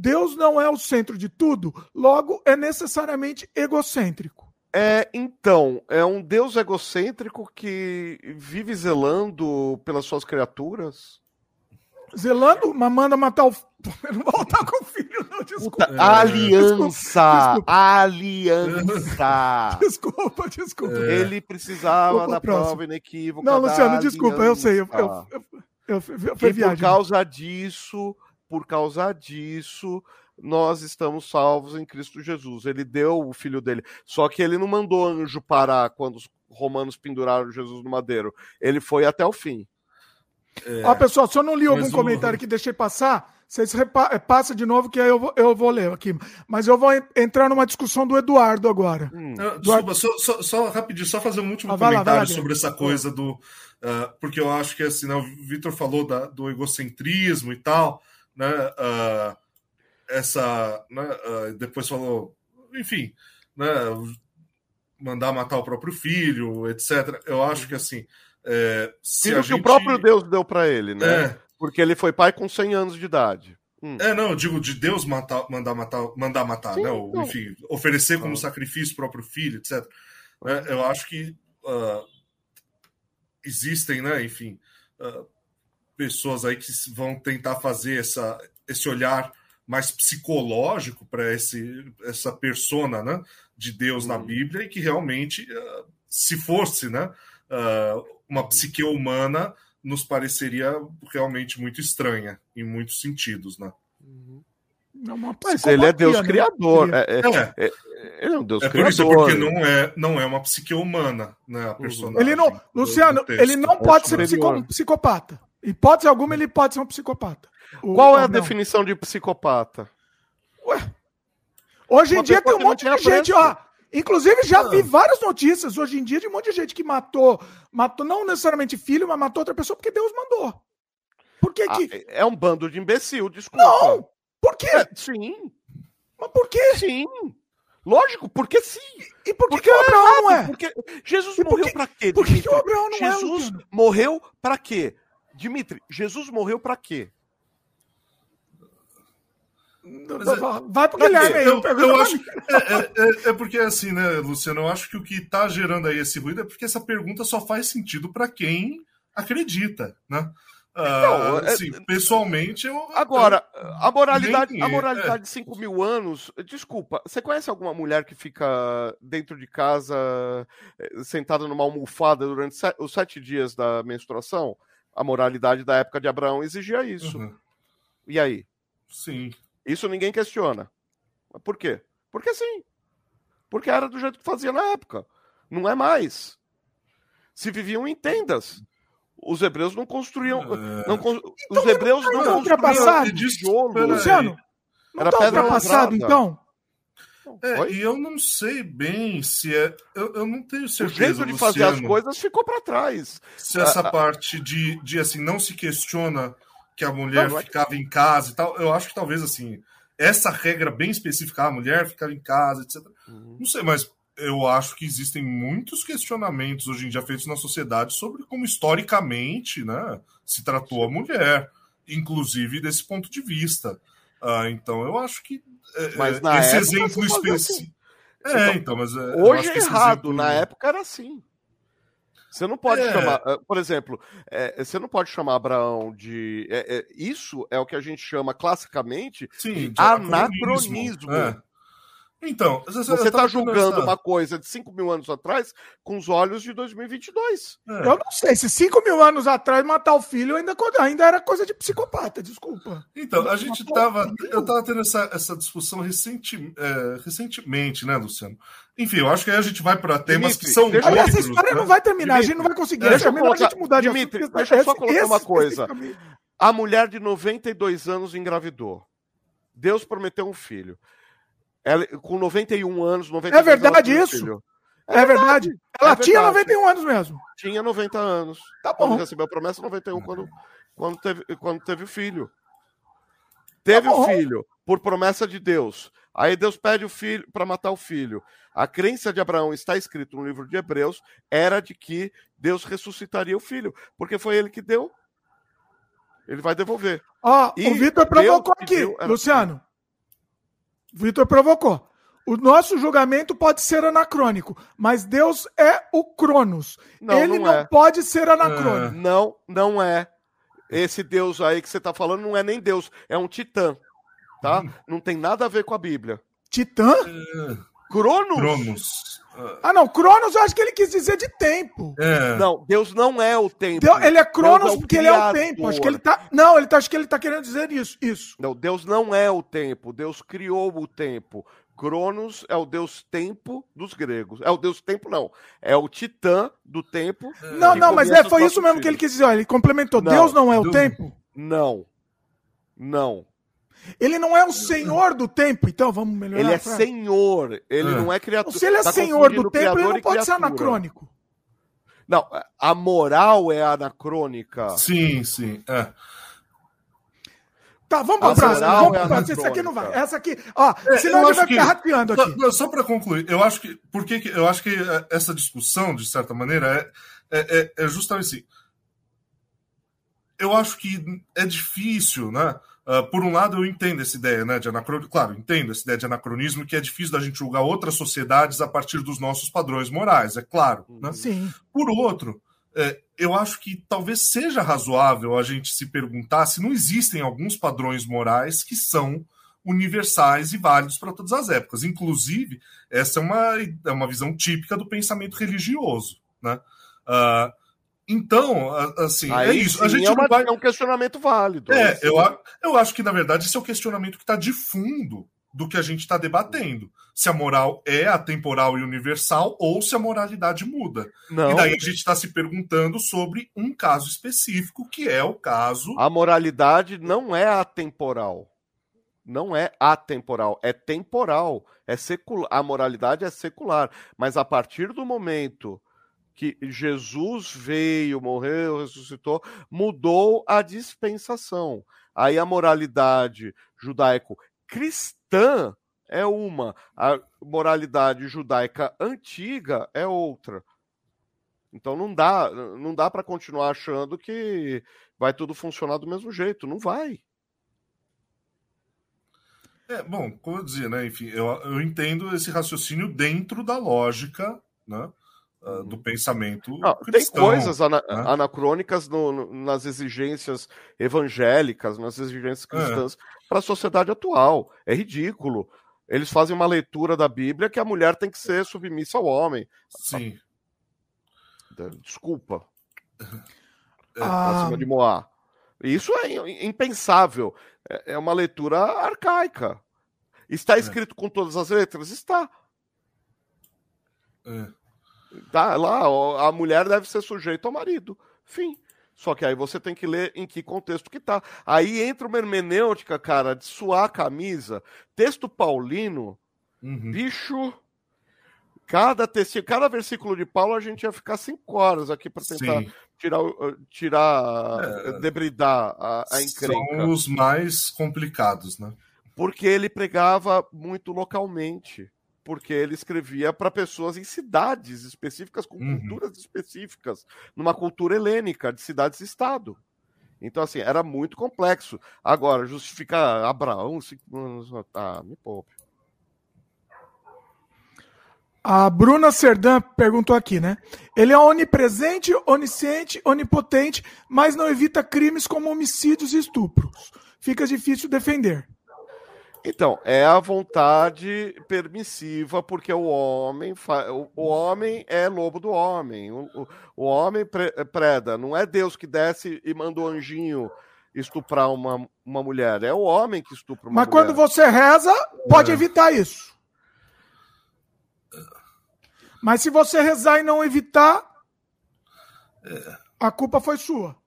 Speaker 1: Deus não é o centro de tudo, logo é necessariamente egocêntrico.
Speaker 2: É, então, é um Deus egocêntrico que vive zelando pelas suas criaturas.
Speaker 1: Zelando, mas manda matar o. Não voltar com o filho, não, desculpa.
Speaker 2: Puta, aliança! Desculpa, aliança!
Speaker 1: Desculpa, desculpa.
Speaker 2: É. Ele precisava da prova inequívoca.
Speaker 1: Não, Luciano, desculpa, eu sei. Eu, eu, eu, eu, eu, foi
Speaker 2: e por causa disso, por causa disso, nós estamos salvos em Cristo Jesus. Ele deu o filho dele. Só que ele não mandou anjo parar quando os romanos penduraram Jesus no madeiro. Ele foi até o fim.
Speaker 1: É, Ó, pessoal, se eu não li algum comentário que deixei passar, vocês repa passa de novo que aí eu vou, eu vou ler aqui. Mas eu vou entrar numa discussão do Eduardo agora.
Speaker 3: Hum. Eduardo... Só, só, só, rapidinho, só fazer um último ah, comentário lá, lá, sobre essa coisa do. Uh, porque eu acho que assim, né, o Vitor falou da, do egocentrismo e tal, né? Uh, essa. Né, uh, depois falou, enfim, né, mandar matar o próprio filho, etc. Eu acho que assim. É,
Speaker 2: se Filho gente... que o próprio Deus deu para ele, né? É. Porque ele foi pai com 100 anos de idade.
Speaker 3: Hum. É, não, eu digo de Deus matar, mandar matar, mandar matar, Sim, né? Ou, enfim, oferecer como sacrifício o próprio filho, etc. É, eu acho que uh, existem, né? Enfim, uh, pessoas aí que vão tentar fazer essa, esse olhar mais psicológico para essa persona, né? De Deus na Bíblia e que realmente, uh, se fosse, né? uma psique humana nos pareceria realmente muito estranha em muitos sentidos, né?
Speaker 2: É Mas ele é Deus né? criador. É, é, é. é,
Speaker 3: ele é um Deus é criador. Por isso, porque não é, não é uma psique humana, né? A
Speaker 1: uhum. personagem. Ele não, Luciano, ele não pode ser psico, psicopata. Hipótese alguma, ele pode ser um psicopata.
Speaker 2: O, Qual é a não. definição de psicopata?
Speaker 1: Ué. Hoje em uma dia tem um monte de gente, ó. Inclusive, já vi várias notícias hoje em dia de um monte de gente que matou, matou não necessariamente filho, mas matou outra pessoa porque Deus mandou. Por que, ah, que...
Speaker 2: É um bando de imbecil, desculpa.
Speaker 1: Não! Por quê? É,
Speaker 2: sim.
Speaker 1: Mas por quê?
Speaker 2: Sim. Lógico, porque sim.
Speaker 1: E por que, porque que o Abraão é não é?
Speaker 2: Porque Jesus e morreu para quê?
Speaker 1: Por que, que o Abraão não
Speaker 2: Jesus é? Jesus morreu para quê? Dimitri, Jesus morreu para quê?
Speaker 1: É, Vai pro Guilherme aí.
Speaker 3: Eu, eu, eu acho, é, é, é, é, porque assim, né, Luciano? Eu acho que o que está gerando aí esse ruído é porque essa pergunta só faz sentido para quem acredita, né? Então, uh, assim, pessoalmente, eu.
Speaker 2: Agora, a moralidade, a moralidade é. de 5 mil anos. Desculpa, você conhece alguma mulher que fica dentro de casa sentada numa almofada durante os sete dias da menstruação? A moralidade da época de Abraão exigia isso. Uhum. E aí?
Speaker 3: Sim.
Speaker 2: Isso ninguém questiona. Mas por quê? Porque sim. Porque era do jeito que fazia na época. Não é mais. Se viviam em tendas. Os hebreus não construíam. É... Não, então, os hebreus não,
Speaker 1: não construíam tijolo. Luciano, não era tá ultrapassado, então?
Speaker 3: É, e eu não sei bem se é. Eu, eu não tenho certeza.
Speaker 2: O jeito de fazer as coisas ficou para trás.
Speaker 3: Se essa ah, parte de, de assim, não se questiona que a mulher não, é... ficava em casa e tal. Eu acho que talvez assim, essa regra bem específica, a mulher ficava em casa, etc. Uhum. Não sei, mas eu acho que existem muitos questionamentos hoje em dia feitos na sociedade sobre como historicamente né, se tratou a mulher, inclusive desse ponto de vista. Uh, então eu acho que
Speaker 2: mas é, esse exemplo específico. Assim.
Speaker 3: É, então, então mas é,
Speaker 2: hoje é errado, exemplo... na época era assim. Você não pode é. chamar, eh, por exemplo, é, você não pode chamar Abraão de. É, é, isso é o que a gente chama classicamente
Speaker 3: Sim,
Speaker 2: de anacronismo.
Speaker 3: É. Então,
Speaker 2: você está julgando essa... uma coisa de 5 mil anos atrás com os olhos de 2022.
Speaker 1: É. Eu não sei, se 5 mil anos atrás matar o filho ainda, ainda era coisa de psicopata, desculpa.
Speaker 3: Então, a gente estava. Eu estava tendo essa, essa discussão recenti, é, recentemente, né, Luciano? Enfim, eu acho que aí a gente vai para temas Dimitri, que são.
Speaker 1: Aliás, outros, essa história né? não vai terminar, Dimitri, a gente não vai conseguir.
Speaker 2: Deixa eu colocar, a gente mudar de Dimitri, assunto, deixa eu só colocar uma coisa. A mulher de 92 anos engravidou. Deus prometeu um filho. Ela, com 91 anos, 92
Speaker 1: É verdade isso? Filho. É, é verdade. verdade. Ela é tinha verdade. 91 anos mesmo.
Speaker 2: Tinha 90 anos. Tá bom. Quando recebeu a promessa, 91, quando, quando, teve, quando teve o filho. Teve tá o filho por promessa de Deus. Aí Deus pede o filho para matar o filho. A crença de Abraão está escrito no livro de Hebreus era de que Deus ressuscitaria o filho, porque foi ele que deu. Ele vai devolver.
Speaker 1: Ó, o Vitor provocou aqui, deu. Luciano. Vitor provocou. O nosso julgamento pode ser anacrônico, mas Deus é o Cronos. Não, ele não, não é. pode ser anacrônico.
Speaker 2: É. Não, não é. Esse Deus aí que você está falando não é nem Deus, é um titã. Tá? Hum. Não tem nada a ver com a Bíblia.
Speaker 1: Titã?
Speaker 2: Cronos?
Speaker 3: Cronos.
Speaker 1: Ah, não. Cronos eu acho que ele quis dizer de tempo.
Speaker 2: É. Não, Deus não é o tempo.
Speaker 1: Deus, ele é Cronos é porque ele é o tempo. Acho que ele tá. Não, ele tá, acho que ele tá querendo dizer isso. isso.
Speaker 2: Não, Deus não é o tempo. Deus criou o tempo. Cronos é o deus tempo dos gregos. É o deus tempo, não. É o titã do tempo.
Speaker 1: Não, não, mas é, foi isso mesmo filhos. que ele quis dizer. Ele complementou. Não, Deus não é o do... tempo?
Speaker 2: Não. Não.
Speaker 1: Ele não é o senhor do tempo, então vamos melhorar.
Speaker 2: Ele é senhor, ele é. não é criatura.
Speaker 1: Se ele é tá senhor do tempo, ele não pode ser anacrônico.
Speaker 2: Não, a moral é anacrônica.
Speaker 3: Sim, sim. É.
Speaker 1: Tá, vamos para a próxima. Vamos pra próxima. Essa aqui não vai. Essa aqui, ó, é, senão a gente vai ficar rateando aqui.
Speaker 3: Só, só para concluir, eu acho que. Porque eu acho que é, essa discussão, de certa maneira, é, é, é, é justamente assim. Eu acho que é difícil, né? Uh, por um lado, eu entendo essa ideia né, de anacronismo, claro, entendo essa ideia de anacronismo, que é difícil da gente julgar outras sociedades a partir dos nossos padrões morais, é claro. Né?
Speaker 1: Sim.
Speaker 3: Por outro, é, eu acho que talvez seja razoável a gente se perguntar se não existem alguns padrões morais que são universais e válidos para todas as épocas. Inclusive, essa é uma, é uma visão típica do pensamento religioso. Né? Uh, então, assim,
Speaker 2: Aí,
Speaker 3: é isso.
Speaker 2: Sim, a gente é, uma, vai... é um questionamento válido.
Speaker 3: É, eu, eu acho que, na verdade, esse é o questionamento que está de fundo do que a gente está debatendo. Se a moral é atemporal e universal ou se a moralidade muda. Não. E daí a gente está se perguntando sobre um caso específico, que é o caso.
Speaker 2: A moralidade não é atemporal. Não é atemporal, é temporal. É secular. A moralidade é secular. Mas a partir do momento que Jesus veio, morreu, ressuscitou, mudou a dispensação. Aí a moralidade judaico-cristã cristã é uma, a moralidade judaica antiga é outra. Então não dá, não dá para continuar achando que vai tudo funcionar do mesmo jeito, não vai.
Speaker 3: É, bom, como eu dizia, né? Enfim, eu, eu entendo esse raciocínio dentro da lógica, né? Uh, do pensamento.
Speaker 2: Não, cristão, tem coisas ana né? anacrônicas no, no, nas exigências evangélicas, nas exigências é. cristãs, é para a sociedade atual. É ridículo. Eles fazem uma leitura da Bíblia que a mulher tem que ser submissa ao homem.
Speaker 3: Sim.
Speaker 2: Desculpa. É, ah. Acima de Moá. Isso é impensável. É, é uma leitura arcaica. Está é. escrito é. com todas as letras? Está. É. Tá lá, a mulher deve ser sujeita ao marido. Fim. Só que aí você tem que ler em que contexto que tá. Aí entra uma hermenêutica, cara, de suar a camisa. Texto paulino, uhum. bicho. Cada, texto, cada versículo de Paulo a gente ia ficar cinco horas aqui para tentar Sim. tirar, tirar é, debridar a, a encrenca.
Speaker 3: São os mais complicados, né?
Speaker 2: Porque ele pregava muito localmente porque ele escrevia para pessoas em cidades específicas, com uhum. culturas específicas, numa cultura helênica, de cidades-estado. Então, assim, era muito complexo. Agora, justificar Abraão, cinco anos, ah, me poupe.
Speaker 1: A Bruna Serdã perguntou aqui, né? Ele é onipresente, onisciente, onipotente, mas não evita crimes como homicídios e estupros. Fica difícil defender.
Speaker 2: Então, é a vontade permissiva, porque o homem, fa... o homem é lobo do homem. O, o, o homem pre... preda. Não é Deus que desce e manda o anjinho estuprar uma, uma mulher. É o homem que estupra uma
Speaker 1: Mas
Speaker 2: mulher.
Speaker 1: quando você reza, pode é. evitar isso. Mas se você rezar e não evitar, é. a culpa foi sua.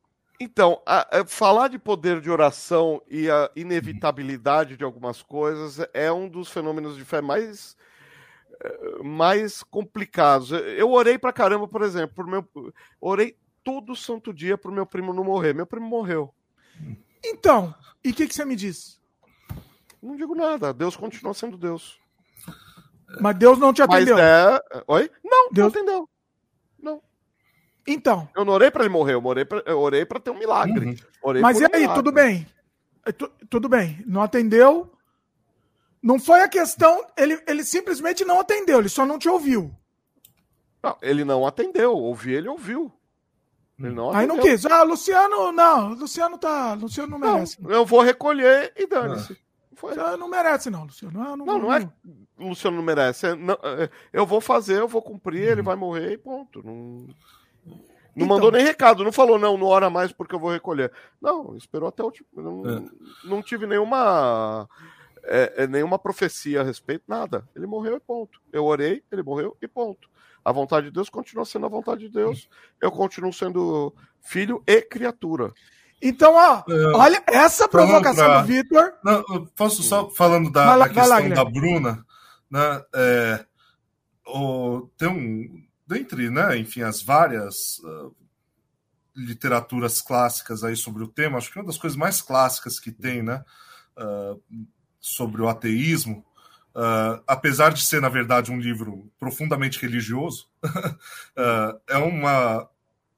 Speaker 2: Então, a, a, falar de poder de oração e a inevitabilidade de algumas coisas é um dos fenômenos de fé mais eh, mais complicados. Eu orei pra caramba, por exemplo, por meu orei todo santo dia pro meu primo não morrer. Meu primo morreu.
Speaker 1: Então, e o que, que você me diz?
Speaker 2: Não digo nada. Deus continua sendo Deus.
Speaker 1: Mas Deus não te atendeu.
Speaker 2: Mas é... Oi? Não,
Speaker 1: Deus...
Speaker 2: não atendeu. Não.
Speaker 1: Então.
Speaker 2: Eu não orei para ele morrer, eu orei pra, eu orei pra ter um milagre.
Speaker 1: Uhum.
Speaker 2: Orei
Speaker 1: Mas e
Speaker 2: um
Speaker 1: aí,
Speaker 2: milagre.
Speaker 1: tudo bem. É, tu, tudo bem. Não atendeu. Não foi a questão. Ele, ele simplesmente não atendeu, ele só não te ouviu.
Speaker 2: Não, ele não atendeu. Ouvi, ele ouviu. Ele não
Speaker 1: Aí não quis. Ah, Luciano, não. Luciano tá. Luciano não merece.
Speaker 2: Não, eu vou recolher e dane-se.
Speaker 1: Foi. Não merece, não, Luciano. Ah, não,
Speaker 2: não, não, é. O Luciano não merece. É, não, é, eu vou fazer, eu vou cumprir, ele vai morrer e ponto. Não, não então, mandou nem recado, não falou, não, não ora mais porque eu vou recolher. Não, esperou até o último. Não, é. não tive nenhuma. É, nenhuma profecia a respeito, nada. Ele morreu e ponto. Eu orei, ele morreu e ponto. A vontade de Deus continua sendo a vontade de Deus. Eu continuo sendo filho e criatura.
Speaker 1: Então, ó, é, olha essa provocação pra... do Vitor.
Speaker 3: Posso só falando da, lá, da questão lá, da Bruna, né? É, o, tem um. Dentre, né, enfim, as várias uh, literaturas clássicas aí sobre o tema, acho que uma das coisas mais clássicas que tem, né? Uh, sobre o ateísmo, Uh, apesar de ser, na verdade, um livro profundamente religioso, é uma,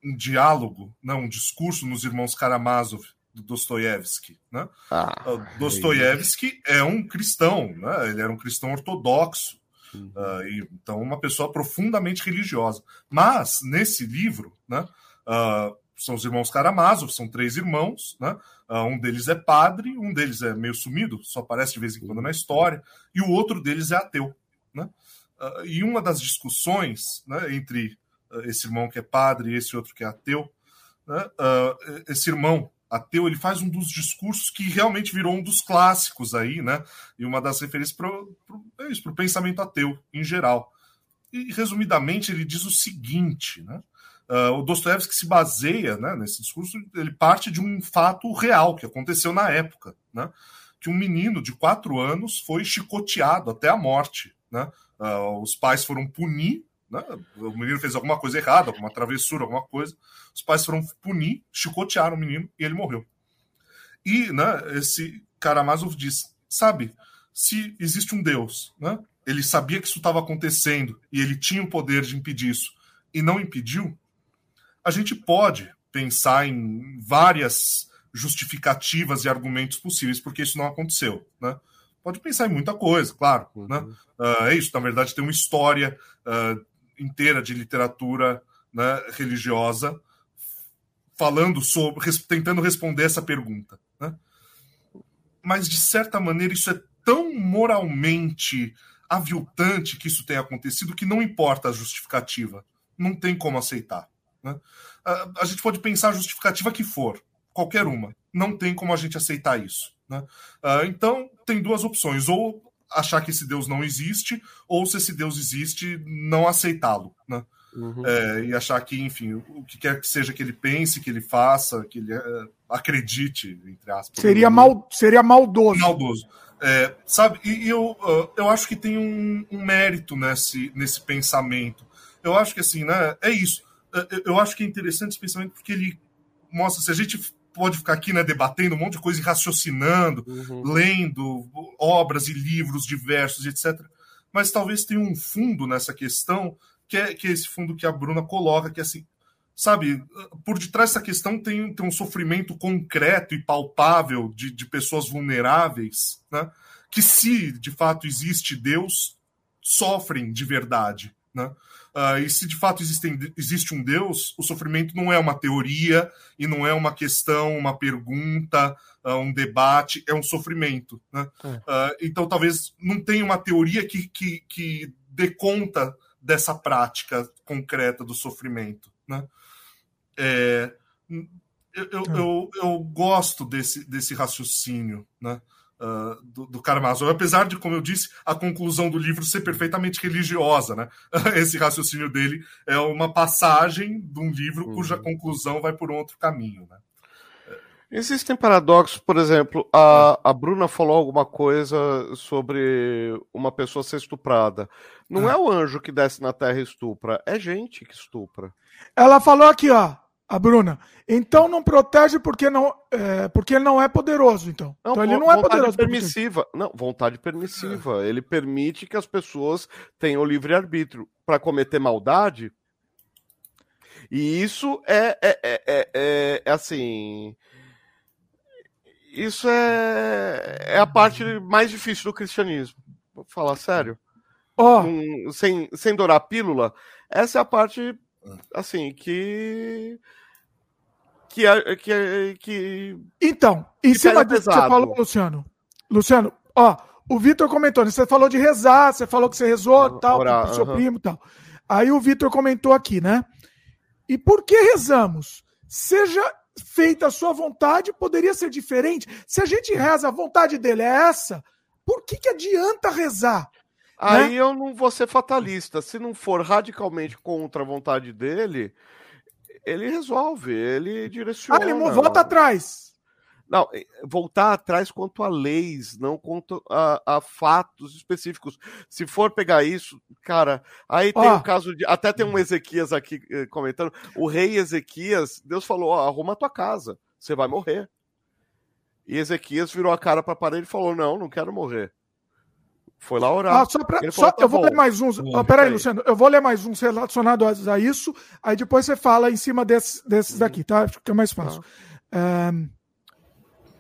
Speaker 3: um diálogo, né, um discurso nos Irmãos Karamazov, do Dostoiévski. Né? Ah, Dostoiévski é um cristão, né? ele era um cristão ortodoxo, e, então uma pessoa profundamente religiosa. Mas, nesse livro, né, são os irmãos Karamazov, são três irmãos, né? Uh, um deles é padre, um deles é meio sumido, só aparece de vez em quando na história, e o outro deles é ateu. Né? Uh, e uma das discussões né, entre uh, esse irmão que é padre e esse outro que é ateu, né, esse irmão ateu ele faz um dos discursos que realmente virou um dos clássicos aí, né? E uma das referências para o é pensamento ateu em geral. E resumidamente ele diz o seguinte, né? Uh, o Dostoiévski se baseia né, nesse discurso, ele parte de um fato real que aconteceu na época, né, que um menino de quatro anos foi chicoteado até a morte. Né, uh, os pais foram punir, né, o menino fez alguma coisa errada, alguma travessura, alguma coisa, os pais foram punir, chicotearam o menino e ele morreu. E né, esse Karamazov diz, sabe, se existe um Deus, né, ele sabia que isso estava acontecendo e ele tinha o poder de impedir isso e não impediu, a gente pode pensar em várias justificativas e argumentos possíveis porque isso não aconteceu, né? Pode pensar em muita coisa, claro, uhum. né? Uh, é isso, na verdade tem uma história uh, inteira de literatura né, religiosa falando sobre, tentando responder essa pergunta, né? Mas de certa maneira isso é tão moralmente aviltante que isso tenha acontecido que não importa a justificativa, não tem como aceitar. Né? A, a, gente pode pensar a justificativa que for, qualquer uma. Não tem como a gente aceitar isso. Né? Uh, então, tem duas opções: ou achar que esse Deus não existe, ou se esse Deus existe, não aceitá-lo. Né? Uhum. É, e achar que, enfim, o que quer que seja que ele pense, que ele faça, que ele é, acredite, entre aspas.
Speaker 1: Seria, mal, seria maldoso.
Speaker 3: Maldoso. É, sabe, e, e eu, uh, eu acho que tem um, um, mérito nesse, nesse pensamento. Eu acho que, assim, né, é isso eu acho que é interessante, especialmente porque ele mostra, se a gente pode ficar aqui né, debatendo um monte de coisa e raciocinando, uhum. lendo obras e livros diversos, etc. Mas talvez tenha um fundo nessa questão, que é, que é esse fundo que a Bruna coloca, que é assim, sabe, por detrás dessa questão tem, tem um sofrimento concreto e palpável de, de pessoas vulneráveis, né? que se de fato existe Deus, sofrem de verdade. Né? Uh, e se de fato existem, existe um Deus, o sofrimento não é uma teoria e não é uma questão, uma pergunta, uh, um debate, é um sofrimento. Né? É. Uh, então talvez não tenha uma teoria que, que, que dê conta dessa prática concreta do sofrimento. Né? É, eu, eu, é. eu, eu, gosto desse, desse raciocínio. Né? Uh, do, do Karamazov, apesar de, como eu disse, a conclusão do livro ser perfeitamente religiosa, né? Esse raciocínio dele é uma passagem de um livro uhum. cuja conclusão vai por um outro caminho, né?
Speaker 2: Existem paradoxos, por exemplo, a, a Bruna falou alguma coisa sobre uma pessoa ser estuprada. Não ah. é o anjo que desce na terra e estupra, é gente que estupra.
Speaker 1: Ela falou aqui, ó. A Bruna. Então não protege porque não, é, porque ele não é poderoso, então.
Speaker 2: Não,
Speaker 1: então ele não é poderoso.
Speaker 2: permissiva. Não, vontade permissiva. Ele permite que as pessoas tenham livre-arbítrio. Para cometer maldade, e isso é, é, é, é, é assim. Isso é, é a parte mais difícil do cristianismo. Vou falar sério.
Speaker 1: Ó,
Speaker 2: Um, sem, sem dourar a pílula, essa é a parte, assim, que. Que, que, que
Speaker 1: então, em
Speaker 2: Que
Speaker 1: cima disso que você falou, Luciano. Luciano, ó, o Vitor comentou, né? Você falou de rezar, você falou que você rezou, tal,
Speaker 2: Orar,
Speaker 1: pro seu
Speaker 2: aham.
Speaker 1: primo e tal. Aí o Vitor comentou aqui, né? E por que rezamos? Seja feita a sua vontade, poderia ser diferente. Se a gente reza, a vontade dele é essa, por que, que adianta rezar?
Speaker 2: Aí eu não vou ser fatalista. Se não for radicalmente contra a vontade dele, ele resolve, ele direciona.
Speaker 1: Ah, ele volta atrás.
Speaker 2: Não, voltar atrás quanto a leis, não quanto a, a fatos específicos. Se for pegar isso, cara, aí tem o caso de. Até tem um Ezequias aqui eh, comentando. O rei Ezequias, Deus falou: ó, arruma a tua casa, você vai morrer. E Ezequias virou a cara para a parede e falou: não, não quero morrer. Foi lá orar.
Speaker 1: Ah, só pra, só-
Speaker 2: falou, tá
Speaker 1: eu vou
Speaker 2: bom.
Speaker 1: ler mais uns.
Speaker 3: Bom,
Speaker 1: Ó, peraí,
Speaker 2: aí.
Speaker 1: Luciano. Eu vou ler mais uns relacionados a isso. Aí depois você fala em cima desses, desses daqui, tá? Acho que é mais fácil. Ahn,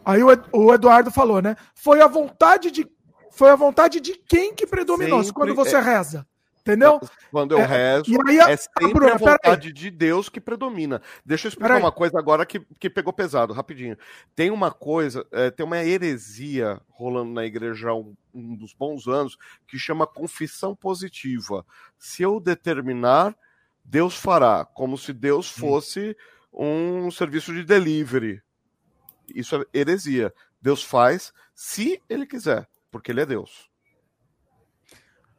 Speaker 1: aí o, Ed- o Eduardo falou, né? Foi a vontade de. Foi a vontade de quem que predominou
Speaker 2: Sempre
Speaker 1: quando você
Speaker 2: é-
Speaker 1: reza. Entendeu?
Speaker 2: Quando eu
Speaker 1: É,
Speaker 2: rezo,
Speaker 1: aí
Speaker 2: é sempre a vontade de Deus que predomina. Deixa eu explicar uma coisa agora que, que pegou pesado, rapidinho. Tem uma coisa, é, tem uma heresia rolando na igreja há um, um dos bons anos que chama confissão positiva. Se eu determinar, Deus fará, como se Deus fosse um serviço de delivery. Isso é heresia. Deus faz se ele quiser, porque ele é Deus.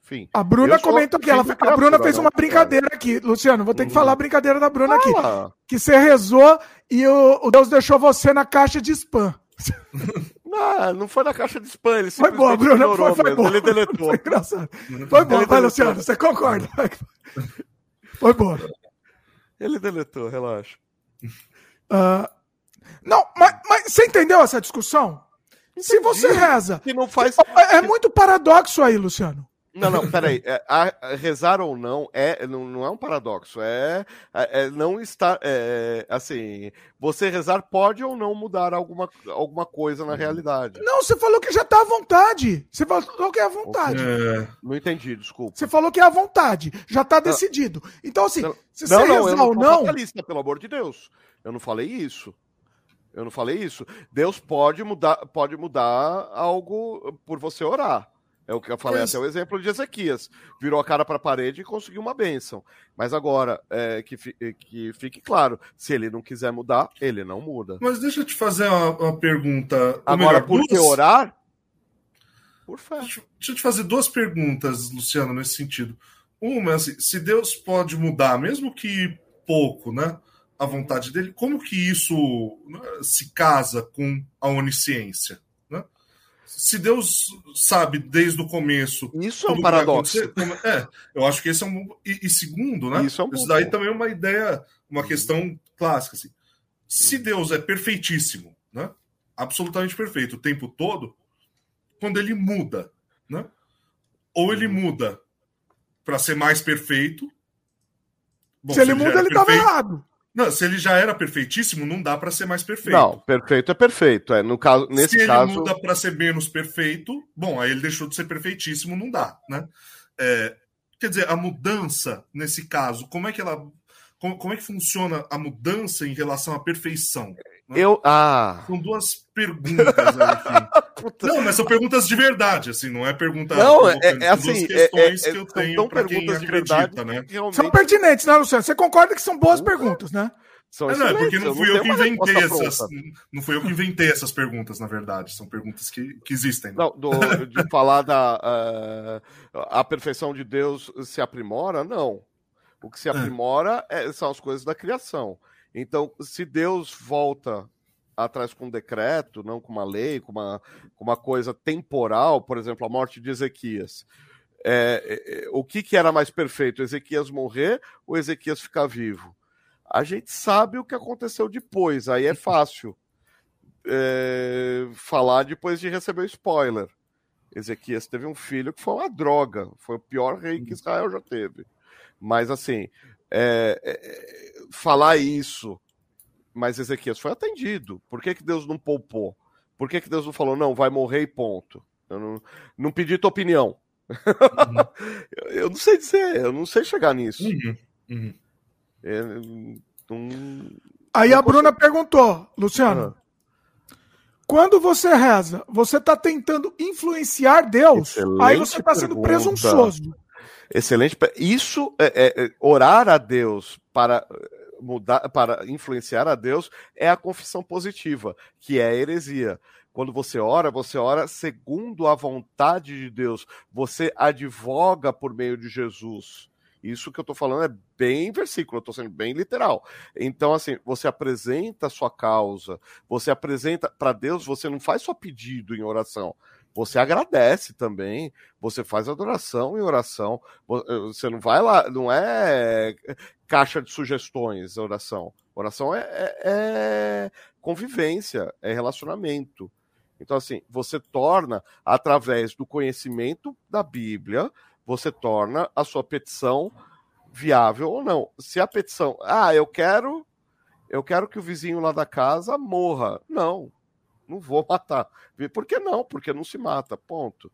Speaker 2: Enfim.
Speaker 1: A Bruna comentou aqui. Ela, a Bruna fez uma
Speaker 2: cara.
Speaker 1: brincadeira aqui. Luciano, vou ter que falar a brincadeira da Bruna aqui.
Speaker 2: Fala.
Speaker 1: Que você rezou e o, o Deus deixou você na caixa de spam.
Speaker 2: Não, não foi na caixa de spam, ele
Speaker 1: Foi boa, Bruna.
Speaker 2: ignorou
Speaker 1: Foi, foi boa.
Speaker 2: ele deletou.
Speaker 1: Foi engraçado. Foi boa, vai. Luciano. Você concorda? Foi boa.
Speaker 2: Ele deletou, relaxa.
Speaker 1: Ah, não, mas, mas você entendeu essa discussão? Se você reza.
Speaker 2: Se não faz.
Speaker 1: É, é muito paradoxo aí, Luciano.
Speaker 2: Não, não, peraí. É, a- a rezar ou não é, não, não é um paradoxo. É, é- é não estar. é, assim, você rezar pode ou não mudar alguma, alguma coisa na realidade.
Speaker 1: Não, você falou que já tá à vontade. Você falou que é à vontade.
Speaker 3: É,
Speaker 2: Não entendi, desculpa.
Speaker 1: Você falou que é à vontade. Já tá decidido. Então, assim,
Speaker 2: Não,
Speaker 1: se você
Speaker 2: Não, não, eu
Speaker 1: rezar
Speaker 2: não
Speaker 1: ou não.
Speaker 2: fatalista, pelo amor de Deus. Eu não falei isso. Eu não falei isso. Deus pode mudar, pode mudar algo por você orar. É o que eu falei,
Speaker 1: Mas-
Speaker 2: até o exemplo de Ezequias. Virou a cara para a parede e conseguiu uma bênção. Mas agora, é, que, fi- que fique claro, se ele não quiser mudar, ele não muda.
Speaker 3: mas deixa eu te fazer uma, uma pergunta.
Speaker 2: Agora,
Speaker 3: melhor,
Speaker 2: por que
Speaker 3: duas-
Speaker 2: orar? Por fé.
Speaker 3: Deixa deixa eu te fazer duas perguntas, Luciano, nesse sentido. Uma é assim, se Deus pode mudar, mesmo que pouco, né? A vontade dele, como que isso né, se casa com a onisciência? Se Deus sabe desde o começo.
Speaker 2: Isso é um paradoxo.
Speaker 3: É, eu acho que esse é um. E, e segundo, né?
Speaker 2: Isso é um
Speaker 3: Isso daí também é uma ideia, uma questão clássica. Assim. Se Deus é perfeitíssimo, né? absolutamente perfeito o tempo todo, quando ele muda, né? ou
Speaker 2: Uhum.
Speaker 3: ele muda para ser mais perfeito. Bom,
Speaker 1: se ele
Speaker 3: já
Speaker 1: muda, ele tava
Speaker 3: perfeito-
Speaker 1: errado.
Speaker 3: Não, se ele já era perfeitíssimo, não dá para ser mais perfeito.
Speaker 2: Não, perfeito é perfeito. É, no caso, nesse
Speaker 3: se ele
Speaker 2: caso.
Speaker 3: muda para ser menos perfeito, bom, aí ele deixou de ser perfeitíssimo, não dá, né? É, quer dizer, a mudança nesse caso, como é que ela, como, como é que funciona a mudança em relação à perfeição?
Speaker 2: Eu. Ah.
Speaker 3: São duas perguntas aí. que-. Não, mas são perguntas de verdade, assim, não é pergunta.
Speaker 2: Não, é, é
Speaker 3: são
Speaker 2: assim,
Speaker 3: duas
Speaker 2: é,
Speaker 3: questões
Speaker 2: é,
Speaker 3: que eu
Speaker 2: são
Speaker 3: tenho para quem
Speaker 2: perguntas de
Speaker 3: acredita,
Speaker 2: verdade
Speaker 3: né?
Speaker 2: que realmente
Speaker 1: São pertinentes, né, Luciano? Você concorda que são boas perguntas, né?
Speaker 2: são
Speaker 3: É, não, é porque não fui eu que
Speaker 2: tenho uma
Speaker 3: inventei essas.
Speaker 2: pronta.
Speaker 3: Não fui eu que inventei essas perguntas, na verdade. São perguntas que, que existem. né?
Speaker 2: Não, do- de falar da eh, a perfeição de Deus se aprimora, não. O que se aprimora é- são as coisas da criação. Então, se Deus volta atrás com um decreto, não com uma lei, com uma, com uma coisa temporal, por exemplo, a morte de Ezequias. é, é, é, o que, que era mais perfeito? Ezequias morrer ou Ezequias ficar vivo? A gente sabe o que aconteceu depois, aí é fácil é, falar depois de receber o spoiler. Ezequias teve um filho que foi uma droga, foi o pior rei que Israel já teve. Mas assim, é, é, falar isso, mas Ezequias foi atendido. Por que, que Deus não poupou? Por que, que Deus não falou, não, vai morrer e ponto? Eu não, não pedi tua opinião. Uhum. eu não sei dizer, eu não sei chegar nisso. Uhum. Uhum.
Speaker 1: É, Aí a Bruna perguntou, Luciano. Ah. Quando você reza, você está tentando influenciar Deus? Excelente aí você está sendo presunçoso.
Speaker 2: Excelente. Isso é, é, é, orar a Deus para mudar, para influenciar a Deus é a confissão positiva, que é a heresia. Quando você ora, você ora segundo a vontade de Deus. Você advoga por meio de Jesus. Isso que eu estou falando é bem versículo, eu estou sendo bem literal. Então, assim, você apresenta a sua causa, você apresenta para Deus, você não faz só pedido em oração. Você agradece também, você faz adoração em oração. Eh, você não vai lá, não é caixa de sugestões oração. Oração é, é, é convivência, é relacionamento. Então, assim, você torna, através do conhecimento da Bíblia, você torna a sua petição viável ou não. Se a petição, ah, eu quero, eu quero que o vizinho lá da casa morra. Não, não vou matar. Por que não? Porque não se mata, ponto.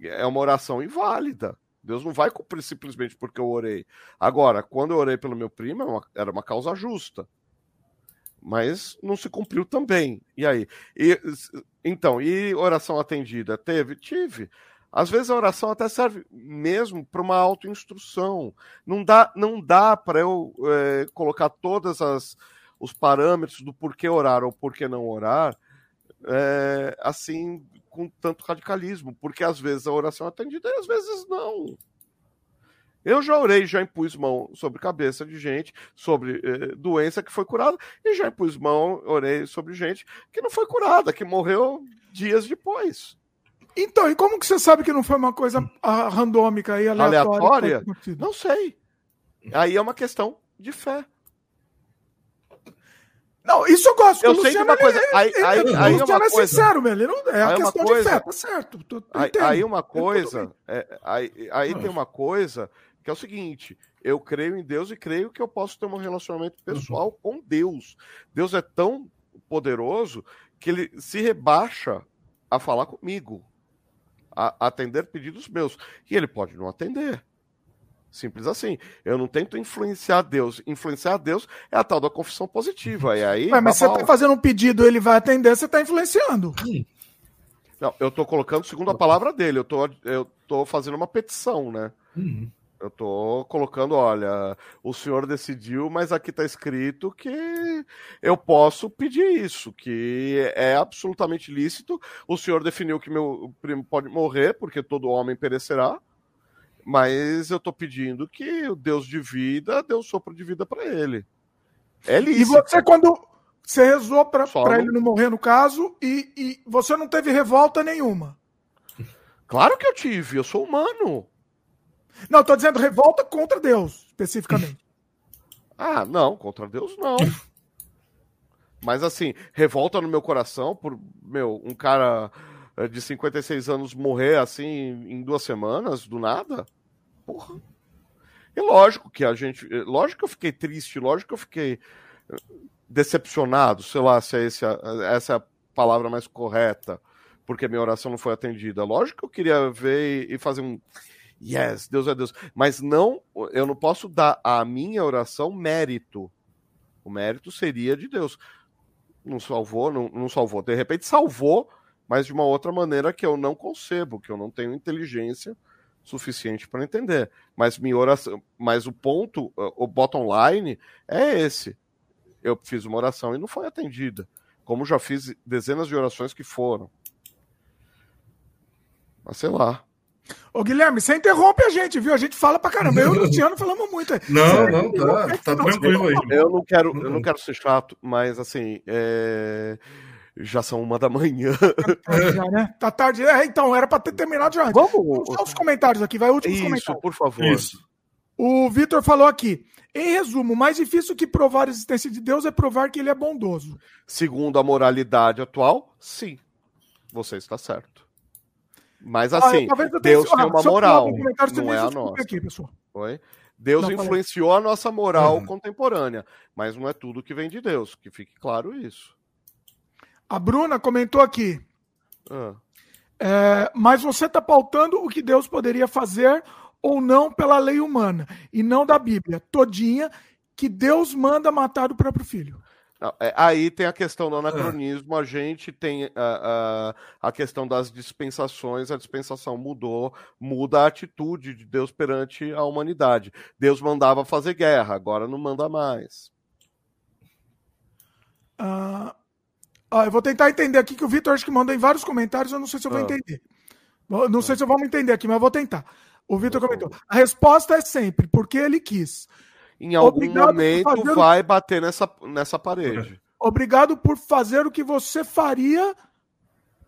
Speaker 2: É uma oração inválida. Deus não vai cumprir simplesmente porque eu orei. Agora, quando eu orei pelo meu primo, era uma, era uma causa justa. Mas não se cumpriu também. E aí? E, então, e oração atendida? Teve? Tive. Às vezes a oração até serve mesmo para uma autoinstrução. Não dá, não dá para eu é, colocar todas as os parâmetros do porquê orar ou porquê não orar, é, assim com tanto radicalismo, porque às vezes a oração é atendida e às vezes não. Eu já orei, já impus mão sobre cabeça de gente, sobre eh, doença que foi curada, e já impus mão, orei sobre gente que não foi curada, que morreu dias depois.
Speaker 1: Então, e como que você sabe que não foi uma coisa ah, randômica e aleatória? aleatória?
Speaker 2: Não sei. Aí é uma questão de fé.
Speaker 1: Não, isso eu gosto.
Speaker 2: Eu sei que uma coisa. Aí, aí, aí, aí
Speaker 1: uma
Speaker 2: é
Speaker 1: coisa, sincero, meu. Ele não, é a questão coisa, de fé, tá certo. Tô,
Speaker 2: aí, aí, uma coisa. É, aí aí tem uma coisa que é o seguinte: eu creio em Deus e creio que eu posso ter um relacionamento pessoal uhum. com Deus. Deus é tão poderoso que ele se rebaixa a falar comigo a atender pedidos meus. E ele pode não atender. Simples assim. Eu não tento influenciar Deus. Influenciar Deus é a tal da confissão positiva. E aí,
Speaker 1: Ué, mas você está fazendo um pedido, ele vai atender, você está influenciando.
Speaker 2: Não, eu estou colocando segundo a palavra dele. Eu tô, eu tô fazendo uma petição, né? Uhum. Eu tô colocando, olha, o senhor decidiu, mas aqui está escrito que eu posso pedir isso, que é absolutamente lícito. O senhor definiu que meu primo pode morrer, porque todo homem perecerá. Mas eu tô pedindo que o Deus de vida dê um sopro de vida para ele.
Speaker 1: É lícito. E você, quando você rezou para no... ele não morrer, no caso, e, e você não teve revolta nenhuma?
Speaker 2: Claro que eu tive, eu sou humano.
Speaker 1: Não, eu tô dizendo revolta contra Deus, especificamente.
Speaker 2: ah, não, contra Deus não. Mas assim, revolta no meu coração por, meu, um cara de 56 anos morrer assim em duas semanas, do nada. Porra. E lógico que a gente. Eh, lógico que eu fiquei triste, lógico que eu fiquei eh, decepcionado, sei lá se é esse, essa é a palavra mais correta, porque minha oração não foi atendida. Lógico que eu queria ver e fazer um Yes, Deus é Deus. Mas não, eu não posso dar à minha oração mérito. O mérito seria de Deus. Não salvou, não, não salvou. De repente salvou, mas de uma outra maneira que eu não concebo, que eu não tenho inteligência suficiente para entender. Mas minha oração, mas o ponto, o bottom line é esse. Eu fiz uma oração e não foi atendida, como já fiz dezenas de orações que foram. Mas sei lá.
Speaker 1: Ô, Guilherme, você interrompe a gente, viu? A gente fala pra caramba. Eu e o Luciano falamos muito.
Speaker 3: Não, não, tá, tá tranquilo aí.
Speaker 2: Eu não quero, eu não quero ser chato, mas assim, é... já são uma da manhã.
Speaker 1: Tá tarde já, né? Tá tarde. É, então, era pra ter terminado já. Vamos. Vamos os comentários aqui, vai últimos Isso, comentários.
Speaker 2: por favor. Isso.
Speaker 1: O Vitor falou aqui. Em resumo, o mais difícil que provar a existência de Deus é provar que ele é bondoso.
Speaker 2: Segundo a moralidade atual, sim. Você está certo. Mas assim, ah, Deus tem uma moral, não é a nossa. Aqui, Oi? Deus não, influenciou falei. a nossa moral uhum. contemporânea, mas não é tudo que vem de Deus, que fique claro isso.
Speaker 1: A Bruna comentou aqui. Ah. É, mas você está pautando o que Deus poderia fazer ou não pela lei humana, e não da Bíblia, todinha, que Deus manda matar o próprio filho.
Speaker 2: Não, é, aí tem a questão do anacronismo, a gente tem a, a, a, questão das dispensações, a dispensação mudou, muda a atitude de Deus perante a humanidade. Deus mandava fazer guerra, agora não manda mais.
Speaker 1: Ah, ah, eu vou tentar entender aqui que o Vitor acho que mandou em vários comentários, eu não sei se eu vou ah. entender. Não sei se eu vou entender aqui, mas eu vou tentar. O Vitor comentou. A resposta é sempre porque ele quis.
Speaker 2: Em algum Obrigado momento vai o... bater nessa, nessa parede.
Speaker 1: Obrigado por fazer o que você faria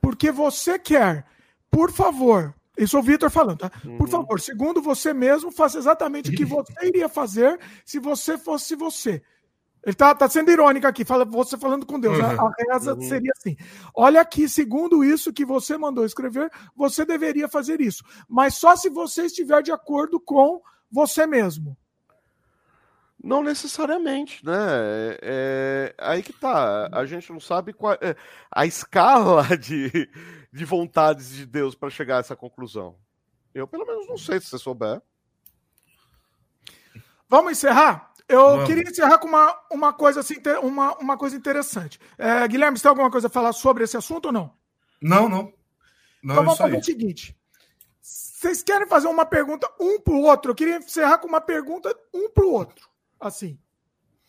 Speaker 1: porque você quer. Por favor. Isso é o Vitor falando, tá? Uhum. Por favor, segundo você mesmo, faça exatamente o que você iria fazer se você fosse você. Ele tá, tá sendo irônico aqui, fala, você falando com Deus. Uhum. A, a reza uhum. seria assim: olha aqui, segundo isso que você mandou escrever, você deveria fazer isso. Mas só se você estiver de acordo com você mesmo.
Speaker 2: Não necessariamente, né? É, é, aí que tá. A gente não sabe qual é a escala de, de vontades de Deus para chegar a essa conclusão. Eu, pelo menos, não sei se você souber.
Speaker 1: Vamos encerrar? Eu Vamos. queria encerrar com uma, uma coisa assim, uma, uma coisa interessante. É, Guilherme, você tem alguma coisa a falar sobre esse assunto ou não?
Speaker 3: Não, não.
Speaker 1: não então vamos fazer o seguinte. Vocês querem fazer uma pergunta um para o outro? Eu queria encerrar com uma pergunta um para o outro. Assim.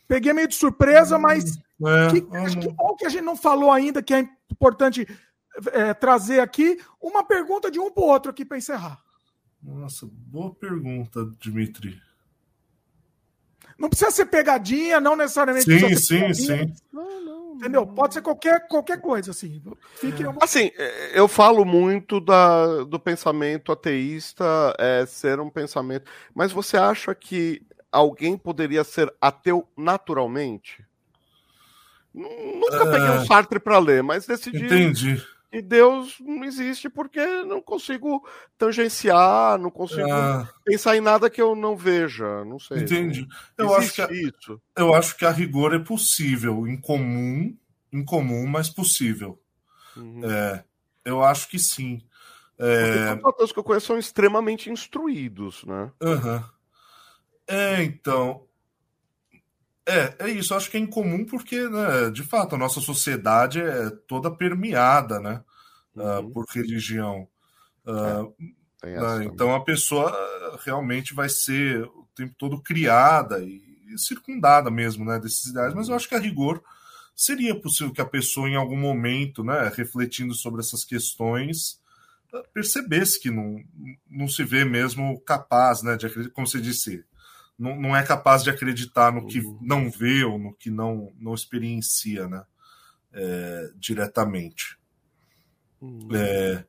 Speaker 1: Peguei meio de surpresa, mas é, que, acho que, que a gente não falou ainda, que é importante é, trazer aqui, uma pergunta de um para o outro aqui para encerrar.
Speaker 3: Nossa, boa pergunta, Dimitri.
Speaker 1: Não precisa ser pegadinha, não necessariamente.
Speaker 3: Sim, sim, sim.
Speaker 1: Não, não, Entendeu? Pode ser qualquer, qualquer coisa, assim.
Speaker 2: Fique Assim, eu falo muito da, do pensamento ateísta é, ser um pensamento. Mas você acha que alguém poderia ser ateu naturalmente? Nunca peguei um é. Sartre para ler, mas decidi.
Speaker 3: Entendi
Speaker 2: e Deus não existe porque não consigo tangenciar, não consigo ah. pensar em nada que eu não veja, não sei.
Speaker 3: Entendi. Eu acho que a, isso. Eu acho que a rigor é possível, incomum, incomum, mas possível. Uhum. É, eu acho que sim.
Speaker 2: É... Os que eu conheço são extremamente instruídos, né?
Speaker 3: Uhum. É, então. É, é isso. Eu acho que é incomum porque, né, de fato, a nossa sociedade é toda permeada, né, ah, uhum. uh, por religião. Uh, é, né, então a pessoa realmente vai ser o tempo todo criada e, e circundada mesmo, né, desses ideais. Mas eu acho que a rigor seria possível que a pessoa, em algum momento, né, refletindo sobre essas questões, percebesse que não, não se vê mesmo capaz, né, de acreditar, como você disse, não, não é capaz de acreditar no que uhum. não vê ou no que não, não experiencia né? É, diretamente. Uhum. É,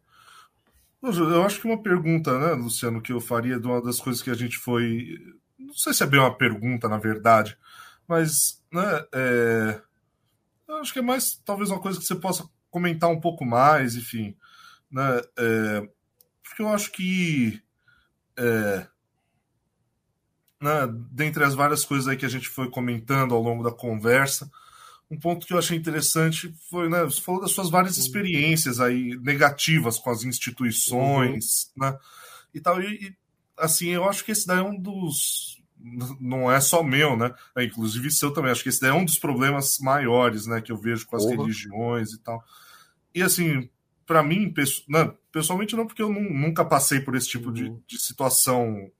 Speaker 3: eu acho que uma pergunta, né, Luciano, que eu faria de uma das coisas que a gente foi. Não sei se é bem uma pergunta, na verdade, mas né, é, eu acho que é mais talvez uma coisa que você possa comentar um pouco mais, enfim. Né, é, porque eu acho que. É, né, dentre as várias coisas aí que a gente foi comentando ao longo da conversa, um ponto que eu achei interessante foi, né, você falou das suas várias experiências aí negativas com as instituições, uhum. né, e tal, e, e, assim, eu acho que esse daí é um dos, não é só meu, né, é, inclusive seu também, acho que esse daí é um dos problemas maiores, né, que eu vejo com as uhum. religiões e tal, e assim, para mim, pessoalmente não, porque eu nunca passei por esse tipo uhum. de, de situação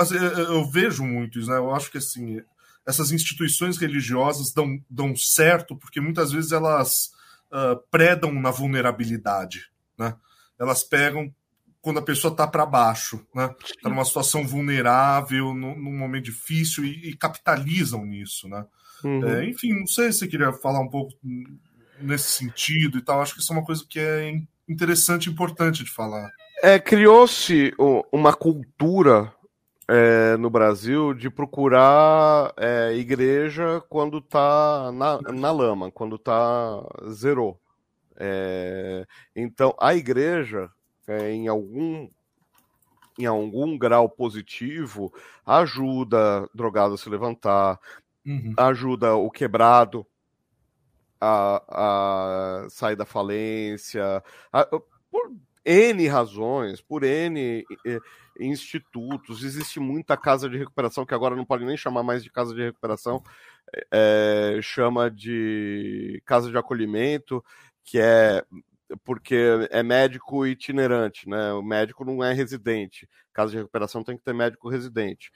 Speaker 3: assim, eu vejo muito isso, né? Eu acho que assim, essas instituições religiosas dão, dão certo porque muitas vezes elas uh, predam na vulnerabilidade, né? Elas pegam quando a pessoa está para baixo, né? Está numa situação vulnerável, num, num momento difícil e, e, capitalizam nisso, né? Uhum. É, enfim, não sei se você queria falar um pouco nesse sentido e tal. Acho que isso é uma coisa que é interessante e importante de falar.
Speaker 2: É, criou-se uma cultura é, no Brasil de procurar é, igreja quando tá na, na lama, quando tá zerou. É, então, a igreja, é, em algum em algum grau positivo, ajuda drogado a se levantar, uhum. ajuda o quebrado a, a sair da falência, a, por N razões, por N eh, institutos, existe muita casa de recuperação, que agora não pode nem chamar mais de casa de recuperação, é, chama de casa de acolhimento, que é porque é médico itinerante, né? O médico não é residente. Casa de recuperação tem que ter médico residente.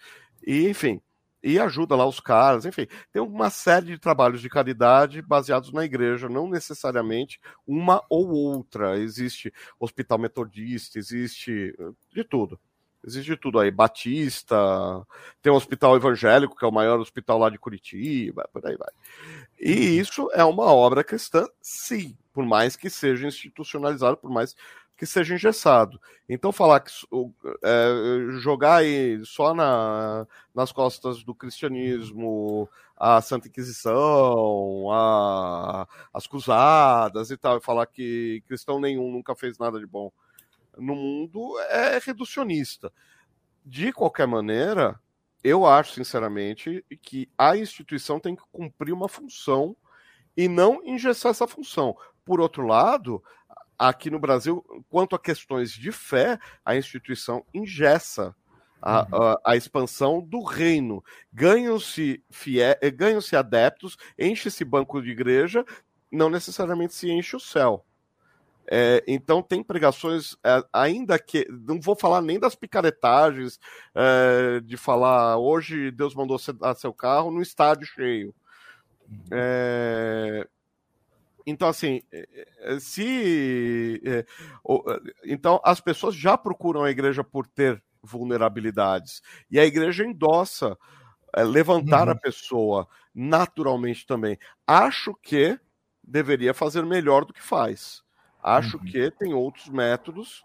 Speaker 2: E, enfim, e ajuda lá os caras, enfim, tem uma série de trabalhos de caridade baseados na igreja, não necessariamente uma ou outra. Existe hospital metodista, existe de tudo. Existe tudo aí, Batista, tem um hospital evangélico, que é o maior hospital lá de Curitiba, por aí vai. E isso é uma obra cristã, sim, por mais que seja institucionalizado, por mais que seja engessado. Então falar que é, jogar aí só na, nas costas do cristianismo a Santa Inquisição, a, as cruzadas e tal, e falar que cristão nenhum nunca fez nada de bom no mundo é reducionista. De qualquer maneira, eu acho, sinceramente, que a instituição tem que cumprir uma função e não engessar essa função. Por outro lado, aqui no Brasil, quanto a questões de fé, a instituição ingessa a, uhum. a, a, expansão do reino. Ganham-se ganham adeptos, enche-se banco de igreja, não necessariamente se enche o céu. É, então tem pregações, é, ainda que não vou falar nem das picaretagens é, de falar hoje Deus mandou dar seu carro no estádio cheio. É, então, assim, é, é, se. Então, as pessoas já procuram a igreja por ter vulnerabilidades. E a igreja endossa levantar uhum. a pessoa naturalmente também. Acho que deveria fazer melhor do que faz. Acho uhum. que tem outros métodos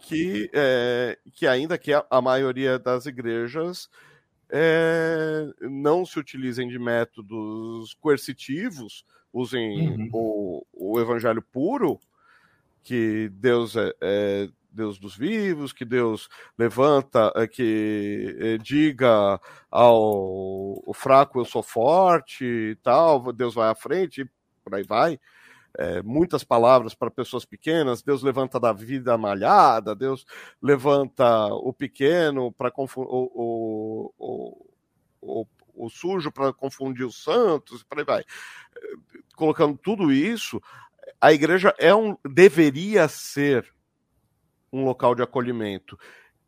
Speaker 2: que, é, que ainda que a, a, maioria das igrejas é, não se utilizem de métodos coercitivos, usem uhum. o, o evangelho puro, que Deus é, é, Deus dos vivos, que Deus levanta, é, que é, diga ao fraco eu sou forte e tal, Deus vai à frente, por aí vai. É, muitas palavras para pessoas pequenas. Deus levanta da vida malhada, Deus levanta o pequeno para confundir o, o, o, o, sujo para confundir os santos, por aí vai colocando tudo isso, a igreja é um deveria ser um local de acolhimento.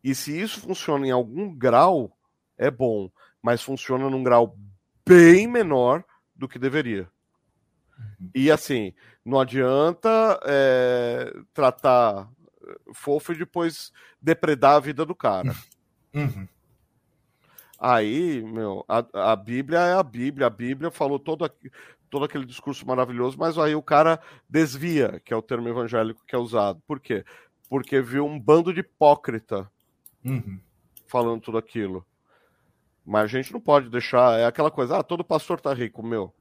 Speaker 2: E se isso funciona em algum grau, é bom, mas funciona num grau bem menor do que deveria. E assim, não adianta é, tratar fofo e depois depredar a vida do cara. Uhum. Aí, meu, a, a Bíblia é a Bíblia. A Bíblia falou todo, todo aquele discurso maravilhoso, mas aí o cara desvia, que é o termo evangélico que é usado. Por quê? Porque viu um bando de hipócrita uhum. falando tudo aquilo. Mas a gente não pode deixar. É aquela coisa, ah, todo pastor tá rico, meu.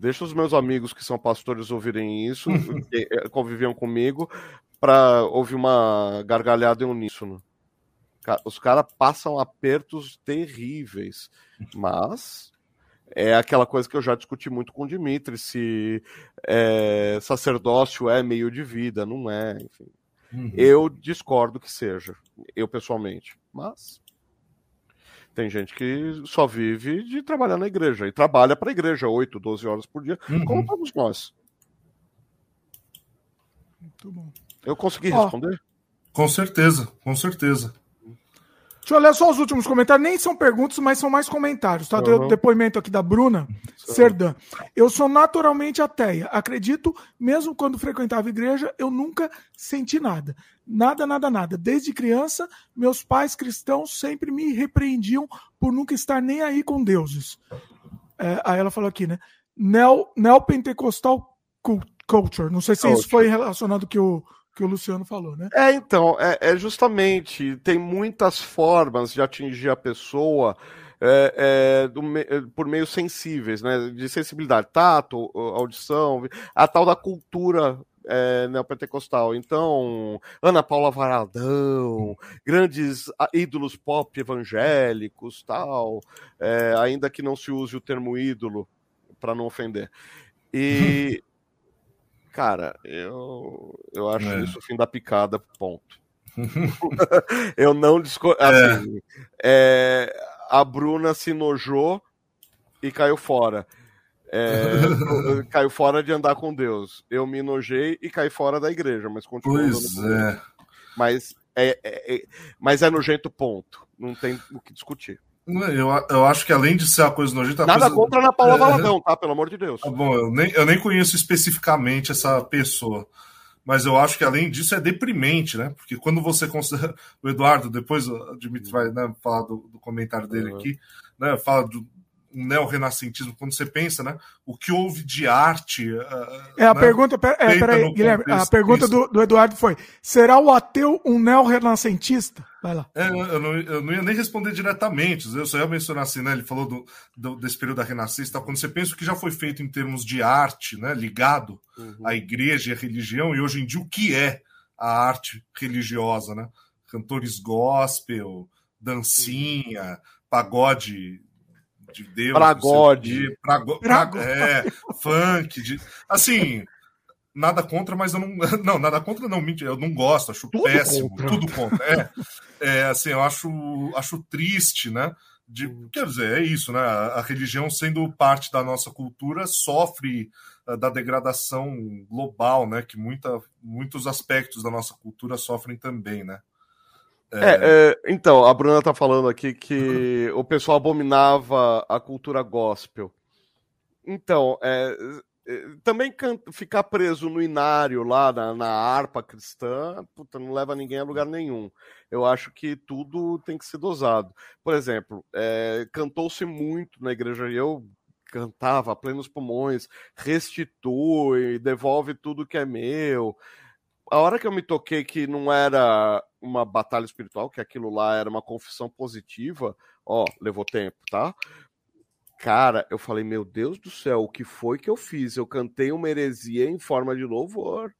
Speaker 2: Deixa os meus amigos que são pastores ouvirem isso, que eh, conviviam comigo, para ouvir uma gargalhada em uníssono. Os caras passam apertos terríveis, mas é aquela coisa que eu já discuti muito com o Dimitri, se é, sacerdócio é meio de vida, não é, enfim. Uhum. Eu discordo que seja, eu pessoalmente, mas tem gente que só vive de trabalhar na igreja e trabalha para a igreja 8, 12 horas por dia, uhum. como todos nós. Muito bom. Eu consegui oh, responder?
Speaker 3: Com certeza, com certeza.
Speaker 1: Deixa eu ler só os últimos comentários. Nem são perguntas, mas são mais comentários. Tá? Uhum. depoimento aqui da Bruna Serdan. Eu sou naturalmente ateia. Acredito, mesmo quando frequentava igreja, eu nunca senti nada. Nada, nada, nada. Desde criança, meus pais cristãos sempre me repreendiam por nunca estar nem aí com deuses. É, aí ela falou aqui, né? Neo, neopentecostal culture. Não sei se isso foi relacionado que o, que o Luciano falou, né?
Speaker 2: É, então, é, é justamente, tem muitas formas de atingir a pessoa é, é, do, por meios sensíveis, né? De sensibilidade, tato, audição, a tal da cultura é, neopentecostal. Então, Ana Paula Varadão, grandes ídolos pop evangélicos, tal, é, ainda que não se use o termo ídolo para não ofender. E, cara, eu, eu acho é. isso o fim da picada, ponto. eu não discordo. Assim, é. a Bruna se nojou e caiu fora. É, caiu fora de andar com Deus. Eu me nojei e caí fora da igreja, mas continuo.
Speaker 3: Pois é.
Speaker 2: Mas é, é, é, mas é nojento, ponto. Não tem o que discutir.
Speaker 3: Eu, eu acho que além de ser uma coisa nojenta.
Speaker 2: Nada
Speaker 3: coisa...
Speaker 2: contra a Paula é... Valadão, tá? Pelo amor de Deus.
Speaker 3: Tá bom, eu nem, eu nem conheço especificamente essa pessoa. Mas eu acho que além disso é deprimente, né? Porque quando você considera. O Eduardo, depois o Dimitri vai né, falar do, do comentário dele uhum. aqui, né? Fala do, um neorrenascentismo, quando você pensa, né? O que houve de arte. Uh,
Speaker 1: é, a né, pergunta, pera, é, peraí, Guilherme, a pergunta do, do, Eduardo foi: será o ateu um neorrenascentista? Vai lá.
Speaker 3: É, eu, não, eu não ia nem responder diretamente, eu só ia mencionar assim, né? Ele falou do, do desse período da Renascença, quando você pensa o que já foi feito em termos de arte, né? Ligado uhum. à igreja e à religião, e hoje em dia o que é a arte religiosa, né? Cantores gospel, dancinha, pagode de Deus.
Speaker 2: Pragode.
Speaker 3: Prago, prago, é, funk. De, assim, nada contra, mas eu não. Não, nada contra, não, mentira, eu não gosto, acho tudo péssimo, contra. tudo contra. É, é, assim, eu acho, acho triste, né? De, quer dizer, é isso, né? A, religião, sendo parte da nossa cultura, sofre uh, da degradação global, né? Que muita, muitos aspectos da nossa cultura sofrem também, né?
Speaker 2: É, é, então, a Bruna tá falando aqui que o pessoal abominava a cultura gospel. Então, é, é também ficar preso no inário lá, na, na harpa cristã, puta, não leva ninguém a lugar nenhum. Eu acho que tudo tem que ser dosado. Por exemplo, é, cantou-se muito na igreja, e eu cantava a plenos pulmões, restitui, devolve tudo que é meu a hora que eu me toquei que não era uma batalha espiritual, que aquilo lá era uma confissão positiva, ó, levou tempo, tá? Cara, eu falei, meu Deus do céu, o que foi que eu fiz? Eu cantei uma heresia em forma de louvor.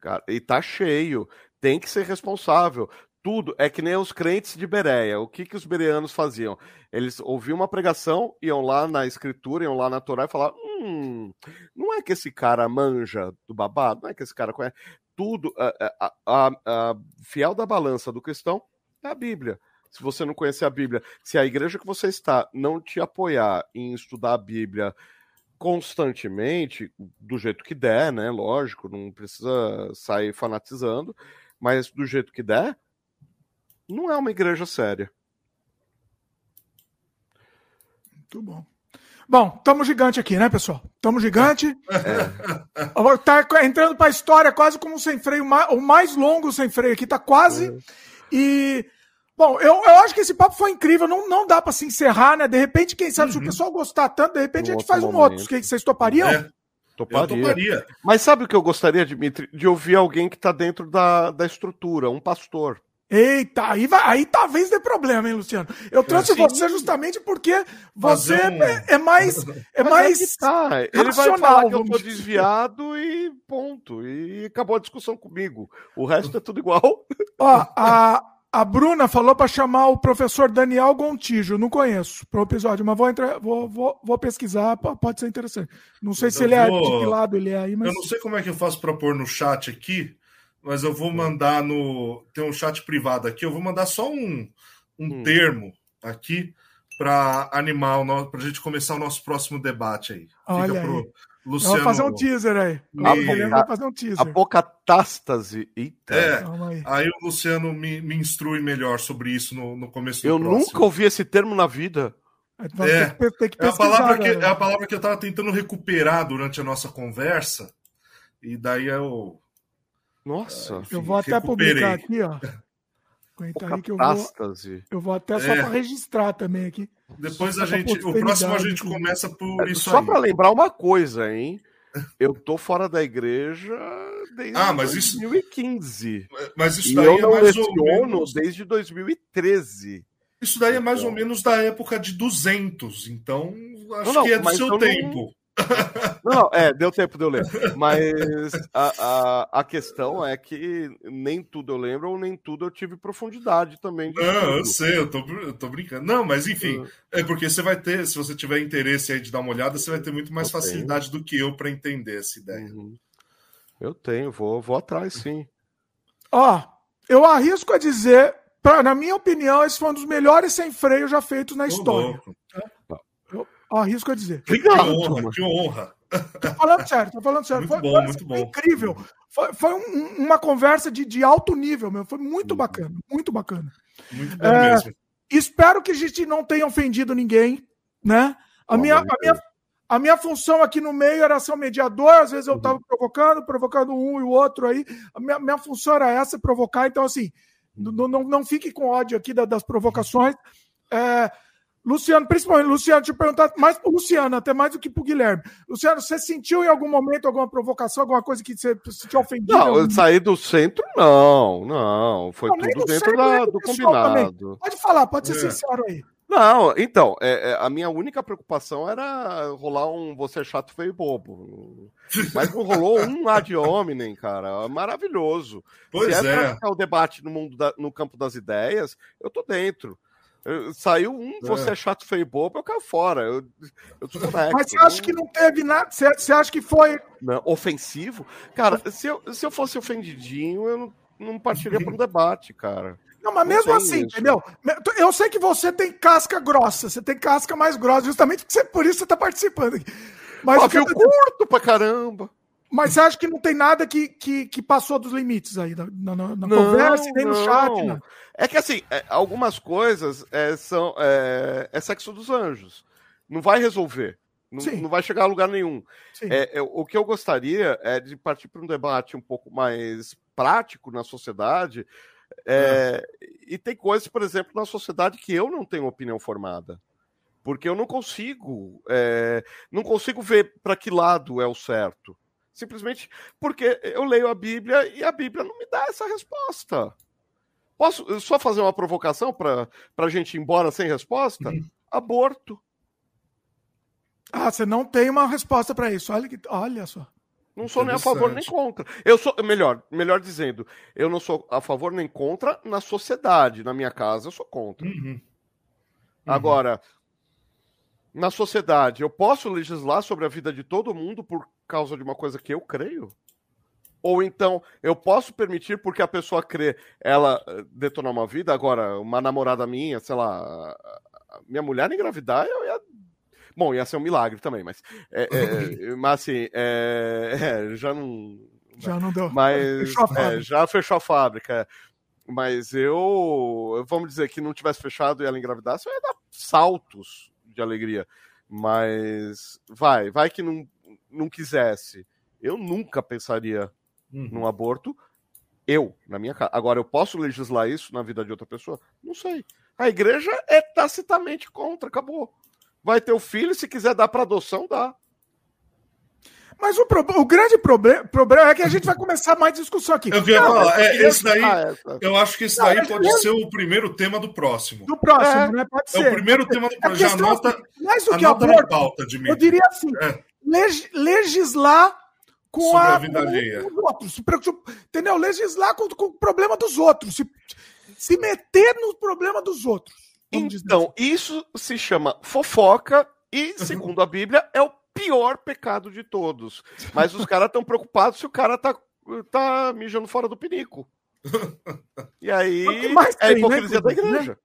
Speaker 2: Cara, e tá cheio. Tem que ser responsável tudo é que nem os crentes de Bereia. O que, que os bereanos faziam? Eles ouviam uma pregação, iam lá na escritura, iam lá na Torá e falavam: hum, não é que esse cara manja do babado, não é que esse cara conhece. Tudo, a, a, a, fiel da balança do cristão é a Bíblia. Se você não conhecer a Bíblia, se a igreja que você está não te apoiar em estudar a Bíblia constantemente, do jeito que der, né? Lógico, não precisa sair fanatizando, mas do jeito que der, não é uma igreja séria.
Speaker 1: Muito bom. Bom, estamos gigante aqui, né, pessoal? Estamos gigante. É. Tá entrando para a história quase como um sem freio, o mais longo sem freio aqui, tá quase. É. E Bom, eu, eu acho que esse papo foi incrível. Não, não dá para se encerrar, né? De repente, quem sabe, uhum. se o uhum. pessoal gostar tanto, de repente um a gente faz um outro. O que vocês topariam? É.
Speaker 2: Toparia. toparia. Mas sabe o que eu gostaria, Dimitri? De ouvir alguém que está dentro da, da estrutura, um pastor.
Speaker 1: Eita, aí, vai, aí talvez dê problema, hein, Luciano? Eu trouxe assim, você justamente porque você um... é, é, mais. É Mas mais é
Speaker 2: tá. Ele vai falar que eu tô desviado e ponto. E acabou a discussão comigo. O resto é tudo igual.
Speaker 1: Ó, a, a Bruna falou para chamar o professor Daniel Gontijo. Não conheço pro episódio, mas vou, entrar, vou, vou, vou pesquisar, pode ser interessante. Não sei eu se ele vou... é de que lado ele é aí, mas.
Speaker 3: Eu não sei como é que eu faço para pôr no chat aqui mas eu vou mandar no. Tem um chat privado aqui, eu vou mandar só um, um hum. termo aqui para animar, para a gente começar o nosso próximo debate aí.
Speaker 1: Olha Fica pro aí. Luciano. Vamos fazer um teaser aí.
Speaker 2: Me... Vai fazer um teaser. Apocatástase.
Speaker 3: Eita. É, aí. aí. o Luciano me, me instrui melhor sobre isso no, no começo do
Speaker 2: Eu próximo. nunca ouvi esse termo na vida.
Speaker 3: É, tem que, tem que é, a palavra que, é a palavra que eu estava tentando recuperar durante a nossa conversa. E daí eu
Speaker 2: nossa.
Speaker 1: eu vou até publicar aqui, ó. Aguenta aí que eu vou, eu vou até só é. para registrar também aqui.
Speaker 3: Depois a gente, o próximo a gente começa por é, isso
Speaker 2: Só para lembrar uma coisa, hein? Eu tô fora da igreja desde
Speaker 3: ah, mas
Speaker 2: 2015.
Speaker 3: Isso, mas isso
Speaker 2: e
Speaker 3: daí
Speaker 2: eu
Speaker 3: é
Speaker 2: não
Speaker 3: mais ou menos...
Speaker 2: desde 2013.
Speaker 3: Isso daí é mais
Speaker 2: Então.
Speaker 3: ou menos da época de 200, então acho
Speaker 2: Não, não,
Speaker 3: que é do seu tempo.
Speaker 2: Não, não, é, deu tempo de eu ler. Mas a, a, a questão é que nem tudo eu lembro, ou nem tudo eu tive profundidade também. de
Speaker 3: Não, eu
Speaker 2: estudo.
Speaker 3: sei, eu tô, eu tô brincando. Não, mas enfim, é porque você vai ter, se você tiver interesse aí de dar uma olhada, você vai ter muito mais
Speaker 2: Eu tenho.
Speaker 3: facilidade do que eu para entender essa ideia.
Speaker 2: Uhum. Eu tenho, vou, vou atrás sim.
Speaker 1: Ó, eu arrisco a dizer, pra, na minha opinião, esse foi um dos melhores sem freio já feitos na
Speaker 3: Ô,
Speaker 1: história.
Speaker 3: louco,
Speaker 1: Eu arrisco a dizer.
Speaker 3: Que honra, que honra.
Speaker 1: Tô falando sério, tô falando sério.
Speaker 3: Muito
Speaker 1: foi,
Speaker 3: bom,
Speaker 1: foi,
Speaker 3: muito
Speaker 1: foi
Speaker 3: bom.
Speaker 1: incrível. Foi, foi um- uma conversa de, de alto nível, meu. Foi muito
Speaker 3: Uhum.
Speaker 1: bacana, muito bacana.
Speaker 3: Muito bom
Speaker 1: É,
Speaker 3: mesmo.
Speaker 1: Espero que a gente não tenha ofendido ninguém, né? A minha, a, minha, a minha função aqui no meio era ser um mediador, às vezes eu
Speaker 2: Uhum.
Speaker 1: estava provocando, provocando um e o outro aí. A minha, minha função era essa, provocar. Então, assim,
Speaker 2: Uhum.
Speaker 1: não, não, não fique com ódio aqui da- das provocações. É, Luciano, principalmente, Luciano, deixa eu perguntar mais pro Luciano, até mais do que pro Guilherme. Luciano, você sentiu em algum momento alguma provocação, alguma coisa que você se te ofendeu?
Speaker 2: Não, eu saí do centro, não, não. Foi
Speaker 1: Não,
Speaker 2: tudo
Speaker 1: do
Speaker 2: dentro
Speaker 1: centro,
Speaker 2: da-
Speaker 1: do
Speaker 2: combinado.
Speaker 1: Pode falar, pode ser
Speaker 3: É.
Speaker 1: sincero aí.
Speaker 2: Não, então, é, é, a minha única preocupação era rolar um você é chato, feio e bobo. Mas não rolou um ad hominem, cara. Maravilhoso.
Speaker 3: Pois
Speaker 2: Se é, pra
Speaker 3: é.
Speaker 2: ficar o debate no, mundo da- no campo das ideias, eu tô dentro. Saiu um você é chato, feio e bobo, eu caio fora. Eu, eu tô conecto,
Speaker 1: Mas você acha que não teve nada? Você, você acha que foi.
Speaker 2: não- ofensivo? Cara, se eu, se eu fosse ofendidinho, eu não, não partiria para um debate, cara.
Speaker 1: Não, mas
Speaker 2: Não
Speaker 1: mesmo assim,
Speaker 2: isso.
Speaker 1: entendeu? Eu sei que você tem casca grossa, você tem casca mais grossa, justamente por isso você tá participando aqui. Mas, o eu
Speaker 2: curto pra caramba.
Speaker 1: Mas você acha que não tem nada que, que, que passou dos limites aí na, na- na- na conversa, e nem no chat, né?
Speaker 2: É que assim, é, algumas coisas é, são é, é sexo dos anjos. Não vai resolver. Não, não vai chegar a lugar nenhum. É, é, o que eu gostaria é de partir para um debate um pouco mais prático na sociedade. é, E tem coisas, por exemplo, na sociedade que eu não tenho opinião formada. Porque eu não consigo, não consigo ver para que lado é o certo. Simplesmente porque eu leio a Bíblia e a Bíblia não me dá essa resposta. Posso só fazer uma provocação para a gente ir embora sem resposta? Aborto.
Speaker 1: Ah, você não tem uma resposta para isso. Olha, que, olha só.
Speaker 2: Não sou nem a favor nem contra. Eu sou, melhor, melhor dizendo, eu não sou a favor nem contra na sociedade. Na minha casa, eu sou contra.
Speaker 3: Uhum.
Speaker 2: Agora, na sociedade, eu posso legislar sobre a vida de todo mundo por causa de uma coisa que eu creio? Ou então, eu posso permitir porque a pessoa crê, ela eh, detonar uma vida? Agora, uma namorada minha, sei lá, minha mulher engravidar, eu ia. Bom, ia ser um milagre também, mas. é, é, mas assim, é, é, já não.
Speaker 1: Já não deu.
Speaker 2: Mas
Speaker 1: Fechou
Speaker 2: é, já fechou a fábrica. é. Mas eu, vamos dizer que não tivesse fechado e ela engravidasse, eu ia dar saltos de alegria. Mas vai, vai que não, não quisesse. Eu nunca pensaria
Speaker 3: Uhum.
Speaker 2: num aborto. Eu, na minha casa. Agora, eu posso legislar isso na vida de outra pessoa? Não sei. A igreja é tacitamente contra, acabou. Vai ter o filho, se quiser dar para adoção, dá.
Speaker 1: Mas o, prob- o grande proble- problema é que a gente vai começar mais discussão aqui.
Speaker 3: Eu
Speaker 1: Não,
Speaker 3: falar, é, esse daí,
Speaker 2: essa.
Speaker 3: eu acho que esse daí pode
Speaker 1: eu-
Speaker 3: ser o primeiro tema do próximo.
Speaker 1: Do próximo,
Speaker 2: É.
Speaker 1: né? Pode
Speaker 3: É
Speaker 1: ser.
Speaker 3: o primeiro tema do
Speaker 1: É
Speaker 3: próximo. Já anota,
Speaker 1: mais do que
Speaker 3: anota na
Speaker 1: aborto,
Speaker 3: pauta,
Speaker 1: eu
Speaker 3: Dimitri.
Speaker 1: diria assim,
Speaker 3: É.
Speaker 1: leg- legislar com
Speaker 3: Sobre
Speaker 1: a,
Speaker 3: a vida alheia.
Speaker 1: outros. Entendeu? Legislar com, com o problema dos outros. Se, se meter no problema dos outros.
Speaker 2: Então, isso se chama fofoca e, segundo a Bíblia, é o pior pecado de todos. Mas os caras estão preocupados se o cara tá, tá mijando fora do pinico. E aí
Speaker 1: É
Speaker 2: é a
Speaker 1: né,
Speaker 2: hipocrisia da
Speaker 1: né?
Speaker 2: igreja.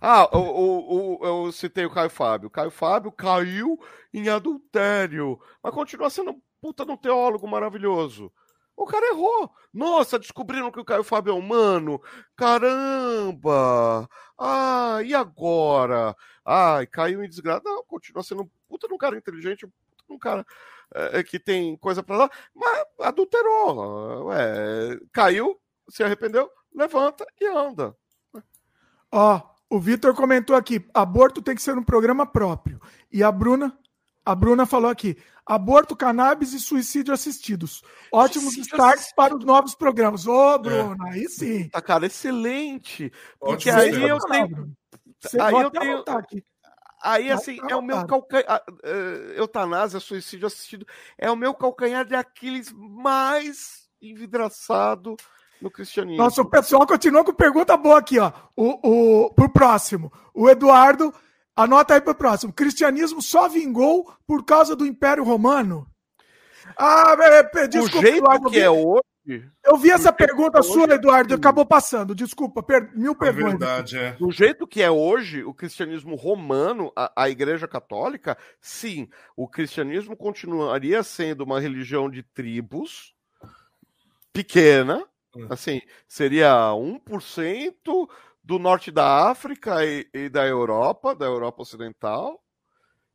Speaker 2: Ah, o- eu citei o Caio Fábio. Caio Fábio caiu em adultério, mas continua sendo um puta de um teólogo maravilhoso. O cara errou. Nossa, descobriram que o Caio Fábio é humano. Caramba! Ah, e agora? Ai, caiu em desgraça. Não, continua sendo um puta de um cara inteligente, um puta de um cara é, que tem coisa pra lá, mas adulterou. Ué, caiu, se arrependeu, levanta e anda.
Speaker 1: Ó, o Vitor comentou aqui: aborto tem que ser um programa próprio. E a Bruna, a Bruna falou aqui: aborto, cannabis e suicídio assistidos. Ótimos starts para os novos programas. Ô, Bruno, é. aí sim.
Speaker 2: Tá, cara, excelente. Porque Ótimo aí eu tenho. aí eu tenho. Aí, assim, é o meu calcanhar. Uh, eutanásia, suicídio assistido, é o meu calcanhar de Aquiles mais envidraçado no cristianismo.
Speaker 1: Nossa, o pessoal continua com pergunta boa aqui, ó. O, o, pro próximo. O Eduardo, anota aí pro próximo. Cristianismo só vingou por causa do Império Romano?
Speaker 2: Ah, é, é, desculpa, o jeito Eduardo, que é hoje.
Speaker 1: Eu vi essa pergunta sua, Eduardo, acabou passando. Desculpa, per, mil perguntas. É
Speaker 2: verdade, é. Do jeito que é hoje, o cristianismo romano, a, a Igreja Católica, sim, o cristianismo continuaria sendo uma religião de tribos pequena. Assim, seria 1% do norte da África e, e da Europa, da Europa Ocidental,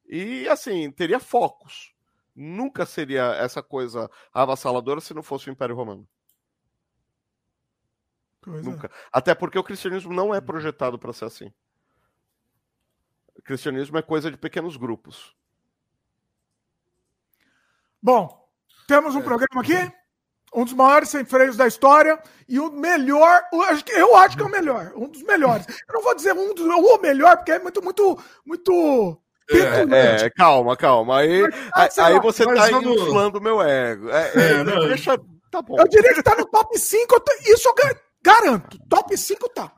Speaker 2: e assim, teria focos nunca seria essa coisa avassaladora se não fosse o Império Romano. Pois nunca. É. Até porque o cristianismo não é projetado para ser assim. O cristianismo é coisa de pequenos grupos.
Speaker 1: Bom, temos um é. programa aqui, um dos maiores sem freios da história e o melhor, eu acho que é o melhor, um dos melhores. Eu não vou dizer um dos, o melhor porque é muito, muito, muito
Speaker 2: é, é, calma, calma. Aí, aí, aí você tá vamos... inflando meu ego. É, é, é
Speaker 1: deixa, tá bom. Eu diria que tá no top 5, isso eu garanto. Top 5 tá.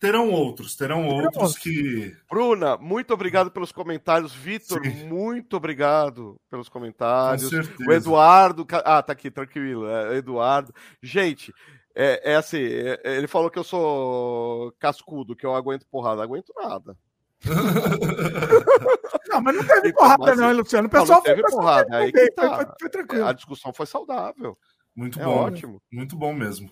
Speaker 3: Terão outros, terão outros que.
Speaker 2: Bruna, muito obrigado pelos comentários. Vitor, muito obrigado pelos comentários. O Eduardo. Ah, tá aqui, tranquilo. É, Eduardo. Gente, é, é assim, é, ele falou que eu sou cascudo, que eu aguento porrada. aguento nada.
Speaker 1: não, mas não teve porrada, não, Luciano. O pessoal não,
Speaker 2: teve porrada. Aí que tá. foi, foi, tranquilo. A discussão foi saudável.
Speaker 3: Muito é bom. Ótimo. Muito bom mesmo.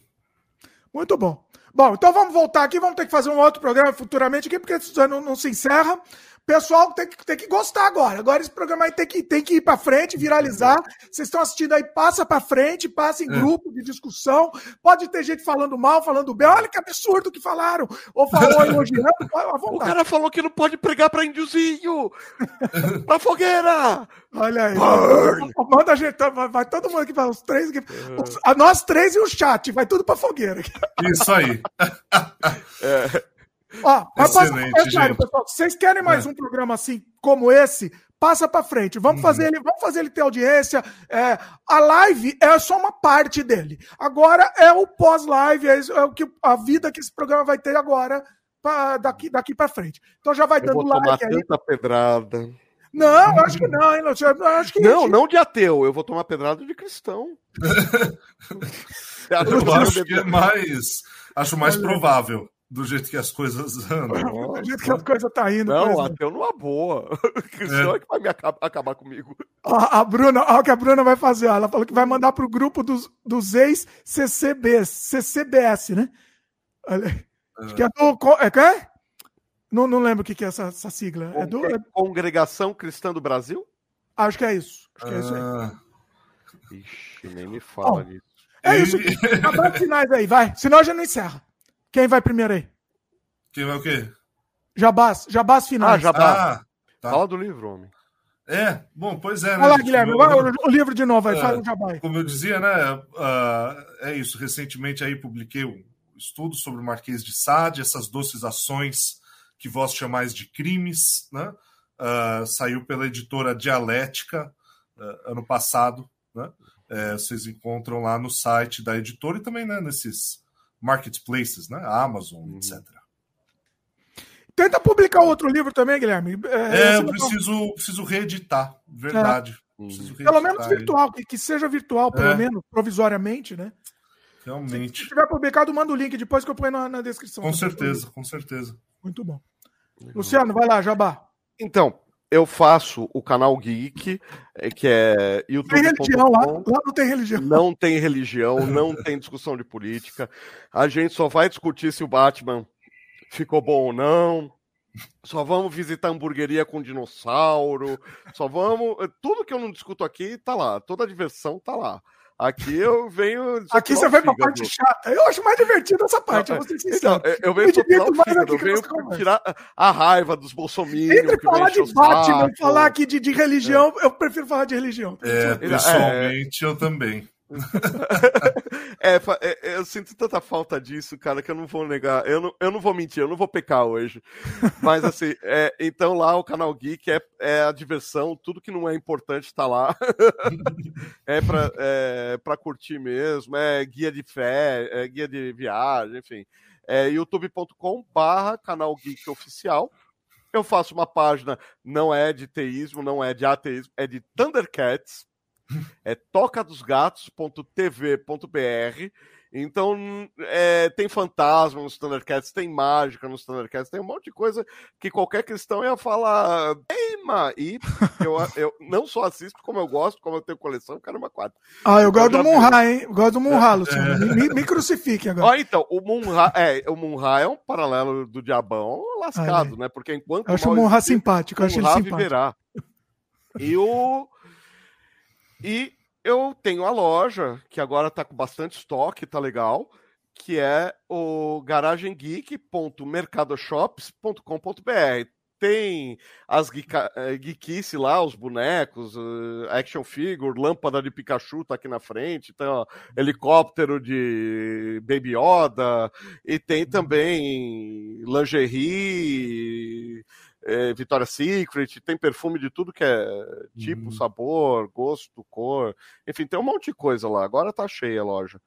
Speaker 1: Muito bom. Bom, então vamos voltar aqui, vamos ter que fazer um outro programa futuramente aqui, porque não, não se encerra pessoal tem que, tem que gostar agora. Agora esse programa aí tem que, tem que ir para frente, viralizar. Vocês estão assistindo aí, passa para frente, passa em é. grupo de discussão. Pode ter gente falando mal, falando bem. Olha que absurdo que falaram. Ou falou elogiando,
Speaker 2: O cara falou que não pode pregar para índiozinho. pra fogueira.
Speaker 1: Olha aí. Manda a gente, vai, vai todo mundo aqui para os três. Aqui, os, a nós três e o chat, vai tudo para fogueira.
Speaker 3: Isso aí.
Speaker 1: é. Ó, Excelente, sério, pessoal. Se vocês querem mais é. um programa assim como esse, passa para frente. Vamos fazer uhum. ele, vamos fazer ele ter audiência. É, a live é só uma parte dele. Agora é o pós-live, é, é, o que a vida que esse programa vai ter agora pra, daqui daqui para frente. Então já vai eu dando
Speaker 2: vou like aí. Tanta pedrada.
Speaker 1: Não, acho que não, hein, acho que
Speaker 2: não, não de ateu. Eu vou tomar pedrada de cristão.
Speaker 3: eu acho que é mais, acho mais provável do jeito que as coisas andam.
Speaker 1: do jeito que as coisas tá indo.
Speaker 2: Não, até eu numa boa. É. é que vai me acabar, acabar comigo.
Speaker 1: A, a Bruna, olha o que a Bruna vai fazer. Ela falou que vai mandar pro grupo dos, dos ex-CCBs, CCBS, né? Olha, é. Acho que é do. É, é? Não, não lembro o que, que é essa, essa sigla.
Speaker 2: é do, é... Congregação Cristã do Brasil?
Speaker 1: Acho que é isso. Acho que é isso aí.
Speaker 2: Ah. Ixi, nem me fala disso.
Speaker 1: É isso. Abraço finais aí, vai. Senão a gente não encerra. Quem vai primeiro aí?
Speaker 3: Quem vai o quê?
Speaker 1: Jabás, Jabás finais.
Speaker 2: Ah, Jabás. Ah, tá. Fala do livro, homem.
Speaker 3: É, bom, pois é.
Speaker 1: Né, Olha lá, Guilherme, o, o livro de novo, aí, é, fala o Jabá.
Speaker 3: Como eu dizia, né, uh, é isso, recentemente aí publiquei um estudo sobre o Marquês de Sade, essas doces ações que vós chamais de crimes, né, uh, saiu pela editora Dialética uh, ano passado, né, é, vocês encontram lá no site da editora e também né, nesses marketplaces, né? Amazon, uhum. etc.
Speaker 1: Tenta publicar outro livro também, Guilherme.
Speaker 3: É, é eu preciso, preciso reeditar, verdade. É.
Speaker 1: Preciso reeditar pelo menos virtual, que, que seja virtual, pelo é. menos, provisoriamente, né?
Speaker 3: Realmente.
Speaker 1: Se tiver publicado, manda o link depois que eu ponho na, na descrição.
Speaker 3: Com certeza, com certeza.
Speaker 1: Muito bom. Luciano, vai lá, Jabá.
Speaker 2: Então, eu faço o canal Geek, eh, que é YouTube.
Speaker 1: Tem religião lá, lá não tem religião.
Speaker 2: Não tem religião, não tem discussão de política. A gente só vai discutir se o Batman ficou bom ou não. Só vamos visitar hamburgueria com dinossauro. Só vamos. Eh, tudo que eu não discuto aqui tá lá. Toda a diversão tá lá. Aqui eu venho.
Speaker 1: Aqui você vem pra parte chata. Eu acho mais divertido essa parte, eu vou ser sincero.
Speaker 2: Então, eu venho sopilar o fígado, eu venho tirar a raiva dos bolsominions.
Speaker 1: Entre falar de Batman e falar aqui de, de religião, é. eu prefiro falar de religião.
Speaker 3: É, pessoalmente, é... eu também.
Speaker 2: É, é, eu sinto tanta falta disso, cara, que eu não vou negar. Eu não, eu não vou mentir, eu não vou pecar hoje. Mas assim, é, então lá o canal Geek é, é a diversão, tudo que não é importante tá lá. é, pra, é pra curtir mesmo, é guia de fé, é guia de viagem, enfim. É youtube.com/barra canal Geek Oficial. Eu faço uma página, não é de teísmo, não é de ateísmo, é de Thundercats é tocadosgatos.tv.br. Então, é, tem fantasma nos Thundercats, tem mágica nos Thundercats, tem um monte de coisa que qualquer cristão ia falar. Eima! E eu, eu não só assisto, como eu gosto, como eu tenho coleção, caramba, quatro.
Speaker 1: Ah, eu gosto do Munra, hein? Gosto do Munra, Luciano. Me, me crucifique agora.
Speaker 2: Ó, então, o Munra, é, o Munra é um paralelo do diabão lascado, ah, é. né? Porque enquanto.
Speaker 1: Eu acho o Munra simpático, eu acho ele simpático. viverá.
Speaker 2: E o. E eu tenho a loja, que agora está com bastante estoque, tá legal, que é o garagemgeek.mercadoshops.com.br. Tem as eh, geekice lá, os bonecos, uh, action figure, lâmpada de Pikachu tá aqui na frente, tem ó, helicóptero de Baby Yoda, e tem também lingerie, é, Victoria's Secret, tem perfume de tudo que é tipo, uhum. sabor, gosto, cor, enfim, tem um monte de coisa lá. Agora tá cheia a loja.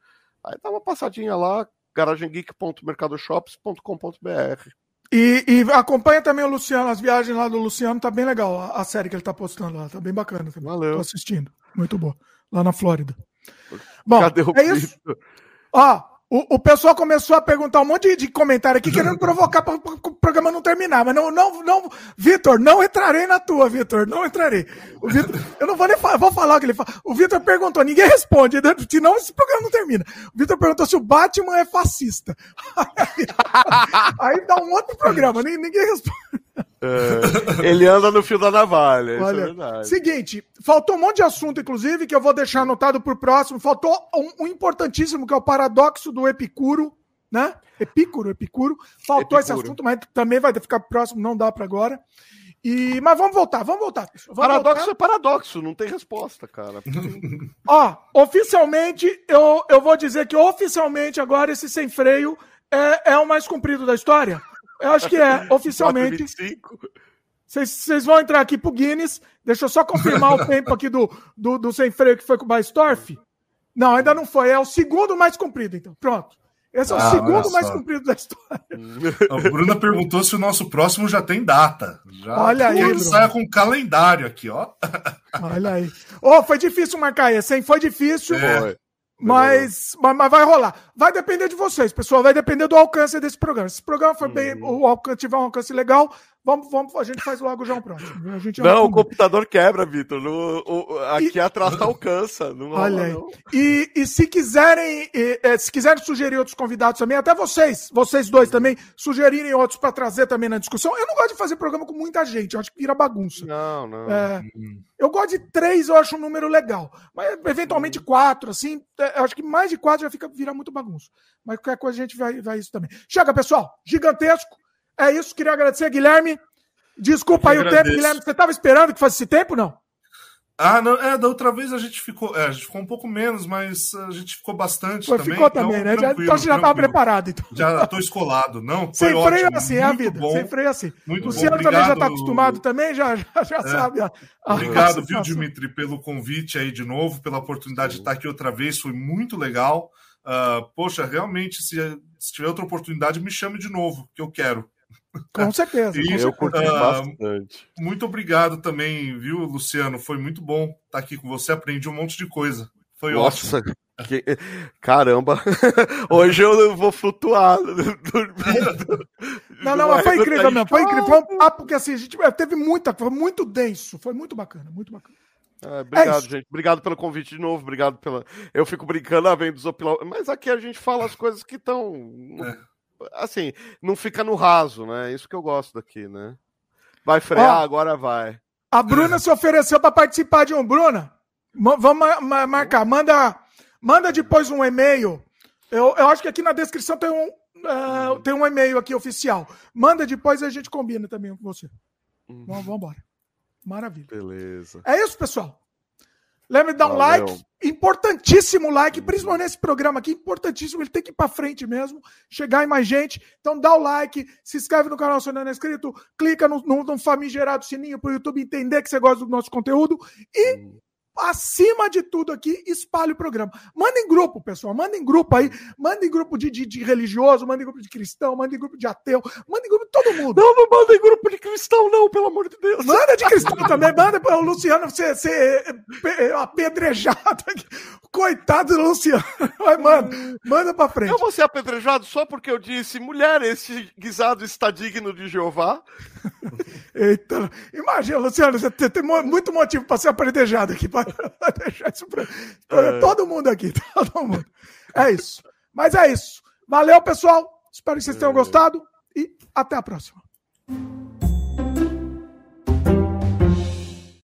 Speaker 2: Aí dá uma passadinha lá, garagemgeek.mercadoshops.com.br.
Speaker 1: E, e, acompanha também o Luciano, as viagens lá do Luciano, tá bem legal. A, a série que ele tá postando lá, tá bem bacana também. Valeu. Tô assistindo. Muito boa. Lá na Flórida. Bom, Cadê o é isso. Ó, o, o pessoal começou a perguntar um monte de, comentário aqui, querendo provocar para o programa não terminar. Mas não, não, não, Vitor, não entrarei na tua, Vitor, não entrarei. O eu não vou nem falar, vou falar o que ele fala. O Vitor perguntou, ninguém responde, né? senão esse programa não termina. O Vitor perguntou se o Batman é fascista. Aí, aí dá um outro programa, ninguém responde.
Speaker 2: É, ele anda no fio da navalha. Olha,
Speaker 1: é seguinte, faltou um monte de assunto, inclusive, que eu vou deixar anotado para o próximo. Faltou um, um, importantíssimo, que é o paradoxo do Epicuro, né? Epicuro, Epicuro. Faltou Epicuro. esse assunto, mas também vai ficar próximo, não dá para agora. E, mas vamos voltar, vamos voltar. Vamos
Speaker 2: paradoxo
Speaker 1: voltar.
Speaker 2: é paradoxo, não tem resposta, cara.
Speaker 1: Ó, oficialmente, eu, eu vou dizer que oficialmente agora esse sem freio é, é o mais comprido da história. Eu acho que é, oficialmente. Vocês vão entrar aqui pro Guinness. Deixa eu só confirmar o tempo aqui do, do, do sem freio que foi com o Baistorff. Não, ainda não foi. É o segundo mais comprido, então. Pronto. Esse é o ah, segundo mais comprido da história.
Speaker 3: A Bruna perguntou se o nosso próximo já tem data. Já
Speaker 1: Olha aí. Ele
Speaker 3: sai com calendário aqui, ó.
Speaker 1: Olha aí. Oh, foi difícil marcar esse, hein? Foi difícil. É. Mas, mas, mas, vai rolar. Vai depender de vocês, pessoal. Vai depender do alcance desse programa. Se esse programa for bem, uhum. o alcance tiver um alcance legal, vamos, vamos, a gente faz logo já um próximo.
Speaker 2: não, o computador quebra, Vitor. aqui e... atrás tá alcança. Não
Speaker 1: Olha aí. E, e se quiserem, e, e, se quiserem sugerir outros convidados também, até vocês, vocês dois também, sugerirem outros para trazer também na discussão. Eu não gosto de fazer programa com muita gente, eu acho que vira bagunça.
Speaker 2: Não, não.
Speaker 1: É, eu gosto de três, eu acho um número legal. Mas eventualmente quatro, assim, é, eu acho que mais de quatro já fica, vira muito bagunça. Mas qualquer coisa a gente vai, vai isso também. Chega, pessoal. Gigantesco. É isso. Queria agradecer, Guilherme. Desculpa aí o tempo, Guilherme. Você estava esperando que fosse esse tempo, não?
Speaker 3: Ah, não, é, da outra vez a gente ficou, é, a gente ficou um pouco menos, mas a gente ficou bastante
Speaker 1: Foi,
Speaker 3: também.
Speaker 1: Ficou também, né? Já, então você já estava preparado. Então.
Speaker 3: Já estou escolado, não?
Speaker 1: Sem freio ótimo, assim, é a vida. Bom, sem freio assim. Muito o Luciano também já está acostumado também, já, já, já é. sabe. A,
Speaker 3: a Obrigado, viu, Dimitri, pelo convite aí de novo, pela oportunidade de estar aqui outra vez, foi muito legal. Uh, poxa, realmente, se, se tiver outra oportunidade, me chame de novo, que eu quero.
Speaker 1: Com certeza.
Speaker 2: E, eu curti uh, bastante.
Speaker 3: Muito obrigado também, viu, Luciano? Foi muito bom estar aqui com você. Aprendi um monte de coisa. Foi
Speaker 2: Nossa, ótimo. Que... Caramba, hoje eu vou flutuar.
Speaker 1: não, não, mas foi incrível mesmo. Foi incrível. Foi um papo que assim, a gente teve muita, foi muito denso. Foi muito bacana, muito bacana.
Speaker 2: É, obrigado, é gente. Obrigado pelo convite de novo. Obrigado pela. Eu fico brincando a vendo dos opilão, mas aqui a gente fala as coisas que estão. É. Assim, não fica no raso, né? É isso que eu gosto daqui, né? Vai frear, Ó, agora vai.
Speaker 1: A Bruna se ofereceu para participar de um. Bruna, vamos marcar. Manda, Manda depois um e-mail. Eu, eu acho que aqui na descrição tem um, uh, tem um e-mail aqui oficial. Manda depois e a gente combina também com você. Uhum. Vamos embora. Maravilha.
Speaker 2: Beleza.
Speaker 1: É isso, pessoal. Lembre de dar um like. Importantíssimo like, principalmente nesse programa aqui. Importantíssimo. Ele tem que ir para frente mesmo. Chegar em mais gente. Então dá o like. Se inscreve no canal se não é inscrito. Clica no, no, no famigerado sininho para o YouTube entender que você gosta do nosso conteúdo. E. Acima de tudo aqui, espalhe o programa. Manda em grupo, pessoal. Manda em grupo aí. Manda em grupo de, de, de, religioso, manda em grupo de cristão, manda em grupo de ateu, manda em grupo de todo mundo.
Speaker 2: Não, não manda em grupo de cristão, não, pelo amor de Deus.
Speaker 1: Manda de cristão também. Manda para o Luciano ser, ser apedrejado aqui. Coitado do Luciano. Vai, manda. Manda pra frente.
Speaker 2: Eu vou ser apedrejado só porque eu disse, mulher, esse guisado está digno de Jeová.
Speaker 1: Eita. Imagina, Luciano, você tem muito motivo para ser apedrejado aqui. Pra deixar isso pra, pra é. todo mundo aqui. Todo mundo. É isso. Mas é isso. Valeu, pessoal. Espero que vocês tenham é. gostado e até a próxima.